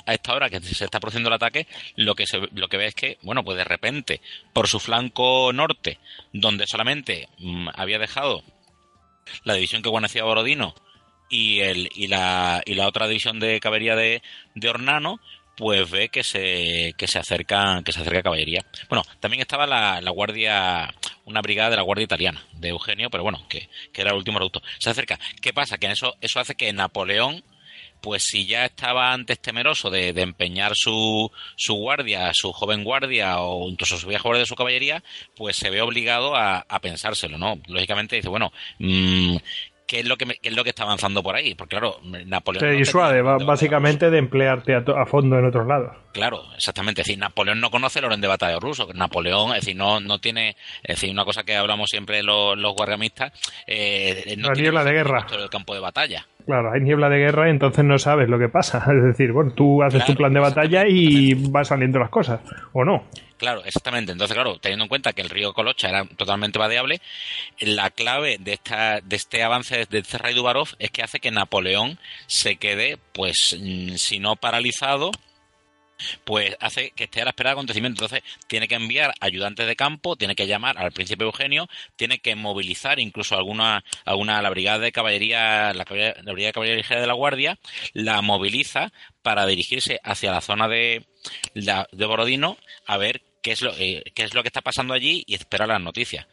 a esta hora que se está produciendo el ataque, lo que se, lo que ve es que, bueno, pues de repente, por su flanco norte, donde solamente mm, había dejado la división que guarnecía Borodino y el, y la, y la otra división de caballería de, de Hornano, pues ve que se, que se acerca, que se acerca caballería. Bueno, también estaba la, la guardia, una brigada de la guardia italiana, de Eugenio, pero bueno, que, que era el último reducto. Se acerca. ¿Qué pasa? Que eso, eso hace que Napoleón, pues si ya estaba antes temeroso de, de empeñar su, su guardia, su joven guardia o incluso su vieja guardia de su caballería, pues se ve obligado a, a pensárselo, ¿no? Lógicamente dice, bueno, mm, qué es lo que, qué es lo que está avanzando por ahí. Porque claro, Napoleón... Te disuade, básicamente, de emplearte a, fondo en otros lados. Claro, exactamente. Es decir, Napoleón no conoce el orden de batalla ruso. Napoleón, es decir, no, no tiene... Es decir, una cosa que hablamos siempre los, los guardiamistas... Eh, no la niebla de guerra. El campo de batalla. Claro, hay niebla de guerra y entonces no sabes lo que pasa. Es decir, bueno, tú haces tu plan de batalla y van saliendo las cosas, ¿o no? Claro, exactamente. Entonces, claro, teniendo en cuenta que el río Colocha era totalmente vadeable, la clave de esta, de este avance de este rey Dubarov es que hace que Napoleón se quede, pues, mm, si no paralizado, pues hace que esté a la espera de acontecimiento. Entonces, tiene que enviar ayudantes de campo, tiene que llamar al príncipe Eugenio, tiene que movilizar incluso alguna, alguna la brigada de caballería, la, la brigada de caballería ligera de la Guardia, la moviliza para dirigirse hacia la zona de, de Borodino a ver qué es lo, eh, qué es lo que está pasando allí y esperar las noticias.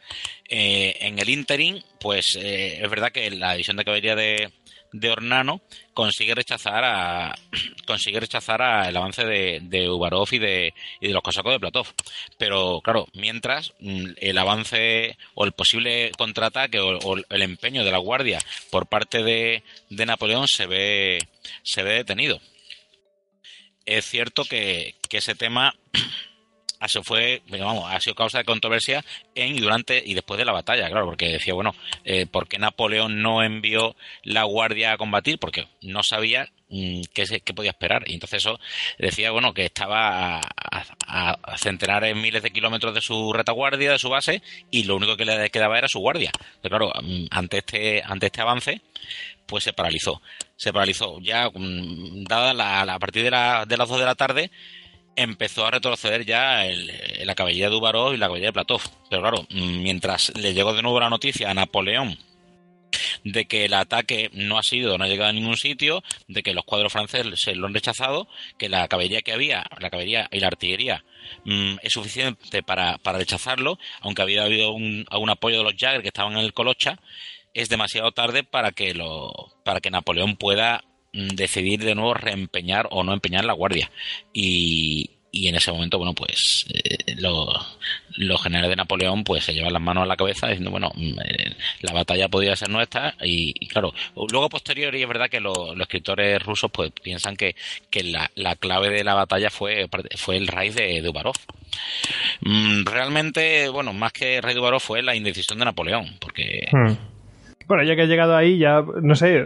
Eh, en el interim, pues eh, es verdad que la división de caballería de, de Ornano consigue rechazar a consigue rechazar a el avance de, de Ubarov y de, y de los cosacos de Platov. Pero claro, mientras mm, el avance o el posible contraataque o, el empeño de la guardia por parte de, de Napoleón se ve se ve detenido. Es cierto que, que ese tema eso fue, ha sido causa de controversia en y durante y después de la batalla, claro, porque decía, bueno, eh, ¿por qué Napoleón no envió la guardia a combatir? Porque no sabía mm, qué, qué podía esperar. Y entonces eso decía, bueno, que estaba a, centenares, miles de kilómetros de su retaguardia, de su base, y lo único que le quedaba era su guardia. Pero claro, mm, ante este, ante este avance, pues se paralizó. Se paralizó. Ya, mm, dada la, a partir de, la, de las 2 de la tarde, empezó a retroceder ya el, la caballería de Ubarov y la caballería de Platov. Pero claro, mientras le llegó de nuevo la noticia a Napoleón de que el ataque no ha sido, no ha llegado a ningún sitio, de que los cuadros franceses se lo han rechazado, que la caballería que había, la caballería y la artillería, mm, es suficiente para, para, rechazarlo, aunque había habido un, algún apoyo de los Jagger que estaban en el Colocha, es demasiado tarde para que, lo, para que Napoleón pueda decidir de nuevo reempeñar o no empeñar la guardia. Y, y en ese momento, bueno, pues eh, los generales de Napoleón pues se llevan las manos a la cabeza diciendo, bueno, mm, eh, la batalla podría ser nuestra y, claro, luego posterior y es verdad que los escritores rusos pues piensan que, que la, la, clave de la batalla fue, fue el rey de, de Ubarov. Mm, realmente, bueno, más que rey de Ubarov fue la indecisión de Napoleón, porque... Hmm. Bueno, ya que ha llegado ahí, ya, no sé,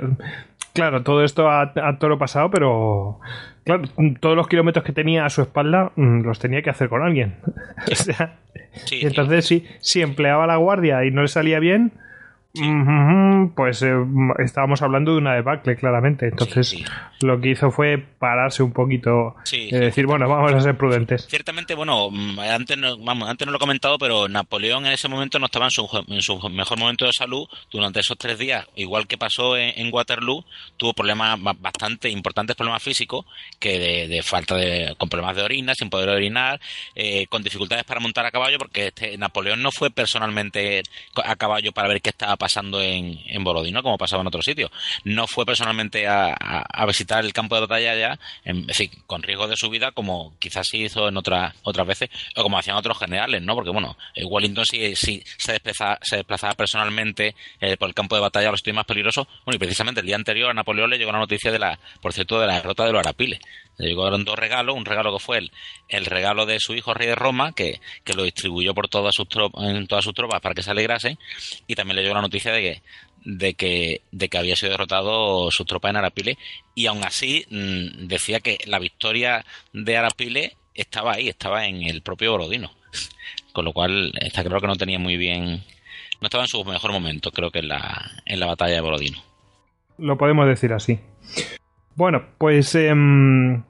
Claro, todo esto a, toro pasado, pero claro, todos los kilómetros que tenía a su espalda mm, los tenía que hacer con alguien. o sea, y entonces sí. si empleaba la guardia y no le salía bien, pues eh, estábamos hablando de una debacle, claramente. Entonces, lo que hizo fue pararse un poquito y decir, bueno, vamos a ser prudentes. Ciertamente, bueno, mm, antes no, vamos, antes no lo he comentado, pero Napoleón en ese momento no estaba en su, en su mejor momento de salud. Durante esos tres días, igual que pasó en, Waterloo, tuvo problemas bastante importantes, problemas físicos, que de, falta de, con problemas de orina, sin poder orinar, eh, con dificultades para montar a caballo, porque este, Napoleón no fue personalmente a caballo para ver qué estaba pasando en, en Borodino, como pasaba en otros sitios. No fue personalmente a, visitar el campo de batalla ya, en, con riesgo de su vida, como quizás sí hizo en otras otras veces, o como hacían otros generales, ¿no? Porque, bueno, eh, Wellington sí, se, desplazaba, se desplazaba personalmente eh, por el campo de batalla a los más peligrosos. Bueno, y precisamente el día anterior a Napoleón le llegó la noticia de la, por cierto, de la derrota de los Arapiles. Le llegaron dos regalos, un regalo que fue el, el regalo de su hijo rey de Roma, que, que lo distribuyó por todas sus tropas, en todas sus tropas para que se alegrasen, y también le llegó la noticia de que, de que, de que había sido derrotado su tropa en Arapile, y aún así mm, decía que la victoria de Arapile estaba ahí, estaba en el propio Borodino. Con lo cual, está claro que no tenía muy bien, no estaba en su mejor momento, creo que en la, en la batalla de Borodino. Lo podemos decir así. Bueno, pues em,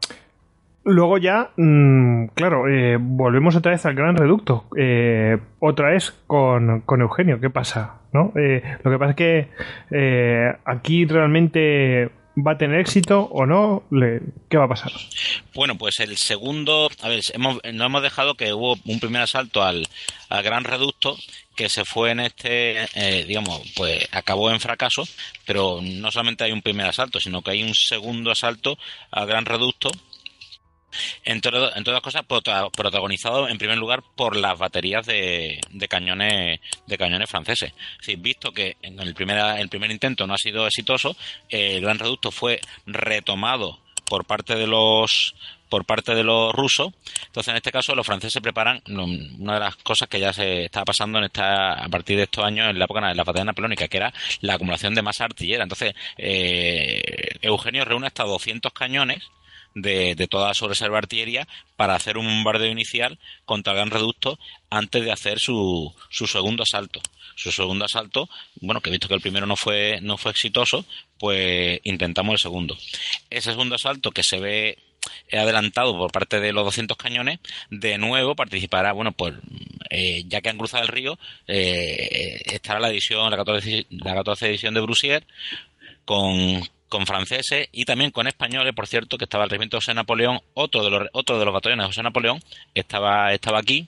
luego ya, mm, claro, eh, volvemos otra vez al gran reducto. Eh, otra vez con, Eugenio. ¿Qué pasa? ¿No? Eh, lo que pasa es que aquí realmente va a tener éxito o no? ¿Qué va a pasar? Bueno, pues el segundo, a ver, hemos, no hemos dejado que hubo un primer asalto al, al Gran Reducto que se fue en este, eh, digamos, pues acabó en fracaso, pero no solamente hay un primer asalto, sino que hay un segundo asalto al Gran Reducto Entre, entre otras cosas, prota- protagonizado en primer lugar por las baterías de, de cañones de cañones franceses. Es decir, visto que en el primer, el primer intento no ha sido exitoso, el Gran Reducto fue retomado por parte de los por parte de los rusos. Entonces, en este caso, los franceses preparan una de las cosas que ya se estaba pasando en esta, a partir de estos años en la época de la batalla napoleónica, que era la acumulación de masa artillera. Entonces, eh, Eugenio reúne hasta 200 cañones de, de toda su reserva de artillería para hacer un bombardeo inicial contra el Gran Reducto antes de hacer su, su segundo asalto. Su segundo asalto, bueno, que visto que el primero no fue, no fue exitoso, pues intentamos el segundo. Ese segundo asalto que se ve adelantado por parte de los 200 cañones, de nuevo participará, bueno, pues eh, ya que han cruzado el río, eh, estará la edición, la 14, la 14 edición de Brusier, con, con franceses y también con españoles, por cierto, que estaba el regimiento José Napoleón, otro de los, otro de los batallones de José Napoleón, estaba, estaba aquí.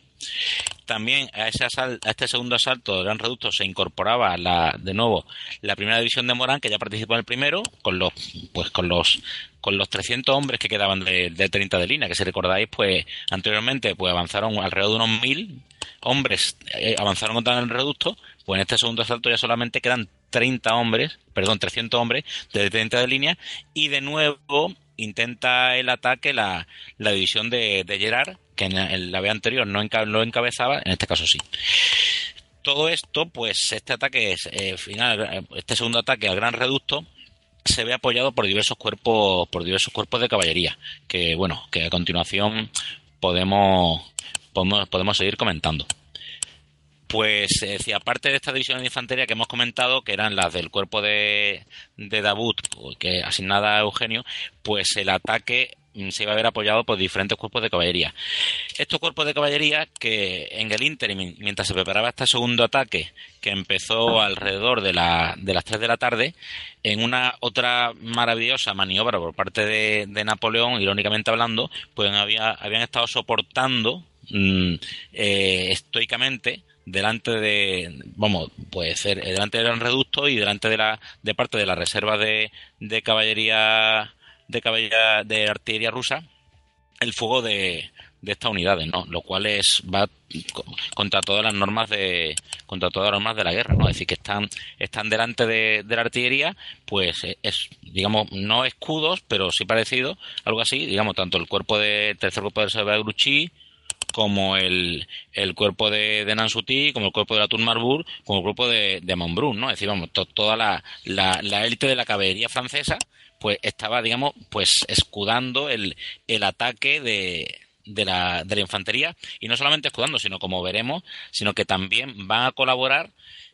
También a, ese asal- a este segundo asalto del Gran Reducto se incorporaba la, de nuevo la primera división de Morán, que ya participó en el primero, con los, pues con los, con los 300 hombres que quedaban de, de 30 de línea, que si recordáis, pues anteriormente pues avanzaron alrededor de unos 1000 hombres, eh, avanzaron contra el reducto, pues en este segundo asalto ya solamente quedan 30 hombres, perdón, 300 hombres de 30 de línea, y de nuevo intenta el ataque la, división de, de Gerard, que en la, en anterior no encabezaba, en este caso sí. Todo esto, pues este ataque, es, eh, final, este segundo ataque al Gran Reducto, se ve apoyado por diversos cuerpos, por diversos cuerpos de caballería, que bueno, que a continuación podemos, podemos, podemos seguir comentando. Pues eh, si aparte de estas divisiones de infantería que hemos comentado, que eran las del cuerpo de, de Davut, que asignada a Eugenio, pues el ataque se iba a ver apoyado por diferentes cuerpos de caballería. Estos cuerpos de caballería que en el interim, mientras se preparaba este segundo ataque, que empezó alrededor de, la, de las 3 de la tarde, en una otra maravillosa maniobra por parte de, Napoleón, irónicamente hablando, pues había, habían estado soportando mm, eh, estoicamente delante de vamos puede ser delante del reducto y delante de la de parte de la reserva de caballería de caballería de artillería rusa el fuego de, de estas unidades no lo cual es va co- contra todas las normas de contra todas las normas de la guerra no es decir que están están delante de, de la artillería pues eh, es digamos no escudos pero sí parecido algo así digamos tanto el cuerpo de tercer cuerpo de Grouchy como el, el cuerpo de, de Nansouty, como el cuerpo de la Tour Marbourg, como el cuerpo de, de Montbrun, ¿no? Es decir, vamos, to- toda la, la, la élite de la caballería francesa, pues estaba, digamos, pues escudando el, el ataque de, de la, de la infantería, y no solamente escudando, sino como veremos, sino que también van a colaborar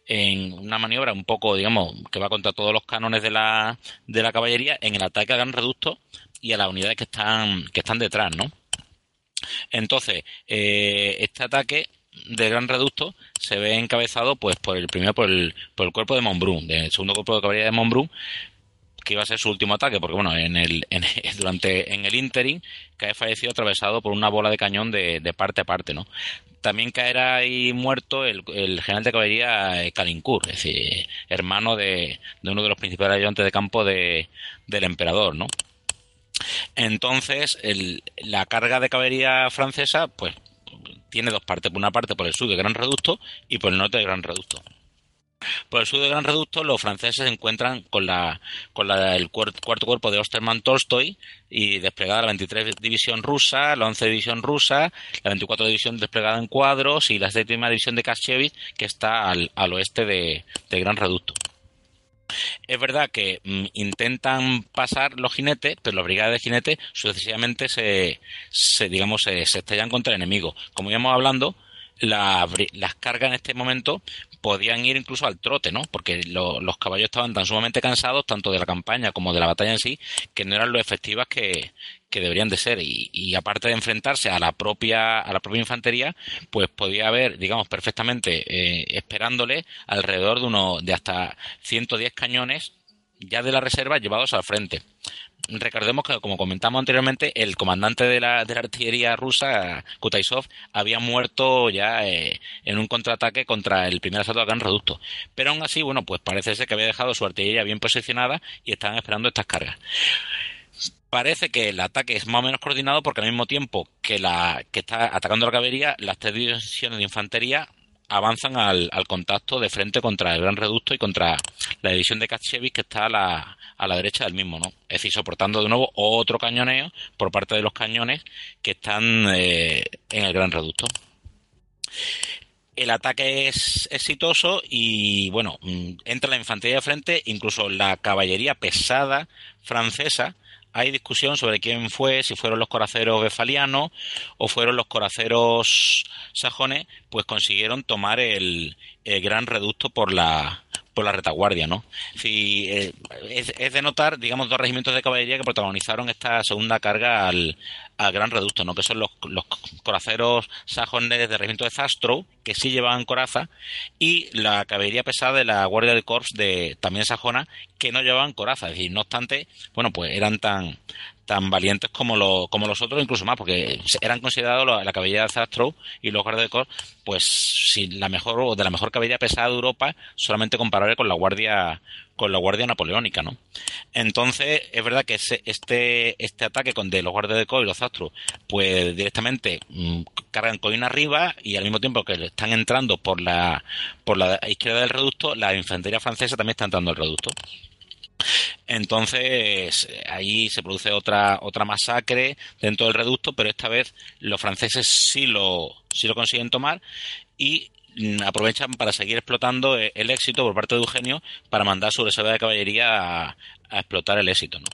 en una maniobra un poco, digamos, que va contra todos los cánones de la, de la caballería en el ataque a gran reducto y a las unidades que están, que están detrás, ¿no? Entonces, eh, este ataque de gran reducto se ve encabezado pues por el primero por el, por el cuerpo de Montbrun, del segundo cuerpo de caballería de Montbrun, que iba a ser su último ataque, porque bueno, en el, en, durante, en el interim cae fallecido atravesado por una bola de cañón de, parte a parte, ¿no? También caerá ahí muerto el, general de caballería eh, Calincourt, es decir, hermano de, uno de los principales ayudantes de campo de, del emperador, ¿no? Entonces, la carga de caballería francesa, pues, tiene dos partes. Por una parte, por el sur de Gran Reducto y por el norte de Gran Reducto. Por el sur de Gran Reducto, los franceses se encuentran con la con la, el cuar- cuarto cuerpo de Osterman Tolstoy y desplegada la 23 División rusa, la 11 División rusa, la 24 División desplegada en cuadros y la séptima División de Kaschewitz, que está al, al oeste de, de Gran Reducto. Es verdad que mm, intentan pasar los jinetes, pero las brigadas de jinetes sucesivamente se, se digamos, se, se estrellan contra el enemigo. Como íbamos hablando, las cargas en este momento podían ir incluso al trote, ¿no? Porque lo- los caballos estaban tan sumamente cansados, tanto de la campaña como de la batalla en sí, que no eran lo efectivas que, que deberían de ser. Y, y aparte de enfrentarse a la propia, a la propia infantería, pues podía haber, digamos, perfectamente eh, esperándole alrededor de unos, de hasta 110 cañones ya de la reserva llevados al frente. Recordemos que, como comentamos anteriormente, el comandante de la, de la artillería rusa, Kutaisov, había muerto ya eh, en un contraataque contra el primer asalto al Gran Reducto. Pero aún así, bueno, pues parece ser que había dejado su artillería bien posicionada y estaban esperando estas cargas. parece que el ataque es más o menos coordinado porque al mismo tiempo que la que está atacando la caballería, las tres divisiones de infantería avanzan al, al, contacto de frente contra el Gran Reducto y contra la división de Katchevich que está a la, a la derecha del mismo, ¿no? Es decir, soportando de nuevo otro cañoneo por parte de los cañones que están eh, en el Gran Reducto. El ataque es exitoso y, bueno, mm, entra la infantería de frente, incluso la caballería pesada francesa, hay discusión sobre quién fue, si fueron los coraceros befalianos o fueron los coraceros sajones, pues consiguieron tomar el, el gran reducto por la, por la retaguardia, ¿no? Si, eh, es, de notar, digamos, dos regimientos de caballería que protagonizaron esta segunda carga al, al Gran Reducto, ¿no? Que son los, los coraceros sajones del regimiento de Zastrow, que sí llevaban coraza, y la caballería pesada de la Guardia del Corps de también sajona, que no llevaban coraza. Es decir, no obstante, bueno, pues eran tan tan valientes como, lo, como los otros, incluso más, porque eran considerados la, la caballería de Zastrow y los guardias de Corps, pues si la mejor o de la mejor caballería pesada de Europa, solamente comparable con la guardia con la guardia napoleónica, ¿no? Entonces es verdad que ese, este este ataque con de los guardias de Corps y los Zastrow, pues directamente mmm, cargan coina arriba y al mismo tiempo que están entrando por la por la izquierda del reducto, la infantería francesa también está entrando al reducto. Entonces, ahí se produce otra, otra masacre dentro del reducto, pero esta vez los franceses sí lo, sí lo consiguen tomar y aprovechan para seguir explotando el éxito por parte de Eugenio para mandar su reserva de caballería a, explotar el éxito, ¿no?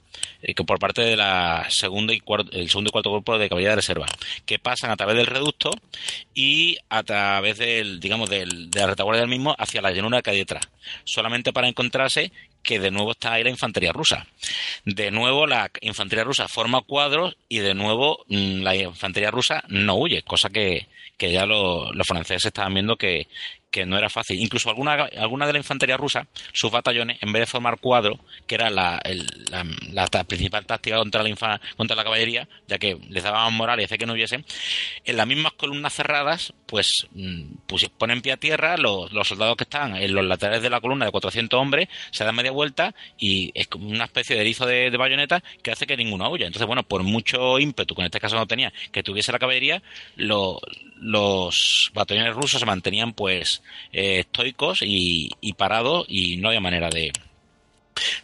Eh, que por parte de la segunda y cuarto, el segundo y cuarto grupo de caballería de reserva, que pasan a través del reducto y a través del, digamos, del, de la retaguardia del mismo hacia la llanura que hay detrás, solamente para encontrarse que de nuevo está ahí la infantería rusa. De nuevo la infantería rusa forma cuadros y de nuevo la infantería rusa no huye, cosa que, que ya lo, los franceses estaban viendo que, que no era fácil. Incluso alguna, alguna de la infantería rusa, sus batallones, en vez de formar cuadro, que era la, la, principal táctica contra la, infa, contra la caballería, ya que les daban moral y hacía que no hubiesen, en las mismas columnas cerradas, pues, pues ponen pie a tierra, los, los, soldados que están en los laterales de la columna de 400 hombres, se dan media vuelta y es como una especie de erizo de, de bayoneta que hace que ninguno huya. Entonces, bueno, por mucho ímpetu, que en este caso no tenía, que tuviese la caballería, lo, los batallones rusos se mantenían pues eh, estoicos y, parados y no había manera de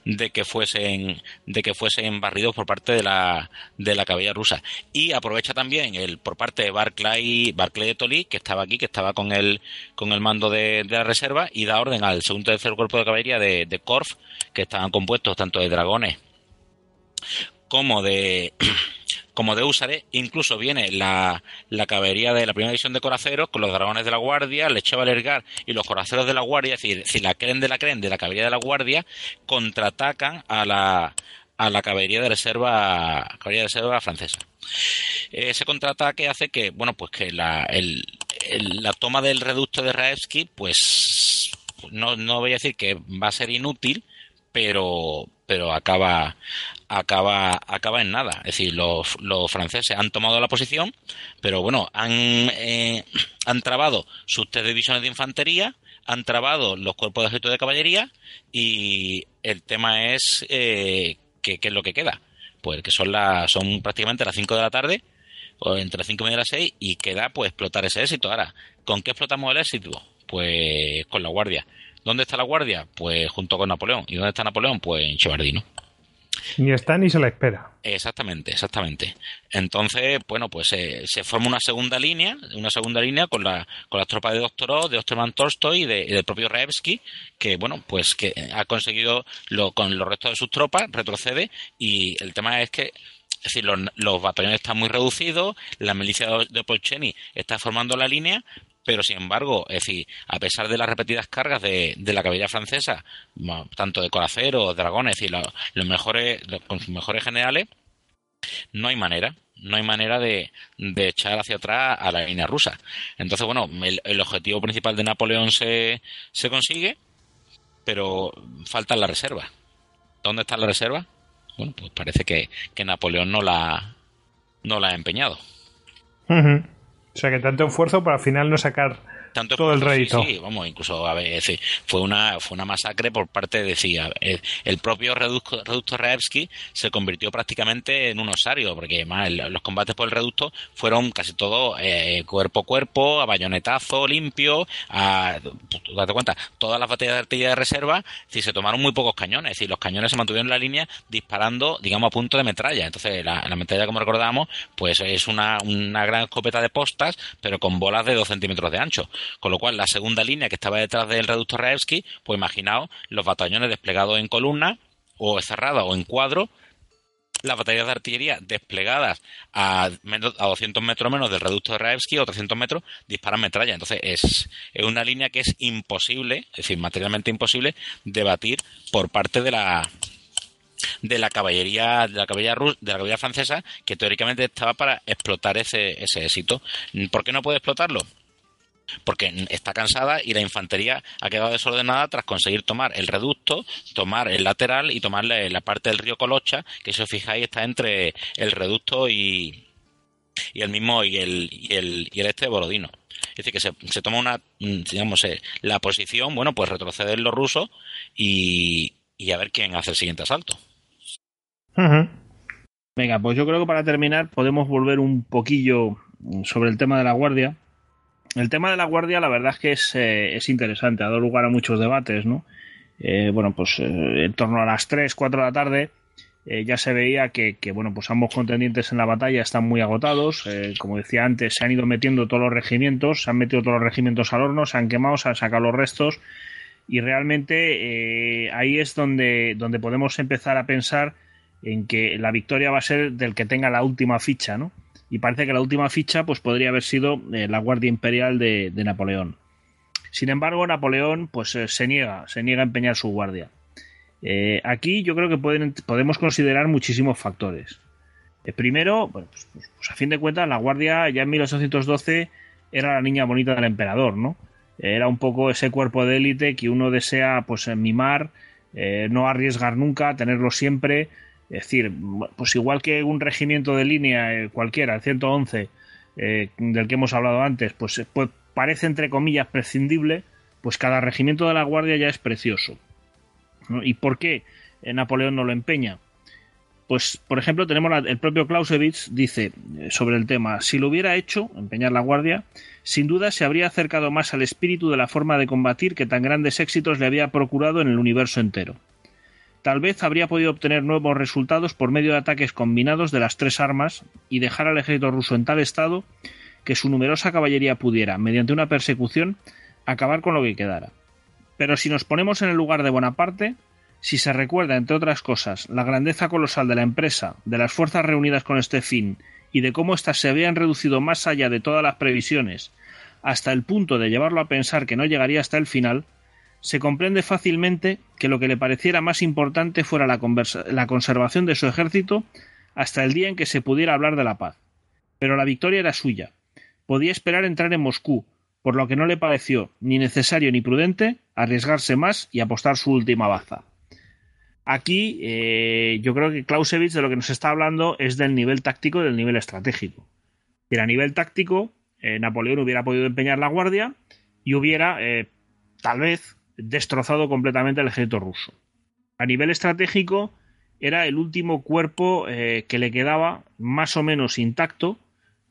de que fuesen de que fuesen barridos por parte de la de la caballería rusa. Y aprovecha también el por parte de Barclay Barclay de Tolly que estaba aquí que estaba con el con el mando de, la reserva y da orden al segundo y tercer cuerpo de caballería de, de que estaban compuestos tanto de dragones como de como de Úsare, incluso viene la, la caballería de la primera división de coraceros con los dragones de la guardia, el Valergar y los coraceros de la guardia, es decir, si la creen de la creen de la caballería de la guardia, contraatacan a la, a la caballería de reserva, caballería de reserva francesa. Ese contraataque hace que, bueno, pues que la, la toma del reducto de Raevski, pues no, no voy a decir que va a ser inútil, pero, pero acaba, acaba, acaba en nada. Es decir, los, los franceses han tomado la posición, pero bueno, han, eh, han trabado sus tres divisiones de infantería, han trabado los cuerpos de ejército de caballería y el tema es eh, ¿qué, qué es lo que queda. Pues que son, las son prácticamente las 5 de la tarde, o entre las 5 y y las 6, y queda pues explotar ese éxito. Ahora, ¿con qué explotamos el éxito? Pues con la guardia. ¿Dónde está la guardia? Pues junto con Napoleón. ¿Y dónde está Napoleón? Pues en Chevardino. Ni está ni se la espera. Exactamente, exactamente. Entonces, bueno, pues eh, se forma una segunda línea, una segunda línea con, la, con las tropas de Doctorov, de Osterman Tolstoy y, de, y del propio Raevski, que, bueno, pues que ha conseguido lo, con los restos de sus tropas, retrocede, y el tema es que es decir, los, los, batallones están muy reducidos, la milicia de Polcheni está formando la línea, pero sin embargo, es decir, a pesar de las repetidas cargas de, de la caballería francesa, tanto de coraceros, dragones, es decir, los, mejores, los, con sus mejores generales, no hay manera, no hay manera de, de, echar hacia atrás a la línea rusa. Entonces, bueno, el, objetivo principal de Napoleón se, se, consigue, pero falta la reserva. ¿Dónde está la reserva? Bueno, pues parece que, que Napoleón no la, no la ha empeñado. Uh. O sea que tanto esfuerzo para al final no sacar tanto todo el sí, rédito. Sí, vamos, incluso a ver, sí, fue una fue una masacre por parte de sí, ver, el propio reducto, reducto Raevski se convirtió prácticamente en un osario, porque además el- los combates por el reducto fueron casi todo eh, cuerpo a cuerpo, a bayonetazo limpio, a tú date cuenta, todas las batallas de artillería de reserva, sí, se tomaron muy pocos cañones, es decir, los cañones se mantuvieron en la línea disparando, digamos, a punto de metralla. Entonces, la, la metralla, como recordamos, pues es una, una gran escopeta de postas, pero con bolas de 2 centímetros de ancho. Con lo cual, la segunda línea que estaba detrás del reducto Raevski, pues imaginaos los batallones desplegados en columna, o cerrada o en cuadro, las batallas de artillería desplegadas a, menos, a 200 metros menos del reducto de Raevski o 300 metros disparan metralla. Entonces es, es una línea que es imposible, es decir, materialmente imposible, de batir por parte de la de la caballería de la caballería rus- de la caballería francesa que teóricamente estaba para explotar ese, ese éxito. ¿Por qué no puede explotarlo? Porque está cansada y la infantería ha quedado desordenada tras conseguir tomar el reducto, tomar el lateral y tomar la, parte del río Colocha, que si os fijáis está entre el reducto y, y el mismo y el, y el, y el este de Borodino. Es decir, que se, se toma una, mm, digamos, eh, la posición, bueno, pues retroceder los rusos y, y a ver quién hace el siguiente asalto. Venga, pues yo creo que para terminar podemos volver un poquillo sobre el tema de la guardia. El tema de la guardia, la verdad es que es, eh, es interesante, ha dado lugar a muchos debates, ¿no? Eh, bueno, pues eh, en torno a las 3, 4 de la tarde eh, ya se veía que, que, bueno, pues ambos contendientes en la batalla están muy agotados. Como decía antes, se han ido metiendo todos los regimientos, se han metido todos los regimientos al horno, se han quemado, se han sacado los restos y realmente ahí es donde, donde podemos empezar a pensar en que la victoria va a ser del que tenga la última ficha, ¿no? Y parece que la última ficha pues podría haber sido eh, la Guardia Imperial de, Napoleón. Sin embargo, Napoleón pues eh, se niega, se niega a empeñar su guardia. Eh, aquí yo creo que pueden, podemos considerar muchísimos factores. Primero, bueno, pues, pues, a fin de cuentas, la guardia ya en 1812 era la niña bonita del emperador, ¿no? Era un poco ese cuerpo de élite que uno desea pues mimar, no arriesgar nunca, tenerlo siempre, es decir, pues igual que un regimiento de línea eh, cualquiera, el 111, eh, del que hemos hablado antes, pues, pues, parece entre comillas prescindible, pues cada regimiento de la Guardia ya es precioso. ¿Y por qué Napoleón no lo empeña? Pues, por ejemplo, tenemos la, el propio Clausewitz dice eh, sobre el tema, si lo hubiera hecho, empeñar la Guardia, sin duda se habría acercado más al espíritu de la forma de combatir que tan grandes éxitos le había procurado en el universo entero tal vez habría podido obtener nuevos resultados por medio de ataques combinados de las tres armas y dejar al ejército ruso en tal estado que su numerosa caballería pudiera, mediante una persecución, acabar con lo que quedara. Pero si nos ponemos en el lugar de Bonaparte, si se recuerda, entre otras cosas, la grandeza colosal de la empresa, de las fuerzas reunidas con este fin y de cómo éstas se habían reducido más allá de todas las previsiones, hasta el punto de llevarlo a pensar que no llegaría hasta el final, se comprende fácilmente que lo que le pareciera más importante fuera la, la, conservación de su ejército hasta el día en que se pudiera hablar de la paz. Pero la victoria era suya. Podía esperar entrar en Moscú, por lo que no le pareció ni necesario ni prudente arriesgarse más y apostar su última baza. Aquí eh, yo creo que Clausewitz de lo que nos está hablando es del nivel táctico y del nivel estratégico. Y a nivel táctico, eh, Napoleón hubiera podido empeñar la guardia y hubiera, eh, tal vez, destrozado completamente el ejército ruso. A nivel estratégico, era el último cuerpo eh, que le quedaba más o menos intacto.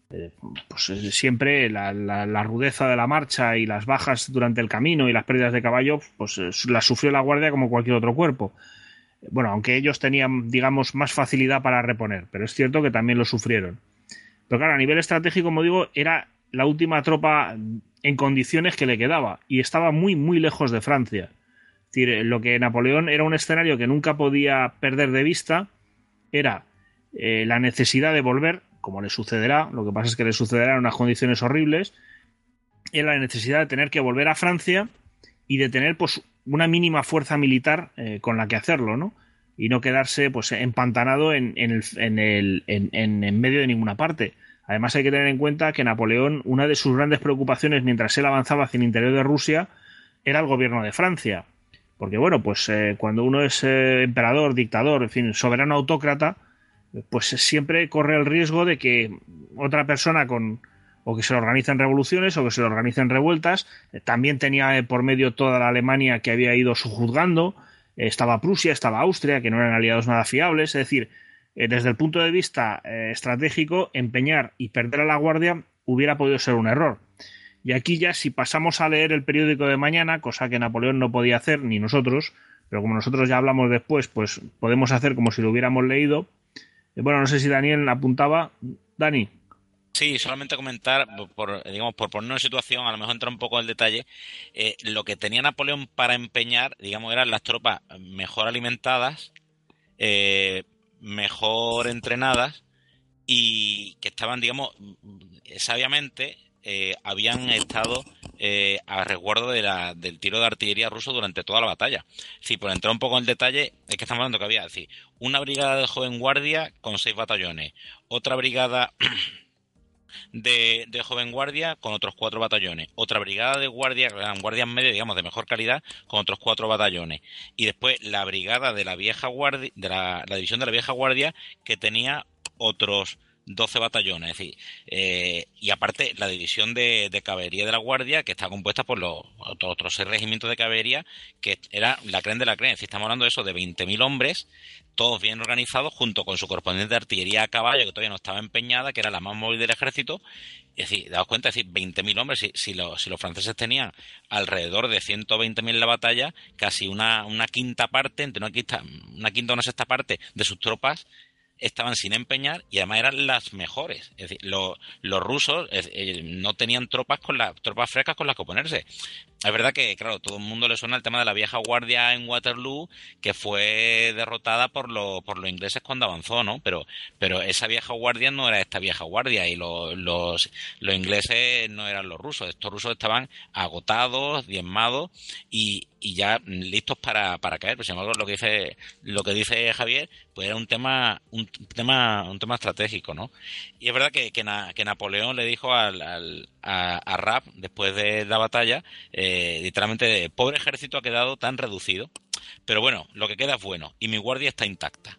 Eh, pues eh, siempre la, la, la, rudeza de la marcha y las bajas durante el camino y las pérdidas de caballo, pues las sufrió la guardia como cualquier otro cuerpo. Bueno, aunque ellos tenían, digamos, más facilidad para reponer, pero es cierto que también lo sufrieron. Pero claro, a nivel estratégico, como digo, era la última tropa en condiciones que le quedaba y estaba muy muy lejos de Francia. Es decir, lo que Napoleón era un escenario que nunca podía perder de vista era eh, la necesidad de volver, como le sucederá, lo que pasa es que le sucederá en unas condiciones horribles, era la necesidad de tener que volver a Francia y de tener pues una mínima fuerza militar eh, con la que hacerlo, ¿no? Y no quedarse pues empantanado en, en, el, en, el, en, en medio de ninguna parte. Además hay que tener en cuenta que Napoleón, una de sus grandes preocupaciones mientras él avanzaba hacia el interior de Rusia, era el gobierno de Francia. Porque bueno, pues eh, cuando uno es eh, emperador, dictador, en fin, soberano autócrata, pues siempre corre el riesgo de que otra persona con o que se le organicen revoluciones o que se le organicen revueltas. Eh, también tenía por medio toda la Alemania que había ido sujuzgando, estaba Prusia, estaba Austria, que no eran aliados nada fiables, es decir, desde el punto de vista estratégico, empeñar y perder a la guardia hubiera podido ser un error. Y aquí ya si pasamos a leer el periódico de mañana, cosa que Napoleón no podía hacer, ni nosotros, pero como nosotros ya hablamos después, pues podemos hacer como si lo hubiéramos leído. Eh, bueno, no sé si Daniel apuntaba. Dani. Sí, solamente comentar, por, digamos, por ponernos en situación, a lo mejor entrar un poco en el detalle, eh, lo que tenía Napoleón para empeñar, digamos, eran las tropas mejor alimentadas, eh, mejor entrenadas y que estaban, digamos, sabiamente habían estado eh, a resguardo de la, del tiro de artillería ruso durante toda la batalla. Sí, por entrar un poco en detalle, es que estamos hablando que había decir, una brigada de joven guardia con seis batallones, otra brigada de, de, joven guardia con otros cuatro batallones, otra brigada de guardia, guardias medias, digamos, de mejor calidad, con otros cuatro batallones, y después la brigada de la vieja guardia, de la, división de la vieja guardia, que tenía otros 12 batallones. Es decir, eh, y aparte la división de, caballería de la Guardia, que está compuesta por los otros seis regimientos de caballería, que era la creen de la creen. Es estamos hablando de eso, de 20.000 hombres, todos bien organizados, junto con su correspondiente artillería a caballo, que todavía no estaba empeñada, que era la más móvil del ejército. Es decir, daos cuenta, es decir, 20.000 hombres, si, si, los, si los franceses tenían alrededor de 120.000 en la batalla, casi una, una quinta parte, entre una quinta, una quinta o una sexta parte de sus tropas estaban sin empeñar y además eran las mejores. Es decir, los rusos eh, no tenían tropas con las tropas frescas con las que oponerse. Es verdad que, claro, todo el mundo le suena el tema de la vieja guardia en Waterloo, que fue derrotada por, por los ingleses cuando avanzó, ¿no? Pero, pero esa vieja guardia no era esta vieja guardia y los, los, los ingleses no eran los rusos. Estos rusos estaban agotados, diezmados y, y ya listos para, para caer. Pero sin embargo, lo que dice, lo que dice Javier, pues era un tema, un tema, un tema estratégico, ¿no? Y es verdad que, que, Napoleón le dijo al, al a, Rapp, después de la batalla, eh, literalmente, pobre ejército ha quedado tan reducido, pero bueno, lo que queda es bueno, y mi guardia está intacta.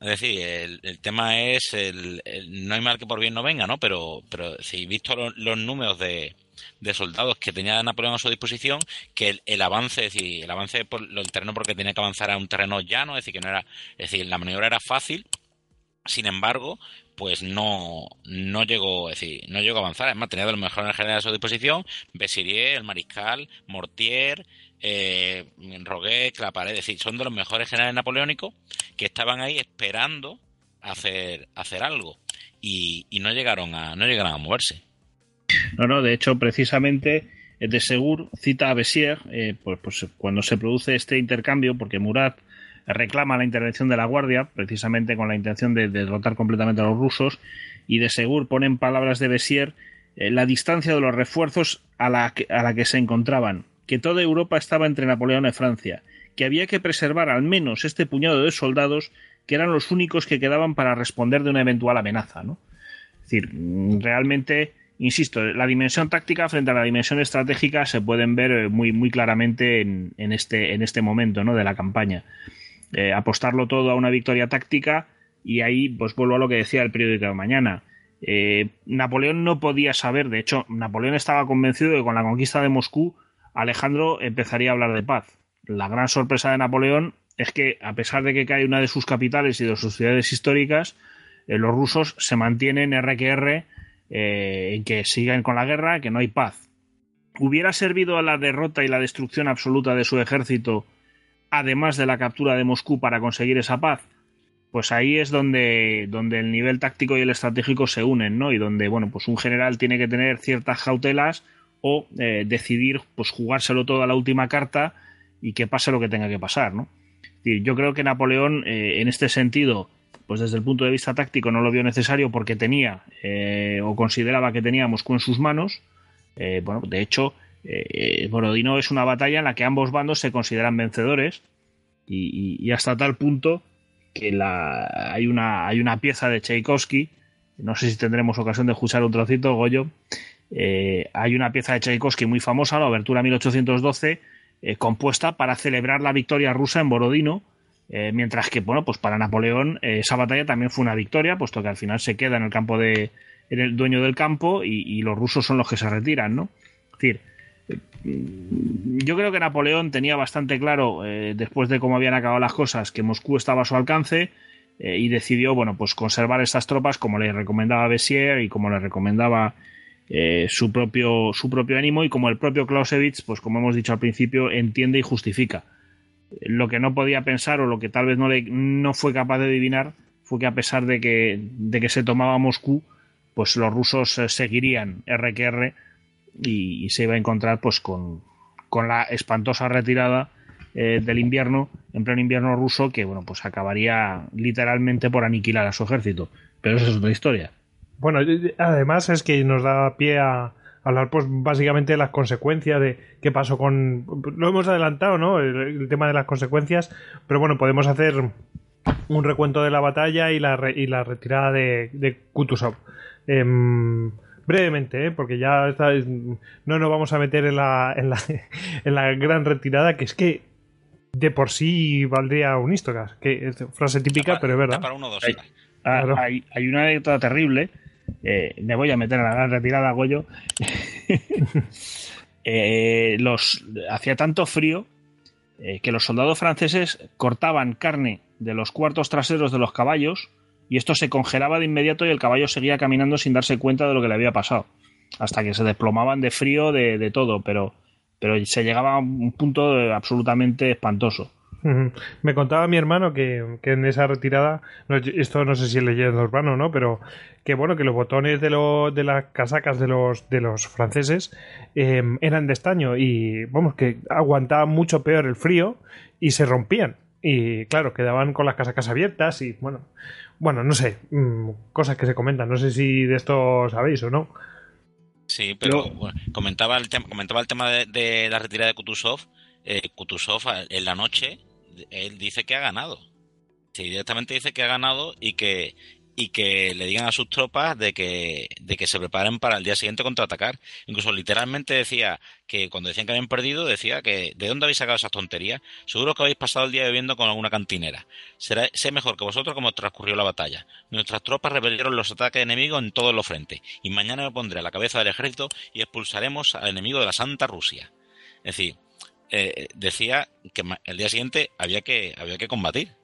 Es decir, el, tema es, el, no hay mal que por bien no venga, ¿no? Pero, pero si visto los, números de, de, soldados que tenía Napoleón a su disposición, que el, avance, es decir, el avance por el terreno porque tenía que avanzar a un terreno llano, es decir, que no era, es decir, la maniobra era fácil, sin embargo, pues no, no llegó, es decir, no llegó a avanzar. Además, tenía de los mejores generales a su disposición, Besirier, el Mariscal, Mortier, eh, Roguet, Claparé, es decir, son de los mejores generales napoleónicos que estaban ahí esperando hacer, hacer algo y, y no llegaron a, no llegaron a moverse. No, no, de hecho, precisamente de Segur cita a Bessier, eh, pues, pues, cuando se produce este intercambio, porque Murat reclama la intervención de la Guardia, precisamente con la intención de, derrotar completamente a los rusos, y de Segur pone en palabras de Bessier eh, la distancia de los refuerzos a la, que, a la que se encontraban, que toda Europa estaba entre Napoleón y Francia, que había que preservar al menos este puñado de soldados que eran los únicos que quedaban para responder de una eventual amenaza. ¿no? Es decir, realmente, insisto, la dimensión táctica frente a la dimensión estratégica se pueden ver eh, muy, muy claramente en, este, en este momento ¿no? de la campaña. Eh, apostarlo todo a una victoria táctica y ahí pues vuelvo a lo que decía el periódico de mañana. Eh, Napoleón no podía saber, de hecho, Napoleón estaba convencido de que con la conquista de Moscú Alejandro empezaría a hablar de paz. La gran sorpresa de Napoleón es que, a pesar de que cae una de sus capitales y de sus ciudades históricas, los rusos se mantienen RQR en que sigan con la guerra, que no hay paz. ¿Hubiera servido a la derrota y la destrucción absoluta de su ejército además de la captura de Moscú para conseguir esa paz? Pues ahí es donde, donde el nivel táctico y el estratégico se unen, ¿no? Y donde, bueno, pues un general tiene que tener ciertas cautelas o eh, decidir, pues jugárselo todo a la última carta y que pase lo que tenga que pasar, ¿no? yo creo que Napoleón, eh, en este sentido, pues desde el punto de vista táctico no lo vio necesario porque tenía eh, o consideraba que tenía Moscú en sus manos. bueno, de hecho, eh, Borodino es una batalla en la que ambos bandos se consideran vencedores y, hasta tal punto que la, hay, una, hay una pieza de Tchaikovsky, no sé si tendremos ocasión de escuchar un trocito, Goyo, eh, hay una pieza de Tchaikovsky muy famosa, la Obertura 1812, eh, compuesta para celebrar la victoria rusa en Borodino, mientras que, bueno, pues para Napoleón esa batalla también fue una victoria, puesto que al final se queda en el campo de, el dueño del campo y, los rusos son los que se retiran, ¿no? Es decir, mm, yo creo que Napoleón tenía bastante claro, eh, después de cómo habían acabado las cosas, que Moscú estaba a su alcance eh, y decidió, bueno, pues conservar estas tropas como le recomendaba Bessier y como le recomendaba eh, su, propio, su propio ánimo y como el propio Clausewitz, pues como hemos dicho al principio, entiende y justifica. Lo que no podía pensar o lo que tal vez no, le, no fue capaz de adivinar fue que a pesar de que, de que se tomaba Moscú, pues los rusos eh, seguirían RQR y, se iba a encontrar pues con, con la espantosa retirada eh, del invierno, en pleno invierno ruso, que bueno, pues acabaría literalmente por aniquilar a su ejército. Pero esa es otra historia. Bueno, además es que nos da pie a hablar pues básicamente de las consecuencias de qué pasó con... Lo hemos adelantado, ¿no? El, tema de las consecuencias, pero bueno, podemos hacer un recuento de la batalla y la, y la retirada de, de Kutuzov. Em, brevemente, ¿eh? porque ya no nos vamos a meter en la, en, la, en la gran retirada, que es que de por sí valdría un Istocas, que es frase típica, pero es verdad. Ah, hay, hay, una anécdota terrible eh, me voy a meter a la gran retirada, Goyo. eh, los, hacía tanto frío eh, que los soldados franceses cortaban carne de los cuartos traseros de los caballos y esto se congelaba de inmediato y el caballo seguía caminando sin darse cuenta de lo que le había pasado. Hasta que se desplomaban de frío de, de todo, pero, pero se llegaba a un punto absolutamente espantoso. Me contaba mi hermano que, en esa retirada, esto no sé si es leyenda urbano, ¿no? Pero que bueno, que los botones de, de las casacas de los, de los franceses em, eran de estaño y vamos, que aguantaban mucho peor el frío y se rompían. Y claro, quedaban con las casacas abiertas y bueno, bueno, no sé, mm, cosas que se comentan, no sé si de esto sabéis o no. Sí, pero comentaba, el tema, comentaba el tema de, la retirada de Kutuzov. Eh, Kutuzov en la noche él dice que ha ganado. Sí, directamente dice que ha ganado y que, y que le digan a sus tropas de que, de que se preparen para el día siguiente contraatacar. Incluso literalmente decía que cuando decían que habían perdido, decía que ¿de dónde habéis sacado esas tonterías? Seguro que habéis pasado el día bebiendo con alguna cantinera. Será, sé mejor que vosotros cómo transcurrió la batalla. Nuestras tropas repelieron los ataques enemigos en todos los frentes, y mañana me pondré a la cabeza del ejército y expulsaremos al enemigo de la Santa Rusia. Es decir, eh, decía que el día siguiente había que, había que combatir.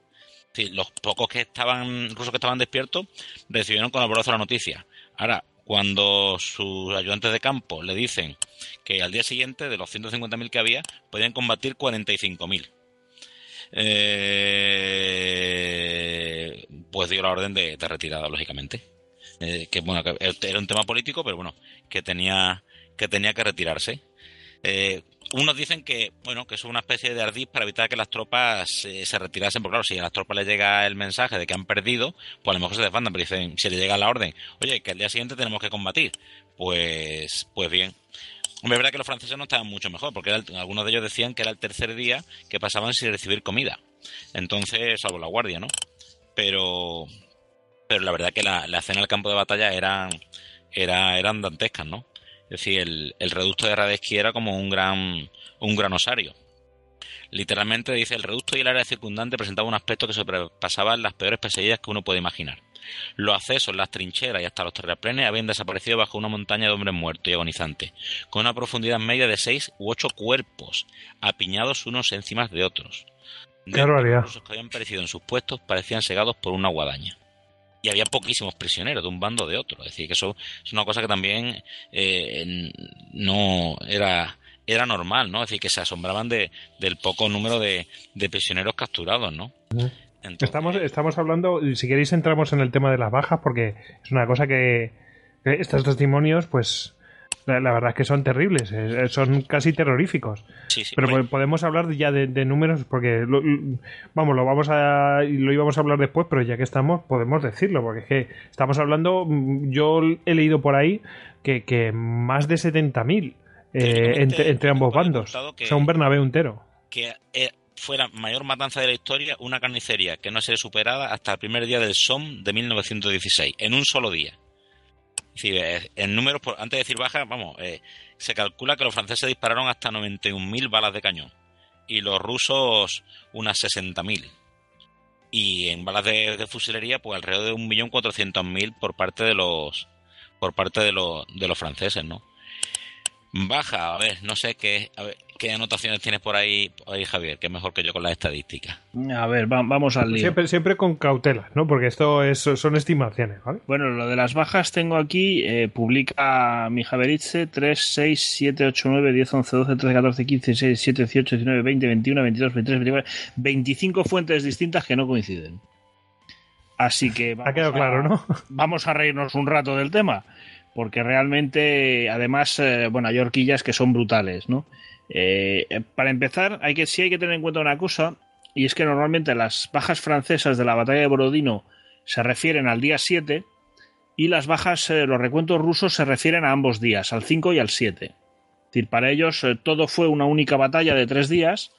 los pocos que estaban, rusos que estaban despiertos, recibieron con alborozo la noticia. Ahora, cuando sus ayudantes de campo le dicen que al día siguiente, de los 150.000 que había, podían combatir 45.000. Eh, pues dio la orden de, retirada, lógicamente. Eh, que bueno, que era un tema político, pero bueno, que tenía que tenía que retirarse. Unos dicen que, bueno, que es una especie de ardiz para evitar que las tropas se retirasen, porque claro, si a las tropas les llega el mensaje de que han perdido, pues a lo mejor se desbandan, pero dicen, si le llega la orden, oye, que al día siguiente tenemos que combatir, pues, pues bien. Hombre, es verdad que los franceses no estaban mucho mejor, porque algunos de ellos decían que era el tercer día que pasaban sin recibir comida. Entonces, salvo la guardia, ¿no? Pero, pero la verdad que la, la escena del campo de batalla eran, era, eran dantescas, ¿no? Es decir, el, reducto de Radetzky era como un gran, un gran osario. Literalmente dice, el reducto y el área circundante presentaba un aspecto que sobrepasaban las peores pesadillas que uno puede imaginar. Los accesos, las trincheras y hasta los terraplenes habían desaparecido bajo una montaña de hombres muertos y agonizantes, con una profundidad media de seis u ocho cuerpos, apiñados unos encima de otros. Los que habían perecido en sus puestos parecían segados por una guadaña y había poquísimos prisioneros de un bando o de otro. Es decir, que eso es una cosa que también eh, no era, era normal, ¿no? Es decir, que se asombraban de, del poco número de, de prisioneros capturados, ¿no? estamos, estamos hablando, si queréis entramos en el tema de las bajas, porque es una cosa que estos testimonios, pues la, verdad es que son terribles, son casi terroríficos. Pero podemos hablar ya de, números porque, vamos, lo vamos a lo íbamos a hablar después, pero ya que estamos podemos decirlo porque es que estamos hablando, mm, yo he leído por ahí que, que más de 70.000 eh, entre, entre, ambos bandos, o sea, un Bernabéu entero. Que eh, fue la mayor matanza de la historia, una carnicería que no sido superada hasta el primer día del SOM de 1916, en un solo día. Eh, en números, antes de decir baja, vamos, eh, se calcula que los franceses dispararon hasta 91.000 balas de cañón y los rusos unas 60.000. Y en balas de, fusilería, pues alrededor de 1.400.000 por parte de los por parte de, los de los franceses, ¿no? Baja, a ver, no sé qué, qué anotaciones tienes por ahí, ahí, Javier, que es mejor que yo con las estadísticas. A ver, va, vamos al lío. Siempre, siempre con cautela, ¿no? Porque esto es, son estimaciones, ¿vale? Bueno, lo de las bajas tengo aquí, eh, publica mi Javeritze 3, 6, 7, 8, 9, 10, 11, 12, 13, 14, 15, 16, 17, 18, 19, 20, 21, 22, 23, 24, 25 fuentes distintas que no coinciden. Así que ha quedado claro, ¿no? Vamos a reírnos un rato del tema, porque realmente, además, eh, bueno, hay horquillas que son brutales, ¿no? Eh, para empezar, hay que, sí hay que tener en cuenta una cosa, y es que normalmente las bajas francesas de la batalla de Borodino se refieren al día 7 y las bajas, eh, los recuentos rusos se refieren a ambos días, al 5 y al 7. Es decir, para ellos eh, todo fue una única batalla de tres días,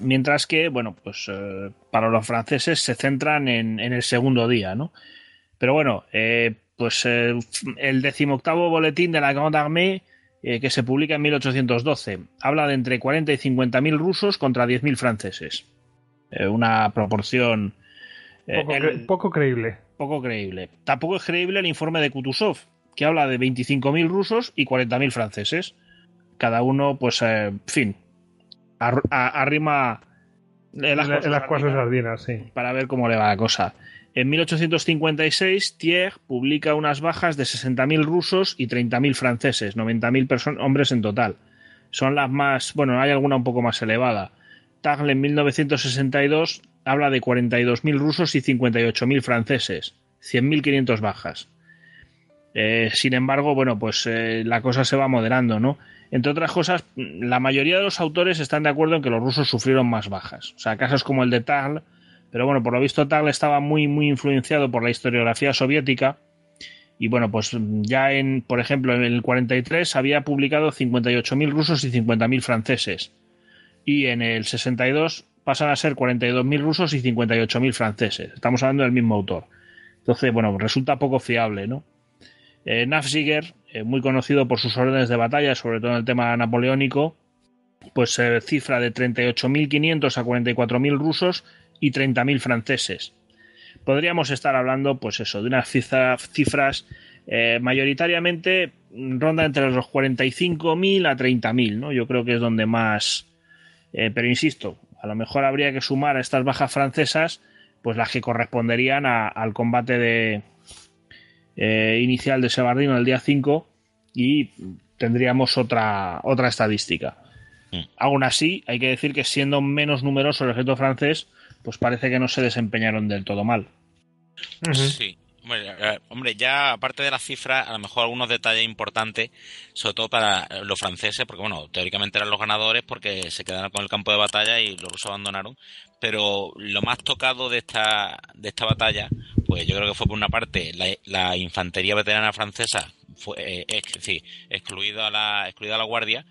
mientras que, bueno, pues eh, para los franceses se centran en, en, el segundo día, ¿no? Pero bueno, eh, pues el decimoctavo boletín de la Grande Armée eh, que se publica en 1812. Habla de entre 40 y 50 mil rusos contra 10.000 franceses. Eh, una proporción... Eh, poco, el, poco, creíble. Poco creíble. Tampoco es creíble el informe de Kutuzov, que habla de 25.000 rusos y 40.000 franceses. Cada uno, pues, en fin, arrima... En las, en las cuatro sardinas, sí. Para ver cómo le va la cosa. En 1856, Thiers publica unas bajas de 60.000 rusos y 30.000 franceses, 90.000 hombres en total. Son las más, bueno, hay alguna un poco más elevada. Tagle en 1962 habla de 42.000 rusos y 58.000 franceses, 100.500 bajas. Eh, sin embargo, bueno, pues eh, la cosa se va moderando, ¿no? Entre otras cosas, la mayoría de los autores están de acuerdo en que los rusos sufrieron más bajas. O sea, casos como el de Tagle pero bueno, por lo visto Tagle estaba muy, muy influenciado por la historiografía soviética. Y bueno, pues ya en, por ejemplo, en el 43 había publicado 58.000 rusos y 50.000 franceses. Y en el 62 pasan a ser 42.000 rusos y 58.000 franceses. Estamos hablando del mismo autor. Entonces, bueno, resulta poco fiable, ¿no? Eh, Nafziger, eh, muy conocido por sus órdenes de batalla, sobre todo en el tema napoleónico, pues eh, cifra de 38.500 a 44.000 rusos y 30.000 franceses. Podríamos estar hablando, pues eso, de unas cifras eh, mayoritariamente ronda entre los 45.000 a 30.000, ¿no? Yo creo que es donde más... Eh, pero insisto, a lo mejor habría que sumar a estas bajas francesas, pues las que corresponderían a, al combate de, eh, inicial de Sebardino el día 5 y tendríamos otra, otra estadística. Mm. Aún así, hay que decir que siendo menos numeroso el ejército francés, pues parece que no se desempeñaron del todo mal. Uh -huh. Sí. Hombre, hombre, ya aparte de las cifras, a lo mejor algunos detalles importantes, sobre todo para los franceses, porque bueno, teóricamente eran los ganadores porque se quedaron con el campo de batalla y los rusos abandonaron, pero lo más tocado de esta, de esta batalla, pues yo creo que fue por una parte la, la infantería veterana francesa, fue, eh, es decir, excluida la, excluida la guardia,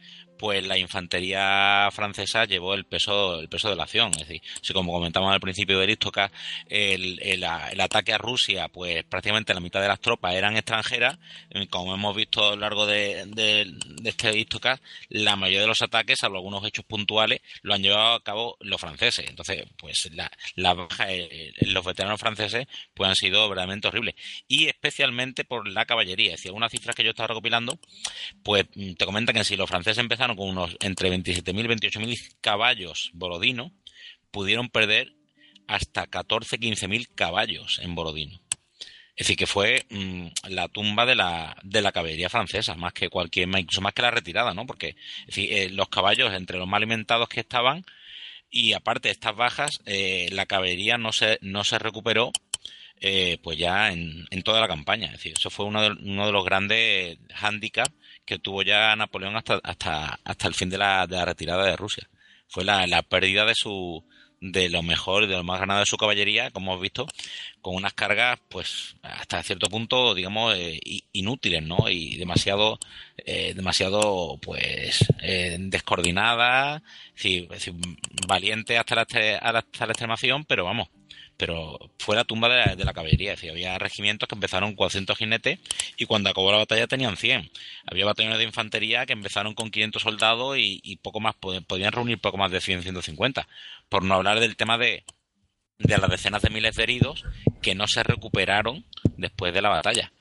pues la infantería francesa llevó el peso el peso de la acción. Es decir, si como comentamos al principio de Listoka, el, el, ataque a Rusia, pues prácticamente la mitad de las tropas eran extranjeras. Como hemos visto a lo largo de, de, este Listoka, la mayoría de los ataques, salvo algunos hechos puntuales, lo han llevado a cabo los franceses. Entonces, pues la, la baja en los veteranos franceses pues han sido verdaderamente horribles. Y especialmente por la caballería. Es decir, algunas cifras que yo estaba recopilando, pues te comentan que si los franceses empezaron con unos entre 27.000 y 28.000 caballos Borodino, pudieron perder hasta 14, 15.000 caballos en Borodino. Es decir, que fue mmm, la tumba de la, de la caballería francesa, más que cualquier, incluso más que la retirada, ¿no? Porque eh, los caballos, entre los más alimentados que estaban, y aparte de estas bajas, eh, la caballería no se, no se recuperó eh, pues ya en, en, toda la campaña. Es decir, eso fue uno de, uno de los grandes hándicaps que tuvo ya Napoleón hasta, hasta, hasta el fin de la, de la retirada de Rusia. Fue la, la pérdida de su de lo mejor y de lo más ganado de su caballería, como hemos visto, con unas cargas, pues, hasta cierto punto, digamos, eh, inútiles, ¿no? Y demasiado, eh, demasiado, pues, eh, descoordinadas, es hasta la, hasta la extremación, pero vamos, pero fue la tumba de la, de la caballería. Es decir, había regimientos que empezaron con 400 jinetes y cuando acabó la batalla tenían 100. Había batallones de infantería que empezaron con 500 soldados y, y poco más, podían reunir poco más de 100, 150. Por no hablar del tema de, de las decenas de miles de heridos que no se recuperaron después de la batalla.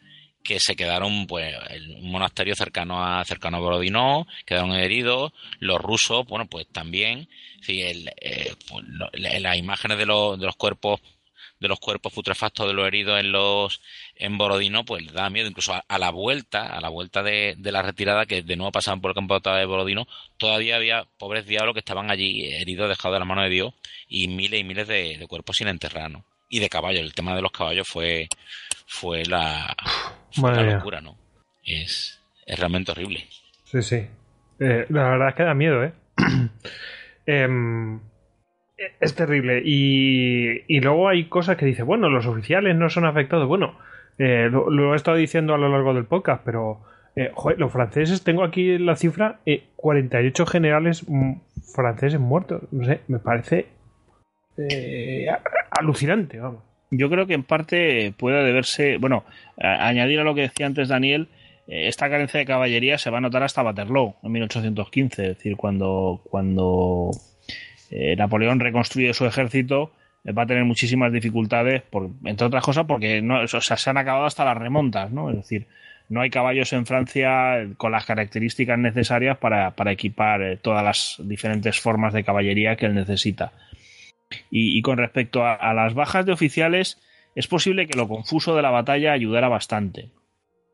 Que se quedaron pues en un monasterio cercano a cercano a Borodino, quedaron heridos, los rusos, bueno, pues también, sí, el, eh, pues, las imágenes de los, de los cuerpos de los cuerpos putrefactos de los heridos en los en Borodino, pues da miedo. Incluso a, la vuelta, a la vuelta de, la retirada, que de nuevo pasaban por el campo de Borodino, todavía había pobres diablos que estaban allí heridos, dejados de la mano de Dios, y miles y miles de, cuerpos sin enterrar, ¿no? Y de caballos. El tema de los caballos fue, fue la, locura, ¿no? Es, es realmente horrible. Sí, sí. Eh, la verdad es que da miedo, ¿eh? eh es terrible. Y, luego hay cosas que dice, bueno, los oficiales no son afectados. Bueno, eh, lo, he estado diciendo a lo largo del podcast, pero eh, joder, los franceses, tengo aquí la cifra, 48 eh, generales franceses muertos. No sé, me parece alucinante, vamos. Yo creo que en parte puede deberse, bueno, añadir a lo que decía antes Daniel, esta carencia de caballería se va a notar hasta Waterloo en 1815, es decir, cuando, cuando eh, Napoleón reconstruye su ejército, eh, va a tener muchísimas dificultades, por, entre otras cosas porque no, se han acabado hasta las remontas, ¿no? Es decir, no hay caballos en Francia con las características necesarias para, equipar eh, todas las diferentes formas de caballería que él necesita. Y, con respecto a, las bajas de oficiales, es posible que lo confuso de la batalla ayudara bastante.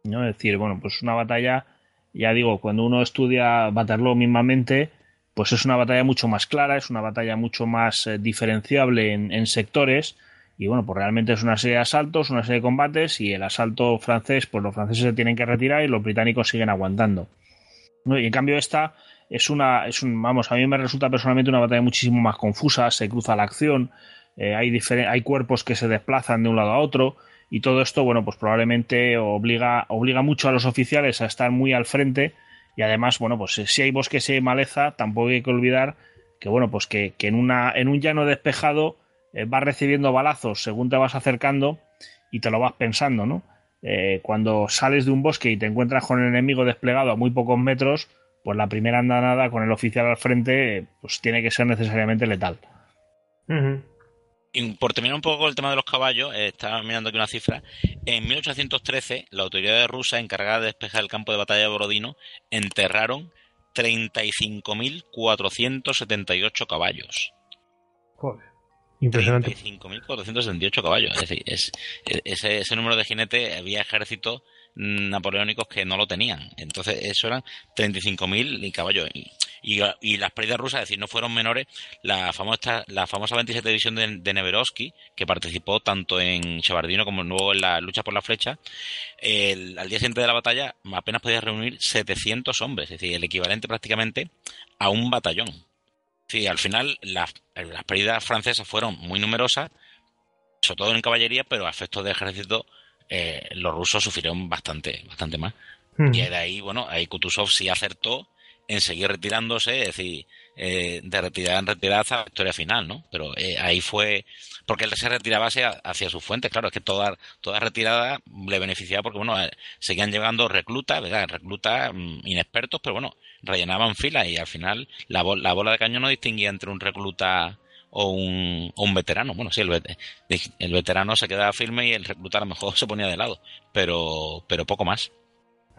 ¿no? Es decir, bueno, pues una batalla, ya digo, cuando uno estudia Waterloo mismamente, pues es una batalla mucho más clara, es una batalla mucho más eh, diferenciable en, sectores. Y bueno, pues realmente es una serie de asaltos, una serie de combates, y el asalto francés, pues los franceses se tienen que retirar y los británicos siguen aguantando. Y en cambio, esta es una, es un, vamos, a mí me resulta personalmente una batalla muchísimo más confusa, se cruza la acción, eh, hay, hay cuerpos que se desplazan de un lado a otro, y todo esto, bueno, pues probablemente obliga, obliga mucho a los oficiales a estar muy al frente y además, bueno, pues si hay bosque, si hay maleza, tampoco hay que olvidar que, bueno, pues que, en, una, en un llano despejado eh, vas recibiendo balazos según te vas acercando y te lo vas pensando, ¿no? Eh, cuando sales de un bosque y te encuentras con el enemigo desplegado a muy pocos metros, pues la primera andanada con el oficial al frente, pues tiene que ser necesariamente letal. Y por terminar un poco con el tema de los caballos, eh, estaba mirando aquí una cifra. En 1813, la autoridad rusa encargada de despejar el campo de batalla de Borodino enterraron 35.478 caballos. Joder. Impresionante. 35.478 caballos. Es decir, es, ese, ese número de jinetes había ejércitos napoleónicos que no lo tenían. Entonces, eso eran 35.000 caballos. Y, y, las pérdidas rusas, es decir, no fueron menores. La famosa, la famosa 27 división de, de Neverovsky, que participó tanto en Chabardino como luego en la lucha por la flecha, al día siguiente de la batalla apenas podía reunir 700 hombres, es decir, el equivalente prácticamente a un batallón. Sí, al final las, las pérdidas francesas fueron muy numerosas, sobre todo en caballería, pero a efectos de ejército eh, los rusos sufrieron bastante, bastante más. Hmm. Y de ahí, bueno, ahí Kutuzov sí acertó en seguir retirándose, es decir, eh, de retirada en retirada hasta la victoria final, ¿no? Pero eh, ahí fue, porque él se retiraba hacia, hacia sus fuentes, claro, es que toda, toda retirada le beneficiaba porque, bueno, seguían llegando reclutas, ¿verdad? Reclutas mm, inexpertos, pero bueno, rellenaban filas y al final la, la bola de cañón no distinguía entre un recluta o un, un veterano. Bueno, sí, el, el, veterano se quedaba firme y el recluta a lo mejor se ponía de lado, pero, pero poco más.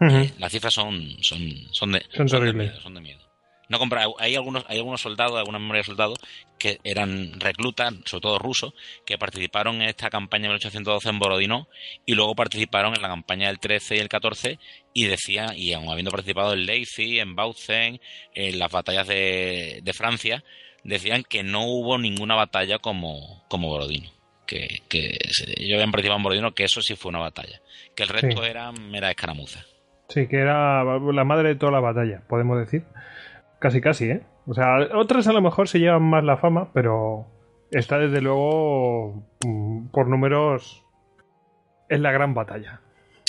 Eh, las cifras son, son, son, de, son, de miedo, son de miedo. No compra, hay algunos, hay algunos soldados, algunas memorias de soldados que eran reclutas, sobre todo rusos, que participaron en esta campaña de 1812 en Borodino y luego participaron en la campaña del 13 y el 14 y decían, y aún habiendo participado en Leipzig, en Bautzen, en las batallas de, de Francia, decían que no hubo ninguna batalla como, como Borodino. Que, que ellos habían participado en Borodino, que eso sí fue una batalla. Que el resto era mera escaramuza. Sí, que era la madre de toda la batalla, podemos decir. Casi, casi, ¿eh? O sea, otras a lo mejor se llevan más la fama, pero esta desde luego, mm, por números, es la gran batalla.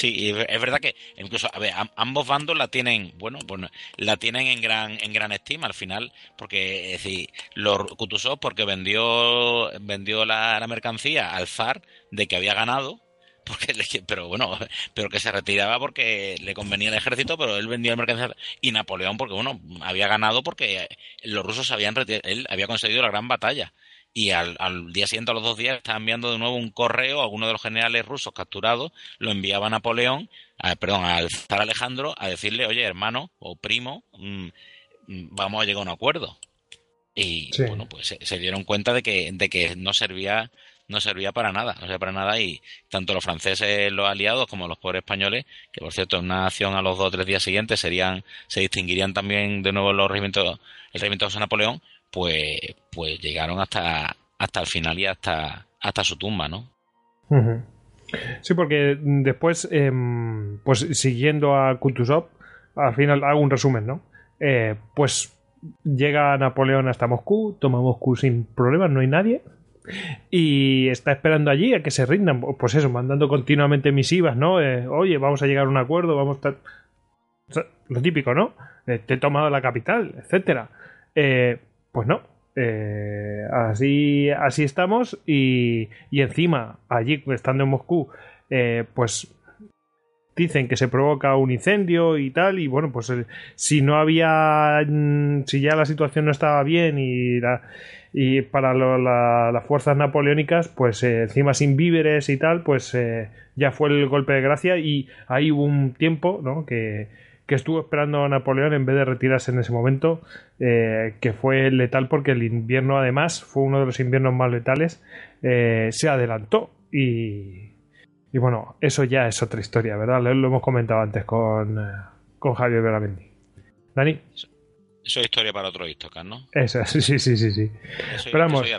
Sí, es verdad que incluso, a ver, ambos bandos la tienen, bueno, pues la tienen en gran, en gran estima al final, porque es decir, los Kutuzov porque vendió, vendió la, mercancía al zar de que había ganado, porque pero bueno, pero que se retiraba porque le convenía el ejército, pero él vendía la mercancía y Napoleón porque bueno, había ganado porque los rusos habían él había conseguido la gran batalla y al, día siguiente, a los dos días, estaba enviando de nuevo un correo a alguno de los generales rusos capturados, lo enviaba a Napoleón, perdón, al zar Alejandro, a decirle, oye, hermano o primo, mm, mm, vamos a llegar a un acuerdo. Y bueno, pues se, dieron cuenta de que, de que no servía no servía para nada, no servía para nada y tanto los franceses, los aliados, como los pobres españoles, que por cierto en una acción a los dos o tres días siguientes serían, se distinguirían también de nuevo los regimientos, el regimiento de José Napoleón, pues, pues llegaron hasta, hasta el final y hasta, hasta su tumba, ¿no? Sí, porque después, em, pues siguiendo a Kutuzov, al final hago un resumen, ¿no? Eh, pues llega Napoleón hasta Moscú, toma Moscú sin problemas, no hay nadie. Y está esperando allí a que se rindan. Pues eso, mandando continuamente misivas, ¿no? Eh, Oye, vamos a llegar a un acuerdo, vamos a... Lo típico, ¿no? Eh, te he tomado la capital, etcétera. Pues no, eh, así, así estamos y, y, encima, allí estando en Moscú, eh, pues dicen que se provoca un incendio y tal y bueno, pues eh, si no había, mm, si ya la situación no estaba bien y, y para las fuerzas napoleónicas, pues encima sin víveres y tal, pues ya fue el golpe de gracia y ahí hubo un tiempo, ¿no? Que, que estuvo esperando a Napoleón en vez de retirarse en ese momento, eh, que fue letal porque el invierno además fue uno de los inviernos más letales, eh, se adelantó y, y bueno, eso ya es otra historia, ¿verdad? Lo, hemos comentado antes con, eh, con Javier Veramendi. Dani. Eso es historia para otro Istocas, ¿no? Eso, sí, sí, sí, sí. Eso, Pero vamos.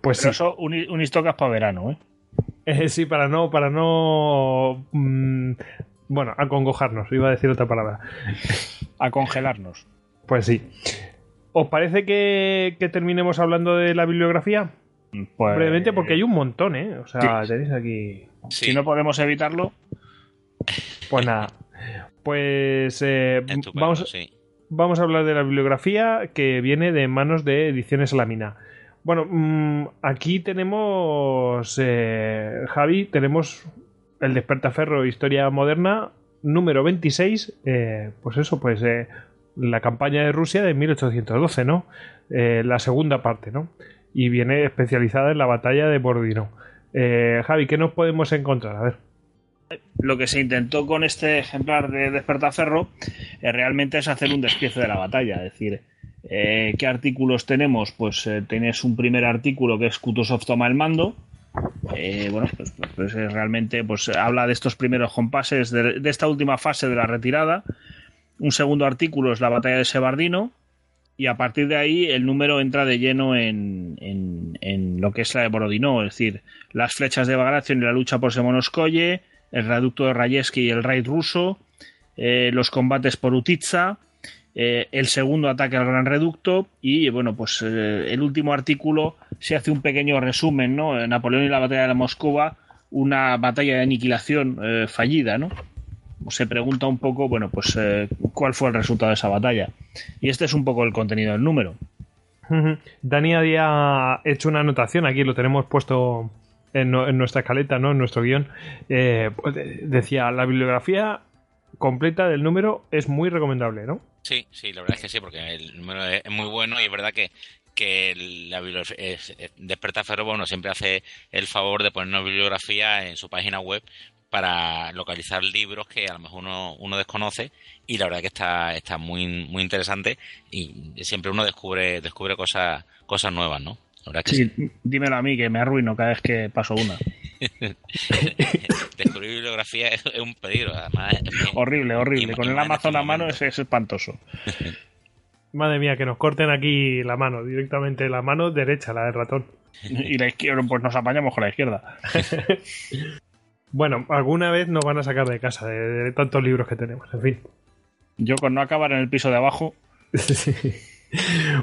pues Pero eso un, un Istocas para verano, ¿eh? sí, para no, para no mm, bueno, acongojarnos, iba a decir otra palabra. a congelarnos. Pues sí. ¿Os parece que, terminemos hablando de la bibliografía? Pues... Brevemente, porque hay un montón, ¿eh? O sea, tenéis aquí. Si no podemos evitarlo. Pues nada. Pues eh, vamos, vamos a hablar de la bibliografía que viene de manos de Ediciones Lámina. Bueno, mm, aquí tenemos, eh, Javi, tenemos el Despertaferro Historia Moderna, número 26, eh, pues eso, pues eh, la campaña de Rusia de 1812, ¿no? Eh, la segunda parte, ¿no? Y viene especializada en la batalla de Borodino. Javi, ¿qué nos podemos encontrar? A ver. Lo que se intentó con este ejemplar de Despertaferro realmente es hacer un despiece de la batalla, es decir, ¿qué artículos tenemos? Pues tienes un primer artículo que es Kutuzov toma el mando, eh, bueno, pues, pues, pues realmente pues, habla de estos primeros compases, de, esta última fase de la retirada. Un segundo artículo es la batalla de Sebardino. Y a partir de ahí el número entra de lleno en, en, lo que es la de Borodino, es decir, las flechas de Bagration y la lucha por Semonoskoye, el reducto de Rayeski y el raid ruso, eh, los combates por Utitsa, eh, el segundo ataque al Gran Reducto y bueno, pues eh, el último artículo se hace un pequeño resumen, ¿no? Napoleón y la batalla de Moscova, una batalla de aniquilación eh, fallida, ¿no? Se pregunta un poco, bueno, pues cuál fue el resultado de esa batalla. Y este es un poco el contenido del número. Dani había hecho una anotación, aquí lo tenemos puesto en, nuestra escaleta, ¿no? En nuestro guion. Pues, decía, la bibliografía completa del número es muy recomendable, ¿no? Sí, sí, la verdad es que sí, porque el número es, muy bueno y es verdad que, que la Despertar Ferro bueno, siempre hace el favor de poner una bibliografía en su página web para localizar libros que a lo mejor uno, uno desconoce y la verdad que está, está muy, muy interesante y siempre uno descubre, descubre cosas, cosas nuevas, ¿no? sí, dímelo a mí, que me arruino cada vez que paso una. Descubrir bibliografía es, un peligro, además. horrible, horrible. Con el Amazon a mano es, espantoso. Madre mía, que nos corten aquí la mano, directamente la mano derecha, la del ratón. Y la izquierda, pues nos apañamos con la izquierda. bueno, alguna vez nos van a sacar de casa de, tantos libros que tenemos, en fin. Yo con no acabar en el piso de abajo.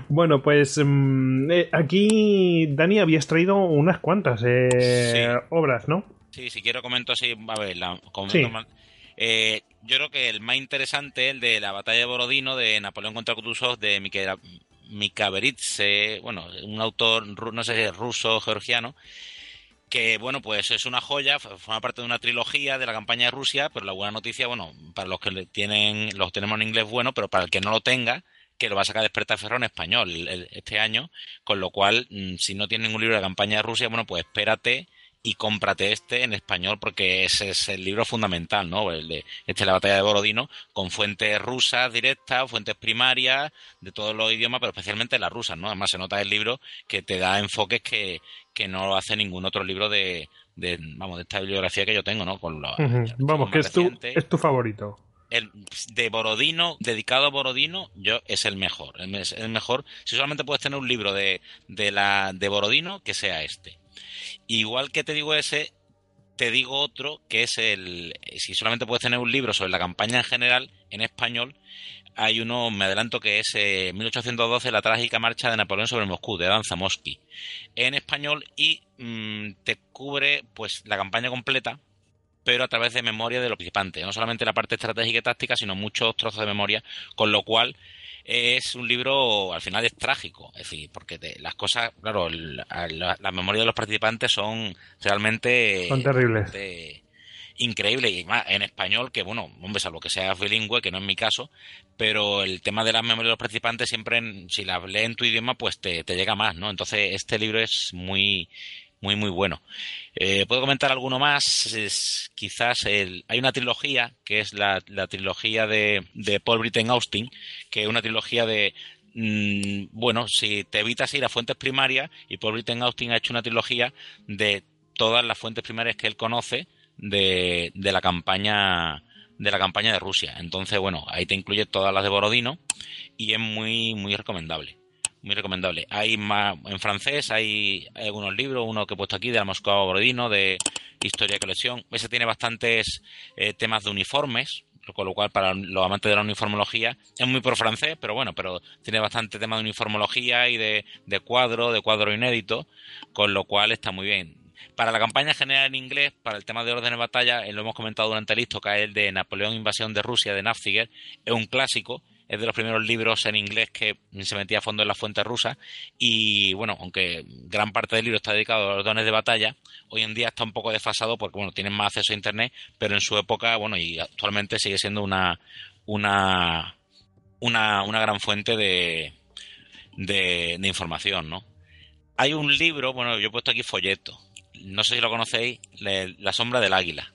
Bueno, pues mm, eh, aquí Dani habías traído unas cuantas eh, obras, ¿no? Sí, si quiero comento así, a ver, la, eh, yo creo que el más interesante es el de la batalla de Borodino de Napoleón contra Kutuzov de Mikaberidze, bueno, un autor, no sé si es ruso o georgiano, que bueno, pues es una joya, forma parte de una trilogía de la campaña de Rusia, pero la buena noticia, bueno, para los que tienen, los tenemos en inglés bueno, pero para el que no lo tenga, que lo va a sacar Ferro en español este año, con lo cual, mm, si no tienes ningún libro de campaña de Rusia, bueno, pues espérate y cómprate este en español porque ese es el libro fundamental, ¿no? El de este la batalla de Borodino con fuentes rusas directas, fuentes primarias de todos los idiomas, pero especialmente las rusas, ¿no? Además se nota el libro que te da enfoques que, que no hace ningún otro libro de, de, vamos, de esta bibliografía que yo tengo, ¿no? Con Vamos, que es tu, es tu favorito. El de Borodino, dedicado a Borodino, yo es el mejor. El mejor. Si solamente puedes tener un libro de, de, la, de Borodino, que sea este. Igual que te digo ese, te digo otro que es el. Si solamente puedes tener un libro sobre la campaña en general, en español, hay uno, me adelanto, que es 1812, eh, La trágica marcha de Napoleón sobre Moscú, de Dan Zamoski, en español y mm, te cubre pues la campaña completa, pero a través de memoria de los participantes. No solamente la parte estratégica y táctica, sino muchos trozos de memoria, con lo cual es un libro, al final es trágico, es decir, porque las cosas, claro, la, memoria de los participantes son realmente... Son terribles. increíbles y más en español, que bueno, hombre, salvo que sea bilingüe, que no es mi caso, pero el tema de las memorias de los participantes siempre, si las lees en tu idioma, pues te, te llega más, ¿no? Entonces, este libro es muy, muy, muy bueno. Eh, Puedo comentar alguno más. Es, quizás hay una trilogía, que es la, trilogía de, Paul Britten Austin, que es una trilogía de. Mm, bueno, si te evitas ir a fuentes primarias, y Paul Britten Austin ha hecho una trilogía de todas las fuentes primarias que él conoce de, de la campaña de la campaña de Rusia. Entonces, bueno, ahí te incluye todas las de Borodino y es muy, muy recomendable muy recomendable. Hay más, en francés hay, algunos libros, uno que he puesto aquí de la Moscova Borodino, de historia y colección. Ese tiene bastantes eh, temas de uniformes, con lo cual para los amantes de la uniformología es muy por francés, pero bueno, pero tiene bastante tema de uniformología y de, de cuadro, de cuadro inédito, con lo cual está muy bien. Para la campaña general en inglés, para el tema de orden de batalla, eh, lo hemos comentado durante el listo, que es el de Napoleón Invasión de Rusia de Nafziger, es un clásico es de los primeros libros en inglés que se metía a fondo en la fuente rusa y bueno, aunque gran parte del libro está dedicado a los dones de batalla, hoy en día está un poco desfasado porque bueno, tienen más acceso a internet, pero en su época, bueno, y actualmente sigue siendo una una una, una gran fuente de, de, de información, ¿no? Hay un libro, bueno, yo he puesto aquí folleto, no sé si lo conocéis, La sombra del águila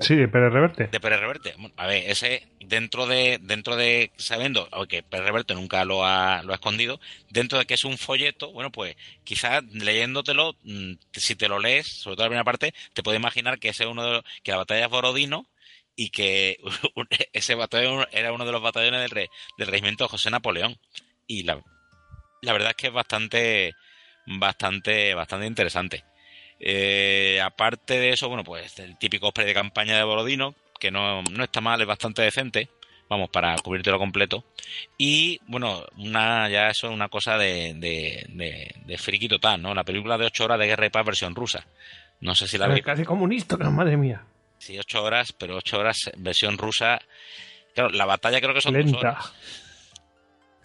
Sí, de Pérez Reverte. De Pérez Reverte. A ver, ese dentro de, dentro de, sabiendo que Pérez Reverte nunca lo ha, lo ha escondido, dentro de que es un folleto, bueno, pues quizás leyéndotelo, mm, si te lo lees, sobre todo la primera parte, te puedes imaginar que ese es uno de que la batalla es Borodino y que ese batallón era uno de los batallones del, del regimiento José Napoleón. Y la, la verdad es que es bastante, bastante, bastante interesante. Eh, aparte de eso, bueno, pues el típico spray de campaña de Borodino, que no, no está mal, es bastante decente, vamos, para cubrirte completo. Y bueno, una ya eso es una cosa de, de, de, friki total, ¿no? La película de 8 horas de Guerra y Paz versión rusa. No sé si la veis. Casi comunista, madre mía. Sí, 8 horas, pero 8 horas versión rusa. Claro, la batalla creo que son Lenta. horas.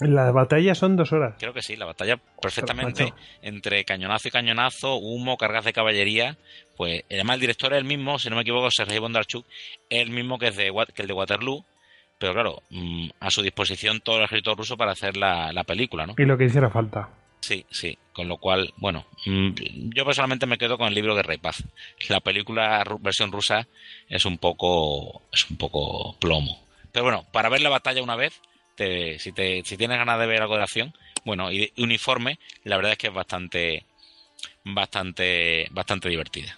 La batalla son dos horas. Creo que sí, la batalla perfectamente entre cañonazo y cañonazo, humo, cargas de caballería. Pues además el director es el mismo, si no me equivoco, Sergei Bondarchuk, es el mismo que, es de, que el de Waterloo. Pero claro, mm, a su disposición todo el ejército ruso para hacer la, película, ¿no? Y lo que hiciera falta. Sí, sí. Con lo cual, bueno, mm, yo personalmente me quedo con el libro de Rey Paz. La película versión rusa es un poco, es un poco plomo. Pero bueno, para ver la batalla una vez, si, te, si tienes ganas de ver algo de acción, bueno, y uniforme, la verdad es que es bastante, bastante, bastante divertida.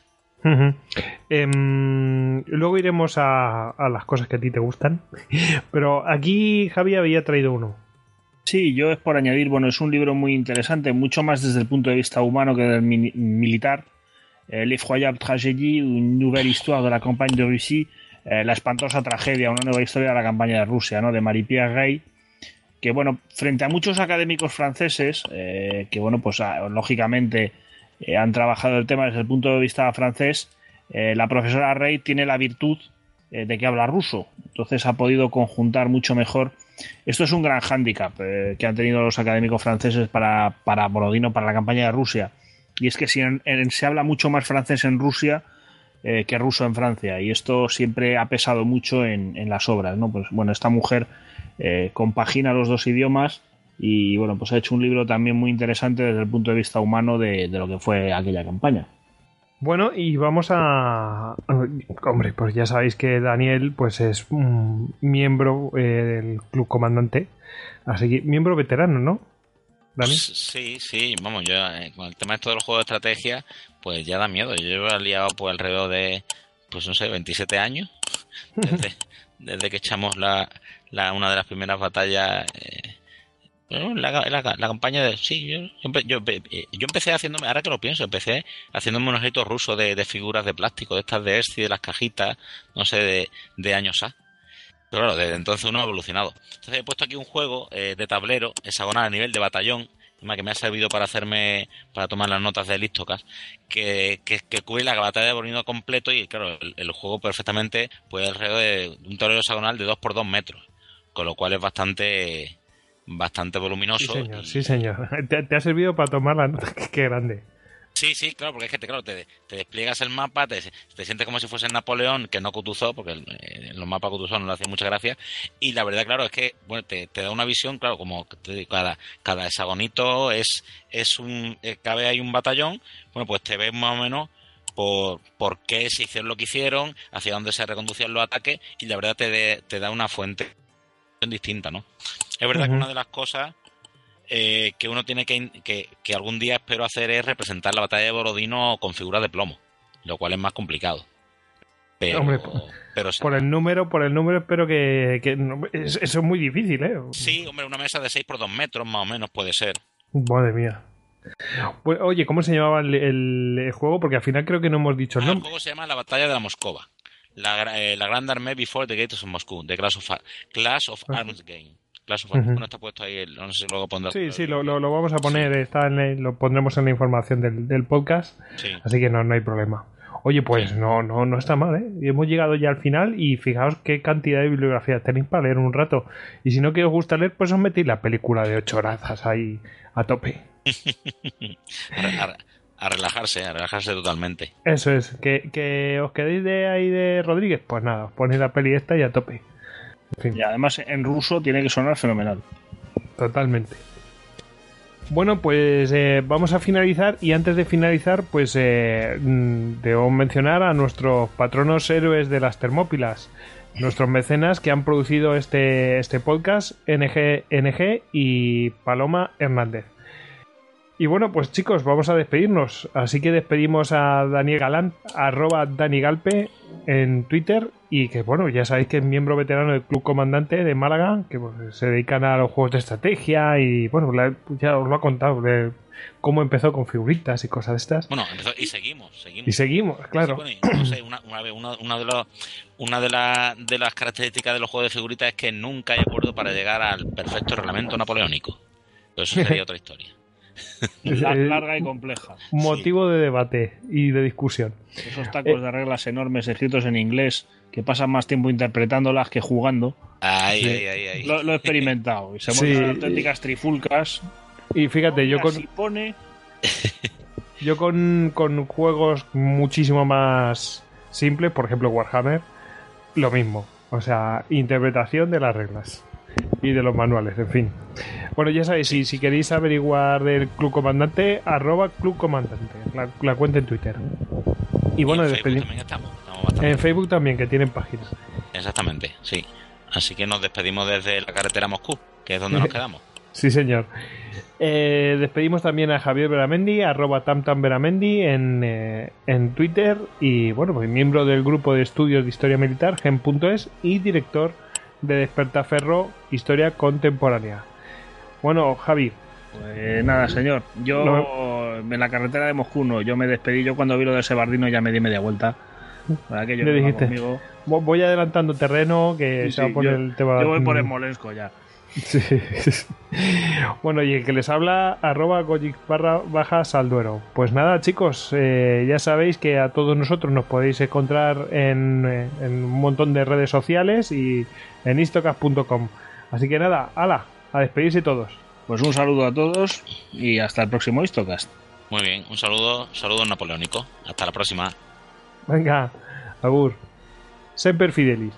Em, luego iremos a, a, las cosas que a ti te gustan. Pero aquí Javi había traído uno. Sí, yo es por añadir, bueno, es un libro muy interesante, mucho más desde el punto de vista humano que del militar. Eh, L'effroyable tragédie, une nouvelle histoire de la campagne de Russie, eh, la espantosa tragedia, una nueva historia de la campaña de Rusia, ¿no? De Marie-Pierre Rey, que bueno, frente a muchos académicos franceses, eh, que bueno, pues ah, lógicamente eh, han trabajado el tema desde el punto de vista francés, eh, la profesora Rey tiene la virtud de que habla ruso, entonces ha podido conjuntar mucho mejor. Esto es un gran hándicap que han tenido los académicos franceses para, para Borodino, para la campaña de Rusia, y es que si se habla mucho más francés en Rusia eh, que ruso en Francia y esto siempre ha pesado mucho en, en las obras, ¿no? Pues bueno, esta mujer eh, compagina los dos idiomas y bueno, pues ha hecho un libro también muy interesante desde el punto de vista humano de, de lo que fue aquella campaña. Bueno, y vamos a... Hombre, pues ya sabéis que Daniel pues es un miembro eh, del Club Comandante, así que miembro veterano, ¿no? Dani. Pues sí, sí, vamos, yo eh, con el tema de esto de los juegos de estrategia, pues ya da miedo. Yo llevo liado pues alrededor de, pues no sé, 27 años, desde, desde que echamos la, la, una de las primeras batallas... Eh, la, campaña de. Sí, yo, yo, yo, eh, yo empecé haciéndome. Ahora que lo pienso, empecé haciéndome un ejército ruso de, de figuras de plástico, de estas de Etsy, de las cajitas, no sé, de, de años A. Pero claro, desde entonces uno ha evolucionado. Entonces he puesto aquí un juego eh, de tablero, hexagonal a nivel de batallón, que me ha servido para hacerme, para tomar las notas de Listocas, que, que, cubre la batalla de Bornino completo y claro, el, el juego perfectamente puede alrededor de un tablero hexagonal de 2 por 2 metros, con lo cual es bastante bastante Sí, voluminoso. señor, y- sí, señor. Te, te ha servido para tomar la nota. Qué grande. Sí, sí, claro, porque es que te, claro, te, te despliegas el mapa, te, te sientes como si fuese Napoleón, que no Kutuzov, porque el- eh, los mapas Kutuzov no le hacía mucha gracia. Y la verdad, claro, es que bueno, te, te da una visión, claro, como cada, cada hexagonito es, es un. eh, cabe ahí un batallón, bueno, pues te ves más o menos por, por qué se hicieron lo que hicieron, hacia dónde se reconducían los ataques, y la verdad te, de- te da una fuente distinta, ¿no? Es verdad que una de las cosas eh, que uno tiene que, que, que algún día espero hacer es representar la batalla de Borodino con figuras de plomo, lo cual es más complicado. Pero, Hombre, pero sí. Por el número, por el número espero que... que eso es muy difícil, ¿eh? Sí, hombre, una mesa de 6 por 2 metros más o menos puede ser. Madre mía. Pues, oye, ¿cómo se llamaba el, el- el juego? Porque al final creo que no hemos dicho el Ah, el nombre. juego se llama La Batalla de la Moscova. La, eh, la Grand Armée Before the Gates of Moscow, de Clash of, Clash of. Arms Game. Clash of Arms. Ujú. Bueno, está puesto ahí, no sé si luego pondrá. Sí, sí, lo, lo- lo vamos a poner, está en el- lo pondremos en la información del, del podcast, Sí. así que no, no hay problema. Oye, pues no, no, no está mal, ¿eh? Y hemos llegado ya al final y fijaos qué cantidad de bibliografía tenéis para leer un rato. Y si no que os gusta leer, pues os metéis la película de ocho horas ahí a tope. A, relajarse, a relajarse totalmente. Eso es, que, que os quedéis de ahí de Rodríguez, pues nada, os ponéis la peli esta y a tope. En fin. Y además en ruso tiene que sonar fenomenal. Totalmente. Bueno, pues eh, vamos a finalizar y antes de finalizar, pues eh, mm, debo mencionar a nuestros patronos héroes de las Termópilas, nuestros mecenas que han producido este, este podcast, NG, NG y Paloma Hernández. Y bueno, pues chicos, vamos a despedirnos. Así que despedimos a Daniel Galán, arroba Dani Galpe en Twitter. Y que bueno, ya sabéis que es miembro veterano del Club Comandante de Málaga, que pues, se dedican a los juegos de estrategia y bueno, la- ya os lo ha contado de cómo empezó con figuritas y cosas de estas. Bueno, empezó, y seguimos, seguimos. Y seguimos, claro. Sí, bueno, y no sé, una, una, una, una de, los- una de, la- de las características de los juegos de figuritas es que nunca hay acuerdo para llegar al perfecto reglamento napoleónico. Pero eso sería otra historia. Larga y compleja. motivo de debate y de discusión. Esos tacos de reglas enormes escritos en inglés que pasan más tiempo interpretándolas que jugando. Ay, Sí. ay, ay, ay. Lo, lo he experimentado y se Sí. montan auténticas trifulcas. Y fíjate, yo con, si pone Yo con, con juegos muchísimo más simples, por ejemplo Warhammer, lo mismo. O sea, interpretación de las reglas y de los manuales, en fin. Bueno, ya sabéis, si, si queréis averiguar del Club Comandante, arroba Club Comandante, la, la cuenta en Twitter. Y bueno, en Facebook despedimos. también estamos. estamos bastante- En Facebook también, que tienen página. Exactamente, sí. Así que nos despedimos desde la carretera Moscú, que es donde nos quedamos. Sí, señor. Eh, despedimos también a Javier Veramendi, arroba tamtamveramendi en, eh, en Twitter y, bueno, pues miembro del grupo de estudios de historia militar, gen.es y director de Despertaferro Historia Contemporánea. Bueno, Javi, Pues nada, señor. Yo en la carretera de Moscú no. Yo me despedí. Yo cuando vi lo de Sebardino ya me di media vuelta. Que yo no dijiste. conmigo. voy adelantando terreno que Sí, se va a poner yo, el tema. yo voy por Smolensk ya. Sí. bueno, y el que les habla, arroba Gojic barra baja Salduero. Pues nada, chicos, eh, ya sabéis que a todos nosotros nos podéis encontrar en, eh, en un montón de redes sociales y en istocast.com. Así que nada, ala, a despedirse todos. Pues un saludo a todos y hasta el próximo Histocast. Muy bien, un saludo, saludo napoleónico. Hasta la próxima. Venga, Agur. Semper Fidelis.